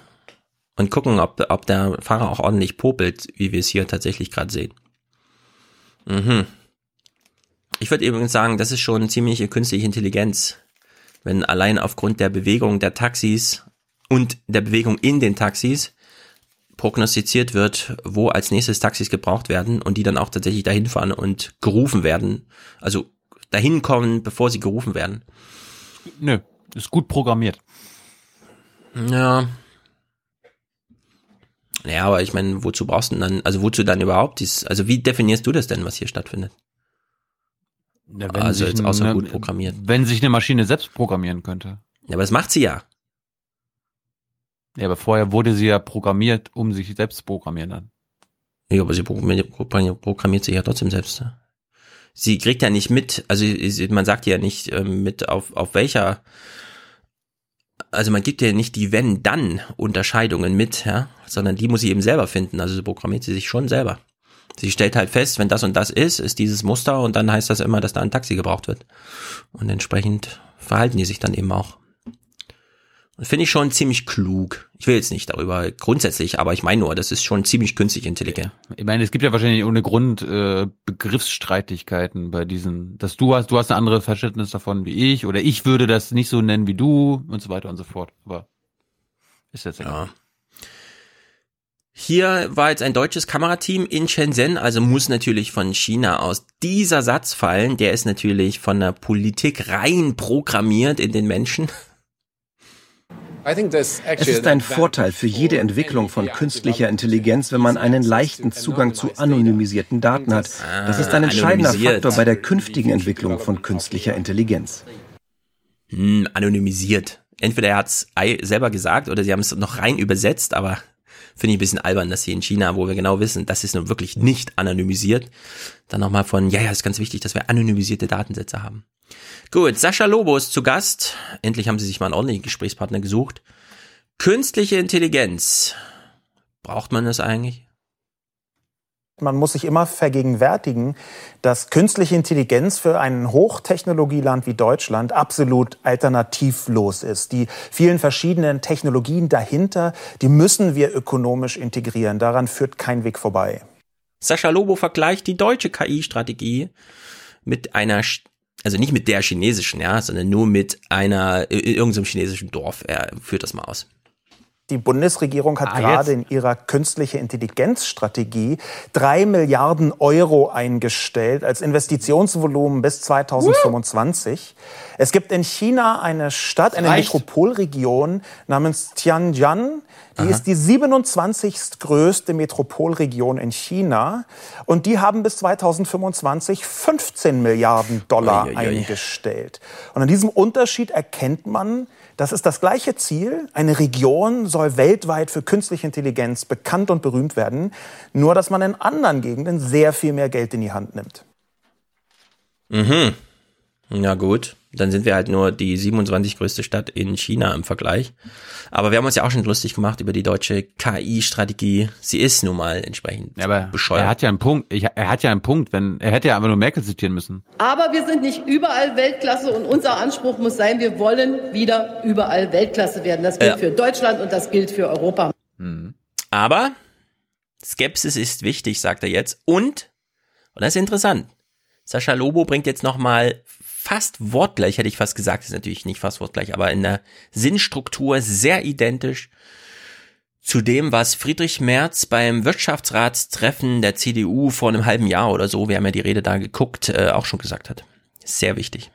und gucken, ob, ob der Fahrer auch ordentlich popelt, wie wir es hier tatsächlich gerade sehen. Mhm. Ich würde übrigens sagen, das ist schon ziemliche künstliche Intelligenz, wenn allein aufgrund der Bewegung der Taxis und der Bewegung in den Taxis prognostiziert wird, wo als nächstes Taxis gebraucht werden und die dann auch tatsächlich dahin fahren und gerufen werden. Also dahin kommen, bevor sie gerufen werden. Nö, ist gut programmiert. Ja. Ja, aber ich meine, wozu brauchst du denn dann, also wozu dann überhaupt dies, also wie definierst du das denn, was hier stattfindet? Ja, also jetzt außer eine, gut programmiert. Wenn sich eine Maschine selbst programmieren könnte. Ja, aber das macht sie ja. Ja, aber vorher wurde sie ja programmiert, um sich selbst zu programmieren dann. Ja, aber sie programmiert, sich ja trotzdem selbst. Sie kriegt ja nicht mit, also man sagt ja nicht ähm, mit auf, auf welcher, also man gibt ja nicht die Wenn-Dann-Unterscheidungen mit, ja, sondern die muss sie eben selber finden. Also so programmiert sie sich schon selber. Sie stellt halt fest, wenn das und das ist, ist dieses Muster und dann heißt das immer, dass da ein Taxi gebraucht wird. Und entsprechend verhalten die sich dann eben auch. Finde ich schon ziemlich klug. Ich will jetzt nicht darüber grundsätzlich, aber ich meine nur, das ist schon ziemlich künstlich intelligent. Ich meine, es gibt ja wahrscheinlich ohne Grund äh, Begriffsstreitigkeiten bei diesen, dass du hast, du hast ein anderes Verständnis davon wie ich oder ich würde das nicht so nennen wie du und so weiter und so fort. Aber ist jetzt egal. Ja. Hier war jetzt ein deutsches Kamerateam in Shenzhen, also muss natürlich von China aus dieser Satz fallen. Der ist natürlich von der Politik rein programmiert in den Menschen. Es ist ein Vorteil für jede Entwicklung von künstlicher Intelligenz, wenn man einen leichten Zugang zu anonymisierten Daten hat. Das ist ein entscheidender Faktor bei der künftigen Entwicklung von künstlicher Intelligenz. Hm, anonymisiert. Entweder er hat es selber gesagt oder sie haben es noch rein übersetzt, aber finde ich ein bisschen albern, dass hier in China, wo wir genau wissen, das ist nun wirklich nicht anonymisiert, dann nochmal von, ja, ja, ist ganz wichtig, dass wir anonymisierte Datensätze haben. Gut, Sascha Lobo ist zu Gast. Endlich haben sie sich mal einen ordentlichen Gesprächspartner gesucht. Künstliche Intelligenz. Braucht man das eigentlich? Man muss sich immer vergegenwärtigen, dass künstliche Intelligenz für ein Hochtechnologieland wie Deutschland absolut alternativlos ist. Die vielen verschiedenen Technologien dahinter, die müssen wir ökonomisch integrieren. Daran führt kein Weg vorbei. Sascha Lobo vergleicht die deutsche KI-Strategie mit einer, also nicht mit der chinesischen, ja, sondern nur mit einer, irgendeinem chinesischen Dorf. Er führt das mal aus. Die Bundesregierung hat ah, gerade in ihrer künstliche Intelligenzstrategie drei Milliarden Euro eingestellt als Investitionsvolumen bis 2025. Uh. Es gibt in China eine Stadt, eine Reicht. Metropolregion namens Tianjin. Die Aha. ist die 27. größte Metropolregion in China. Und die haben bis 2025 15 Milliarden Dollar Uiuiui. eingestellt. Und an diesem Unterschied erkennt man, das ist das gleiche Ziel. Eine Region soll weltweit für künstliche Intelligenz bekannt und berühmt werden, nur dass man in anderen Gegenden sehr viel mehr Geld in die Hand nimmt. Mhm. Na gut dann sind wir halt nur die 27 größte Stadt in China im Vergleich. Aber wir haben uns ja auch schon lustig gemacht über die deutsche KI-Strategie. Sie ist nun mal entsprechend ja, aber bescheuert. Er hat ja einen Punkt. Er hat ja einen Punkt. Wenn er hätte ja einfach nur Merkel zitieren müssen. Aber wir sind nicht überall Weltklasse und unser Anspruch muss sein, wir wollen wieder überall Weltklasse werden. Das gilt ja. für Deutschland und das gilt für Europa. Mhm. Aber Skepsis ist wichtig, sagt er jetzt. Und und das ist interessant. Sascha Lobo bringt jetzt nochmal fast wortgleich, hätte ich fast gesagt, ist natürlich nicht fast wortgleich, aber in der Sinnstruktur sehr identisch zu dem, was Friedrich Merz beim Wirtschaftsratstreffen der CDU vor einem halben Jahr oder so, wir haben ja die Rede da geguckt, äh, auch schon gesagt hat. Sehr wichtig.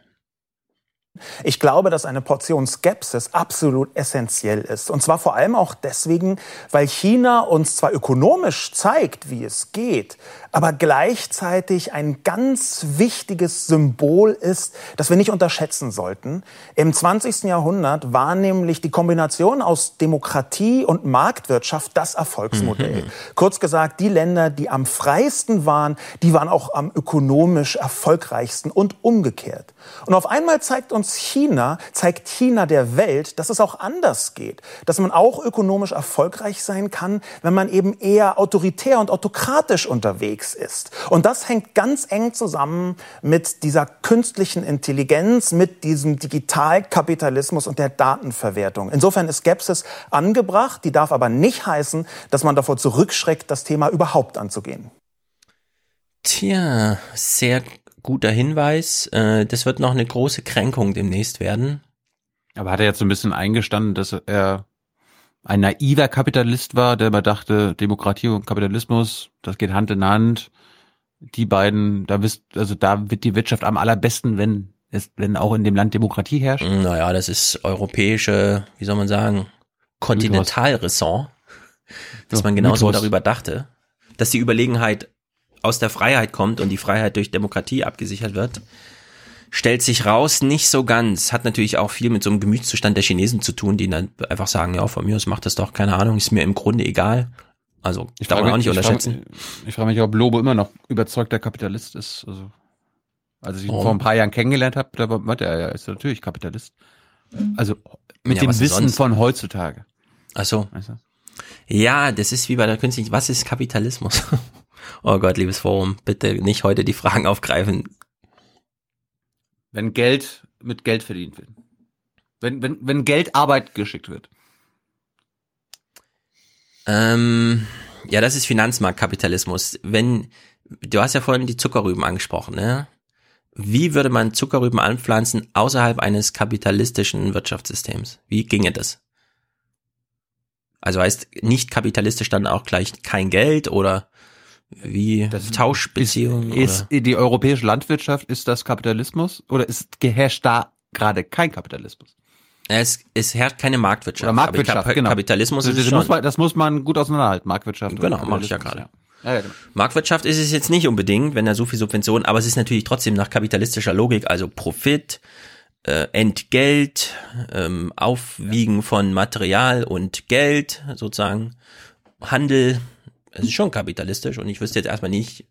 Ich glaube, dass eine Portion Skepsis absolut essentiell ist. Und zwar vor allem auch deswegen, weil China uns zwar ökonomisch zeigt, wie es geht, aber gleichzeitig ein ganz wichtiges Symbol ist, das wir nicht unterschätzen sollten. Im 20. Jahrhundert war nämlich die Kombination aus Demokratie und Marktwirtschaft das Erfolgsmodell. Mhm. Kurz gesagt, die Länder, die am freiesten waren, die waren auch am ökonomisch erfolgreichsten und umgekehrt. Und auf einmal zeigt uns China, zeigt China der Welt, dass es auch anders geht, dass man auch ökonomisch erfolgreich sein kann, wenn man eben eher autoritär und autokratisch unterwegs ist. Und das hängt ganz eng zusammen mit dieser künstlichen Intelligenz, mit diesem Digitalkapitalismus und der Datenverwertung. Insofern ist Skepsis angebracht, die darf aber nicht heißen, dass man davor zurückschreckt, das Thema überhaupt anzugehen. Tja, sehr guter Hinweis. Äh, das wird noch eine große Kränkung demnächst werden. Aber hat er jetzt so ein bisschen eingestanden, dass er ein naiver Kapitalist war, der immer dachte, Demokratie und Kapitalismus, das geht Hand in Hand. Die beiden, da wisst, also da wird die Wirtschaft am allerbesten, wenn es, wenn auch in dem Land Demokratie herrscht. Naja, das ist europäische, wie soll man sagen, Kontinentalressort, dass man genauso Mythos. darüber dachte, dass die Überlegenheit aus der Freiheit kommt und die Freiheit durch Demokratie abgesichert wird, stellt sich raus, nicht so ganz. Hat natürlich auch viel mit so einem Gemütszustand der Chinesen zu tun, die dann einfach sagen, ja, von mir aus macht das doch, keine Ahnung, ist mir im Grunde egal. Also, ich darf man auch nicht unterschätzen. Ich frage, ich frage mich, ob Lobo immer noch überzeugter Kapitalist ist. Also, als ich ihn oh. vor ein paar Jahren kennengelernt habe, da er, er ist natürlich Kapitalist. Also, mit ja, dem Wissen sonst? von heutzutage. Ach so. Weißt du? Ja, das ist wie bei der künstlichen, was ist Kapitalismus? Oh Gott, liebes Forum, bitte nicht heute die Fragen aufgreifen. Wenn Geld mit Geld verdient wird. Wenn, wenn, wenn Geld Arbeit geschickt wird. Ähm, ja, das ist Finanzmarktkapitalismus. Wenn, du hast ja vorhin die Zuckerrüben angesprochen, ne? Wie würde man Zuckerrüben anpflanzen außerhalb eines kapitalistischen Wirtschaftssystems? Wie ginge das? Also heißt nicht kapitalistisch dann auch gleich kein Geld oder wie das Tauschbeziehungen? Ist, ist die europäische Landwirtschaft, ist das Kapitalismus oder ist, herrscht da gerade kein Kapitalismus? Es, es herrscht keine Marktwirtschaft. Oder Marktwirtschaft, Kap genau. Kapitalismus das, ist das, muss man, das muss man gut auseinanderhalten, Marktwirtschaft. Genau, mache ich ja gerade. Ja. Ja, genau. Marktwirtschaft ist es jetzt nicht unbedingt, wenn da so viel Subventionen, aber es ist natürlich trotzdem nach kapitalistischer Logik, also Profit, äh, Entgelt, ähm, Aufwiegen ja. von Material und Geld, sozusagen, Handel, es ist schon kapitalistisch und ich wüsste jetzt erstmal nicht,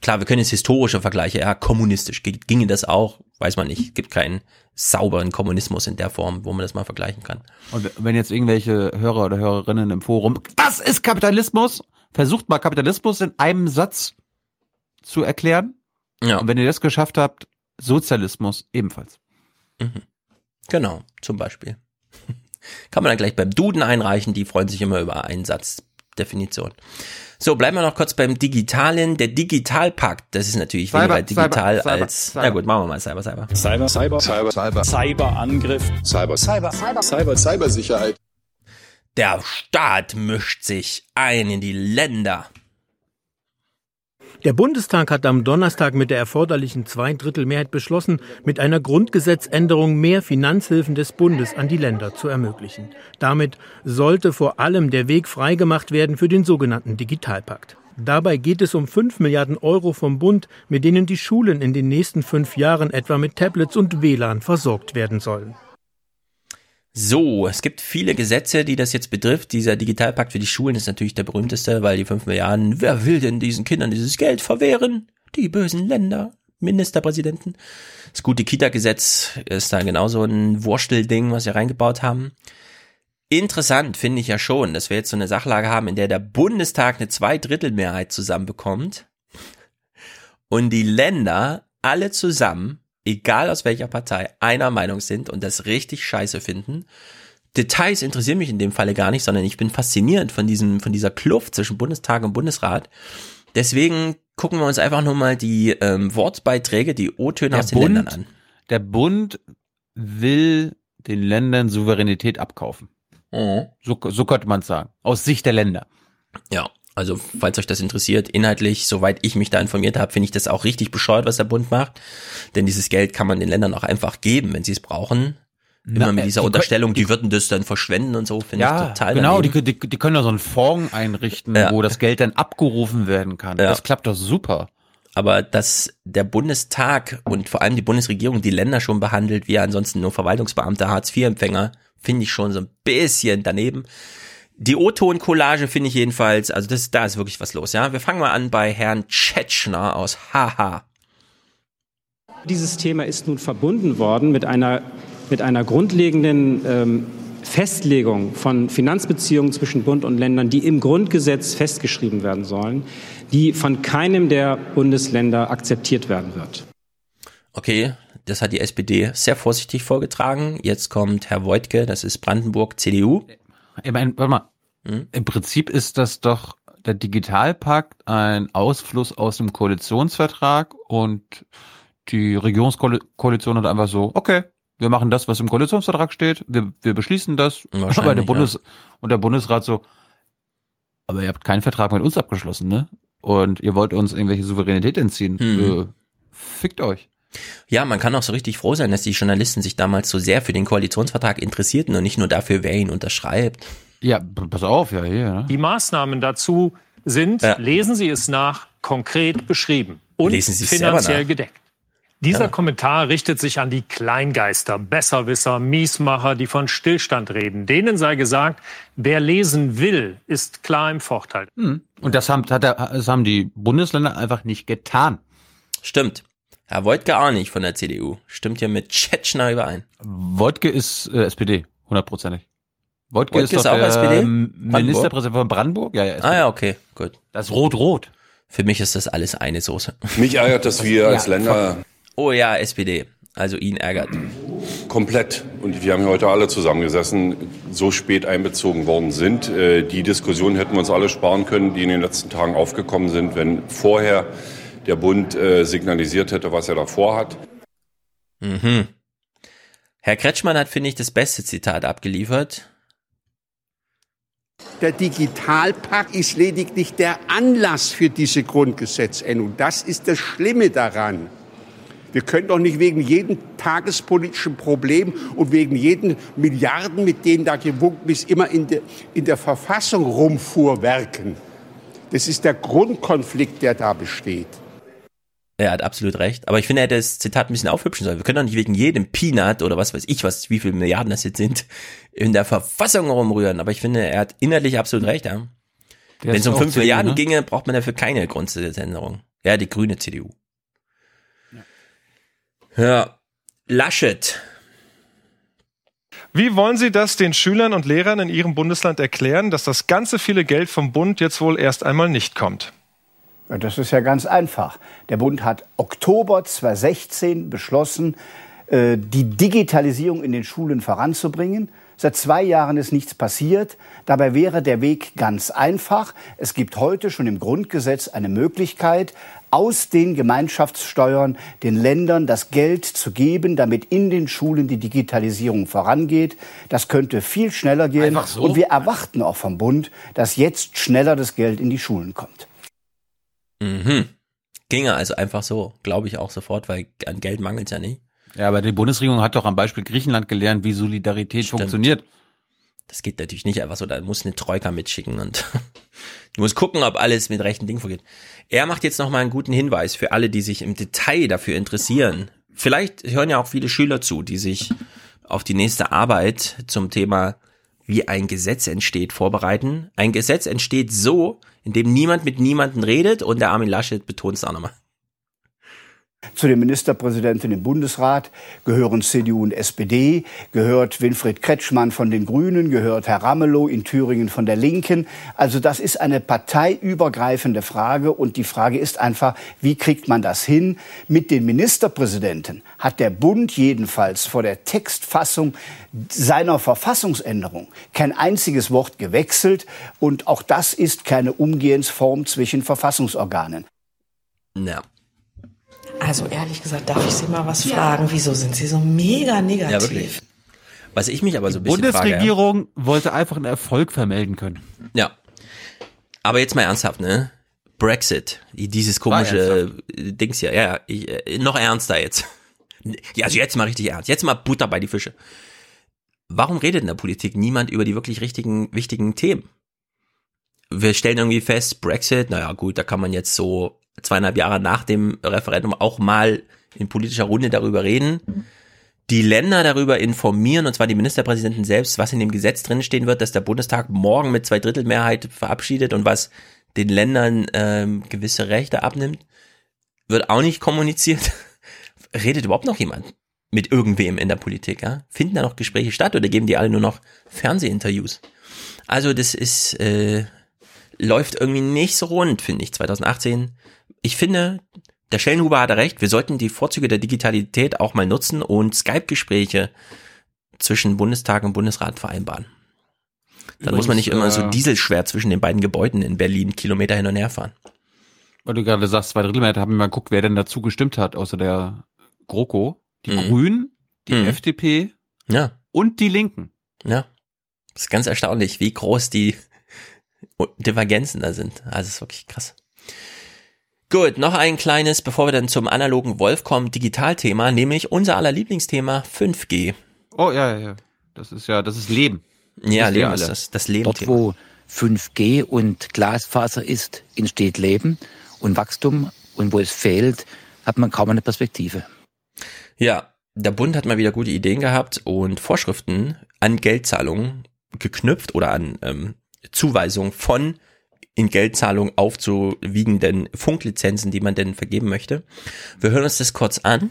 klar, wir können jetzt historische Vergleiche, ja, kommunistisch, ginge das auch, weiß man nicht. Gibt keinen sauberen Kommunismus in der Form, wo man das mal vergleichen kann. Und wenn jetzt irgendwelche Hörer oder Hörerinnen im Forum, das ist Kapitalismus, versucht mal Kapitalismus in einem Satz zu erklären. Ja. Und wenn ihr das geschafft habt, Sozialismus ebenfalls. Mhm. Genau, zum Beispiel. Kann man dann gleich beim Duden einreichen, die freuen sich immer über Einsatzdefinition. So, bleiben wir noch kurz beim Digitalen. Der Digitalpakt, das ist natürlich Cyber, weniger digital Cyber, als, Cyber. na gut, machen wir mal Cyber, Cyber. Cyber, Cyber, Cyber, Cyber, Cyberangriff, Cyber, Cyber, Cyber, Cyber, Cybersicherheit. Der Staat mischt sich ein in die Länder. Der Bundestag hat am Donnerstag mit der erforderlichen Zweidrittelmehrheit beschlossen, mit einer Grundgesetzänderung mehr Finanzhilfen des Bundes an die Länder zu ermöglichen. Damit sollte vor allem der Weg freigemacht werden für den sogenannten Digitalpakt. Dabei geht es um 5 Milliarden Euro vom Bund, mit denen die Schulen in den nächsten fünf Jahren etwa mit Tablets und WLAN versorgt werden sollen. So, es gibt viele Gesetze, die das jetzt betrifft. Dieser Digitalpakt für die Schulen ist natürlich der berühmteste, weil die 5 Milliarden, wer will denn diesen Kindern dieses Geld verwehren? Die bösen Länder, Ministerpräsidenten. Das gute Kita-Gesetz ist da genauso ein Wurstelding, was sie reingebaut haben. Interessant finde ich ja schon, dass wir jetzt so eine Sachlage haben, in der der Bundestag eine Zweidrittelmehrheit zusammenbekommt und die Länder alle zusammen egal aus welcher Partei, einer Meinung sind und das richtig scheiße finden. Details interessieren mich in dem Falle gar nicht, sondern ich bin fasziniert von diesem, von dieser Kluft zwischen Bundestag und Bundesrat. Deswegen gucken wir uns einfach nur mal die ähm, Wortbeiträge, die O-Töne aus den Bund, Ländern an. Der Bund will den Ländern Souveränität abkaufen. Mhm. So, so könnte man es sagen. Aus Sicht der Länder. Ja, also falls euch das interessiert, inhaltlich, soweit ich mich da informiert habe, finde ich das auch richtig bescheuert, was der Bund macht. Denn dieses Geld kann man den Ländern auch einfach geben, wenn sie es brauchen. Immer Na, mit äh, dieser die Unterstellung, die würden das dann verschwenden und so, finde ich Ja, total genau, die, daneben. die, die können da so einen Fonds einrichten, Ja. wo das Geld dann abgerufen werden kann. Ja. Das klappt doch super. Aber dass der Bundestag und vor allem die Bundesregierung die Länder schon behandelt, wie ansonsten nur Verwaltungsbeamte, Hartz-IV-Empfänger, finde ich schon so ein bisschen daneben. Die O-Ton-Collage finde ich jedenfalls, also das, da ist wirklich was los, ja. Wir fangen mal an bei Herrn Tschetschner aus Haha. Dieses Thema ist nun verbunden worden mit einer, mit einer grundlegenden ähm, Festlegung von Finanzbeziehungen zwischen Bund und Ländern, die im Grundgesetz festgeschrieben werden sollen, die von keinem der Bundesländer akzeptiert werden wird. Okay, das hat die SPD sehr vorsichtig vorgetragen. Jetzt kommt Herr Voigtke, das ist Brandenburg, CDU. Ich meine, warte mal. Hm? Im Prinzip ist das doch der Digitalpakt ein Ausfluss aus dem Koalitionsvertrag und die Regierungskoalition hat einfach so, okay, wir machen das, was im Koalitionsvertrag steht, wir, wir beschließen das. Aber der Bundes ja. und der Bundesrat so, aber ihr habt keinen Vertrag mit uns abgeschlossen, ne? Und ihr wollt uns irgendwelche Souveränität entziehen. Hm. Äh, fickt euch. Ja, man kann auch so richtig froh sein, dass die Journalisten sich damals so sehr für den Koalitionsvertrag interessierten und nicht nur dafür, wer ihn unterschreibt. Ja, pass auf, ja, hier. Ne? Die Maßnahmen dazu sind, Ja. lesen Sie es nach, konkret beschrieben und Lesen Sie es finanziell gedeckt. Dieser Ja. Kommentar richtet sich an die Kleingeister, Besserwisser, Miesmacher, die von Stillstand reden. Denen sei gesagt, wer lesen will, ist klar im Vorteil. Hm. Und das haben, das haben die Bundesländer einfach nicht getan. Stimmt. Herr Voigtke auch nicht von der CDU. Stimmt hier mit Tschetschner überein. Wodke ist äh, SPD, hundertprozentig. Wodke, Wodke ist, ist doch auch der SPD? ähm, Ministerpräsident von Brandenburg. Ja, ja, SPD. Ah ja, okay, gut. Das ist rot-rot. Für mich ist das alles eine Soße. Mich ärgert, dass wir als Länder Oh ja, SPD. Also ihn ärgert. komplett, und wir haben ja heute alle zusammengesessen, so spät einbezogen worden sind. Äh, Die Diskussion hätten wir uns alle sparen können, die in den letzten Tagen aufgekommen sind, wenn vorher der Bund äh, signalisiert hätte, was er da vorhat. Mhm. Herr Kretschmann hat, finde ich, das beste Zitat abgeliefert. Der Digitalpakt ist lediglich der Anlass für diese Grundgesetzänderung. Das ist das Schlimme daran. Wir können doch nicht wegen jedem tagespolitischen Problem und wegen jeden Milliarden, mit denen da gewunken ist, immer in der, in der Verfassung rumfuhrwerken. Das ist der Grundkonflikt, der da besteht. Er hat absolut recht. Aber ich finde, er hätte das Zitat ein bisschen aufhübschen sollen. Wir können doch nicht wegen jedem Peanut oder was weiß ich, was, wie viele Milliarden das jetzt sind, in der Verfassung rumrühren. Aber ich finde, er hat inhaltlich absolut recht, ja. Wenn es um auch 5 CDU, Milliarden ne? ginge, braucht man dafür keine Grundgesetzänderung. Ja, die grüne CDU. Ja. Laschet. Wie wollen Sie das den Schülern und Lehrern in Ihrem Bundesland erklären, dass das ganze viele Geld vom Bund jetzt wohl erst einmal nicht kommt? Ja, das ist ja ganz einfach. Der Bund hat Oktober 2016 beschlossen, äh, die Digitalisierung in den Schulen voranzubringen. Seit zwei Jahren ist nichts passiert. Dabei wäre der Weg ganz einfach. Es gibt heute schon im Grundgesetz eine Möglichkeit, aus den Gemeinschaftssteuern den Ländern das Geld zu geben, damit in den Schulen die Digitalisierung vorangeht. Das könnte viel schneller gehen. So? Und wir erwarten auch vom Bund, dass jetzt schneller das Geld in die Schulen kommt. Mhm. Ginge also einfach so, glaube ich auch sofort, weil an Geld mangelt es ja nicht. Ja, aber die Bundesregierung hat doch am Beispiel Griechenland gelernt, wie Solidarität Stimmt. funktioniert. Das geht natürlich nicht einfach so, da muss eine Troika mitschicken und du musst gucken, ob alles mit rechten Dingen vorgeht. Er macht jetzt nochmal einen guten Hinweis für alle, die sich im Detail dafür interessieren. Vielleicht hören ja auch viele Schüler zu, die sich auf die nächste Arbeit zum Thema, wie ein Gesetz entsteht, vorbereiten. Ein Gesetz entsteht so, indem niemand mit niemanden redet und der Armin Laschet betont es auch nochmal. Zu den Ministerpräsidenten im Bundesrat gehören CDU und SPD, gehört Winfried Kretschmann von den Grünen, gehört Herr Ramelow in Thüringen von der Linken. Also das ist eine parteiübergreifende Frage und die Frage ist einfach, wie kriegt man das hin? Mit den Ministerpräsidenten hat der Bund jedenfalls vor der Textfassung seiner Verfassungsänderung kein einziges Wort gewechselt und auch das ist keine Umgehensform zwischen Verfassungsorganen. Ja. Also ehrlich gesagt, darf ich Sie mal was ja. fragen? Wieso sind Sie so mega negativ? Ja, wirklich. Was ich mich aber so ein bisschen Bundesregierung frage, wollte einfach einen Erfolg vermelden können. Ja. Aber jetzt mal ernsthaft, ne? Brexit, dieses komische Dings hier, ja, ich, äh, noch ernster jetzt. Ja, also jetzt mal richtig ernst. Jetzt mal Butter bei die Fische. Warum redet in der Politik niemand über die wirklich richtigen, wichtigen Themen? Wir stellen irgendwie fest, Brexit, naja gut, da kann man jetzt so zweieinhalb Jahre nach dem Referendum auch mal in politischer Runde darüber reden. Die Länder darüber informieren, und zwar die Ministerpräsidenten selbst, was in dem Gesetz drinstehen wird, dass der Bundestag morgen mit zwei Drittel Mehrheit verabschiedet und was den Ländern ähm, gewisse Rechte abnimmt, wird auch nicht kommuniziert. Redet überhaupt noch jemand mit irgendwem in der Politik? Ja? Finden da noch Gespräche statt oder geben die alle nur noch Fernsehinterviews? Also das ist äh, läuft irgendwie nicht so rund, finde ich. 2018 ich finde, der Schellenhuber hatte recht, wir sollten die Vorzüge der Digitalität auch mal nutzen und Skype-Gespräche zwischen Bundestag und Bundesrat vereinbaren. Dann Übrigens, muss man nicht immer so äh, dieselschwer zwischen den beiden Gebäuden in Berlin Kilometer hin und her fahren. Weil du gerade sagst, zwei Drittel Mehrheit, haben wir mal geguckt, wer denn dazu gestimmt hat, außer der GroKo. Die mhm. Grünen, die mhm. FDP ja. und die Linken. Ja. Das ist ganz erstaunlich, wie groß die Divergenzen da sind. Also, es ist wirklich krass. Gut, noch ein kleines, bevor wir dann zum analogen Wolf kommen, Digitalthema, nämlich unser aller Lieblingsthema 5G. Oh ja, ja, ja. Das ist ja, das ist Leben. Das ja, Leben ist das, das Leben. Dort, wo 5G und Glasfaser ist, entsteht Leben und Wachstum. Und wo es fehlt, hat man kaum eine Perspektive. Ja, der Bund hat mal wieder gute Ideen gehabt und Vorschriften an Geldzahlungen geknüpft oder an ähm, Zuweisung von in Geldzahlung aufzuwiegenden Funklizenzen, die man denn vergeben möchte. Wir hören uns das kurz an.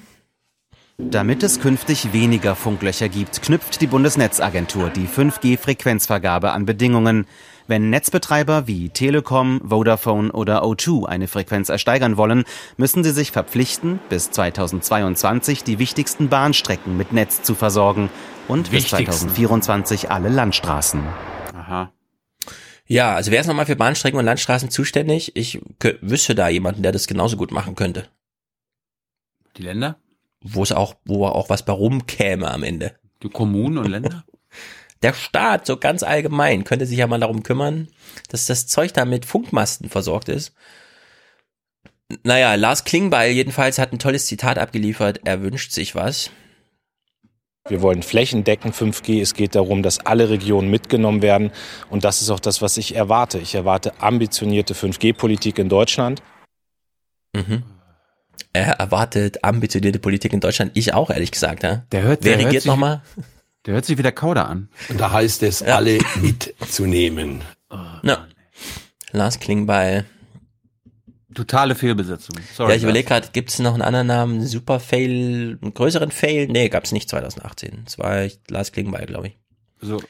Damit es künftig weniger Funklöcher gibt, knüpft die Bundesnetzagentur die 5G-Frequenzvergabe an Bedingungen. Wenn Netzbetreiber wie Telekom, Vodafone oder O2 eine Frequenz ersteigern wollen, müssen sie sich verpflichten, bis 2022 die wichtigsten Bahnstrecken mit Netz zu versorgen und bis 2024 alle Landstraßen. Ja, also wer ist nochmal für Bahnstrecken und Landstraßen zuständig? Ich wüsste da jemanden, der das genauso gut machen könnte. Die Länder? Wo es auch, wo auch was bei rumkäme am Ende. Die Kommunen und Länder? Der Staat, so ganz allgemein, könnte sich ja mal darum kümmern, dass das Zeug da mit Funkmasten versorgt ist. Naja, Lars Klingbeil jedenfalls hat ein tolles Zitat abgeliefert. Er wünscht sich was. Wir wollen flächendeckend 5G. Es geht darum, dass alle Regionen mitgenommen werden. Und das ist auch das, was ich erwarte. Ich erwarte ambitionierte 5G-Politik in Deutschland. Mhm. Er erwartet ambitionierte Politik in Deutschland. Ich auch, ehrlich gesagt. Ja? Der hört, Wer der regiert nochmal? Der hört sich wieder Kauder an. Und da heißt es, ja. alle mitzunehmen. Ja. Lars Klingbeil Totale Fehlbesetzung. Sorry, ja, ich überlege gerade, gibt es noch einen anderen Namen? Super Fail, einen größeren Fail? Nee, gab es nicht 2018. Das war Lars Klingbeil, glaube ich. So.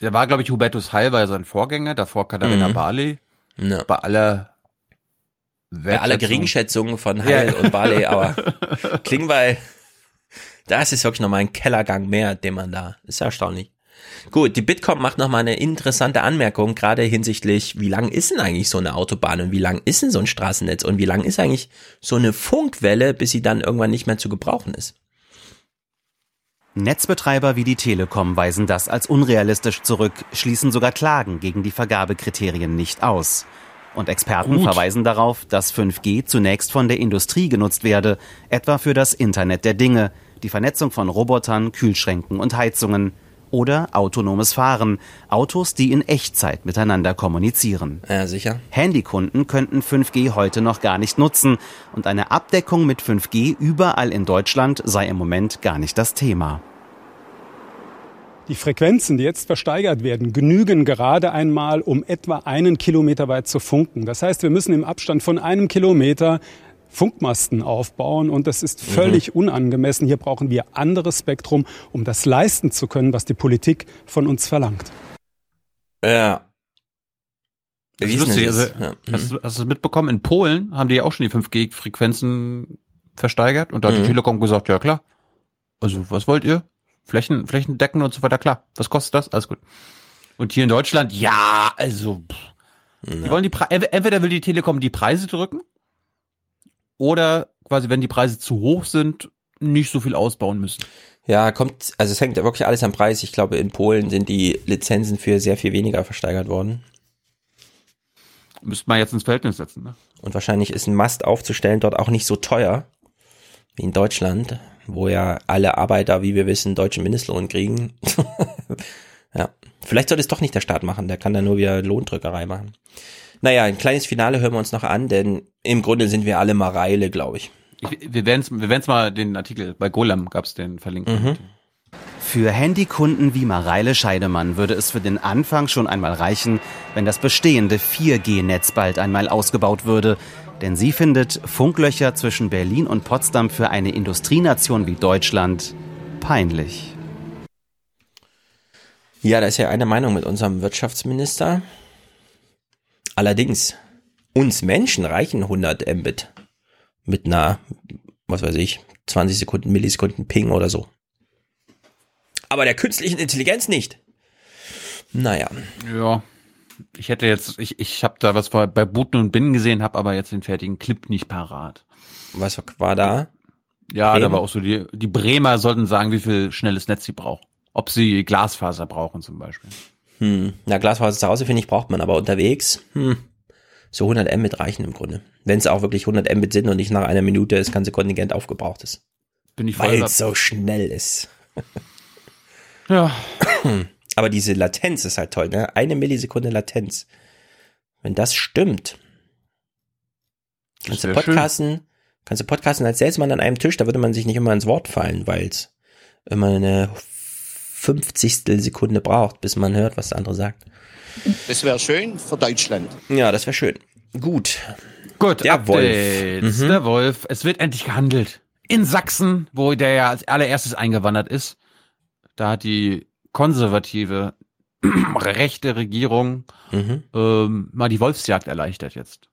Der war, glaube ich, Hubertus Heil war ja sein Vorgänger, davor Katharina mhm. Barley. Ja. Bei aller bei aller Geringschätzung von Heil ja. und Barley, aber Klingbeil, das ist wirklich nochmal ein Kellergang mehr, den man da, ist erstaunlich. Gut, die Bitkom macht nochmal eine interessante Anmerkung, gerade hinsichtlich, wie lang ist denn eigentlich so eine Autobahn und wie lang ist denn so ein Straßennetz und wie lang ist eigentlich so eine Funkwelle, bis sie dann irgendwann nicht mehr zu gebrauchen ist. Netzbetreiber wie die Telekom weisen das als unrealistisch zurück, schließen sogar Klagen gegen die Vergabekriterien nicht aus. Und Experten Gut. verweisen darauf, dass 5G zunächst von der Industrie genutzt werde, etwa für das Internet der Dinge, die Vernetzung von Robotern, Kühlschränken und Heizungen oder autonomes Fahren, Autos, die in Echtzeit miteinander kommunizieren. Ja, sicher. Handykunden könnten 5G heute noch gar nicht nutzen und eine Abdeckung mit 5G überall in Deutschland sei im Moment gar nicht das Thema. Die Frequenzen, die jetzt versteigert werden, genügen gerade einmal, um etwa einen Kilometer weit zu funken. Das heißt, wir müssen im Abstand von einem Kilometer Funkmasten aufbauen und das ist völlig mhm. unangemessen. Hier brauchen wir anderes Spektrum, um das leisten zu können, was die Politik von uns verlangt. Ja. Das ist lustig. Also, ja. hast, du, hast du mitbekommen? In Polen haben die ja auch schon die 5G-Frequenzen versteigert und da hat mhm. die Telekom gesagt, ja klar. Also was wollt ihr? Flächen, Flächen decken und so weiter, klar. Was kostet das? Alles gut. Und hier in Deutschland, ja, also, pff. die wollen die Pre entweder will die Telekom die Preise drücken oder quasi, wenn die Preise zu hoch sind, nicht so viel ausbauen müssen. Ja, kommt, also es hängt wirklich alles am Preis. Ich glaube, in Polen sind die Lizenzen für sehr viel weniger versteigert worden. Müsste man jetzt ins Verhältnis setzen, ne? Und wahrscheinlich ist ein Mast aufzustellen dort auch nicht so teuer wie in Deutschland, wo ja alle Arbeiter, wie wir wissen, deutschen Mindestlohn kriegen. ja. Vielleicht sollte es doch nicht der Staat machen, der kann dann nur wieder Lohndrückerei machen. Naja, ein kleines Finale hören wir uns noch an, denn im Grunde sind wir alle Mareile, glaube ich. ich. Wir werden wir werden's mal den Artikel, bei Golem gab es den verlinkt. Mhm. Für Handykunden wie Mareile Scheidemann würde es für den Anfang schon einmal reichen, wenn das bestehende 4G-Netz bald einmal ausgebaut würde. Denn sie findet Funklöcher zwischen Berlin und Potsdam für eine Industrienation wie Deutschland peinlich. Ja, da ist ja eine Meinung mit unserem Wirtschaftsminister. Allerdings, uns Menschen reichen 100 Mbit mit einer, was weiß ich, 20 Sekunden, Millisekunden Ping oder so. Aber der künstlichen Intelligenz nicht. Naja. Ja. Ich hätte jetzt, ich, ich habe da was bei Booten und Binnen gesehen, habe aber jetzt den fertigen Clip nicht parat. Was war da? Ja, Bremen? da war auch so, die, die Bremer sollten sagen, wie viel schnelles Netz sie brauchen. Ob sie Glasfaser brauchen zum Beispiel. Hm. Na, Glasfaser zu Hause, finde ich, braucht man, aber unterwegs, hm, so 100 Mbit reichen im Grunde. Wenn es auch wirklich 100 Mbit sind und nicht nach einer Minute das ganze Kontingent aufgebraucht ist. Bin ich Weil es so schnell ist. ja. Aber diese Latenz ist halt toll, ne? Eine Millisekunde Latenz. Wenn das stimmt, kannst du podcasten, schön. kannst du podcasten als Salesman an einem Tisch, da würde man sich nicht immer ins Wort fallen, weil es immer eine fünfzigstel Sekunde braucht, bis man hört, was der andere sagt. Das wäre schön für Deutschland. Ja, das wäre schön. Gut. Gut, der Updates. Wolf. Mhm. Der Wolf. Es wird endlich gehandelt. In Sachsen, wo der ja als allererstes eingewandert ist. Da hat die konservative rechte Regierung mhm. ähm, mal die Wolfsjagd erleichtert jetzt.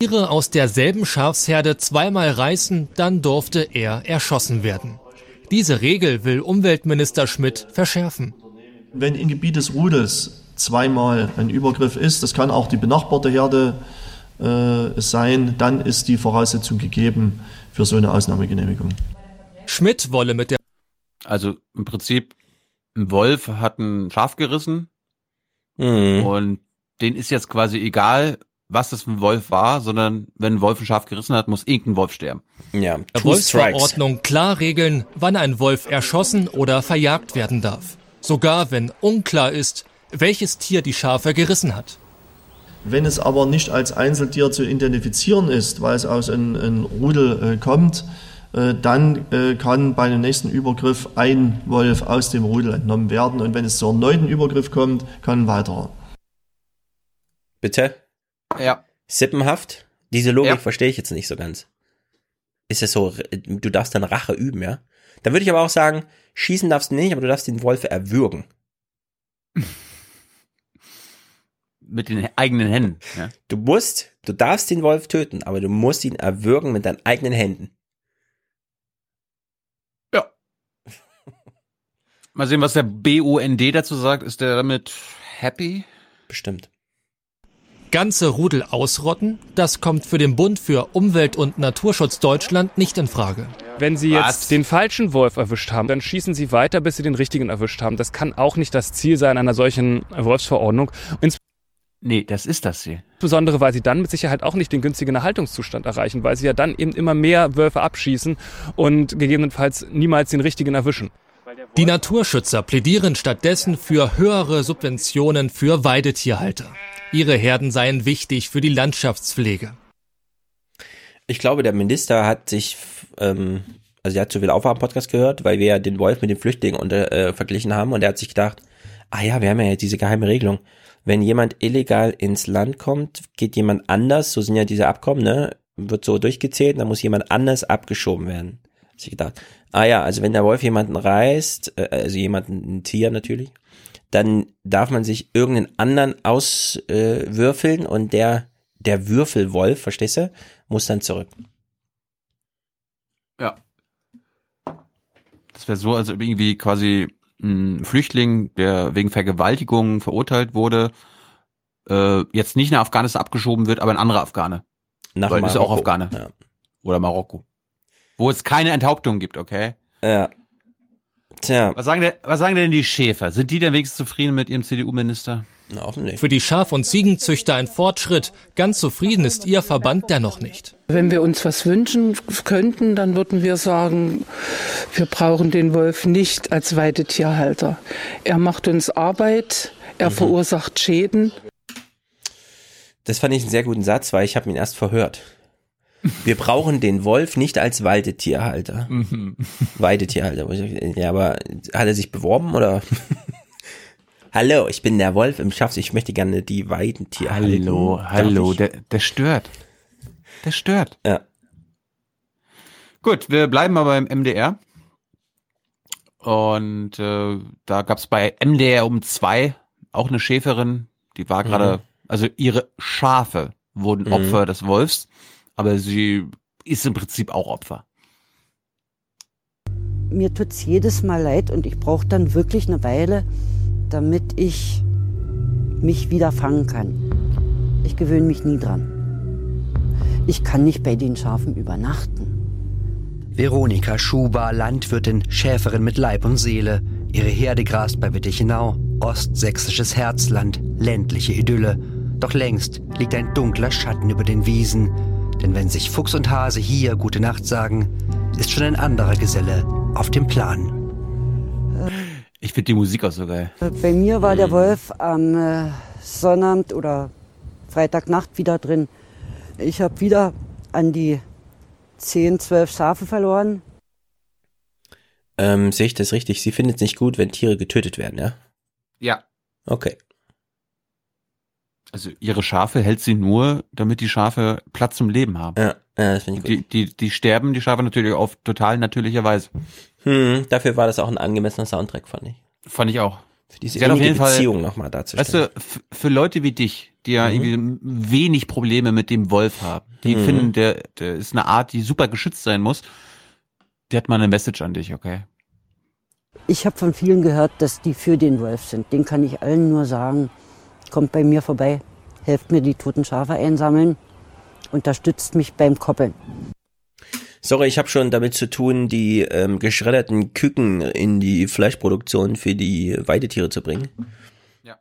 Tiere aus derselben Schafsherde zweimal reißen, dann durfte er erschossen werden. Diese Regel will Umweltminister Schmidt verschärfen. Wenn im Gebiet des Rudels zweimal ein Übergriff ist, das kann auch die benachbarte Herde äh, sein, dann ist die Voraussetzung gegeben für so eine Ausnahmegenehmigung. Schmidt wolle mit der also im Prinzip ein Wolf hat ein Schaf gerissen mhm. und den ist jetzt quasi egal, was das für ein Wolf war, sondern wenn ein Wolf ein Schaf gerissen hat, muss irgendein Wolf sterben. Ja, der Wolfsverordnung klar regeln, wann ein Wolf erschossen oder verjagt werden darf. Sogar wenn unklar ist, welches Tier die Schafe gerissen hat. Wenn es aber nicht als Einzeltier zu identifizieren ist, weil es aus einem, einem Rudel äh, kommt, äh, dann äh, kann bei dem nächsten Übergriff ein Wolf aus dem Rudel entnommen werden. Und wenn es zum erneuten Übergriff kommt, kann ein weiterer. Bitte? Ja. Sippenhaft. Diese Logik ja. verstehe ich jetzt nicht so ganz. Ist es so, du darfst dann Rache üben, ja? Da würde ich aber auch sagen, schießen darfst du nicht, aber du darfst den Wolf erwürgen. mit den eigenen Händen. Ja? Du musst, du darfst den Wolf töten, aber du musst ihn erwürgen mit deinen eigenen Händen. Ja. Mal sehen, was der BUND dazu sagt. Ist der damit happy? Bestimmt. Ganze Rudel ausrotten, das kommt für den Bund für Umwelt und Naturschutz Deutschland nicht in Frage. Wenn Sie jetzt Was? den falschen Wolf erwischt haben, dann schießen Sie weiter, bis Sie den richtigen erwischt haben. Das kann auch nicht das Ziel sein einer solchen Wolfsverordnung. Ins Nee, das ist das Ziel. Insbesondere, weil sie dann mit Sicherheit auch nicht den günstigen Erhaltungszustand erreichen, weil sie ja dann eben immer mehr Wölfe abschießen und gegebenenfalls niemals den richtigen erwischen. Die Naturschützer plädieren stattdessen für höhere Subventionen für Weidetierhalter. Ihre Herden seien wichtig für die Landschaftspflege. Ich glaube, der Minister hat sich, ähm, also er hat zu viel Aufwachen-Podcast gehört, weil wir ja den Wolf mit den Flüchtlingen unter, äh, verglichen haben und er hat sich gedacht, ah ja, wir haben ja jetzt diese geheime Regelung wenn jemand illegal ins Land kommt, geht jemand anders, so sind ja diese Abkommen, ne, wird so durchgezählt, dann muss jemand anders abgeschoben werden. Hab ich gedacht, ah ja, also wenn der Wolf jemanden reißt, äh, also jemanden, ein Tier natürlich, dann darf man sich irgendeinen anderen auswürfeln äh, und der, der Würfelwolf, verstehst du, muss dann zurück. Ja. Das wäre so, als irgendwie quasi ein Flüchtling, der wegen Vergewaltigung verurteilt wurde, äh, jetzt nicht nach Afghanistan abgeschoben wird, aber ein anderer Afghane. Nach Weil Marokko. ist auch Afghane. Ja. Oder Marokko. Wo es keine Enthauptung gibt, okay? Ja. Tja. Was sagen, denn, was sagen denn die Schäfer? Sind die denn wenigstens zufrieden mit ihrem CDU-Minister? Für die Schaf- und Ziegenzüchter ein Fortschritt. Ganz zufrieden ist ihr Verband dennoch nicht. Wenn wir uns was wünschen könnten, dann würden wir sagen, wir brauchen den Wolf nicht als Weidetierhalter. Er macht uns Arbeit, er mhm. verursacht Schäden. Das fand ich einen sehr guten Satz, weil ich habe ihn erst verhört. Wir brauchen den Wolf nicht als Weidetierhalter. Mhm. Weidetierhalter. Ja, aber hat er sich beworben oder? Hallo, ich bin der Wolf im Schafs. Ich möchte gerne die Weidentiere Hallo, halten. hallo, der, der stört. Der stört. Ja. Gut, wir bleiben mal beim MDR. Und äh, da gab es bei MDR um zwei auch eine Schäferin, die war gerade, mhm. also ihre Schafe wurden mhm. Opfer des Wolfs, aber sie ist im Prinzip auch Opfer. Mir tut's jedes Mal leid und ich brauche dann wirklich eine Weile, damit ich mich wieder fangen kann. Ich gewöhne mich nie dran. Ich kann nicht bei den Schafen übernachten. Veronika Schuber, Landwirtin, Schäferin mit Leib und Seele. Ihre Herde grast bei Wittichenau, ostsächsisches Herzland, ländliche Idylle. Doch längst liegt ein dunkler Schatten über den Wiesen. Denn wenn sich Fuchs und Hase hier Gute Nacht sagen, ist schon ein anderer Geselle auf dem Plan. Ich finde die Musik auch so geil. Bei mir war der Wolf am äh, Sonnabend oder Freitagnacht wieder drin. Ich habe wieder an die 10, 12 Schafe verloren. Ähm, sehe ich das richtig? Sie findet es nicht gut, wenn Tiere getötet werden, ja? Ja. Okay. Also ihre Schafe hält sie nur, damit die Schafe Platz zum Leben haben. Ja, ja das finde ich gut. Die, die, die sterben, die Schafe natürlich auf total natürlicher Weise. Hm, dafür war das auch ein angemessener Soundtrack, fand ich. Fand ich auch. Für diese ja, innige Beziehung nochmal darzustellen. Weißt du, für Leute wie dich, die ja mhm. irgendwie wenig Probleme mit dem Wolf haben, die mhm. finden, der, der ist eine Art, die super geschützt sein muss, die hat mal eine Message an dich, okay? Ich habe von vielen gehört, dass die für den Wolf sind. Den kann ich allen nur sagen, kommt bei mir vorbei, helft mir die toten Schafe einsammeln, unterstützt mich beim Koppeln. Sorry, ich habe schon damit zu tun, die ähm, geschredderten Küken in die Fleischproduktion für die Weidetiere zu bringen. Ja.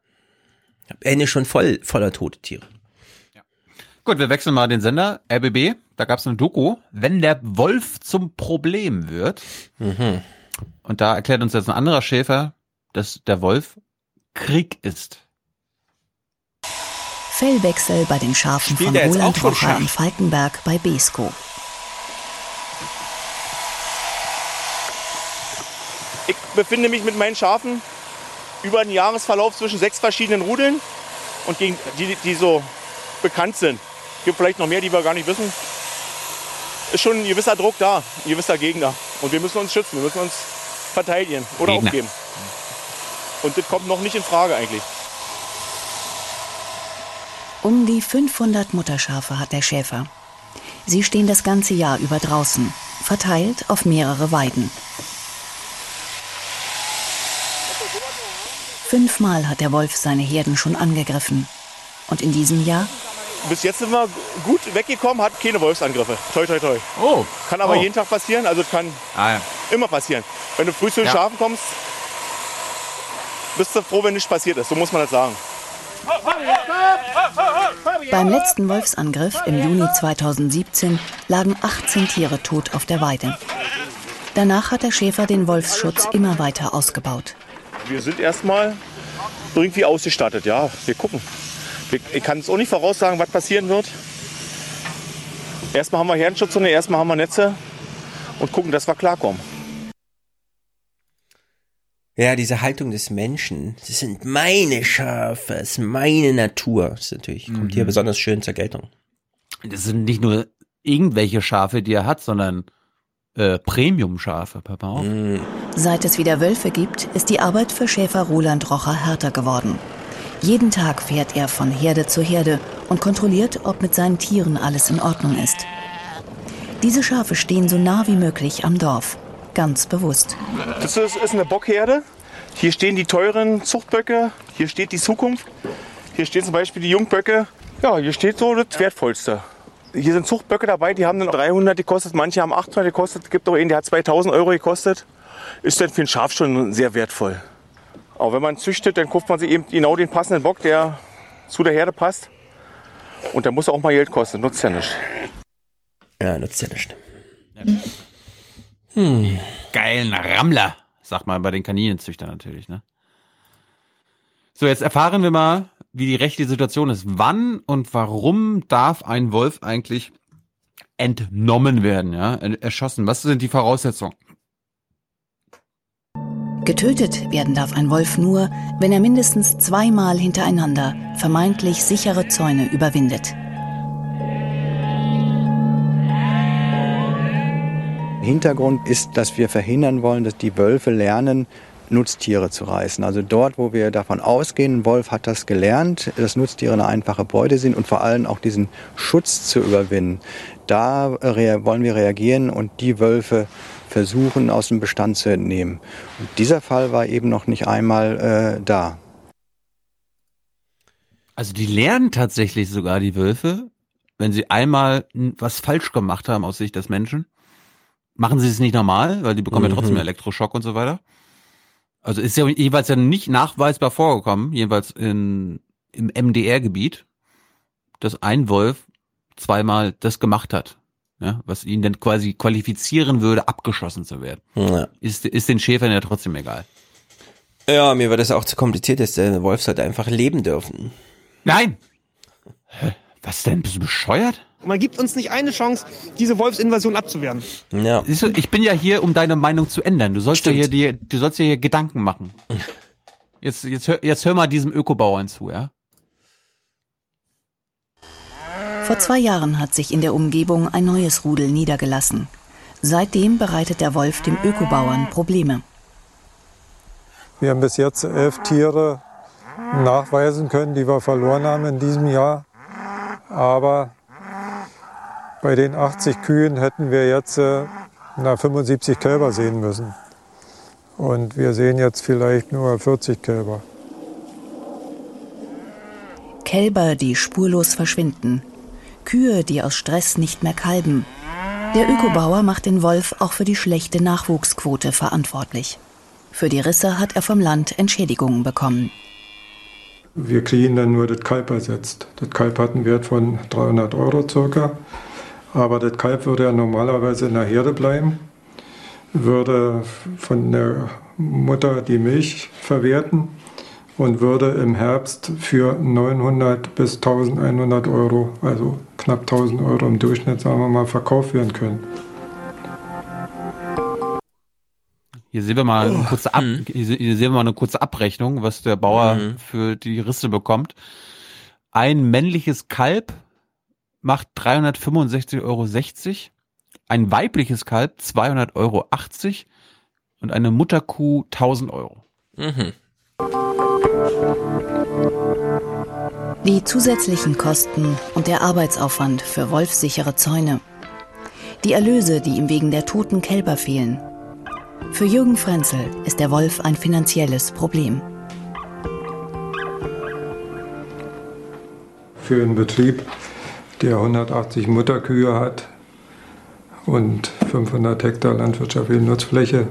Ende schon voll voller tote Tiere. Ja. Gut, wir wechseln mal den Sender. RBB, da gab es eine Doku, wenn der Wolf zum Problem wird. Mhm. Und da erklärt uns jetzt ein anderer Schäfer, dass der Wolf Krieg ist. Fellwechsel bei den Schafen Spielt von Roland Rocher in Falkenberg bei Besko. Ich befinde mich mit meinen Schafen über den Jahresverlauf zwischen sechs verschiedenen Rudeln und gegen die, die so bekannt sind. Gibt vielleicht noch mehr, die wir gar nicht wissen. Ist schon ein gewisser Druck da, ein gewisser Gegner. Und wir müssen uns schützen, wir müssen uns verteidigen oder Gegner. aufgeben. Und das kommt noch nicht in Frage eigentlich. Um die 500 Mutterschafe hat der Schäfer. Sie stehen das ganze Jahr über draußen, verteilt auf mehrere Weiden. Fünfmal hat der Wolf seine Herden schon angegriffen. Und in diesem Jahr Bis jetzt sind wir gut weggekommen, hat keine Wolfsangriffe. Toi, toi, toi. Oh. Kann aber Oh. jeden Tag passieren, also kann Ah, ja. immer passieren. Wenn du früh zu den Ja. Schafen kommst, bist du froh, wenn nichts passiert ist. So muss man das sagen. Beim letzten Wolfsangriff im Juni 2017 lagen 18 Tiere tot auf der Weide. Danach hat der Schäfer den Wolfsschutz immer weiter ausgebaut. Wir sind erstmal irgendwie ausgestattet. Ja, wir gucken. Ich kann es auch nicht voraussagen, was passieren wird. Erstmal haben wir Herdenschutzhunde, erstmal haben wir Netze und gucken, dass wir klarkommen. Ja, diese Haltung des Menschen. Das sind meine Schafe, das ist meine Natur. Das ist natürlich, kommt hier Mhm. besonders schön zur Geltung. Das sind nicht nur irgendwelche Schafe, die er hat, sondern äh, Premium-Schafe, Papa. auf. Seit es wieder Wölfe gibt, ist die Arbeit für Schäfer Roland Rocher härter geworden. Jeden Tag fährt er von Herde zu Herde und kontrolliert, ob mit seinen Tieren alles in Ordnung ist. Diese Schafe stehen so nah wie möglich am Dorf. Ganz bewusst. Das ist, ist eine Bockherde. Hier stehen die teuren Zuchtböcke. Hier steht die Zukunft. Hier stehen zum Beispiel die Jungböcke. Ja, hier steht so das Wertvollste. Hier sind Zuchtböcke dabei, die haben dann 300 gekostet, manche haben 800 gekostet. Es gibt auch einen, der hat 2000 Euro gekostet. Ist dann für ein Schaf schon sehr wertvoll. Aber wenn man züchtet, dann kauft man sich eben genau den passenden Bock, der zu der Herde passt. Und der muss auch mal Geld kosten, nutzt ja nichts. Ja, nutzt ja nicht. Hm. Geilen Rammler, sagt man bei den Kaninenzüchtern natürlich, ne? So, jetzt erfahren wir mal, wie die rechtliche Situation ist. Wann und warum darf ein Wolf eigentlich entnommen werden, ja? Erschossen. Was sind die Voraussetzungen? Getötet werden darf ein Wolf nur, wenn er mindestens zweimal hintereinander vermeintlich sichere Zäune überwindet. Hintergrund ist, dass wir verhindern wollen, dass die Wölfe lernen, Nutztiere zu reißen. Also dort, wo wir davon ausgehen, ein Wolf hat das gelernt, dass Nutztiere eine einfache Beute sind und vor allem auch diesen Schutz zu überwinden, da rea- wollen wir reagieren und die Wölfe versuchen, aus dem Bestand zu entnehmen. Und dieser Fall war eben noch nicht einmal äh, da. Also die lernen tatsächlich sogar die Wölfe, wenn sie einmal was falsch gemacht haben aus Sicht des Menschen. Machen sie es nicht normal, weil die bekommen ja Mhm. trotzdem Elektroschock und so weiter. Also ist ja jeweils ja nicht nachweisbar vorgekommen, jedenfalls in, im MDR-Gebiet, dass ein Wolf zweimal das gemacht hat. Ja, was ihn dann quasi qualifizieren würde, abgeschossen zu werden. Ja. Ist, ist den Schäfern ja trotzdem egal. Ja, mir war das auch zu kompliziert. dass Der Wolf sollte einfach leben dürfen. Nein! Hä? Was denn? Bist du bescheuert? Man gibt uns nicht eine Chance, diese Wolfsinvasion abzuwehren. Ja. Siehst du, ich bin ja hier, um deine Meinung zu ändern. Du sollst ja hier, dir, du sollst ja hier Gedanken machen. Jetzt, jetzt, hör, jetzt hör mal diesem Ökobauern zu, ja? Vor zwei Jahren hat sich in der Umgebung ein neues Rudel niedergelassen. Seitdem bereitet der Wolf dem Ökobauern Probleme. Wir haben bis jetzt elf Tiere nachweisen können, die wir verloren haben in diesem Jahr. Aber bei den 80 Kühen hätten wir jetzt äh, na, 75 Kälber sehen müssen. Und wir sehen jetzt vielleicht nur 40 Kälber. Kälber, die spurlos verschwinden. Kühe, die aus Stress nicht mehr kalben. Der Ökobauer macht den Wolf auch für die schlechte Nachwuchsquote verantwortlich. Für die Risse hat er vom Land Entschädigungen bekommen. Wir kriegen dann nur das Kalb ersetzt. Das Kalb hat einen Wert von 300 Euro circa. Aber das Kalb würde ja normalerweise in der Herde bleiben, würde von der Mutter die Milch verwerten und würde im Herbst für 900 bis 1100 Euro, also knapp 1000 Euro im Durchschnitt, sagen wir mal, verkauft werden können. Hier sehen wir mal eine kurze, Ab hier se- hier sehen wir mal eine kurze Abrechnung, was der Bauer Mhm. für die Risse bekommt. Ein männliches Kalb macht 365,60 Euro. Ein weibliches Kalb 200,80 Euro und eine Mutterkuh 1000 Euro. Mhm. Die zusätzlichen Kosten und der Arbeitsaufwand für wolfsichere Zäune. Die Erlöse, die ihm wegen der toten Kälber fehlen. Für Jürgen Frenzel ist der Wolf ein finanzielles Problem. Für einen Betrieb, der 180 Mutterkühe hat und 500 Hektar landwirtschaftliche Nutzfläche,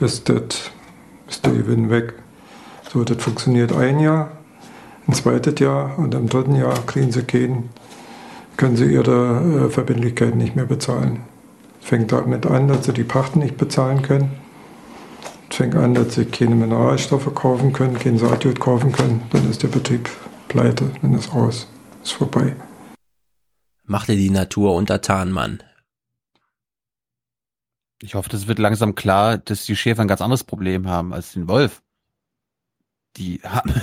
ist, das, ist der Gewinn weg. So, das funktioniert ein Jahr, ein zweites Jahr und im dritten Jahr kriegen sie keinen, können sie ihre äh, Verbindlichkeiten nicht mehr bezahlen. Es fängt damit an, dass sie die Pachten nicht bezahlen können. Es fängt an, dass sie keine Mineralstoffe kaufen können, kein Saatgut kaufen können. Dann ist der Betrieb pleite, dann ist aus, ist vorbei. Mach dir die Natur untertan, Mann. Ich hoffe, das wird langsam klar, dass die Schäfer ein ganz anderes Problem haben als den Wolf. Die haben,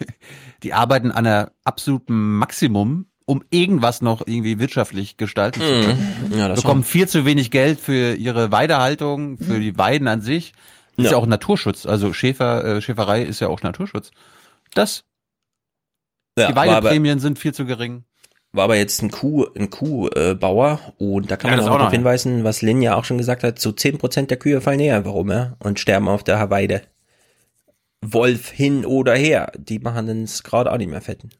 die arbeiten an einer absoluten Maximum, um irgendwas noch irgendwie wirtschaftlich gestalten zu können. Mhm. Ja, bekommen schon. viel zu wenig Geld für ihre Weidehaltung, für die Weiden an sich. Ist ja, Ja. auch Naturschutz. Also Schäfer, äh, Schäferei ist ja auch Naturschutz. Das. Ja, die war aber- Weideprämien sind viel zu gering. War aber jetzt ein Kuh, ein Kuhbauer und da kann Ja, man auch auch darauf hinweisen, was Lin ja auch schon gesagt hat, so 10% der Kühe fallen näher, warum, ja? Und sterben auf der Weide. Wolf hin oder her, die machen uns gerade auch nicht mehr fetten.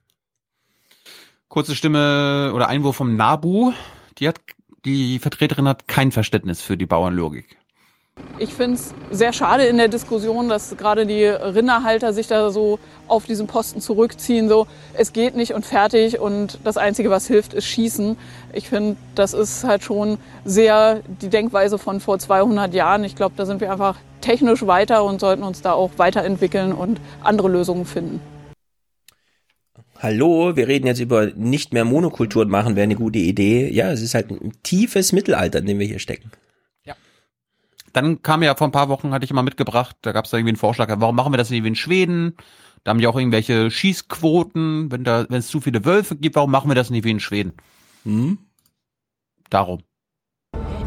Kurze Stimme oder Einwurf vom Nabu. Die hat, die Vertreterin hat kein Verständnis für die Bauernlogik. Ich finde es sehr schade in der Diskussion, dass gerade die Rinderhalter sich da so auf diesen Posten zurückziehen, so es geht nicht und fertig und das Einzige, was hilft, ist Schießen. Ich finde, das ist halt schon sehr die Denkweise von vor 200 Jahren. Ich glaube, da sind wir einfach technisch weiter und sollten uns da auch weiterentwickeln und andere Lösungen finden. Hallo, wir reden jetzt über nicht mehr Monokulturen machen, wäre eine gute Idee. Ja, es ist halt ein tiefes Mittelalter, in dem wir hier stecken. Dann kam ja vor ein paar Wochen, hatte ich immer mitgebracht, da gab es da irgendwie einen Vorschlag, warum machen wir das nicht wie in Schweden? Da haben die auch irgendwelche Schießquoten, wenn da, wenn es zu viele Wölfe gibt, warum machen wir das nicht wie in Schweden? Hm? Darum.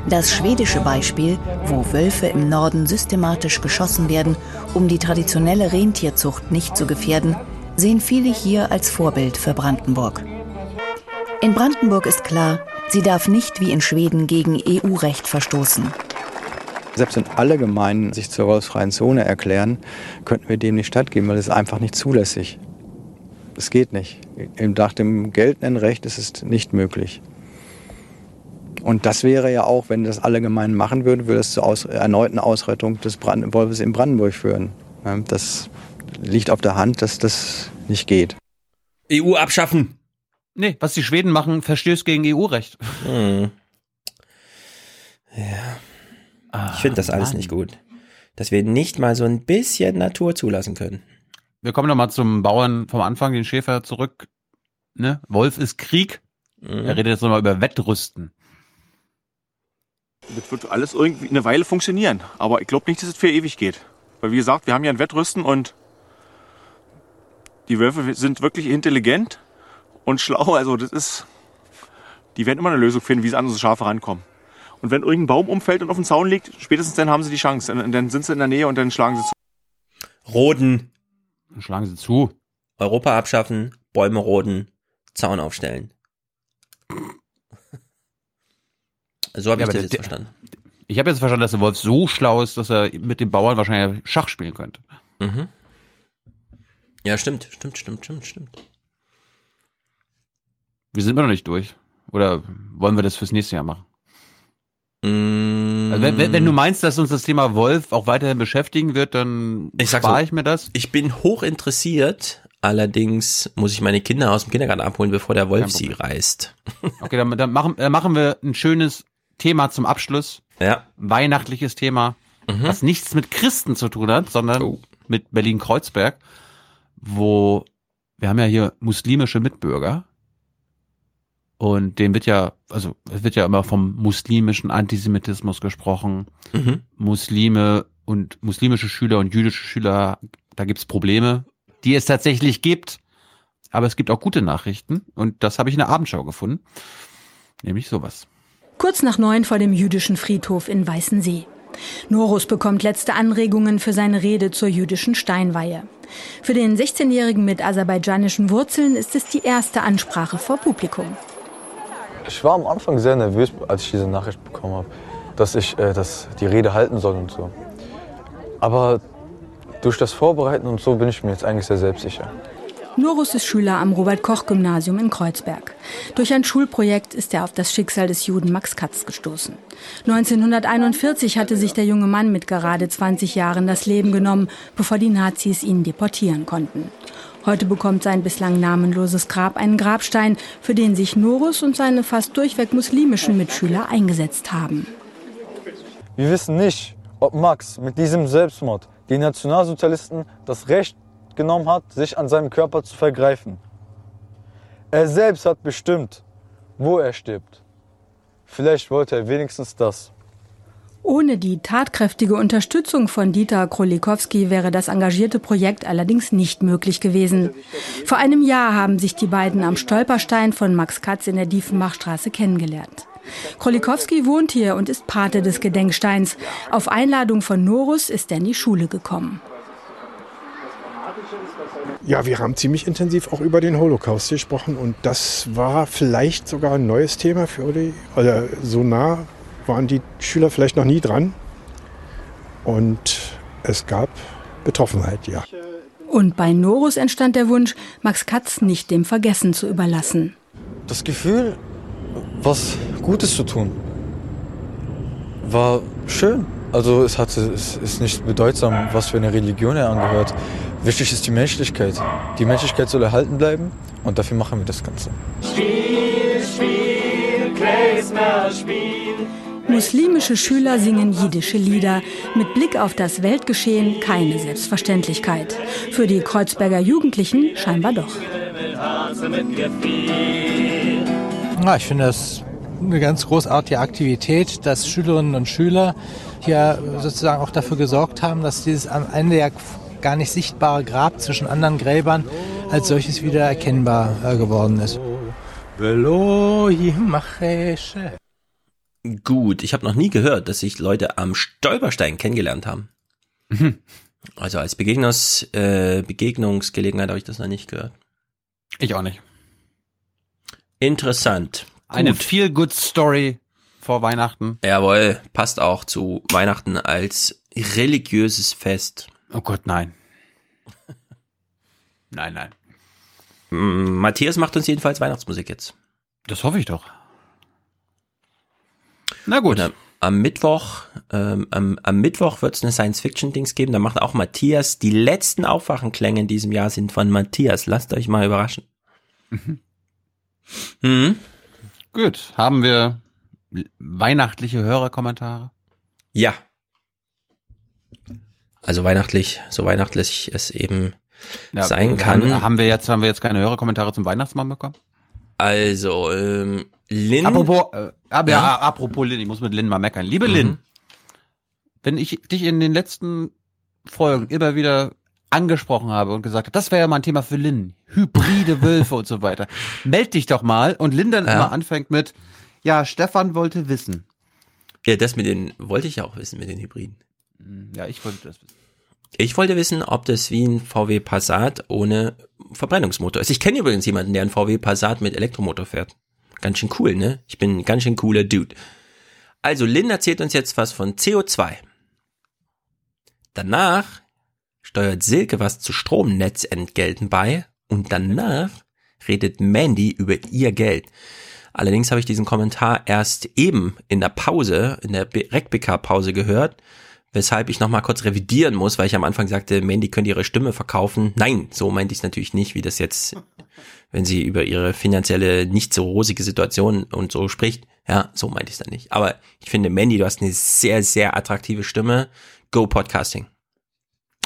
Das schwedische Beispiel, wo Wölfe im Norden systematisch geschossen werden, um die traditionelle Rentierzucht nicht zu gefährden, sehen viele hier als Vorbild für Brandenburg. In Brandenburg ist klar, sie darf nicht wie in Schweden gegen EU-Recht verstoßen. Selbst wenn alle Gemeinden sich zur wolfsfreien Zone erklären, könnten wir dem nicht stattgeben, weil es ist einfach nicht zulässig. Es geht nicht. Nach dem geltenden Recht ist es nicht möglich. Und das wäre ja auch, wenn das alle Gemeinden machen würden, würde es zur Aus erneuten Ausrottung des Brand Wolfes in Brandenburg führen. Das liegt auf der Hand, dass das nicht geht. EU abschaffen. Nee, was die Schweden machen, verstößt gegen EU-Recht. Hm. Ja. Ich finde das alles Mann. nicht gut. Dass wir nicht mal so ein bisschen Natur zulassen können. Wir kommen nochmal zum Bauern vom Anfang, den Schäfer zurück. Ne? Wolf ist Krieg. Mhm. Er redet jetzt nochmal über Wettrüsten. Das wird alles irgendwie eine Weile funktionieren. Aber ich glaube nicht, dass es für ewig geht. Weil wie gesagt, wir haben ja ein Wettrüsten und die Wölfe sind wirklich intelligent und schlau. Also das ist, die werden immer eine Lösung finden, wie sie an unsere Schafe rankommen. Und wenn irgendein Baum umfällt und auf dem Zaun liegt, spätestens dann haben sie die Chance. Und dann sind sie in der Nähe und dann schlagen sie zu. Roden. Dann schlagen sie zu. Europa abschaffen, Bäume roden, Zaun aufstellen. So habe Ja, ich das jetzt der- verstanden. Ich habe jetzt verstanden, dass der Wolf so schlau ist, dass er mit dem Bauern wahrscheinlich Schach spielen könnte. Mhm. Ja, stimmt, stimmt, stimmt, stimmt, stimmt. Wir sind immer noch nicht durch. Oder wollen wir das fürs nächste Jahr machen? Mm. Also wenn, wenn, du meinst, dass uns das Thema Wolf auch weiterhin beschäftigen wird, dann Ich spare so, ich mir das. Ich bin hoch interessiert, allerdings muss ich meine Kinder aus dem Kindergarten abholen, bevor der Wolf sie reißt. Okay, dann, dann, machen, dann machen wir ein schönes Thema zum Abschluss. Ja. Weihnachtliches Thema, Mhm. was nichts mit Christen zu tun hat, sondern Oh. mit Berlin-Kreuzberg, wo wir haben ja hier muslimische Mitbürger. Und dem wird ja, also es wird ja immer vom muslimischen Antisemitismus gesprochen. Mhm. Muslime und muslimische Schüler und jüdische Schüler, da gibt's Probleme, die es tatsächlich gibt. Aber es gibt auch gute Nachrichten und das habe ich in der Abendschau gefunden. Nämlich sowas. Kurz nach neun vor dem jüdischen Friedhof in Weißensee. Norus bekommt letzte Anregungen für seine Rede zur jüdischen Steinweihe. Für den 16-Jährigen mit aserbaidschanischen Wurzeln ist es die erste Ansprache vor Publikum. Ich war am Anfang sehr nervös, als ich diese Nachricht bekommen habe, dass ich äh, dass die Rede halten soll und so. Aber durch das Vorbereiten und so bin ich mir jetzt eigentlich sehr selbstsicher. Norus ist Schüler am Robert-Koch-Gymnasium in Kreuzberg. Durch ein Schulprojekt ist er auf das Schicksal des Juden Max Katz gestoßen. 1941 hatte sich der junge Mann mit gerade 20 Jahren das Leben genommen, bevor die Nazis ihn deportieren konnten. Heute bekommt sein bislang namenloses Grab einen Grabstein, für den sich Norus und seine fast durchweg muslimischen Mitschüler eingesetzt haben. Wir wissen nicht, ob Max mit diesem Selbstmord den Nationalsozialisten das Recht genommen hat, sich an seinem Körper zu vergreifen. Er selbst hat bestimmt, wo er stirbt. Vielleicht wollte er wenigstens das. Ohne die tatkräftige Unterstützung von Dieter Krolikowski wäre das engagierte Projekt allerdings nicht möglich gewesen. Vor einem Jahr haben sich die beiden am Stolperstein von Max Katz in der Diefenbachstraße kennengelernt. Krolikowski wohnt hier und ist Pate des Gedenksteins. Auf Einladung von Norus ist er in die Schule gekommen. Ja, wir haben ziemlich intensiv auch über den Holocaust gesprochen und das war vielleicht sogar ein neues Thema für Uli. Oder so nah waren die Schüler vielleicht noch nie dran. Und es gab Betroffenheit, ja. Und bei Norus entstand der Wunsch, Max Katz nicht dem Vergessen zu überlassen. Das Gefühl, was Gutes zu tun, war schön. Also es, hatte, es ist nicht bedeutsam, was für eine Religion er angehört. Wichtig ist die Menschlichkeit. Die Menschlichkeit soll erhalten bleiben und dafür machen wir das Ganze. Spiel, Spiel, Klezmer, Spiel. Muslimische Schüler singen jiddische Lieder. Mit Blick auf das Weltgeschehen keine Selbstverständlichkeit. Für die Kreuzberger Jugendlichen scheinbar doch. Ja, ich finde das eine ganz großartige Aktivität, dass Schülerinnen und Schüler hier sozusagen auch dafür gesorgt haben, dass dieses am Ende ja gar nicht sichtbare Grab zwischen anderen Gräbern als solches wieder erkennbar äh, geworden ist. Gut, ich habe noch nie gehört, dass sich Leute am Stolperstein kennengelernt haben. Mhm. Also als Begegnungs, äh, Begegnungsgelegenheit habe ich das noch nicht gehört. Ich auch nicht. Interessant. Eine Gut. feel good Story vor Weihnachten. Jawohl, passt auch zu Weihnachten als religiöses Fest. Oh Gott, nein. nein, nein. Matthias macht uns jedenfalls Weihnachtsmusik jetzt. Das hoffe ich doch. Na gut. Und am, am Mittwoch, ähm, am, am Mittwoch wird es eine Science-Fiction-Dings geben. Da macht auch Matthias. Die letzten Aufwachenklänge in diesem Jahr sind von Matthias. Lasst euch mal überraschen. Mhm. Mhm. Gut. Haben wir weihnachtliche Hörerkommentare? Ja. Also weihnachtlich, so weihnachtlich es eben Ja, sein haben- kann. Haben wir jetzt, haben wir jetzt keine Hörerkommentare zum Weihnachtsmann bekommen? Also, ähm, Lynn. Apropos, äh, aber ja. Ja. apropos Lynn, ich muss mit Lynn mal meckern. Liebe Mhm. Lynn, wenn ich dich in den letzten Folgen immer wieder angesprochen habe und gesagt habe, das wäre ja mal ein Thema für Lynn, hybride Wölfe und so weiter, meld dich doch mal und Lynn dann Ja. immer anfängt mit, ja, Stefan wollte wissen. Ja, das mit den, wollte ich ja auch wissen mit den Hybriden. Ja, ich wollte das wissen. Ich wollte wissen, ob das wie ein VW Passat ohne Verbrennungsmotor ist. Ich kenne übrigens jemanden, der einen VW Passat mit Elektromotor fährt. Ganz schön cool, ne? Ich bin ein ganz schön cooler Dude. Also, Lynn erzählt uns jetzt was von CO2. Danach steuert Silke was zu Stromnetzentgelten bei und danach redet Mandy über ihr Geld. Allerdings habe ich diesen Kommentar erst eben in der Pause, in der RecBK-Pause gehört, weshalb ich nochmal kurz revidieren muss, weil ich am Anfang sagte, Mandy könnte ihre Stimme verkaufen. Nein, so meinte ich es natürlich nicht, wie das jetzt, wenn sie über ihre finanzielle, nicht so rosige Situation und so spricht. Ja, so meinte ich es dann nicht. Aber ich finde, Mandy, du hast eine sehr, sehr attraktive Stimme. Go Podcasting.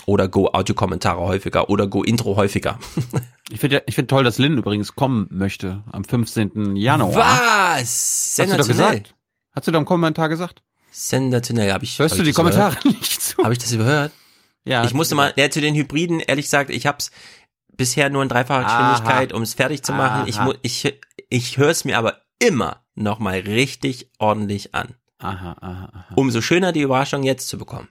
Oder Go Audiokommentare häufiger oder Go Intro häufiger. Ich finde ich finde toll, dass Lynn übrigens kommen möchte am 15. Januar. Was? Hast du doch Sensationell. gesagt? Hast du da im Kommentar gesagt? Sensationell, habe ich. Hörst hab du ich die Kommentare überhört? nicht zu? Habe ich das überhört? Ja. Ich musste mal, ja, zu den Hybriden, ehrlich gesagt, ich hab's, bisher nur in dreifacher Geschwindigkeit, um es fertig zu machen. Ich, Aha. mu- ich, ich höre es mir aber immer nochmal richtig ordentlich an. Aha, aha, aha. Umso schöner die Überraschung jetzt zu bekommen.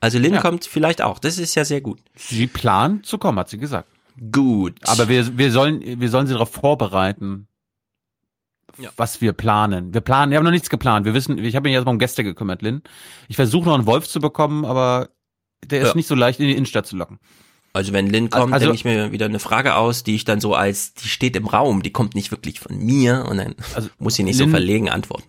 Also Lynn Ja. kommt vielleicht auch. Das ist ja sehr gut. Sie planen zu kommen, hat sie gesagt. Gut. Aber wir, wir sollen, wir sollen sie darauf vorbereiten, Ja. was wir planen. Wir planen, wir haben noch nichts geplant. Wir wissen, ich habe mich jetzt mal um Gäste gekümmert, Lynn. Ich versuche noch einen Wolf zu bekommen, aber der ist Ja. nicht so leicht in die Innenstadt zu locken. Also wenn Lynn kommt, Also- denke ich mir wieder eine Frage aus, die ich dann so als, die steht im Raum, die kommt nicht wirklich von mir und dann muss sie nicht so Lynn- verlegen antworten.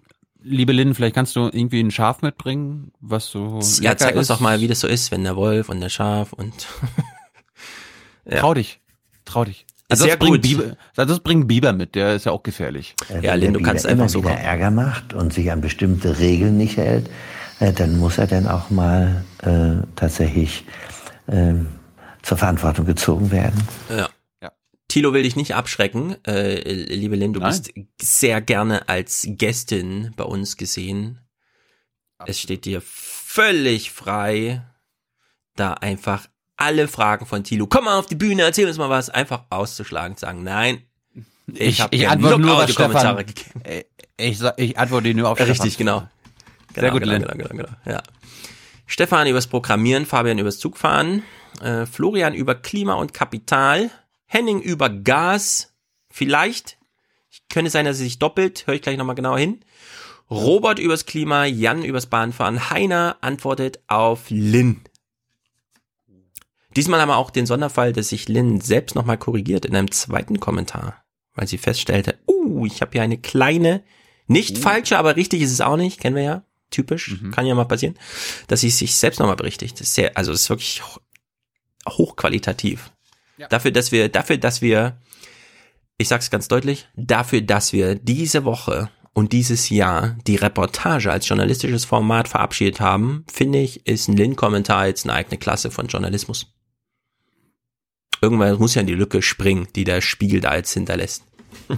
Liebe Lynn, vielleicht kannst du irgendwie ein Schaf mitbringen, was so Ja, zeig uns ist. doch mal, wie das so ist, wenn der Wolf und der Schaf und Ja. Trau dich, trau dich. Also das bringt. Biber, das bringt Biber mit, der ist ja auch gefährlich. Äh, wenn der Biber immer wieder Ärger macht und sich an bestimmte Regeln nicht hält, äh, dann muss er dann auch mal äh, tatsächlich ähm, zur Verantwortung gezogen werden. Ja. Thilo will dich nicht abschrecken. Äh, liebe Lynn, du Nein. bist sehr gerne als Gästin bei uns gesehen. Es steht dir völlig frei, da einfach alle Fragen von Thilo, komm mal auf die Bühne, erzähl uns mal was, einfach auszuschlagen, sagen, nein. Ich, hab ich dir antworte nur auf Stefan. gegeben. Äh, Ich, ich antworte nur auf Richtig, Stefan. genau. Sehr Genau, gut, genau, Lynn. genau, genau, genau, ja. Stefan übers Programmieren, Fabian übers Zugfahren, äh, Florian über Klima und Kapital, Henning über Gas, vielleicht, könnte sein, dass es sich doppelt, höre ich gleich nochmal genau hin. Robert übers Klima, Jan übers Bahnfahren, Heiner antwortet auf Lynn. Diesmal haben wir auch den Sonderfall, dass sich Lynn selbst nochmal korrigiert in einem zweiten Kommentar, weil sie feststellte, uh, ich habe hier eine kleine, nicht falsche, aber richtig ist es auch nicht, kennen wir ja, typisch, kann ja mal passieren, dass sie sich selbst nochmal berichtigt. Das ist sehr, also es ist wirklich ho- hochqualitativ. Dafür, dass wir, dafür, dass wir, ich sag's ganz deutlich, dafür, dass wir diese Woche und dieses Jahr die Reportage als journalistisches Format verabschiedet haben, finde ich, ist ein Lin-Kommentar jetzt eine eigene Klasse von Journalismus. Irgendwann muss ja in die Lücke springen, die der Spiegel da jetzt hinterlässt.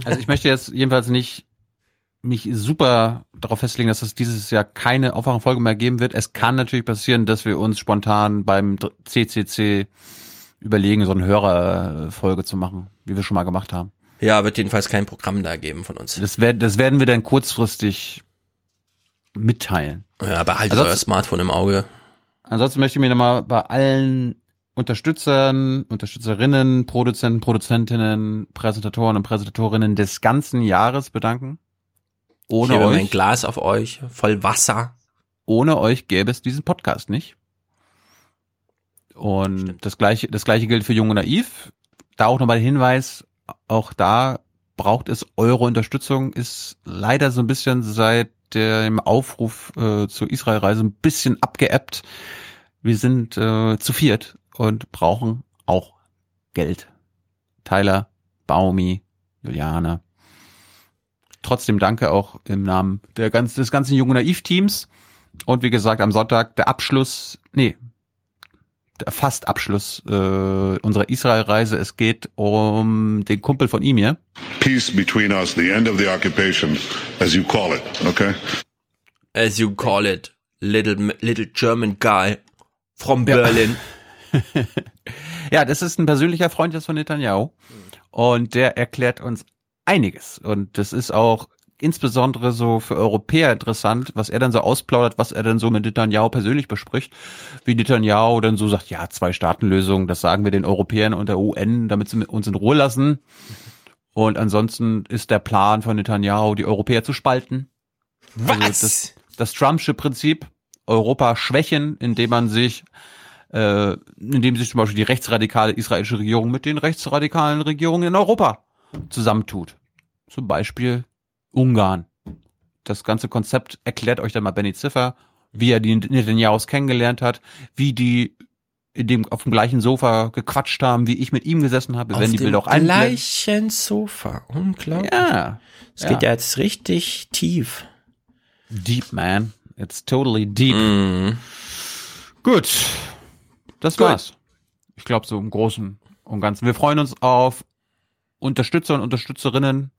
Also ich möchte jetzt jedenfalls nicht mich super darauf festlegen, dass es dieses Jahr keine Aufwachenfolge mehr geben wird. Es kann natürlich passieren, dass wir uns spontan beim CCC überlegen, so eine Hörerfolge zu machen, wie wir schon mal gemacht haben. Ja, wird jedenfalls kein Programm da geben von uns. Das, werd, das werden wir dann kurzfristig mitteilen. Ja, behaltet euer Smartphone im Auge. Ansonsten möchte ich mich nochmal bei allen Unterstützern, Unterstützerinnen, Produzenten, Produzentinnen, Präsentatoren und Präsentatorinnen des ganzen Jahres bedanken. Ohne ich hebe euch, mein Glas auf euch, voll Wasser. ohne euch gäbe es diesen Podcast nicht. Und das gleiche, das gleiche gilt für Jung und Naiv. Da auch nochmal der Hinweis, auch da braucht es eure Unterstützung, ist leider so ein bisschen seit dem Aufruf äh, zur Israel-Reise ein bisschen abgeebbt. Wir sind äh, zu viert und brauchen auch Geld. Tyler, Baumi, Juliane. Trotzdem danke auch im Namen der ganz, des ganzen Jung und Naiv-Teams. Und wie gesagt, am Sonntag der Abschluss, nee, der Fastabschluss äh, unserer Israel-Reise. Es geht um den Kumpel von ihm hier. peace between us, the end of the occupation, as you call it, okay? As you call it, little, little German guy from Berlin. Ja, das ist ein persönlicher Freund jetzt von Netanyahu. Und der erklärt uns einiges. Und das ist auch insbesondere so für Europäer interessant, was er dann so ausplaudert, was er dann so mit Netanyahu persönlich bespricht. Wie Netanyahu dann so sagt, ja, Zwei-Staaten-Lösung, das sagen wir den Europäern und der UN, damit sie uns in Ruhe lassen. Und ansonsten ist der Plan von Netanyahu, die Europäer zu spalten. Was? Also das, das Trumpsche Prinzip, Europa schwächen, indem man sich äh, indem sich zum Beispiel die rechtsradikale israelische Regierung mit den rechtsradikalen Regierungen in Europa zusammentut. Zum Beispiel Ungarn. Das ganze Konzept erklärt euch dann mal Benny Ziffer, wie er die Netanyahus kennengelernt hat, wie die in dem, auf dem gleichen Sofa gequatscht haben, wie ich mit ihm gesessen habe. Auf werden die dem Bilder auch einblenden. gleichen Sofa. Unglaublich. Ja. Es geht ja jetzt richtig tief. Deep, man. It's totally deep. Mhm. Gut. Das Gut. war's. Ich glaube, so im Großen und Ganzen. Wir freuen uns auf Unterstützer und Unterstützerinnen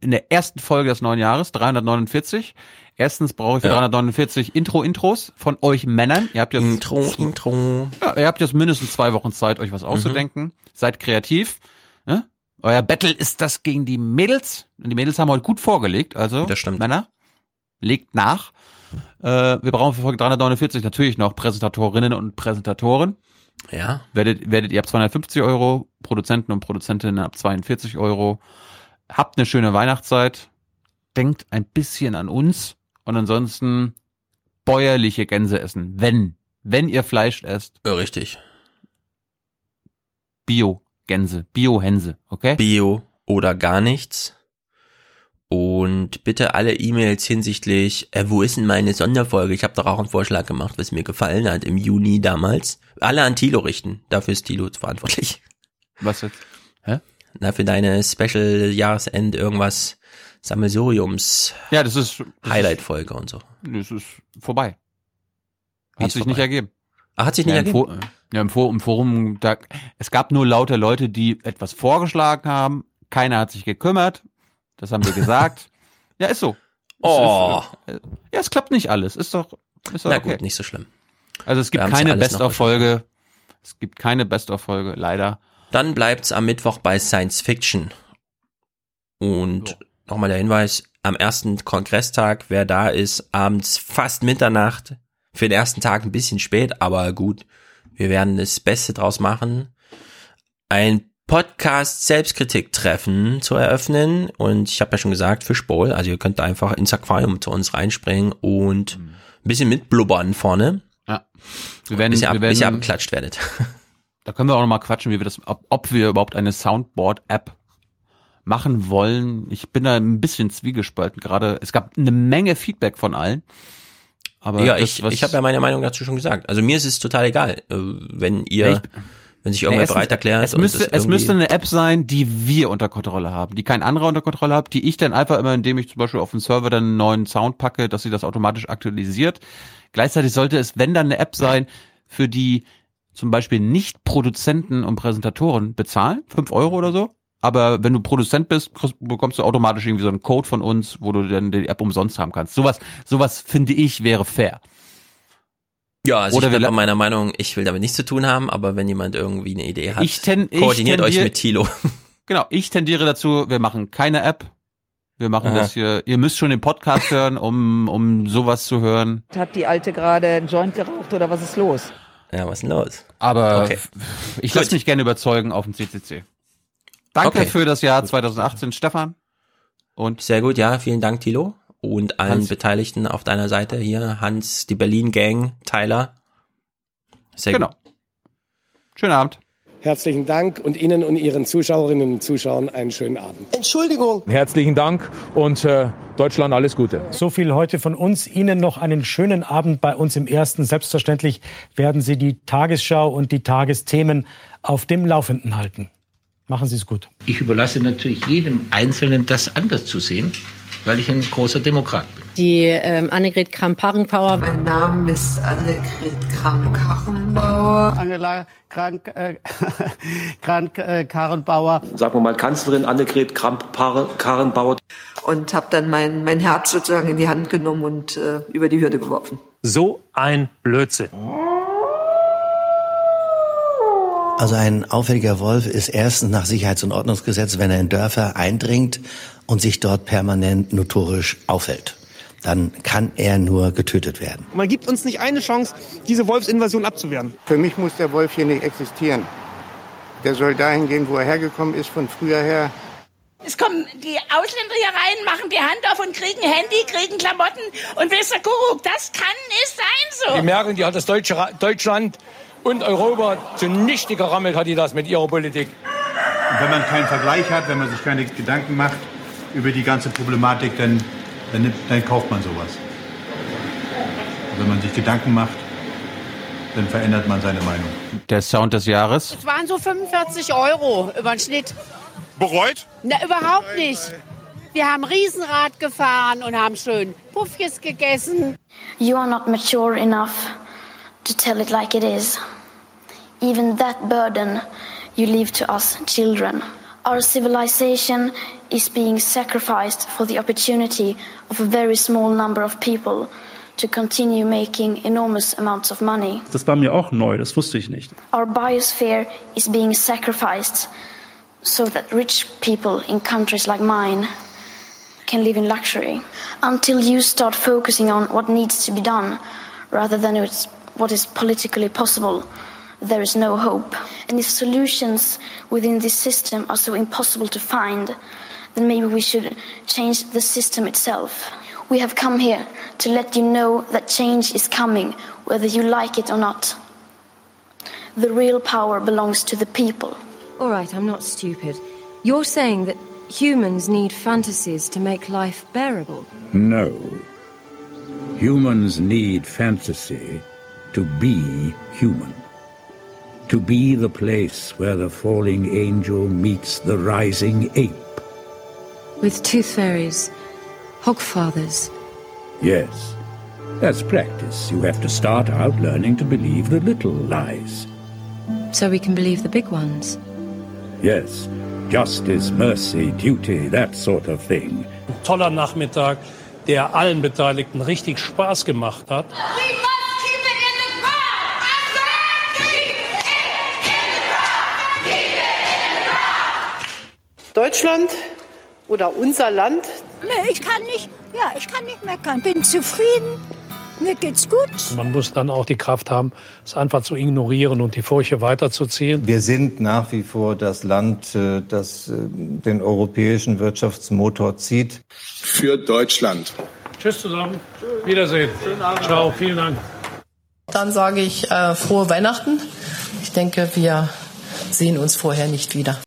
in der ersten Folge des neuen Jahres, 349. Erstens brauche ich für ja. 349 Intro-Intros von euch Männern. Ihr habt jetzt Intro, Intro. Ja, ihr habt jetzt mindestens zwei Wochen Zeit, euch was mhm. auszudenken. Seid kreativ. Ne? Euer Battle ist das gegen die Mädels. Und die Mädels haben heute gut vorgelegt. Also, das stimmt. Männer, legt nach. Äh, wir brauchen für Folge 349 natürlich noch Präsentatorinnen und Präsentatoren. Ja. Werdet, werdet ihr ab 250 Euro, Produzenten und Produzentinnen ab 42 Euro. Habt eine schöne Weihnachtszeit. Denkt ein bisschen an uns. Und ansonsten bäuerliche Gänse essen. Wenn, wenn ihr Fleisch esst. Ja, richtig. Bio-Gänse, Bio-Hänse, okay? Bio oder gar nichts. Und bitte alle E-Mails hinsichtlich, äh, wo ist denn meine Sonderfolge? Ich habe doch auch einen Vorschlag gemacht, was mir gefallen hat im Juni damals. Alle an Tilo richten. Dafür ist Tilo verantwortlich. Was jetzt? Hä? Na, für deine Special Jahresend irgendwas Sammelsuriums. Ja, das ist Highlight-Folge und so. Das ist vorbei. Hat sich vorbei? nicht ergeben. Ach, hat sich nicht ja, ergeben? Im ja, im, Forum, im Forum, da, es gab nur lauter Leute, die etwas vorgeschlagen haben. Keiner hat sich gekümmert. Das haben wir gesagt. ja, ist so. Oh. Ist, äh, ja, es klappt nicht alles. Ist doch, ist doch Na okay. gut, nicht so schlimm. Also es gibt keine Best-of-Folge. Es gibt keine Best-of-Folge, leider. Dann bleibt's am Mittwoch bei Science Fiction. Und so. nochmal der Hinweis, am ersten Kongresstag, wer da ist, abends fast Mitternacht. Für den ersten Tag ein bisschen spät, aber gut. Wir werden das Beste draus machen. Ein Podcast Selbstkritik treffen zu eröffnen und ich habe ja schon gesagt Fischbowl, also ihr könnt einfach ins Aquarium zu uns reinspringen und ein bisschen mitblubbern vorne. Ja. Wir werden, bis ihr, ab, wir werden, bis ihr abgeklatscht werdet. Da können wir auch noch mal quatschen, wie wir das, ob, ob wir überhaupt eine Soundboard-App machen wollen. Ich bin da ein bisschen zwiegespalten gerade. Es gab eine Menge Feedback von allen. Aber ja, das, ich, ich habe ja meine Meinung dazu schon gesagt. Also mir ist es total egal, äh, wenn ihr, ich, wenn sich irgendwer es, bereit erklärt. Es müsste, es müsste eine App sein, die wir unter Kontrolle haben, die kein anderer unter Kontrolle hat, die ich dann einfach immer, indem ich zum Beispiel auf den Server dann einen neuen Sound packe, dass sie das automatisch aktualisiert. Gleichzeitig sollte es, wenn dann eine App sein, für die zum Beispiel nicht Produzenten und Präsentatoren bezahlen, fünf Euro oder so. Aber wenn du Produzent bist, bekommst du automatisch irgendwie so einen Code von uns, wo du dann die App umsonst haben kannst. Sowas, sowas finde ich wäre fair. Ja, also Oder ich bin meiner Meinung, ich will damit nichts zu tun haben, aber wenn jemand irgendwie eine Idee hat, ich ten, koordiniert ich euch mit Tilo. Genau, ich tendiere dazu, wir machen keine App. Wir machen Aha. das hier. Ihr müsst schon den Podcast hören, um, um sowas zu hören. Hat die Alte gerade einen Joint geraucht oder was ist los? Ja, was ist denn los? Aber okay. ich lasse mich gerne überzeugen auf dem CCC. Danke okay. für das Jahr 2018, Stefan. Und sehr gut, ja, vielen Dank, Tilo. Und allen Hans. Beteiligten auf deiner Seite hier, Hans, die Berlin Gang, Tyler. Sehr genau. gut. Schönen Abend. Herzlichen Dank und Ihnen und Ihren Zuschauerinnen und Zuschauern einen schönen Abend. Entschuldigung. Herzlichen Dank und äh, Deutschland alles Gute. So viel heute von uns. Ihnen noch einen schönen Abend bei uns im Ersten. Selbstverständlich werden Sie die Tagesschau und die Tagesthemen auf dem Laufenden halten. Machen Sie es gut. Ich überlasse natürlich jedem Einzelnen, das anders zu sehen, weil ich ein großer Demokrat bin. Die ähm, Annegret Kramp-Karrenbauer. Mein Name ist Annegret Kramp-Karrenbauer. Angela Krank, äh, äh. Sagen wir mal Kanzlerin Annegret Kramp-Karrenbauer. Und habe dann mein, mein Herz sozusagen in die Hand genommen und äh, über die Hürde geworfen. So ein Blödsinn. Also ein auffälliger Wolf ist erstens nach Sicherheits- und Ordnungsgesetz, wenn er in Dörfer eindringt und sich dort permanent notorisch aufhält. Dann kann er nur getötet werden. Man gibt uns nicht eine Chance, diese Wolfsinvasion abzuwehren. Für mich muss der Wolf hier nicht existieren. Der soll dahin gehen, wo er hergekommen ist, von früher her. Es kommen die Ausländer hier rein, machen die Hand auf und kriegen Handy, kriegen Klamotten und ihr, Kuckuck, das kann nicht sein so. Die Merkel, die hat das Deutsche, Deutschland und Europa zunichte gerammelt hat die das mit ihrer Politik. Und wenn man keinen Vergleich hat, wenn man sich keine Gedanken macht über die ganze Problematik, dann, dann, dann kauft man sowas. Und wenn man sich Gedanken macht, dann verändert man seine Meinung. Der Sound des Jahres? Es waren so 45 Euro über den Schnitt. Bereut? Na, überhaupt nicht. Wir haben Riesenrad gefahren und haben schön Puffjes gegessen. You are not mature enough to tell it like it is. Even that burden you leave to us children. Our civilization is being sacrificed for the opportunity of a very small number of people to continue making enormous amounts of money. Das war mir auch neu, das wusste ich nicht. Our biosphere is being sacrificed so that rich people in countries like mine can live in luxury. Until you start focusing on what needs to be done rather than what is politically possible, there is no hope. And if solutions within this system are so impossible to find, then maybe we should change the system itself. We have come here to let you know that change is coming, whether you like it or not. The real power belongs to the people. All right, I'm not stupid. You're saying that humans need fantasies to make life bearable? No. Humans need fantasy to be human. To be the place where the falling angel meets the rising ape. With tooth fairies, hogfathers. Yes. As practice, you have to start out learning to believe the little lies. So we can believe the big ones? Yes. Justice, mercy, duty, that sort of thing. Ein toller Nachmittag, der allen Beteiligten richtig Spaß gemacht hat. Deutschland oder unser Land? Nee, ich kann nicht, ja, ich kann nicht meckern. Bin zufrieden. Mir geht's gut. Man muss dann auch die Kraft haben, es einfach zu ignorieren und die Furche weiterzuziehen. Wir sind nach wie vor das Land, äh, das äh, den europäischen Wirtschaftsmotor zieht. Für Deutschland. Tschüss zusammen. Wiedersehen. Ciao, vielen Dank. Dann sage ich äh, frohe Weihnachten. Ich denke, wir sehen uns vorher nicht wieder.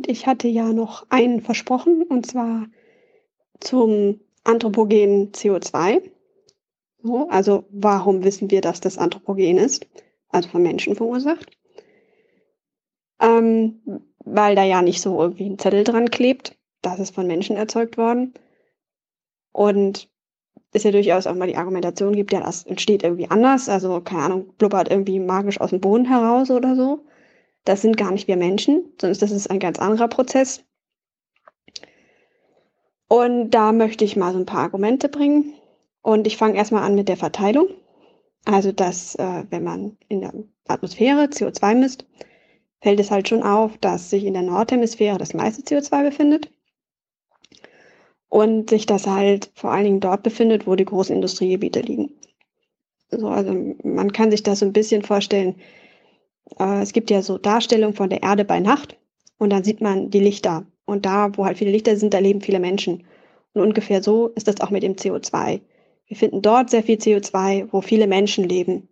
Und ich hatte ja noch einen versprochen, und zwar zum anthropogenen CO2. So, also warum wissen wir, dass das anthropogen ist? Also von Menschen verursacht. Ähm, weil da ja nicht so irgendwie ein Zettel dran klebt. Das ist von Menschen erzeugt worden. Und es ja durchaus auch mal die Argumentation gibt, ja, das entsteht irgendwie anders. Also, keine Ahnung, blubbert irgendwie magisch aus dem Boden heraus oder so. Das sind gar nicht wir Menschen, sondern das ist ein ganz anderer Prozess. Und da möchte ich mal so ein paar Argumente bringen. Und ich fange erstmal an mit der Verteilung. Also, dass, äh, wenn man in der Atmosphäre CO2 misst, fällt es halt schon auf, dass sich in der Nordhemisphäre das meiste CO2 befindet und sich das halt vor allen Dingen dort befindet, wo die großen Industriegebiete liegen. So, also man kann sich das so ein bisschen vorstellen. Äh, es gibt ja so Darstellungen von der Erde bei Nacht und dann sieht man die Lichter. Und da, wo halt viele Lichter sind, da leben viele Menschen. Und ungefähr so ist das auch mit dem CO2. Wir finden dort sehr viel CO2, wo viele Menschen leben.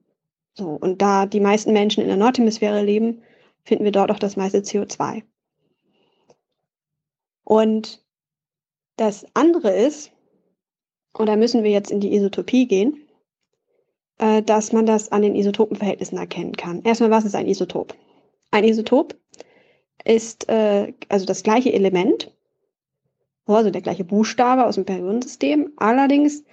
So, und da die meisten Menschen in der Nordhemisphäre leben, finden wir dort auch das meiste CO2. Und das andere ist, und da müssen wir jetzt in die Isotopie gehen, äh, dass man das an den Isotopenverhältnissen erkennen kann. Erstmal, was ist ein Isotop? Ein Isotop ist äh, also das gleiche Element, also der gleiche Buchstabe aus dem Periodensystem, allerdings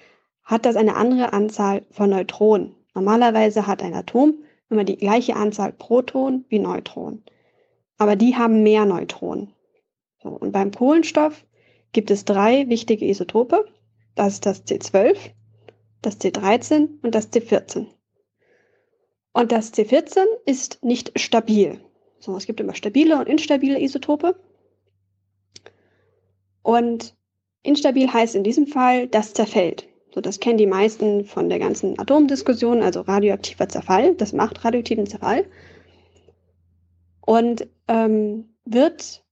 hat das eine andere Anzahl von Neutronen. Normalerweise hat ein Atom immer die gleiche Anzahl Protonen wie Neutronen. Aber die haben mehr Neutronen. So, und beim Kohlenstoff gibt es drei wichtige Isotope. Das ist das C12, das C13 und das C14. Und das C14 ist nicht stabil. So, es gibt immer stabile und instabile Isotope. Und instabil heißt in diesem Fall, das zerfällt. So, das kennen die meisten von der ganzen Atomdiskussion, also radioaktiver Zerfall. Das macht radioaktiven Zerfall. Und ähm, wird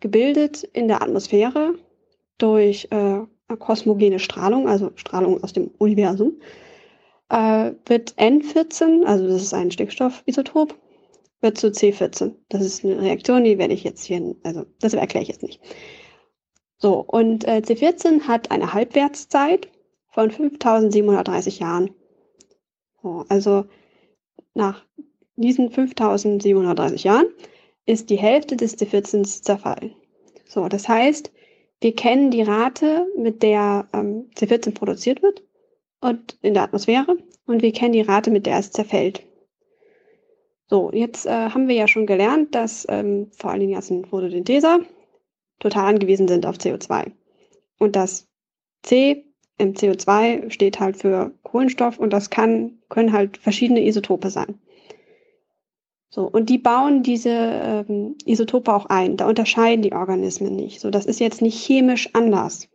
gebildet in der Atmosphäre durch äh, kosmogene Strahlung, also Strahlung aus dem Universum, äh, wird N14, also das ist ein Stickstoffisotop, wird zu C14. Das ist eine Reaktion, die werde ich jetzt hier, also das erkläre ich jetzt nicht. So, und äh, C14 hat eine Halbwertszeit von 5730 Jahren. So, also nach diesen 5730 Jahren ist die Hälfte des C14s zerfallen. So, das heißt, wir kennen die Rate, mit der ähm, C14 produziert wird und in der Atmosphäre und wir kennen die Rate, mit der es zerfällt. So, jetzt äh, haben wir ja schon gelernt, dass ähm, vor allen Dingen ganzen Photosyntheser total angewiesen sind auf CO2. Und das C im CO2 steht halt für Kohlenstoff und das kann, können halt verschiedene Isotope sein. So, und die bauen diese ähm, Isotope auch ein. Da unterscheiden die Organismen nicht. So, das ist jetzt nicht chemisch anders,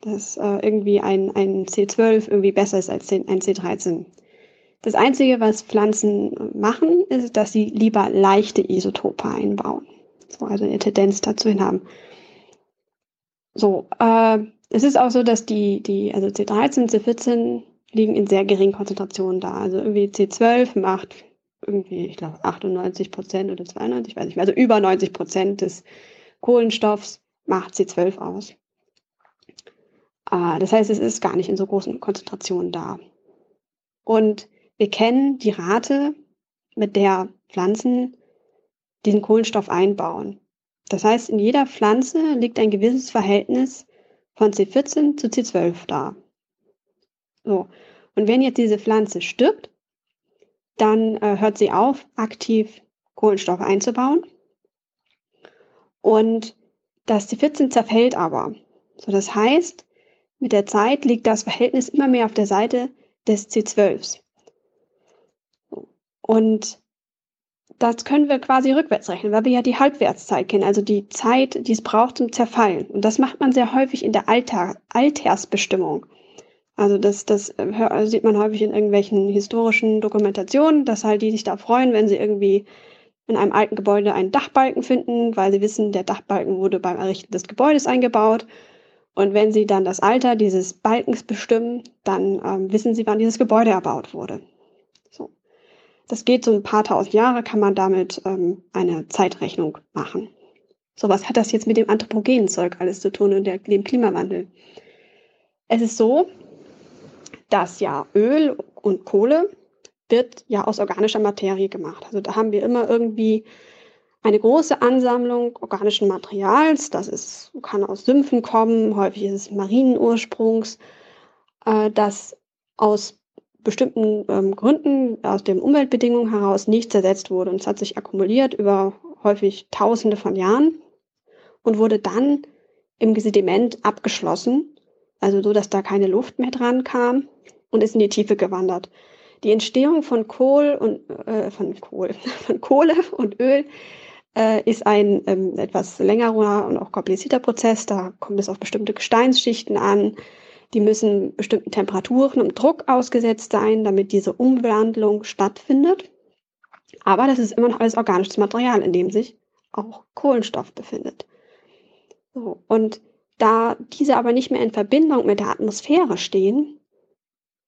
dass äh, irgendwie ein, ein C12 irgendwie besser ist als ein C13. Das Einzige, was Pflanzen machen, ist, dass sie lieber leichte Isotope einbauen. So, also eine Tendenz dazu hin haben. So, äh, es ist auch so, dass die, die, also C13, C14 liegen in sehr geringen Konzentrationen da. Also irgendwie C12 macht irgendwie, ich glaube, 98 Prozent oder 92, weiß ich nicht, also über 90 Prozent des Kohlenstoffs macht C12 aus. Äh, das heißt, es ist gar nicht in so großen Konzentrationen da. Und wir kennen die Rate, mit der Pflanzen diesen Kohlenstoff einbauen. Das heißt, in jeder Pflanze liegt ein gewisses Verhältnis von C14 zu C12 da. So. Und wenn jetzt diese Pflanze stirbt, dann äh, hört sie auf, aktiv Kohlenstoff einzubauen. Und das C14 zerfällt aber. So, das heißt, mit der Zeit liegt das Verhältnis immer mehr auf der Seite des C12s. Und das können wir quasi rückwärts rechnen, weil wir ja die Halbwertszeit kennen, also die Zeit, die es braucht zum Zerfallen. Und das macht man sehr häufig in der Alter, Altersbestimmung. Also das, das äh, also sieht man häufig in irgendwelchen historischen Dokumentationen, dass halt die sich da freuen, wenn sie irgendwie in einem alten Gebäude einen Dachbalken finden, weil sie wissen, der Dachbalken wurde beim Errichten des Gebäudes eingebaut. Und wenn sie dann das Alter dieses Balkens bestimmen, dann ähm, wissen sie, wann dieses Gebäude erbaut wurde. So. Das geht so ein paar tausend Jahre, kann man damit ähm, eine Zeitrechnung machen. So, was hat das jetzt mit dem anthropogenen Zeug alles zu tun und der, dem Klimawandel? Es ist so, dass ja Öl und Kohle wird ja aus organischer Materie gemacht. Also da haben wir immer irgendwie eine große Ansammlung organischen Materials. Das ist, kann aus Sümpfen kommen, häufig ist es marinen Ursprungs, äh, das aus bestimmten ähm, Gründen, aus den Umweltbedingungen heraus nicht zersetzt wurde. Und es hat sich akkumuliert über häufig Tausende von Jahren und wurde dann im Sediment abgeschlossen, also so, dass da keine Luft mehr dran kam und ist in die Tiefe gewandert. Die Entstehung von Kohl und äh, von Kohl, von Kohle und Öl äh, ist ein ähm, etwas längerer und auch komplizierter Prozess. Da kommt es auf bestimmte Gesteinsschichten an. Die müssen bestimmten Temperaturen und Druck ausgesetzt sein, damit diese Umwandlung stattfindet. Aber das ist immer noch alles organisches Material, in dem sich auch Kohlenstoff befindet. So, und da diese aber nicht mehr in Verbindung mit der Atmosphäre stehen,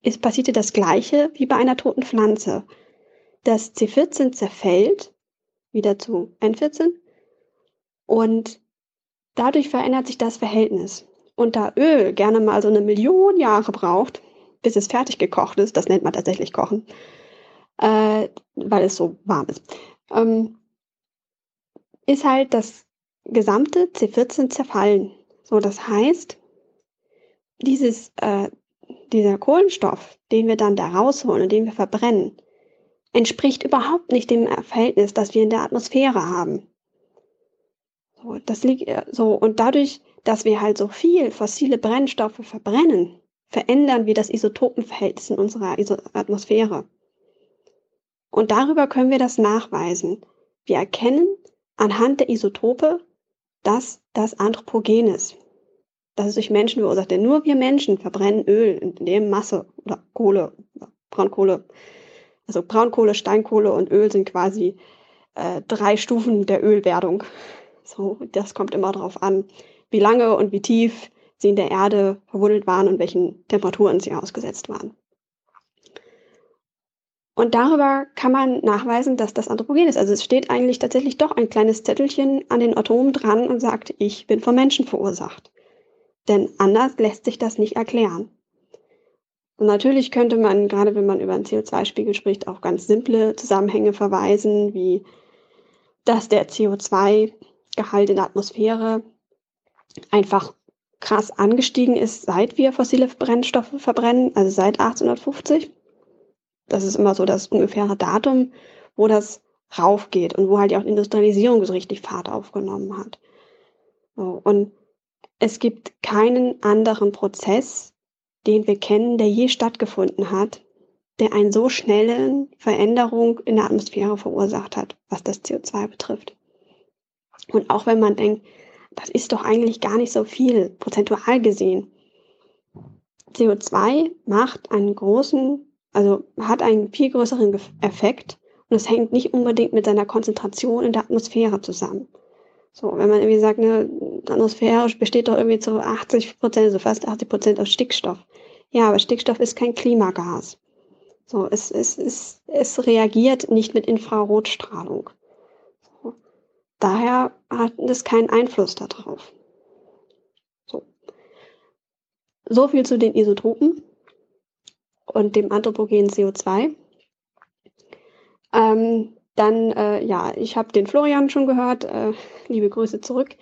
ist, passierte das Gleiche wie bei einer toten Pflanze. Das C14 zerfällt wieder zu N14 und dadurch verändert sich das Verhältnis. Und da Öl gerne mal so eine Million Jahre braucht, bis es fertig gekocht ist, das nennt man tatsächlich Kochen, äh, weil es so warm ist, ähm, ist halt das gesamte C14 zerfallen. So, das heißt, dieses, äh, dieser Kohlenstoff, den wir dann da rausholen und den wir verbrennen, entspricht überhaupt nicht dem Verhältnis, das wir in der Atmosphäre haben. So, das liegt äh, so und dadurch, dass wir halt so viel fossile Brennstoffe verbrennen, verändern wir das Isotopenverhältnis in unserer Atmosphäre. Und darüber können wir das nachweisen. Wir erkennen anhand der Isotope, dass das Anthropogen ist. Das ist durch Menschen verursacht. Denn nur wir Menschen verbrennen Öl in der Masse oder Kohle, Braunkohle. Also Braunkohle, Steinkohle und Öl sind quasi äh, drei Stufen der Ölwerdung. So, das kommt immer darauf an, wie lange und wie tief sie in der Erde verwuddelt waren und welchen Temperaturen sie ausgesetzt waren. Und darüber kann man nachweisen, dass das Anthropogen ist. Also es steht eigentlich tatsächlich doch ein kleines Zettelchen an den Atomen dran und sagt, ich bin vom Menschen verursacht. Denn anders lässt sich das nicht erklären. Und natürlich könnte man, gerade wenn man über einen CO2-Spiegel spricht, auch ganz simple Zusammenhänge verweisen, wie dass der CO2-Gehalt in der Atmosphäre einfach krass angestiegen ist, seit wir fossile Brennstoffe verbrennen, also seit 1850 das ist immer so das ungefähre Datum, wo das raufgeht und wo halt auch die Industrialisierung so richtig Fahrt aufgenommen hat. So, und es gibt keinen anderen Prozess, den wir kennen, der je stattgefunden hat, der eine so schnelle Veränderung in der Atmosphäre verursacht hat, was das CO2 betrifft. Und auch wenn man denkt, das ist doch eigentlich gar nicht so viel, prozentual gesehen. CO2 macht einen großen also hat einen viel größeren Effekt und es hängt nicht unbedingt mit seiner Konzentration in der Atmosphäre zusammen. So, wenn man irgendwie sagt, ne, Atmosphäre besteht doch irgendwie zu 80 Prozent, so fast 80 Prozent aus Stickstoff. Ja, aber Stickstoff ist kein Klimagas. So, es, es, es, es reagiert nicht mit Infrarotstrahlung. So. Daher hat es keinen Einfluss darauf. So. so viel zu den Isotopen und dem anthropogenen CO2. Ähm, dann, äh, ja, ich habe den Florian schon gehört. Äh, liebe Grüße zurück.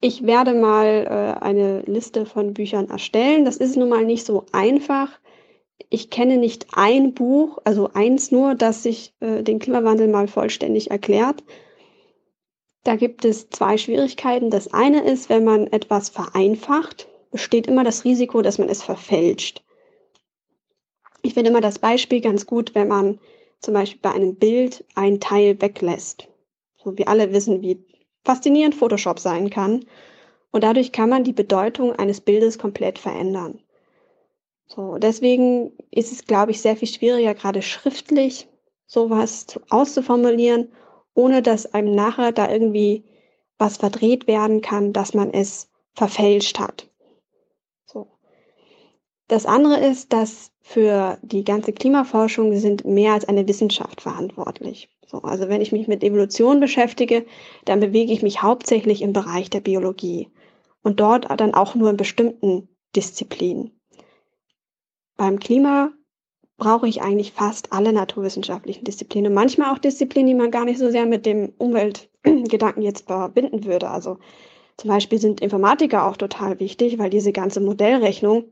Ich werde mal äh, eine Liste von Büchern erstellen. Das ist nun mal nicht so einfach. Ich kenne nicht ein Buch, also eins nur, das sich äh, den Klimawandel mal vollständig erklärt. Da gibt es zwei Schwierigkeiten. Das eine ist, wenn man etwas vereinfacht, besteht immer das Risiko, dass man es verfälscht. Ich finde immer das Beispiel ganz gut, wenn man zum Beispiel bei einem Bild ein Teil weglässt. So wir alle wissen, wie faszinierend Photoshop sein kann. Und dadurch kann man die Bedeutung eines Bildes komplett verändern. So, deswegen ist es, glaube ich, sehr viel schwieriger, gerade schriftlich sowas auszuformulieren, ohne dass einem nachher da irgendwie was verdreht werden kann, dass man es verfälscht hat. So. Das andere ist, dass für die ganze Klimaforschung sind mehr als eine Wissenschaft verantwortlich. So, also wenn ich mich mit Evolution beschäftige, dann bewege ich mich hauptsächlich im Bereich der Biologie und dort dann auch nur in bestimmten Disziplinen. Beim Klima brauche ich eigentlich fast alle naturwissenschaftlichen Disziplinen. Manchmal auch Disziplinen, die man gar nicht so sehr mit dem Umweltgedanken jetzt verbinden würde. Also zum Beispiel sind Informatiker auch total wichtig, weil diese ganze Modellrechnung,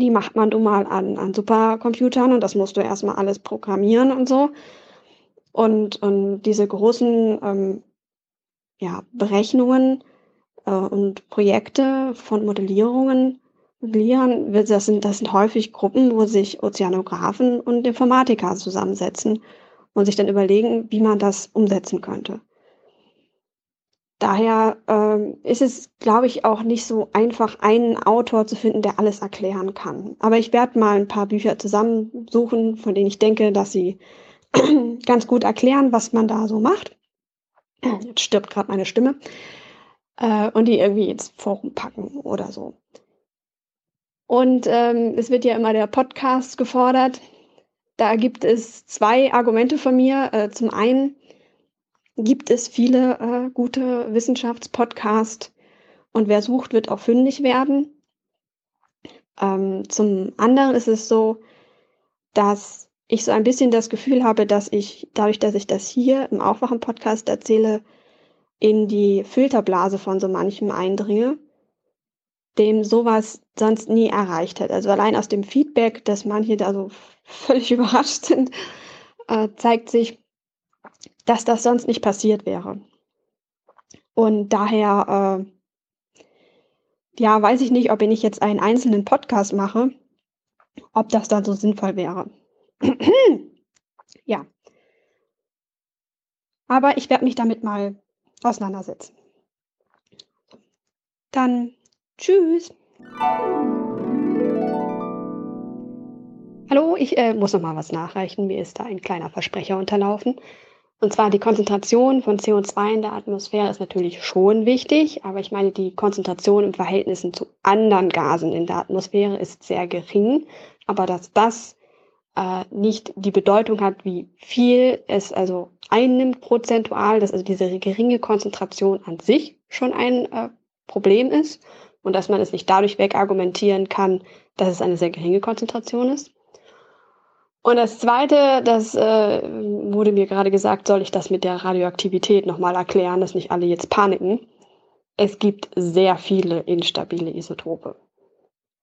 die macht man nun mal an, an Supercomputern und das musst du erstmal alles programmieren und so. Und, und diese großen ähm, ja, Berechnungen äh, und Projekte von Modellierungen, Modellieren, das sind, das sind häufig Gruppen, wo sich Ozeanographen und Informatiker zusammensetzen und sich dann überlegen, wie man das umsetzen könnte. Daher ähm, ist es, glaube ich, auch nicht so einfach, einen Autor zu finden, der alles erklären kann. Aber ich werde mal ein paar Bücher zusammensuchen, von denen ich denke, dass sie ganz gut erklären, was man da so macht. Jetzt stirbt gerade meine Stimme. Äh, und die irgendwie ins Forum packen oder so. Und ähm, es wird ja immer der Podcast gefordert. Da gibt es zwei Argumente von mir. Äh, zum einen gibt es viele äh, gute Wissenschaftspodcasts und wer sucht, wird auch fündig werden. Ähm, zum anderen ist es so, dass ich so ein bisschen das Gefühl habe, dass ich dadurch, dass ich das hier im Aufwachen-Podcast erzähle, in die Filterblase von so manchem eindringe, dem sowas sonst nie erreicht hätte. Also allein aus dem Feedback, dass manche da so völlig überrascht sind, äh, zeigt sich, dass das sonst nicht passiert wäre. Und daher, äh, ja, weiß ich nicht, ob ich jetzt einen einzelnen Podcast mache, ob das dann so sinnvoll wäre. ja. Aber ich werde mich damit mal auseinandersetzen. Dann tschüss. Hallo, ich äh, muss noch mal was nachreichen. Mir ist da ein kleiner Versprecher unterlaufen. Und zwar die Konzentration von CO2 in der Atmosphäre ist natürlich schon wichtig, aber ich meine, die Konzentration im Verhältnis zu anderen Gasen in der Atmosphäre ist sehr gering. Aber dass das äh, nicht die Bedeutung hat, wie viel es also einnimmt prozentual, dass also diese geringe Konzentration an sich schon ein äh, Problem ist und dass man es nicht dadurch wegargumentieren kann, dass es eine sehr geringe Konzentration ist. Und das Zweite, das äh, wurde mir gerade gesagt, soll ich das mit der Radioaktivität nochmal erklären, dass nicht alle jetzt paniken. Es gibt sehr viele instabile Isotope.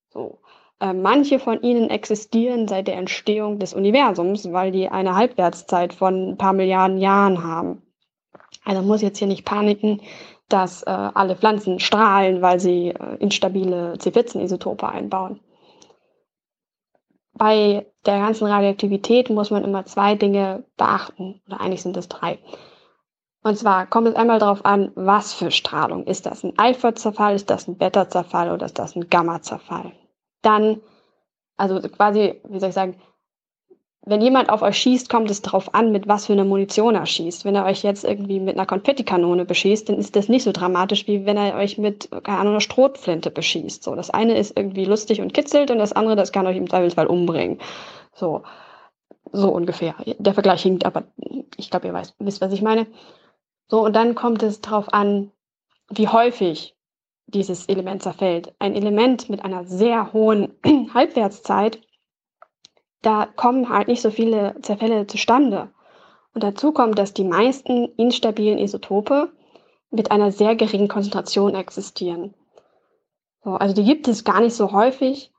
So. Äh, manche von ihnen existieren seit der Entstehung des Universums, weil die eine Halbwertszeit von ein paar Milliarden Jahren haben. Also muss jetzt hier nicht paniken, dass äh, alle Pflanzen strahlen, weil sie äh, instabile C14-Isotope einbauen bei der ganzen Radioaktivität muss man immer zwei Dinge beachten, oder eigentlich sind es drei. Und zwar kommt es einmal darauf an, was für Strahlung. Ist das ein Alpha-Zerfall, ist das ein Beta-Zerfall oder ist das ein Gamma-Zerfall? Dann, also quasi, wie soll ich sagen, wenn jemand auf euch schießt, kommt es darauf an, mit was für einer Munition er schießt. Wenn er euch jetzt irgendwie mit einer Konfettikanone beschießt, dann ist das nicht so dramatisch, wie wenn er euch mit, keine Ahnung, einer Strohflinte beschießt. So, das eine ist irgendwie lustig und kitzelt und das andere, das kann euch im Zweifelsfall umbringen. So, so ungefähr. Der Vergleich hinkt, aber ich glaube, ihr weißt, wisst, was ich meine. So, und dann kommt es darauf an, wie häufig dieses Element zerfällt. Ein Element mit einer sehr hohen Halbwertszeit da kommen halt nicht so viele Zerfälle zustande. Und dazu kommt, dass die meisten instabilen Isotope mit einer sehr geringen Konzentration existieren. So, also die gibt es gar nicht so häufig,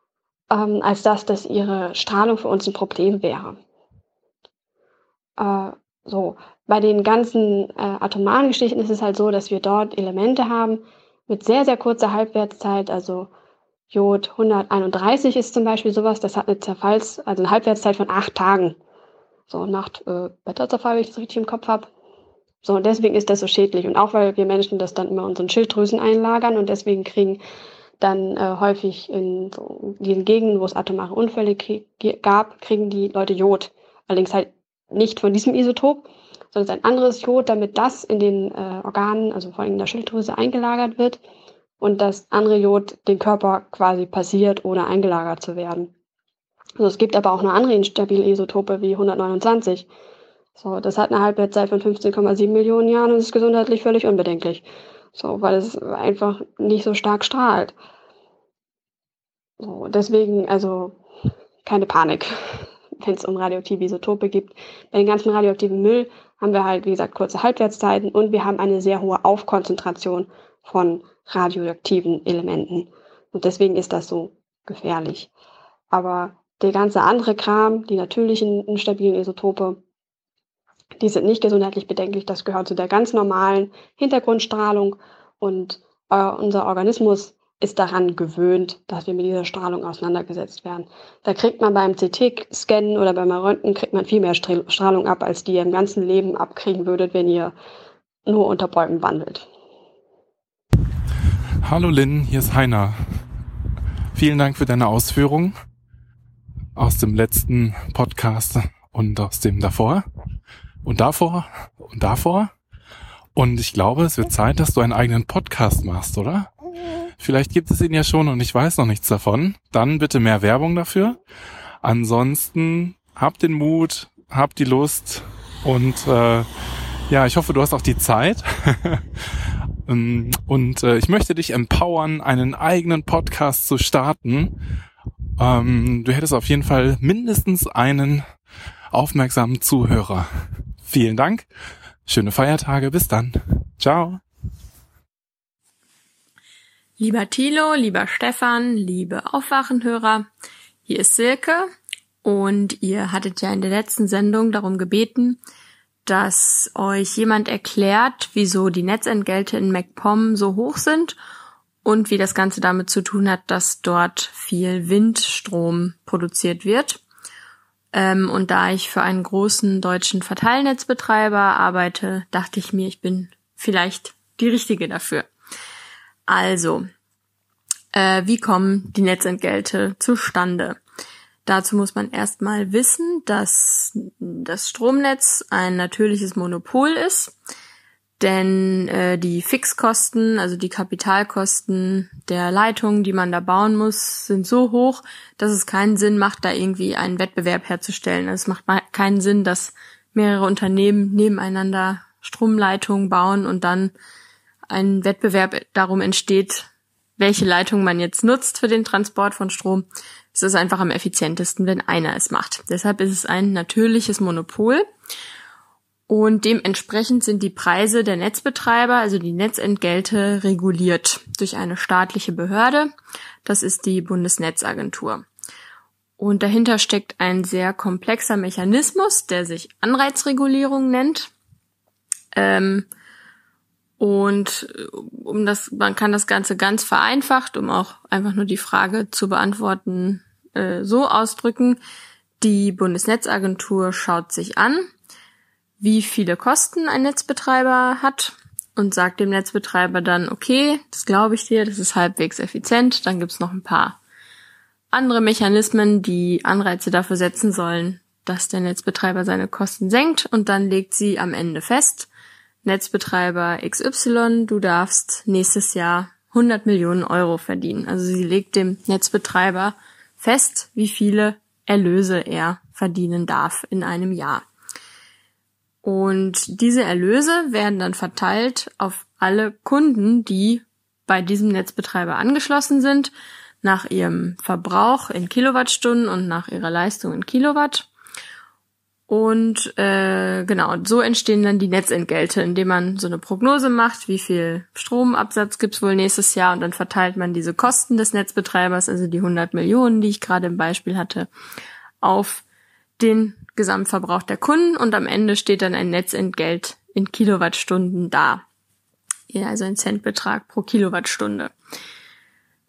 ähm, als dass das ihre Strahlung für uns ein Problem wäre. Äh, so, bei den ganzen äh, atomaren Geschichten ist es halt so, dass wir dort Elemente haben mit sehr, sehr kurzer Halbwertszeit, also Jod 131 ist zum Beispiel sowas, das hat eine Zerfalls-, also eine Halbwertszeit von acht Tagen. So, Nacht äh, Beta-Zerfall, wenn ich das richtig im Kopf habe. So, und deswegen ist das so schädlich. Und auch weil wir Menschen das dann immer in unseren Schilddrüsen einlagern und deswegen kriegen dann äh, häufig in so diesen Gegenden, wo es atomare Unfälle gab, kriegen die Leute Jod. Allerdings halt nicht von diesem Isotop, sondern ein anderes Jod, damit das in den äh, Organen, also vor allem in der Schilddrüse, eingelagert wird und das andere Jod den Körper quasi passiert, ohne eingelagert zu werden. Also es gibt aber auch eine andere instabile Isotope wie 129. So, das hat eine Halbwertszeit von 15,7 Millionen Jahren und ist gesundheitlich völlig unbedenklich. So, weil es einfach nicht so stark strahlt. So, deswegen, also keine Panik, wenn es um radioaktive Isotope gibt. Bei den ganzen radioaktiven Müll haben wir halt, wie gesagt, kurze Halbwertszeiten und wir haben eine sehr hohe Aufkonzentration von radioaktiven Elementen. Und deswegen ist das so gefährlich. Aber der ganze andere Kram, die natürlichen instabilen Isotope, die sind nicht gesundheitlich bedenklich. Das gehört zu der ganz normalen Hintergrundstrahlung und äh, unser Organismus ist daran gewöhnt, dass wir mit dieser Strahlung auseinandergesetzt werden. Da kriegt man beim CT-Scannen oder beim Röntgen kriegt man viel mehr Strahlung ab, als die ihr im ganzen Leben abkriegen würdet, wenn ihr nur unter Bäumen wandelt. Hallo Lynn, hier ist Heiner. Vielen Dank für deine Ausführungen aus dem letzten Podcast und aus dem davor und davor und davor. Und ich glaube, es wird Zeit, dass du einen eigenen Podcast machst, oder? Vielleicht gibt es ihn ja schon und ich weiß noch nichts davon. Dann bitte mehr Werbung dafür. Ansonsten habt den Mut, habt die Lust und äh, ja, ich hoffe, du hast auch die Zeit. Ähm, und äh, ich möchte dich empowern, einen eigenen Podcast zu starten. Ähm, du hättest auf jeden Fall mindestens einen aufmerksamen Zuhörer. Vielen Dank. Schöne Feiertage. Bis dann. Ciao. Lieber Thilo, lieber Stefan, liebe Aufwachenhörer, hier ist Silke und ihr hattet ja in der letzten Sendung darum gebeten, dass euch jemand erklärt, wieso die Netzentgelte in MacPom so hoch sind und wie das Ganze damit zu tun hat, dass dort viel Windstrom produziert wird. Ähm, und da ich für einen großen deutschen Verteilnetzbetreiber arbeite, dachte ich mir, ich bin vielleicht die Richtige dafür. Also, äh, wie kommen die Netzentgelte zustande? Dazu muss man erstmal wissen, dass das Stromnetz ein natürliches Monopol ist, denn äh, die Fixkosten, also die Kapitalkosten der Leitungen, die man da bauen muss, sind so hoch, dass es keinen Sinn macht, da irgendwie einen Wettbewerb herzustellen. Es macht keinen Sinn, dass mehrere Unternehmen nebeneinander Stromleitungen bauen und dann ein Wettbewerb darum entsteht, welche Leitung man jetzt nutzt für den Transport von Strom. Es ist einfach am effizientesten, wenn einer es macht. Deshalb ist es ein natürliches Monopol. Und dementsprechend sind die Preise der Netzbetreiber, also die Netzentgelte, reguliert durch eine staatliche Behörde. Das ist die Bundesnetzagentur. Und dahinter steckt ein sehr komplexer Mechanismus, der sich Anreizregulierung nennt. Ähm, und äh, um das, man kann das Ganze ganz vereinfacht, um auch einfach nur die Frage zu beantworten, äh, so ausdrücken. Die Bundesnetzagentur schaut sich an, wie viele Kosten ein Netzbetreiber hat und sagt dem Netzbetreiber dann, okay, das glaube ich dir, das ist halbwegs effizient. Dann gibt's noch ein paar andere Mechanismen, die Anreize dafür setzen sollen, dass der Netzbetreiber seine Kosten senkt und dann legt sie am Ende fest, Netzbetreiber XY, du darfst nächstes Jahr 100 Millionen Euro verdienen. Also sie legt dem Netzbetreiber fest, wie viele Erlöse er verdienen darf in einem Jahr. Und diese Erlöse werden dann verteilt auf alle Kunden, die bei diesem Netzbetreiber angeschlossen sind, nach ihrem Verbrauch in Kilowattstunden und nach ihrer Leistung in Kilowatt. Und äh, genau, so entstehen dann die Netzentgelte, indem man so eine Prognose macht, wie viel Stromabsatz gibt's wohl nächstes Jahr und dann verteilt man diese Kosten des Netzbetreibers, also die 100 Millionen, die ich gerade im Beispiel hatte, auf den Gesamtverbrauch der Kunden und am Ende steht dann ein Netzentgelt in Kilowattstunden da. Ja, also ein Centbetrag pro Kilowattstunde.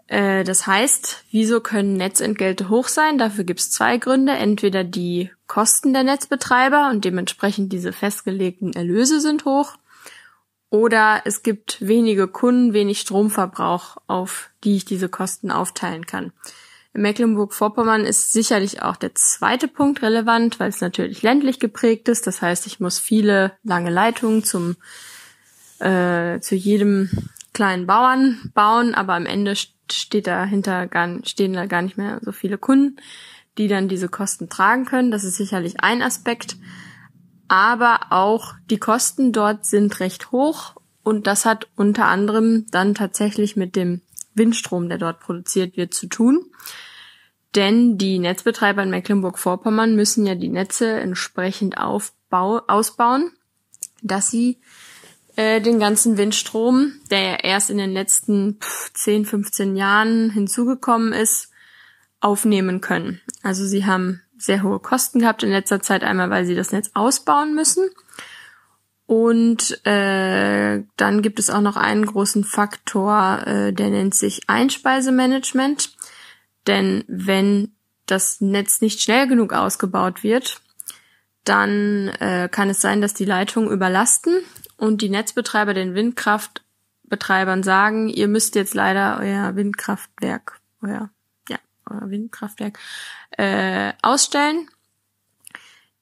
Äh, das heißt, wieso können Netzentgelte hoch sein? Dafür gibt es zwei Gründe. Entweder die Kosten der Netzbetreiber und dementsprechend diese festgelegten Erlöse sind hoch. Oder es gibt wenige Kunden, wenig Stromverbrauch, auf die ich diese Kosten aufteilen kann. In Mecklenburg-Vorpommern ist sicherlich auch der zweite Punkt relevant, weil es natürlich ländlich geprägt ist. Das heißt, ich muss viele lange Leitungen zum äh, zu jedem kleinen Bauern bauen, aber am Ende steht dahinter gar, stehen da gar nicht mehr so viele Kunden, die dann diese Kosten tragen können. Das ist sicherlich ein Aspekt. Aber auch die Kosten dort sind recht hoch und das hat unter anderem dann tatsächlich mit dem Windstrom, der dort produziert wird, zu tun. Denn die Netzbetreiber in Mecklenburg-Vorpommern müssen ja die Netze entsprechend aufbau ausbauen, dass sie äh, den ganzen Windstrom, der ja erst in den letzten 10, 15 Jahren hinzugekommen ist, aufnehmen können. Also sie haben sehr hohe Kosten gehabt in letzter Zeit, einmal weil sie das Netz ausbauen müssen. Und äh, dann gibt es auch noch einen großen Faktor, äh, der nennt sich Einspeisemanagement. Denn wenn das Netz nicht schnell genug ausgebaut wird, dann äh, kann es sein, dass die Leitungen überlasten und die Netzbetreiber den Windkraftbetreibern sagen, ihr müsst jetzt leider euer Windkraftwerk, euer, ja, euer Windkraftwerk äh, ausstellen,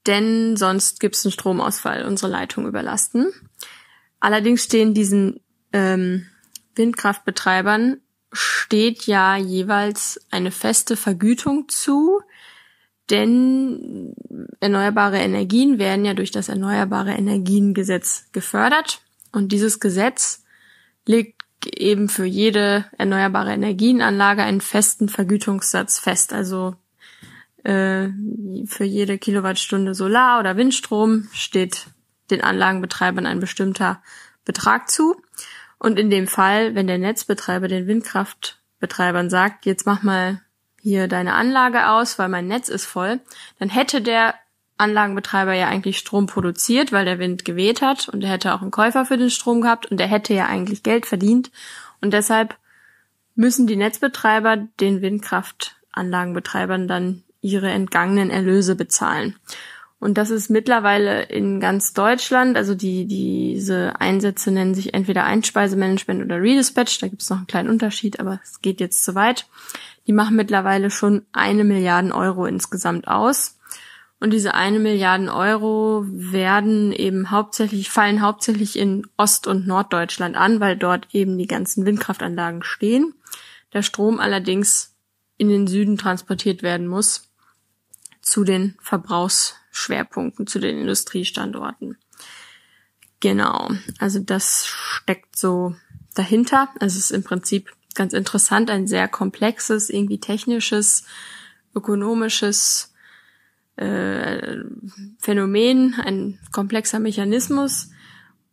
denn sonst gibt es einen Stromausfall, unsere Leitung überlasten. Allerdings stehen diesen ähm, Windkraftbetreibern steht ja jeweils eine feste Vergütung zu, denn erneuerbare Energien werden ja durch das Erneuerbare Energiengesetz gefördert. Und dieses Gesetz legt eben für jede erneuerbare Energienanlage einen festen Vergütungssatz fest. Also äh, für jede Kilowattstunde Solar- oder Windstrom steht den Anlagenbetreibern ein bestimmter Betrag zu. Und in dem Fall, wenn der Netzbetreiber den Windkraftbetreibern sagt, jetzt mach mal hier deine Anlage aus, weil mein Netz ist voll, dann hätte der Anlagenbetreiber ja eigentlich Strom produziert, weil der Wind geweht hat und er hätte auch einen Käufer für den Strom gehabt und er hätte ja eigentlich Geld verdient und deshalb müssen die Netzbetreiber den Windkraftanlagenbetreibern dann ihre entgangenen Erlöse bezahlen. Und das ist mittlerweile in ganz Deutschland, also die, diese Einsätze nennen sich entweder Einspeisemanagement oder Redispatch, da gibt es noch einen kleinen Unterschied, aber es geht jetzt zu weit. Die machen mittlerweile schon eine Milliarde Euro insgesamt aus. Und diese eine Milliarde Euro werden eben hauptsächlich, fallen hauptsächlich in Ost- und Norddeutschland an, weil dort eben die ganzen Windkraftanlagen stehen. Der Strom allerdings in den Süden transportiert werden muss zu den Verbrauchsschwerpunkten, zu den Industriestandorten. Genau, also das steckt so dahinter. Also es ist im Prinzip ganz interessant, ein sehr komplexes, irgendwie technisches, ökonomisches äh, Phänomen, ein komplexer Mechanismus,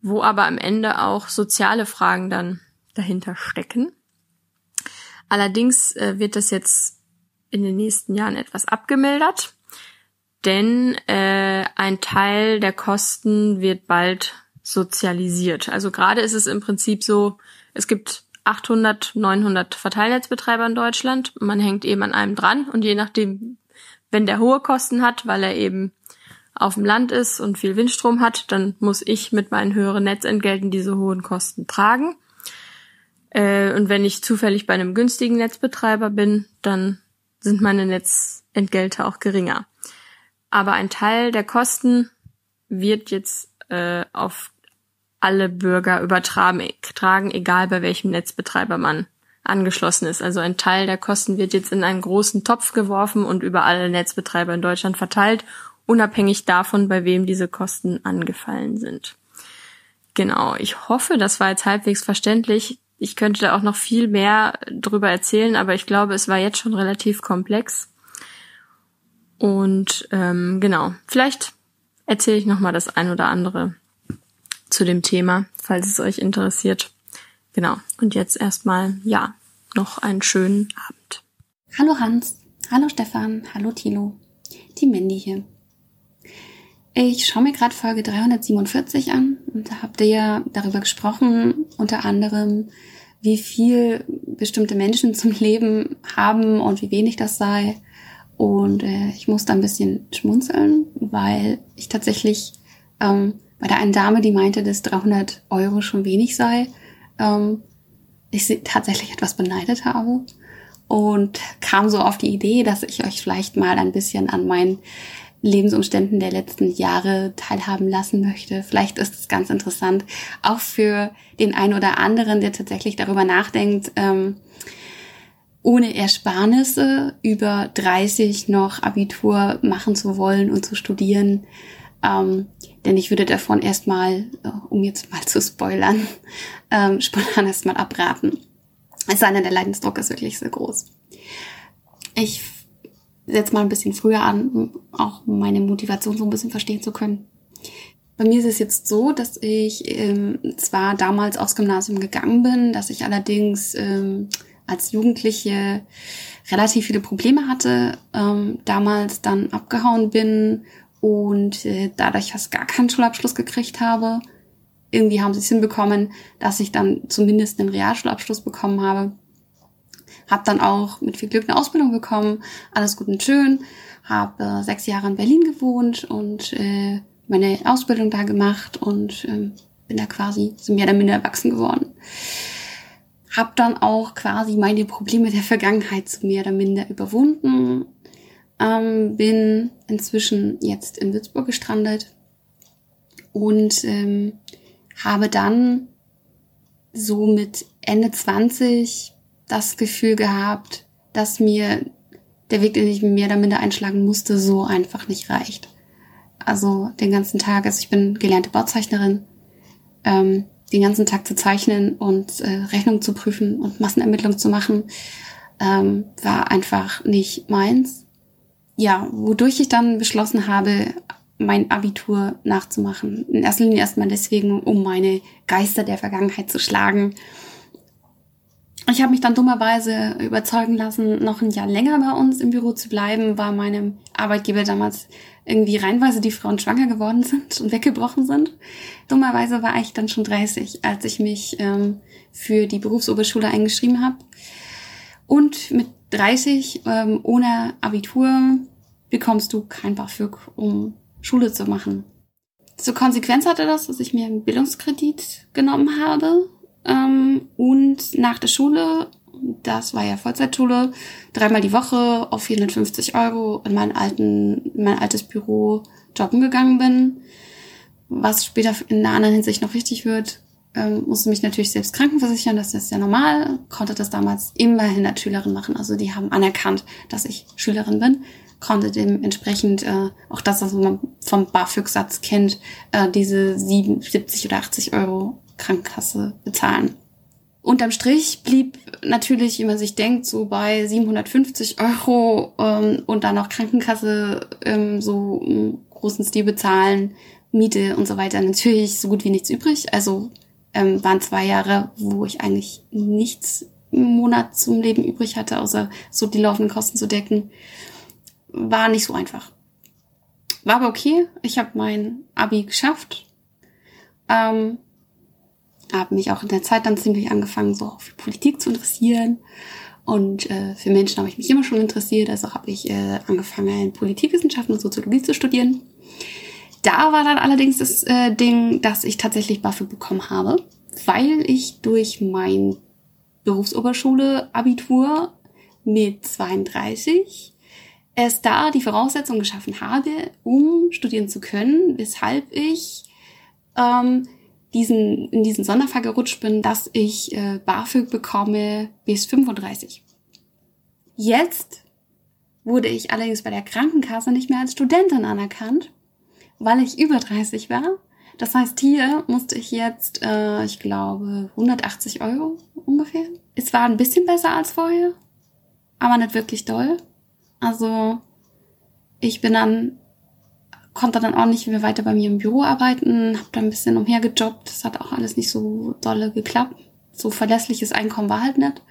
wo aber am Ende auch soziale Fragen dann dahinter stecken. Allerdings äh, wird das jetzt in den nächsten Jahren etwas abgemildert, denn äh, ein Teil der Kosten wird bald sozialisiert. Also gerade ist es im Prinzip so, es gibt 800, 900 Verteilnetzbetreiber in Deutschland. Man hängt eben an einem dran und je nachdem, wenn der hohe Kosten hat, weil er eben auf dem Land ist und viel Windstrom hat, dann muss ich mit meinen höheren Netzentgelten diese hohen Kosten tragen. Äh, und wenn ich zufällig bei einem günstigen Netzbetreiber bin, dann sind meine Netzentgelte auch geringer. Aber ein Teil der Kosten wird jetzt äh, auf alle Bürger übertragen, egal bei welchem Netzbetreiber man angeschlossen ist. Also ein Teil der Kosten wird jetzt in einen großen Topf geworfen und über alle Netzbetreiber in Deutschland verteilt, unabhängig davon, bei wem diese Kosten angefallen sind. Genau, ich hoffe, das war jetzt halbwegs verständlich. Ich könnte da auch noch viel mehr drüber erzählen, aber ich glaube, es war jetzt schon relativ komplex. Und ähm, genau, vielleicht erzähle ich noch mal das ein oder andere zu dem Thema, falls es euch interessiert. Genau. Und jetzt erstmal, ja, noch einen schönen Abend. Hallo Hans, hallo Stefan, hallo Tilo. Die Mandy hier. Ich schaue mir gerade Folge 347 an und da habt ihr ja darüber gesprochen, unter anderem, wie viel bestimmte Menschen zum Leben haben und wie wenig das sei. Und äh, ich musste ein bisschen schmunzeln, weil ich tatsächlich ähm, bei der einen Dame, die meinte, dass 300 Euro schon wenig sei, ähm, ich sie tatsächlich etwas beneidet habe und kam so auf die Idee, dass ich euch vielleicht mal ein bisschen an meinen Lebensumständen der letzten Jahre teilhaben lassen möchte. Vielleicht ist es ganz interessant, auch für den einen oder anderen, der tatsächlich darüber nachdenkt, ähm, ohne Ersparnisse über 30 noch Abitur machen zu wollen und zu studieren. Ähm, denn ich würde davon erstmal, äh, um jetzt mal zu spoilern, ähm, spontan erstmal abraten. Es sei denn, der Leidensdruck ist wirklich sehr groß. Ich setze mal ein bisschen früher an, um auch meine Motivation so ein bisschen verstehen zu können. Bei mir ist es jetzt so, dass ich ähm, zwar damals aufs Gymnasium gegangen bin, dass ich allerdings ähm, als Jugendliche relativ viele Probleme hatte, ähm, damals dann abgehauen bin und äh, dadurch fast gar keinen Schulabschluss gekriegt habe. Irgendwie haben sie es hinbekommen, dass ich dann zumindest einen Realschulabschluss bekommen habe. Hab dann auch mit viel Glück eine Ausbildung bekommen, alles gut und schön. Habe äh, sechs Jahre in Berlin gewohnt und äh, meine Ausbildung da gemacht und äh, bin da quasi so mehr oder minder erwachsen geworden. Hab dann auch quasi meine Probleme der Vergangenheit so mehr oder minder überwunden. Ähm, bin inzwischen jetzt in Würzburg gestrandet und ähm, habe dann so mit Ende 20 das Gefühl gehabt, dass mir der Weg, den ich mehr oder minder einschlagen musste, so einfach nicht reicht. Also den ganzen Tag, also ich bin gelernte Bauzeichnerin, ähm, den ganzen Tag zu zeichnen und äh, Rechnungen zu prüfen und Massenermittlungen zu machen, ähm, war einfach nicht meins. Ja, wodurch ich dann beschlossen habe, mein Abitur nachzumachen. In erster Linie erstmal deswegen, um meine Geister der Vergangenheit zu schlagen ich habe mich dann dummerweise überzeugen lassen, noch ein Jahr länger bei uns im Büro zu bleiben, weil meinem Arbeitgeber damals irgendwie reinweise die Frauen schwanger geworden sind und weggebrochen sind. Dummerweise war ich dann schon 30, als ich mich ähm, für die Berufsoberschule eingeschrieben habe. Und mit 30 ähm, ohne Abitur bekommst du kein BAföG, um Schule zu machen. Zur Konsequenz hatte das, dass ich mir einen Bildungskredit genommen habe ähm, und nach der Schule, das war ja Vollzeitschule, dreimal die Woche auf 450 Euro in mein, alten, in mein altes Büro jobben gegangen bin. Was später in einer anderen Hinsicht noch wichtig wird, ähm, musste mich natürlich selbst krankenversichern, das ist ja normal, konnte das damals immerhin als Schülerin machen. Also die haben anerkannt, dass ich Schülerin bin, konnte dementsprechend äh, auch das, was man vom BAföG-Satz kennt, äh, diese 77 oder 80 Euro Krankenkasse bezahlen. Unterm Strich blieb natürlich, wie man sich denkt, so bei 750 Euro ähm, und dann noch Krankenkasse ähm, so im großen Stil bezahlen, Miete und so weiter natürlich so gut wie nichts übrig. Also ähm, waren zwei Jahre, wo ich eigentlich nichts im Monat zum Leben übrig hatte, außer so die laufenden Kosten zu decken. War nicht so einfach. War aber okay. Ich habe mein Abi geschafft. Ähm, habe mich auch in der Zeit dann ziemlich angefangen, so für Politik zu interessieren. Und äh, für Menschen habe ich mich immer schon interessiert. Also habe ich äh, angefangen, Politikwissenschaften und Soziologie zu studieren. Da war dann allerdings das äh, Ding, dass ich tatsächlich BAföG bekommen habe, weil ich durch mein Berufsoberschule-Abitur mit 32 es da die Voraussetzung geschaffen habe, um studieren zu können, weshalb ich ähm, diesen, in diesen Sonderfall gerutscht bin, dass ich äh, BAföG bekomme bis 35. Jetzt wurde ich allerdings bei der Krankenkasse nicht mehr als Studentin anerkannt, weil ich über 30 war. Das heißt, hier musste ich jetzt, äh, ich glaube, 180 Euro ungefähr. Es war ein bisschen besser als vorher, aber nicht wirklich doll. Also ich bin dann konnte dann auch nicht mehr weiter bei mir im Büro arbeiten, habe da ein bisschen umhergejobbt. Das hat auch alles nicht so dolle geklappt. So verlässliches Einkommen war halt nicht.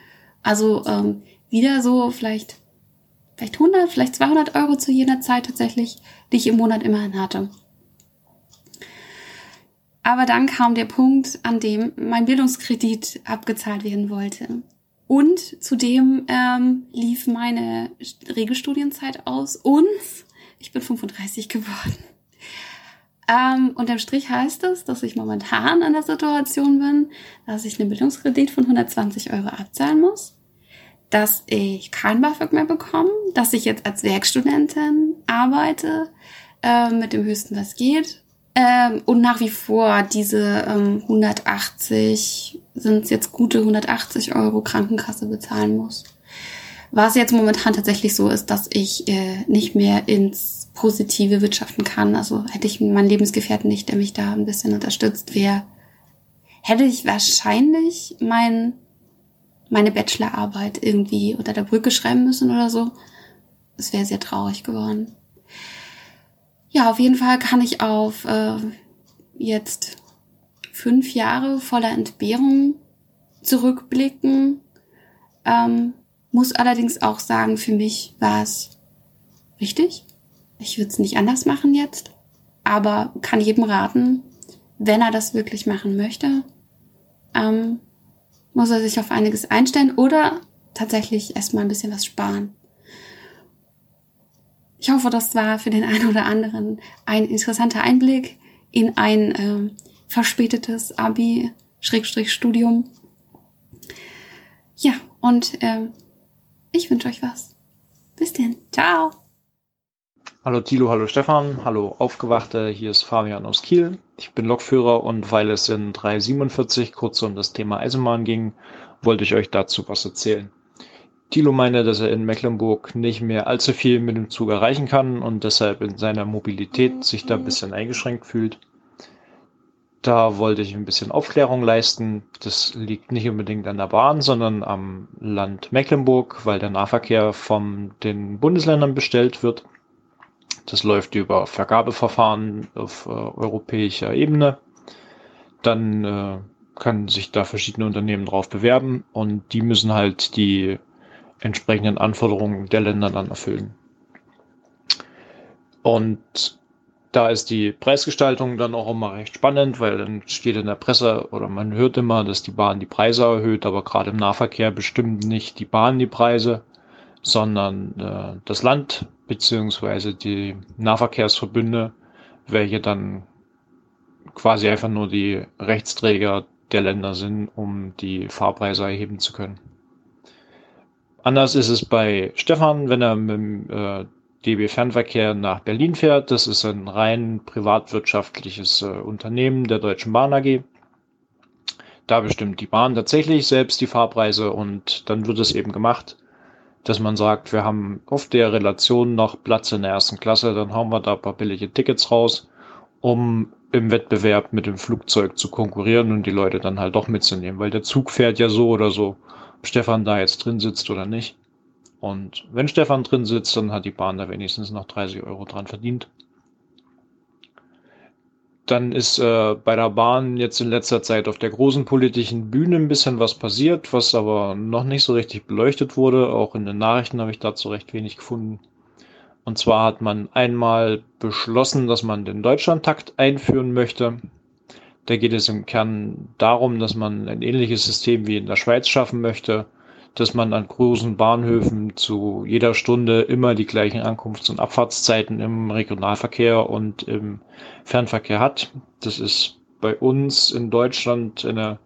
Also ähm, wieder so vielleicht vielleicht 100, vielleicht 200 Euro zu jener Zeit tatsächlich, die ich im Monat immerhin hatte. Aber dann kam der Punkt, an dem mein Bildungskredit abgezahlt werden wollte. Und zudem ähm, lief meine Regelstudienzeit aus und ich bin 35 geworden. Ähm, unterm Strich heißt es, dass ich momentan in der Situation bin, dass ich einen Bildungskredit von 120 Euro abzahlen muss, dass ich kein BAföG mehr bekomme, dass ich jetzt als Werkstudentin arbeite äh, mit dem höchsten, was geht. Ähm, und nach wie vor diese ähm, 180, sind es jetzt gute 180 Euro Krankenkasse bezahlen muss. Was jetzt momentan tatsächlich so ist, dass ich äh, nicht mehr ins Positive wirtschaften kann. Also hätte ich meinen Lebensgefährten nicht, der mich da ein bisschen unterstützt, wäre, hätte ich wahrscheinlich mein, meine Bachelorarbeit irgendwie unter der Brücke schreiben müssen oder so. Es wäre sehr traurig geworden. Ja, auf jeden Fall kann ich auf äh, jetzt fünf Jahre voller Entbehrung zurückblicken. Ähm, muss allerdings auch sagen, für mich war es richtig. Ich würde es nicht anders machen jetzt, aber kann jedem raten, wenn er das wirklich machen möchte, ähm, muss er sich auf einiges einstellen oder tatsächlich erstmal ein bisschen was sparen. Ich hoffe, das war für den einen oder anderen ein interessanter Einblick in ein äh, verspätetes Abi-Studium. Ja, und äh, ich wünsche euch was. Bis denn. Ciao. Hallo Thilo, hallo Stefan, hallo Aufgewachte, hier ist Fabian aus Kiel. Ich bin Lokführer und weil es in 347 kurz um das Thema Eisenbahn ging, wollte ich euch dazu was erzählen. Thilo meinte, dass er in Mecklenburg nicht mehr allzu viel mit dem Zug erreichen kann und deshalb in seiner Mobilität sich da ein bisschen eingeschränkt fühlt. Da wollte ich ein bisschen Aufklärung leisten. Das liegt nicht unbedingt an der Bahn, sondern am Land Mecklenburg, weil der Nahverkehr von den Bundesländern bestellt wird. Das läuft über Vergabeverfahren auf äh, europäischer Ebene. Dann äh, können sich da verschiedene Unternehmen drauf bewerben und die müssen halt die entsprechenden Anforderungen der Länder dann erfüllen. Und da ist die Preisgestaltung dann auch immer recht spannend, weil dann steht in der Presse oder man hört immer, dass die Bahn die Preise erhöht, aber gerade im Nahverkehr bestimmt nicht die Bahn die Preise, sondern äh, das Land beziehungsweise die Nahverkehrsverbünde, welche dann quasi einfach nur die Rechtsträger der Länder sind, um die Fahrpreise erheben zu können. Anders ist es bei Stefan, wenn er mit dem äh, DB Fernverkehr nach Berlin fährt. Das ist ein rein privatwirtschaftliches äh, Unternehmen der Deutschen Bahn AG. Da bestimmt die Bahn tatsächlich selbst die Fahrpreise und dann wird es eben gemacht, dass man sagt, wir haben auf der Relation noch Platz in der ersten Klasse, dann hauen wir da ein paar billige Tickets raus, um im Wettbewerb mit dem Flugzeug zu konkurrieren und die Leute dann halt doch mitzunehmen, weil der Zug fährt ja so oder so, Stefan da jetzt drin sitzt oder nicht. Und wenn Stefan drin sitzt, dann hat die Bahn da wenigstens noch 30 Euro dran verdient. Dann ist äh, bei der Bahn jetzt in letzter Zeit auf der großen politischen Bühne ein bisschen was passiert, was aber noch nicht so richtig beleuchtet wurde. Auch in den Nachrichten habe ich dazu recht wenig gefunden. Und zwar hat man einmal beschlossen, dass man den Deutschlandtakt einführen möchte. Da geht es im Kern darum, dass man ein ähnliches System wie in der Schweiz schaffen möchte, dass man an großen Bahnhöfen zu jeder Stunde immer die gleichen Ankunfts- und Abfahrtszeiten im Regionalverkehr und im Fernverkehr hat. Das ist bei uns in Deutschland eine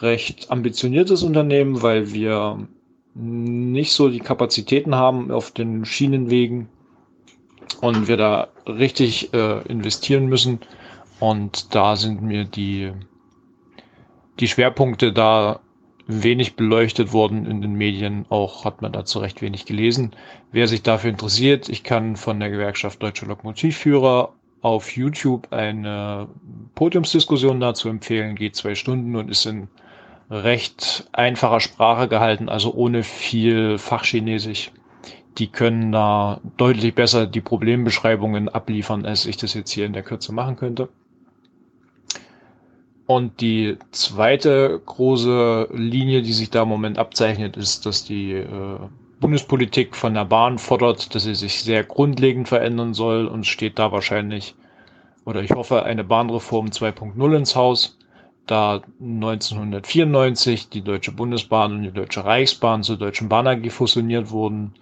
recht ambitioniertes Unternehmen, weil wir nicht so die Kapazitäten haben auf den Schienenwegen und wir da richtig äh, investieren müssen. Und da sind mir die, die Schwerpunkte da wenig beleuchtet worden in den Medien. Auch hat man dazu recht wenig gelesen. Wer sich dafür interessiert, ich kann von der Gewerkschaft Deutsche Lokomotivführer auf YouTube eine Podiumsdiskussion dazu empfehlen. Geht zwei Stunden und ist in recht einfacher Sprache gehalten, also ohne viel Fachchinesisch. Die können da deutlich besser die Problembeschreibungen abliefern, als ich das jetzt hier in der Kürze machen könnte. Und die zweite große Linie, die sich da im Moment abzeichnet, ist, dass die äh, Bundespolitik von der Bahn fordert, dass sie sich sehr grundlegend verändern soll und steht da wahrscheinlich, oder ich hoffe, eine Bahnreform 2.0 ins Haus, da 1994 die Deutsche Bundesbahn und die Deutsche Reichsbahn zur Deutschen Bahn AG fusioniert wurden,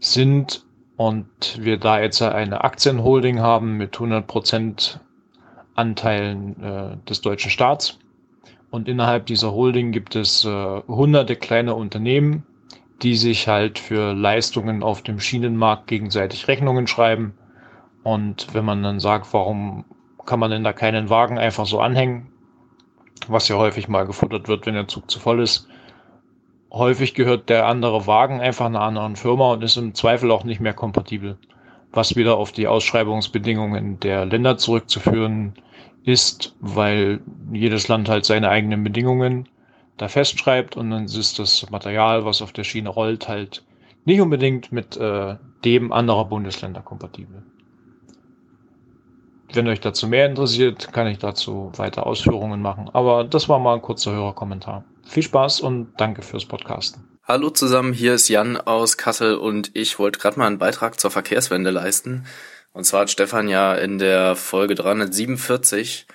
sind und wir da jetzt eine Aktienholding haben mit 100 Prozent Anteilen äh, des deutschen Staats. Und innerhalb dieser Holding gibt es äh, hunderte kleine Unternehmen, die sich halt für Leistungen auf dem Schienenmarkt gegenseitig Rechnungen schreiben. Und wenn man dann sagt, warum kann man denn da keinen Wagen einfach so anhängen, was ja häufig mal gefordert wird, wenn der Zug zu voll ist, häufig gehört der andere Wagen einfach einer anderen Firma und ist im Zweifel auch nicht mehr kompatibel. Was wieder auf die Ausschreibungsbedingungen der Länder zurückzuführen ist, weil jedes Land halt seine eigenen Bedingungen da festschreibt und dann ist das Material, was auf der Schiene rollt, halt nicht unbedingt mit äh, dem anderer Bundesländer kompatibel. Wenn euch dazu mehr interessiert, kann ich dazu weiter Ausführungen machen. Aber das war mal ein kurzer Hörerkommentar. Viel Spaß und danke fürs Podcasten. Hallo zusammen, hier ist Jan aus Kassel und ich wollte gerade mal einen Beitrag zur Verkehrswende leisten. Und zwar hat Stefan ja in der Folge 347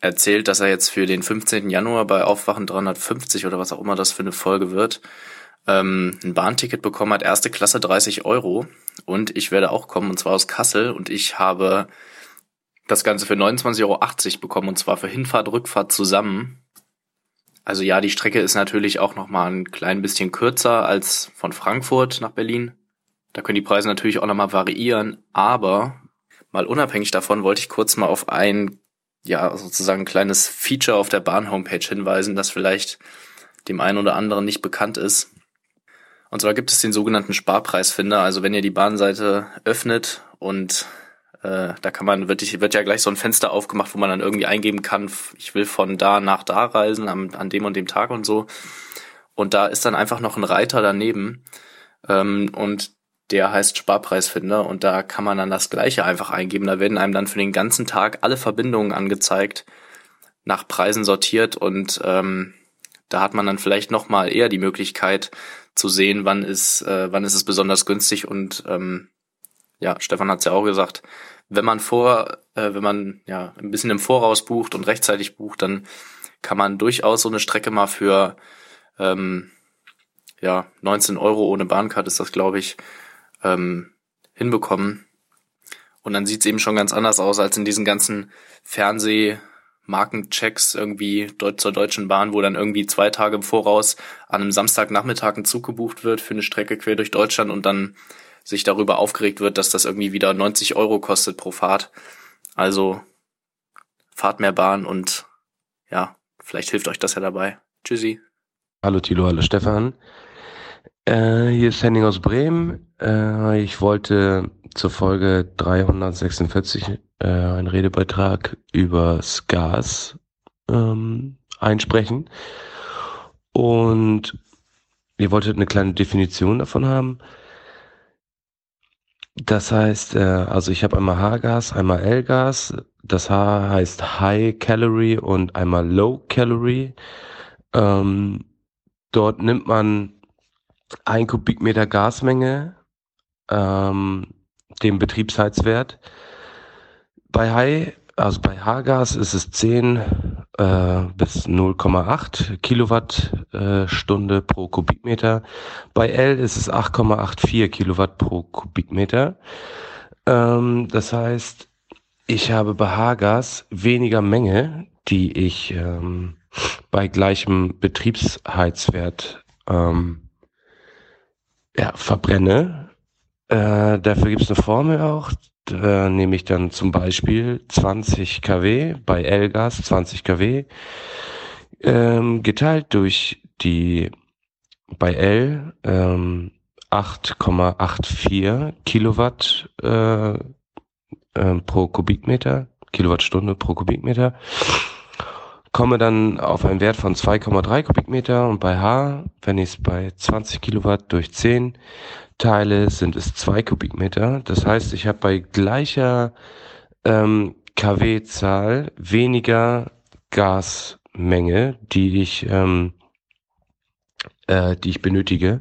erzählt, dass er jetzt für den 15. Januar bei Aufwachen 350 oder was auch immer das für eine Folge wird, ähm, ein Bahnticket bekommen hat, erste Klasse 30 Euro. Und ich werde auch kommen, und zwar aus Kassel. Und ich habe das Ganze für 29,80 Euro bekommen, und zwar für Hinfahrt, Rückfahrt zusammen. Also ja, die Strecke ist natürlich auch nochmal ein klein bisschen kürzer als von Frankfurt nach Berlin. Da können die Preise natürlich auch nochmal variieren, aber mal unabhängig davon wollte ich kurz mal auf ein, ja, sozusagen kleines Feature auf der Bahn-Homepage hinweisen, das vielleicht dem einen oder anderen nicht bekannt ist. Und zwar gibt es den sogenannten Sparpreisfinder. Also wenn ihr die Bahnseite öffnet und äh, da kann man, wird, wird ja gleich so ein Fenster aufgemacht, wo man dann irgendwie eingeben kann, ich will von da nach da reisen, an, an dem und dem Tag und so. Und da ist dann einfach noch ein Reiter daneben. Ähm, und der heißt Sparpreisfinder und da kann man dann das gleiche einfach eingeben. Da werden einem dann für den ganzen Tag alle Verbindungen angezeigt, nach Preisen sortiert und ähm, da hat man dann vielleicht noch mal eher die Möglichkeit zu sehen, wann ist, äh, wann ist es besonders günstig und ähm, ja, Stefan hat es ja auch gesagt, wenn man vor, äh, wenn man ja ein bisschen im Voraus bucht und rechtzeitig bucht, dann kann man durchaus so eine Strecke mal für ähm, ja 19 Euro ohne Bahncard ist das, glaube ich, ähm, hinbekommen. Und dann sieht es eben schon ganz anders aus als in diesen ganzen Fernseh- Markenchecks irgendwie zur Deutschen Bahn, wo dann irgendwie zwei Tage im Voraus an einem Samstagnachmittag ein Zug gebucht wird für eine Strecke quer durch Deutschland und dann sich darüber aufgeregt wird, dass das irgendwie wieder 90 Euro kostet pro Fahrt. Also fahrt mehr Bahn und ja, vielleicht hilft euch das ja dabei. Tschüssi. Hallo Tilo, hallo Stefan. Äh, hier ist Henning aus Bremen. Äh, ich wollte zur Folge 346 äh, einen Redebeitrag über Gas ähm, einsprechen. Und ihr wolltet eine kleine Definition davon haben. Das heißt, äh, also ich habe einmal H-Gas, einmal L-Gas. Das H heißt High Calorie und einmal Low Calorie. Ähm, dort nimmt man ein Kubikmeter Gasmenge, ähm, den Betriebsheizwert. Bei High, also bei H-Gas ist es 10 äh, bis 0,8 Kilowattstunde äh, pro Kubikmeter. Bei L ist es 8,84 Kilowatt pro Kubikmeter. Ähm, das heißt, ich habe bei H-Gas weniger Menge, die ich ähm, bei gleichem Betriebsheizwert ähm, ja, verbrenne. Äh, dafür gibt es eine Formel auch. Da nehme ich dann zum Beispiel 20 kW bei L-Gas 20 kW ähm, geteilt durch die bei L ähm, 8,84 Kilowatt äh, äh, pro Kubikmeter, Kilowattstunde pro Kubikmeter komme dann auf einen Wert von 2,3 Kubikmeter und bei H, wenn ich es bei 20 Kilowatt durch 10 teile, sind es 2 Kubikmeter. Das heißt, ich habe bei gleicher ähm, kW-Zahl weniger Gasmenge, die ich, ähm, äh, die ich benötige,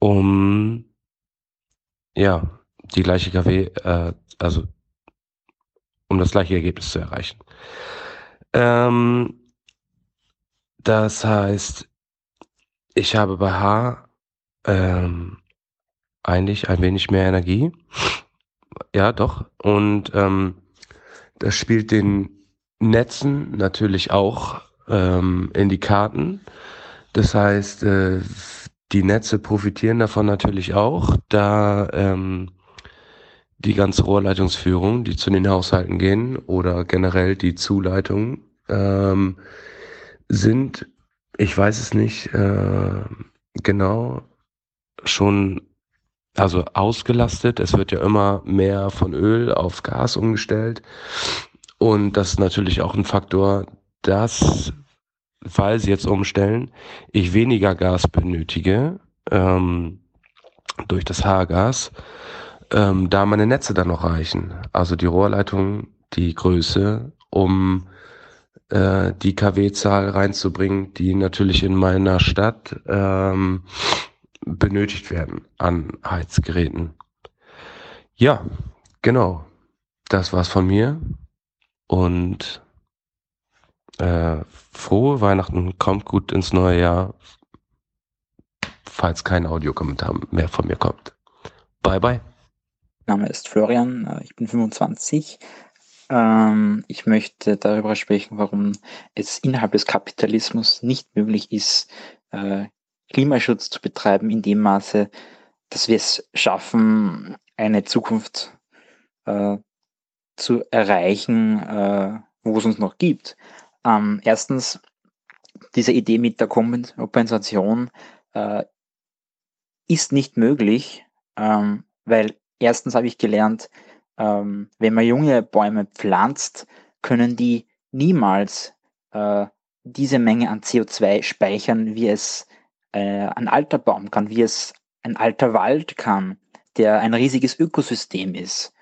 um ja die gleiche kW, äh, also um das gleiche Ergebnis zu erreichen. Ähm, das heißt, ich habe bei H ähm, eigentlich ein wenig mehr Energie. Ja, doch. Und ähm, das spielt den Netzen natürlich auch ähm, in die Karten. Das heißt, äh, die Netze profitieren davon natürlich auch, da ähm, die ganze Rohrleitungsführung, die zu den Haushalten gehen oder generell die Zuleitungen ähm, sind, ich weiß es nicht, äh, genau schon also ausgelastet. Es wird ja immer mehr von Öl auf Gas umgestellt. Und das ist natürlich auch ein Faktor, dass, weil sie jetzt umstellen, ich weniger Gas benötige ähm, durch das Haargas, ähm, da meine Netze dann noch reichen. Also die Rohrleitung, die Größe, um äh, die KW-Zahl reinzubringen, die natürlich in meiner Stadt ähm, benötigt werden an Heizgeräten. Ja, genau. Das war's von mir. Und äh, frohe Weihnachten, kommt gut ins neue Jahr, falls kein Audiokommentar mehr von mir kommt. Bye bye. Name ist Florian, äh, ich bin 25. Ähm, ich möchte darüber sprechen, warum es innerhalb des Kapitalismus nicht möglich ist, äh, Klimaschutz zu betreiben in dem Maße, dass wir es schaffen, eine Zukunft äh, zu erreichen, wo es uns noch gibt. Ähm, erstens, diese Idee mit der Kompensation ist nicht möglich, ähm, weil erstens habe ich gelernt, ähm, wenn man junge Bäume pflanzt, können die niemals äh, diese Menge an CO2 speichern, wie es äh, ein alter Baum kann, wie es ein alter Wald kann, der ein riesiges Ökosystem ist.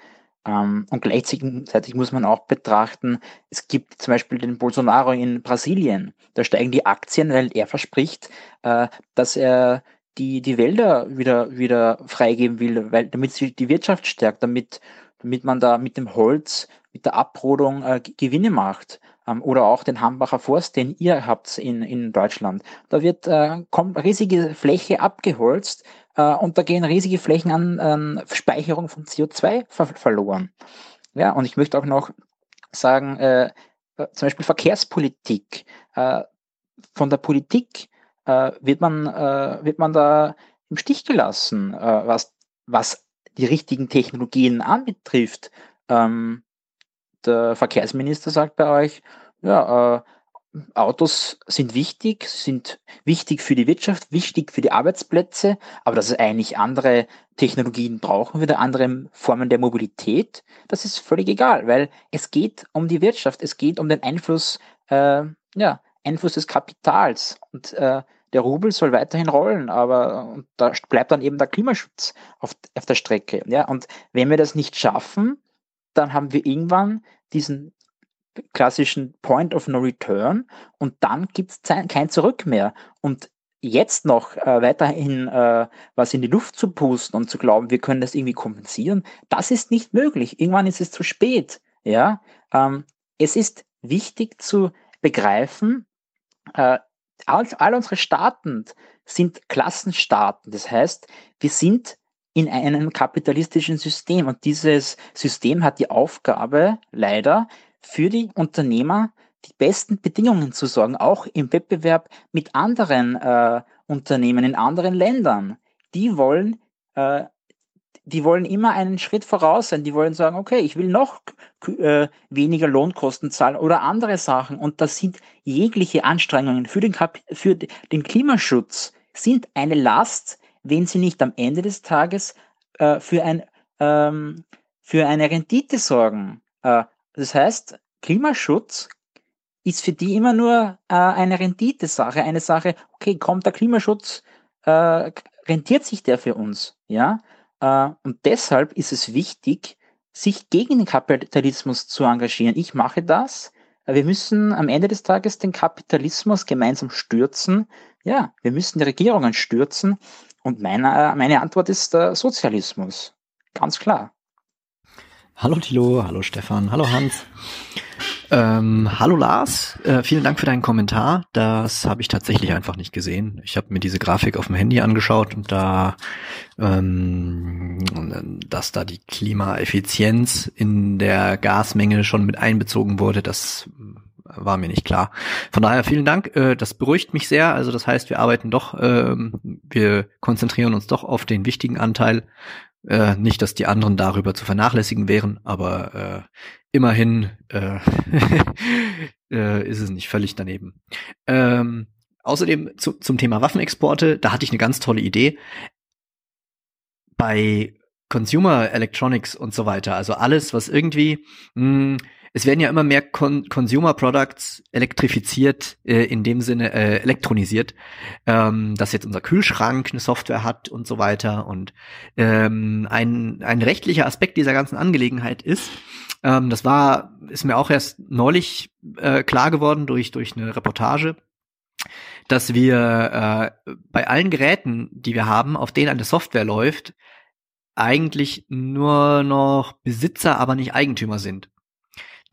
Ähm, und gleichzeitig muss man auch betrachten, es gibt zum Beispiel den Bolsonaro in Brasilien. Da steigen die Aktien, weil er verspricht, äh, dass er die, die Wälder wieder, wieder freigeben will, weil, damit sich die Wirtschaft stärkt, damit, damit man da mit dem Holz, mit der Abrodung äh, Gewinne macht ähm, oder auch den Hambacher Forst, den ihr habt in, in Deutschland. Da wird äh, kommt riesige Fläche abgeholzt äh, und da gehen riesige Flächen an, an Speicherung von CO2 ver verloren. Ja, und ich möchte auch noch sagen, äh, zum Beispiel Verkehrspolitik. Äh, von der Politik äh, wird, man, äh, wird man da im Stich gelassen, äh, was, was die richtigen Technologien anbetrifft. Ähm, der Verkehrsminister sagt bei euch, ja, äh, Autos sind wichtig, sind wichtig für die Wirtschaft, wichtig für die Arbeitsplätze, aber dass es eigentlich andere Technologien brauchen wieder andere Formen der Mobilität, das ist völlig egal, weil es geht um die Wirtschaft, es geht um den Einfluss, äh, ja, Einfluss des Kapitals und äh, der Rubel soll weiterhin rollen, aber da bleibt dann eben der Klimaschutz auf, auf der Strecke. Ja, und wenn wir das nicht schaffen, dann haben wir irgendwann diesen klassischen Point of No Return und dann gibt es kein Zurück mehr. Und jetzt noch äh, weiterhin äh, was in die Luft zu pusten und zu glauben, wir können das irgendwie kompensieren, das ist nicht möglich. Irgendwann ist es zu spät. Ja, ähm, es ist wichtig zu begreifen, äh, all, all unsere Staaten sind Klassenstaaten. Das heißt, wir sind in einem kapitalistischen System und dieses System hat die Aufgabe, leider, für die Unternehmer die besten Bedingungen zu sorgen, auch im Wettbewerb mit anderen äh, Unternehmen in anderen Ländern. Die wollen, äh, die wollen immer einen Schritt voraus sein. Die wollen sagen, okay, ich will noch äh, weniger Lohnkosten zahlen oder andere Sachen. Und das sind jegliche Anstrengungen für den, Kap für den Klimaschutz sind eine Last, wenn sie nicht am Ende des Tages äh, für, ein, ähm, für eine Rendite sorgen. Äh, das heißt, Klimaschutz ist für die immer nur äh, eine Renditesache, eine Sache, okay, kommt der Klimaschutz, äh, rentiert sich der für uns, ja? Äh, und deshalb ist es wichtig, sich gegen den Kapitalismus zu engagieren. Ich mache das. Wir müssen am Ende des Tages den Kapitalismus gemeinsam stürzen. Ja, wir müssen die Regierungen stürzen. Und meine, meine Antwort ist der Sozialismus. Ganz klar. Hallo Tilo, hallo Stefan, hallo Hans. Ähm, hallo Lars, äh, vielen Dank für deinen Kommentar. Das habe ich tatsächlich einfach nicht gesehen. Ich habe mir diese Grafik auf dem Handy angeschaut und da, ähm, dass da die Klimaeffizienz in der Gasmenge schon mit einbezogen wurde, das war mir nicht klar. Von daher vielen Dank. Äh, das beruhigt mich sehr. Also das heißt, wir arbeiten doch, ähm, wir konzentrieren uns doch auf den wichtigen Anteil äh, nicht, dass die anderen darüber zu vernachlässigen wären, aber äh, immerhin äh, äh, ist es nicht völlig daneben. Ähm, außerdem zu, zum Thema Waffenexporte, da hatte ich eine ganz tolle Idee. Bei Consumer Electronics und so weiter, also alles, was irgendwie, mh, es werden ja immer mehr Con Consumer Products elektrifiziert, äh, in dem Sinne äh, elektronisiert, ähm, dass jetzt unser Kühlschrank eine Software hat und so weiter. Und ähm, ein, ein rechtlicher Aspekt dieser ganzen Angelegenheit ist, ähm, das war, ist mir auch erst neulich äh, klar geworden durch, durch eine Reportage, dass wir äh, bei allen Geräten, die wir haben, auf denen eine Software läuft, eigentlich nur noch Besitzer, aber nicht Eigentümer sind.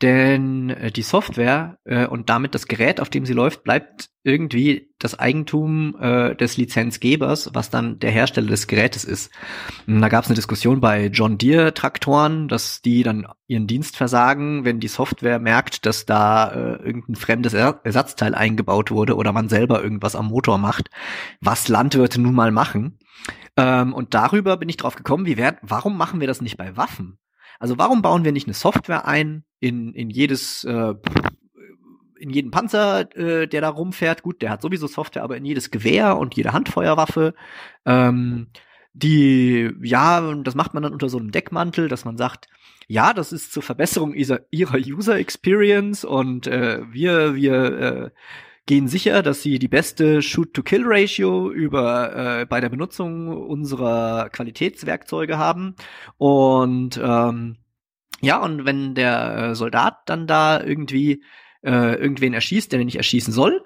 Denn äh, die Software äh, und damit das Gerät, auf dem sie läuft, bleibt irgendwie das Eigentum äh, des Lizenzgebers, was dann der Hersteller des Gerätes ist. Und da gab es eine Diskussion bei John Deere Traktoren, dass die dann ihren Dienst versagen, wenn die Software merkt, dass da äh, irgendein fremdes er Ersatzteil eingebaut wurde oder man selber irgendwas am Motor macht, was Landwirte nun mal machen. Ähm, und darüber bin ich drauf gekommen, wie wär, warum machen wir das nicht bei Waffen? Also warum bauen wir nicht eine Software ein in, in jedes äh, in jeden Panzer, äh, der da rumfährt, gut, der hat sowieso Software, aber in jedes Gewehr und jede Handfeuerwaffe, ähm, die, ja, das macht man dann unter so einem Deckmantel, dass man sagt, ja, das ist zur Verbesserung ihrer, User Experience und äh, wir, wir äh, gehen sicher, dass sie die beste Shoot-to-Kill-Ratio über äh, bei der Benutzung unserer Qualitätswerkzeuge haben. Und ähm, ja, und wenn der äh, Soldat dann da irgendwie äh, irgendwen erschießt, der nicht erschießen soll,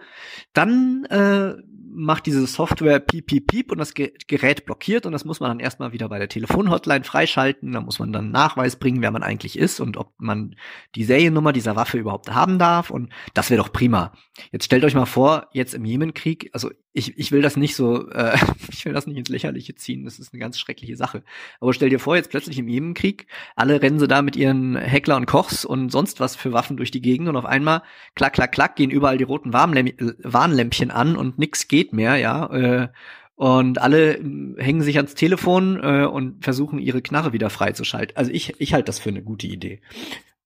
dann äh, macht diese Software piep, piep, piep und das Gerät blockiert und das muss man dann erstmal wieder bei der Telefonhotline freischalten. Da muss man dann Nachweis bringen, wer man eigentlich ist und ob man die Seriennummer dieser Waffe überhaupt haben darf und das wäre doch prima. Jetzt stellt euch mal vor, jetzt im Jemenkrieg, also ich, ich will das nicht so, äh, ich will das nicht ins Lächerliche ziehen, das ist eine ganz schreckliche Sache. Aber stell dir vor, jetzt plötzlich im Jemenkrieg, alle rennen sie da mit ihren Heckler und Kochs und sonst was für Waffen durch die Gegend und auf einmal, klack, klack, klack, gehen überall die roten Warnlämpchen an und nix geht mehr, ja. Äh, und alle hängen sich ans Telefon äh, und versuchen ihre Knarre wieder freizuschalten. Also ich, ich halte das für eine gute Idee.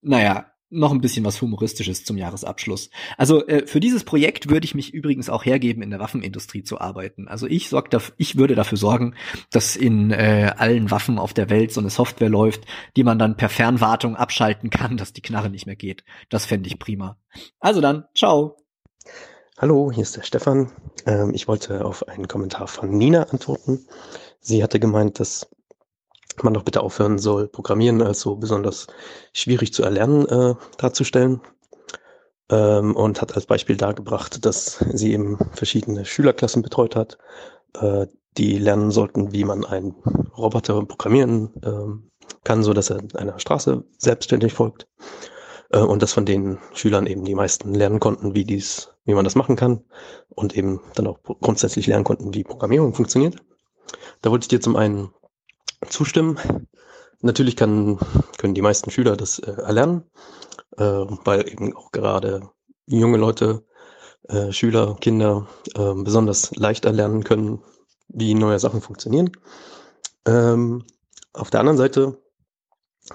Naja, noch ein bisschen was Humoristisches zum Jahresabschluss. Also äh, für dieses Projekt würde ich mich übrigens auch hergeben, in der Waffenindustrie zu arbeiten. Also ich sorg dafür, ich würde dafür sorgen, dass in äh, allen Waffen auf der Welt so eine Software läuft, die man dann per Fernwartung abschalten kann, dass die Knarre nicht mehr geht. Das fände ich prima. Also dann, ciao. Hallo, hier ist der Stefan. Ähm, ich wollte auf einen Kommentar von Nina antworten. Sie hatte gemeint, dass man doch bitte aufhören soll, Programmieren als so besonders schwierig zu erlernen äh, darzustellen. Ähm, und hat als Beispiel dargebracht, dass sie eben verschiedene Schülerklassen betreut hat, äh, die lernen sollten, wie man einen Roboter programmieren äh, kann, so dass er einer Straße selbstständig folgt. Äh, und dass von den Schülern eben die meisten lernen konnten, wie dies, wie man das machen kann und eben dann auch grundsätzlich lernen konnten, wie Programmierung funktioniert. Da wollte ich dir zum einen zustimmen. Natürlich kann, können die meisten Schüler das äh, erlernen, äh, weil eben auch gerade junge Leute, äh, Schüler, Kinder äh, besonders leicht erlernen können, wie neue Sachen funktionieren. Ähm, auf der anderen Seite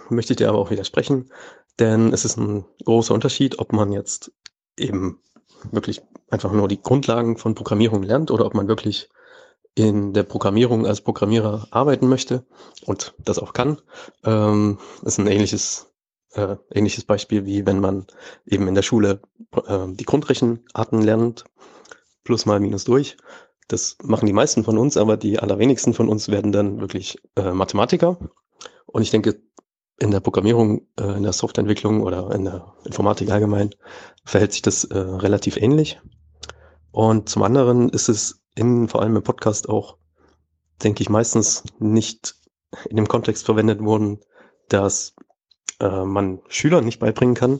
möchte ich dir aber auch widersprechen, denn es ist ein großer Unterschied, ob man jetzt eben wirklich einfach nur die Grundlagen von Programmierung lernt oder ob man wirklich in der Programmierung als Programmierer arbeiten möchte und das auch kann, ähm, ist ein ähnliches, äh, ähnliches Beispiel, wie wenn man eben in der Schule äh, die Grundrechenarten lernt, plus mal minus durch. Das machen die meisten von uns, aber die allerwenigsten von uns werden dann wirklich äh, Mathematiker. Und ich denke, in der Programmierung, äh, in der Softwareentwicklung oder in der Informatik allgemein verhält sich das äh, relativ ähnlich. Und zum anderen ist es in, vor allem im Podcast auch, denke ich, meistens nicht in dem Kontext verwendet wurden, dass äh, man Schülern nicht beibringen kann,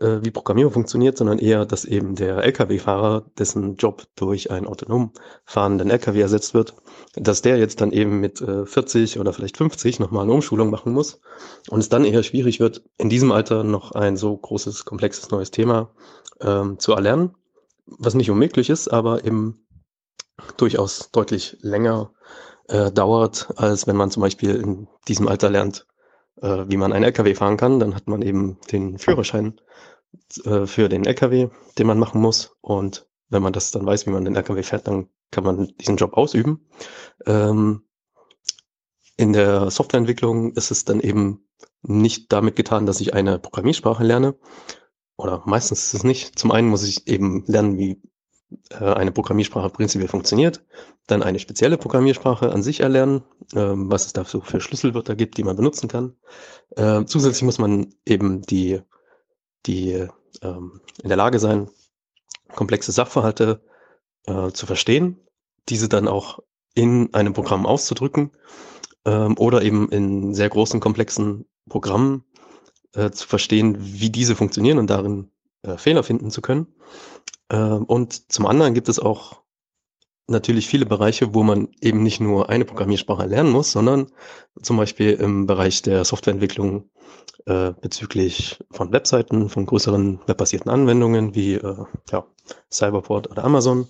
äh, wie Programmierung funktioniert, sondern eher, dass eben der Lkw-Fahrer, dessen Job durch einen autonom fahrenden Lkw ersetzt wird, dass der jetzt dann eben mit äh, 40 oder vielleicht 50 nochmal eine Umschulung machen muss und es dann eher schwierig wird, in diesem Alter noch ein so großes, komplexes neues Thema ähm, zu erlernen, was nicht unmöglich ist, aber eben durchaus deutlich länger äh, dauert, als wenn man zum Beispiel in diesem Alter lernt, äh, wie man einen LKW fahren kann. Dann hat man eben den Führerschein äh, für den LKW, den man machen muss. Und wenn man das dann weiß, wie man den LKW fährt, dann kann man diesen Job ausüben. Ähm, in der Softwareentwicklung ist es dann eben nicht damit getan, dass ich eine Programmiersprache lerne. Oder meistens ist es nicht. Zum einen muss ich eben lernen, wie eine Programmiersprache prinzipiell funktioniert, dann eine spezielle Programmiersprache an sich erlernen, ähm, was es da so für Schlüsselwörter gibt, die man benutzen kann. Äh, zusätzlich muss man eben die, die ähm, in der Lage sein, komplexe Sachverhalte äh, zu verstehen, diese dann auch in einem Programm auszudrücken ähm, oder eben in sehr großen, komplexen Programmen äh, zu verstehen, wie diese funktionieren und darin äh, Fehler finden zu können. Ähm, und zum anderen gibt es auch natürlich viele Bereiche, wo man eben nicht nur eine Programmiersprache lernen muss, sondern zum Beispiel im Bereich der Softwareentwicklung äh, bezüglich von Webseiten, von größeren webbasierten Anwendungen wie äh, ja, Cyberport oder Amazon.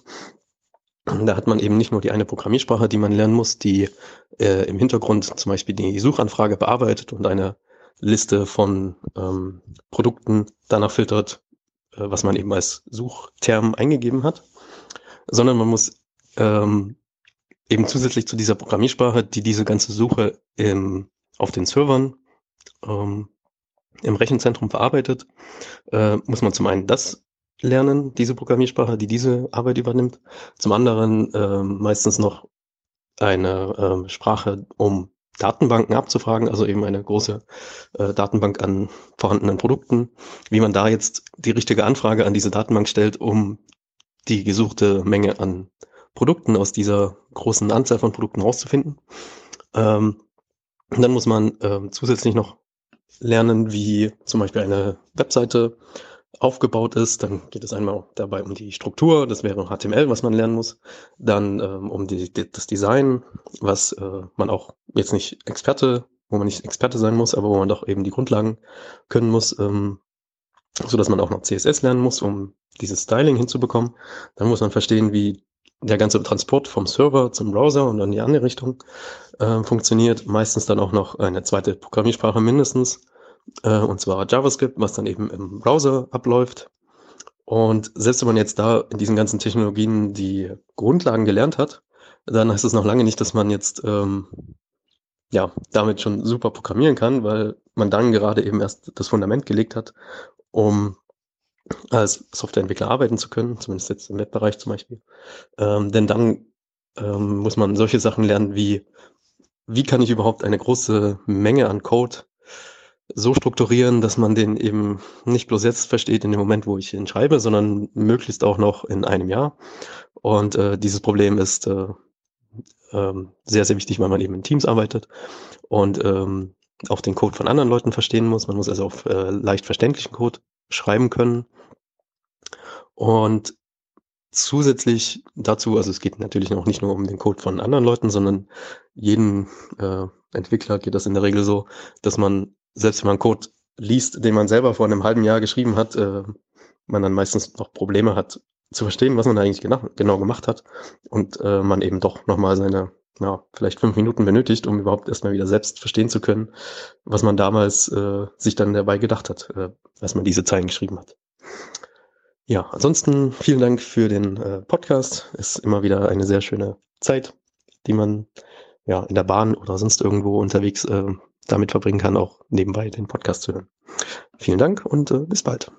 Da hat man eben nicht nur die eine Programmiersprache, die man lernen muss, die äh, im Hintergrund zum Beispiel die Suchanfrage bearbeitet und eine Liste von ähm, Produkten danach filtert, was man eben als Suchterm eingegeben hat, sondern man muss ähm, eben zusätzlich zu dieser Programmiersprache, die diese ganze Suche im, auf den Servern ähm, im Rechenzentrum verarbeitet, äh, muss man zum einen das lernen, diese Programmiersprache, die diese Arbeit übernimmt. Zum anderen äh, meistens noch eine äh, Sprache, um Datenbanken abzufragen, also eben eine große äh, Datenbank an vorhandenen Produkten, wie man da jetzt die richtige Anfrage an diese Datenbank stellt, um die gesuchte Menge an Produkten aus dieser großen Anzahl von Produkten rauszufinden. Ähm, dann muss man ähm, zusätzlich noch lernen, wie zum Beispiel eine Webseite aufgebaut ist. Dann geht es einmal dabei um die Struktur, das wäre HTML, was man lernen muss. Dann ähm, um die, die, das Design, was äh, man auch jetzt nicht Experte, wo man nicht Experte sein muss, aber wo man doch eben die Grundlagen können muss, ähm, so dass man auch noch CSS lernen muss, um dieses Styling hinzubekommen. Dann muss man verstehen, wie der ganze Transport vom Server zum Browser und dann die andere Richtung äh, funktioniert. Meistens dann auch noch eine zweite Programmiersprache mindestens, äh, und zwar JavaScript, was dann eben im Browser abläuft. Und selbst wenn man jetzt da in diesen ganzen Technologien die Grundlagen gelernt hat, dann heißt es noch lange nicht, dass man jetzt ähm, ja damit schon super programmieren kann, weil man dann gerade eben erst das Fundament gelegt hat, um als Softwareentwickler arbeiten zu können, zumindest jetzt im Webbereich zum Beispiel. Ähm, denn dann ähm, muss man solche Sachen lernen wie, wie kann ich überhaupt eine große Menge an Code so strukturieren, dass man den eben nicht bloß jetzt versteht in dem Moment, wo ich ihn schreibe, sondern möglichst auch noch in einem Jahr. Und äh, dieses Problem ist äh, ähm, sehr, sehr wichtig, weil man eben in Teams arbeitet und ähm, auch den Code von anderen Leuten verstehen muss. Man muss also auf äh, leicht verständlichen Code schreiben können. Und zusätzlich dazu, also es geht natürlich auch nicht nur um den Code von anderen Leuten, sondern jeden äh, Entwickler geht das in der Regel so, dass man selbst wenn man Code liest, den man selber vor einem halben Jahr geschrieben hat, äh, man dann meistens noch Probleme hat zu verstehen, was man eigentlich genau, genau gemacht hat und äh, man eben doch nochmal seine, ja, vielleicht fünf Minuten benötigt, um überhaupt erstmal wieder selbst verstehen zu können, was man damals äh, sich dann dabei gedacht hat, äh, als man diese Zeilen geschrieben hat. Ja, ansonsten vielen Dank für den äh, Podcast. Ist immer wieder eine sehr schöne Zeit, die man ja in der Bahn oder sonst irgendwo unterwegs äh, damit verbringen kann, auch nebenbei den Podcast zu hören. Vielen Dank und äh, bis bald.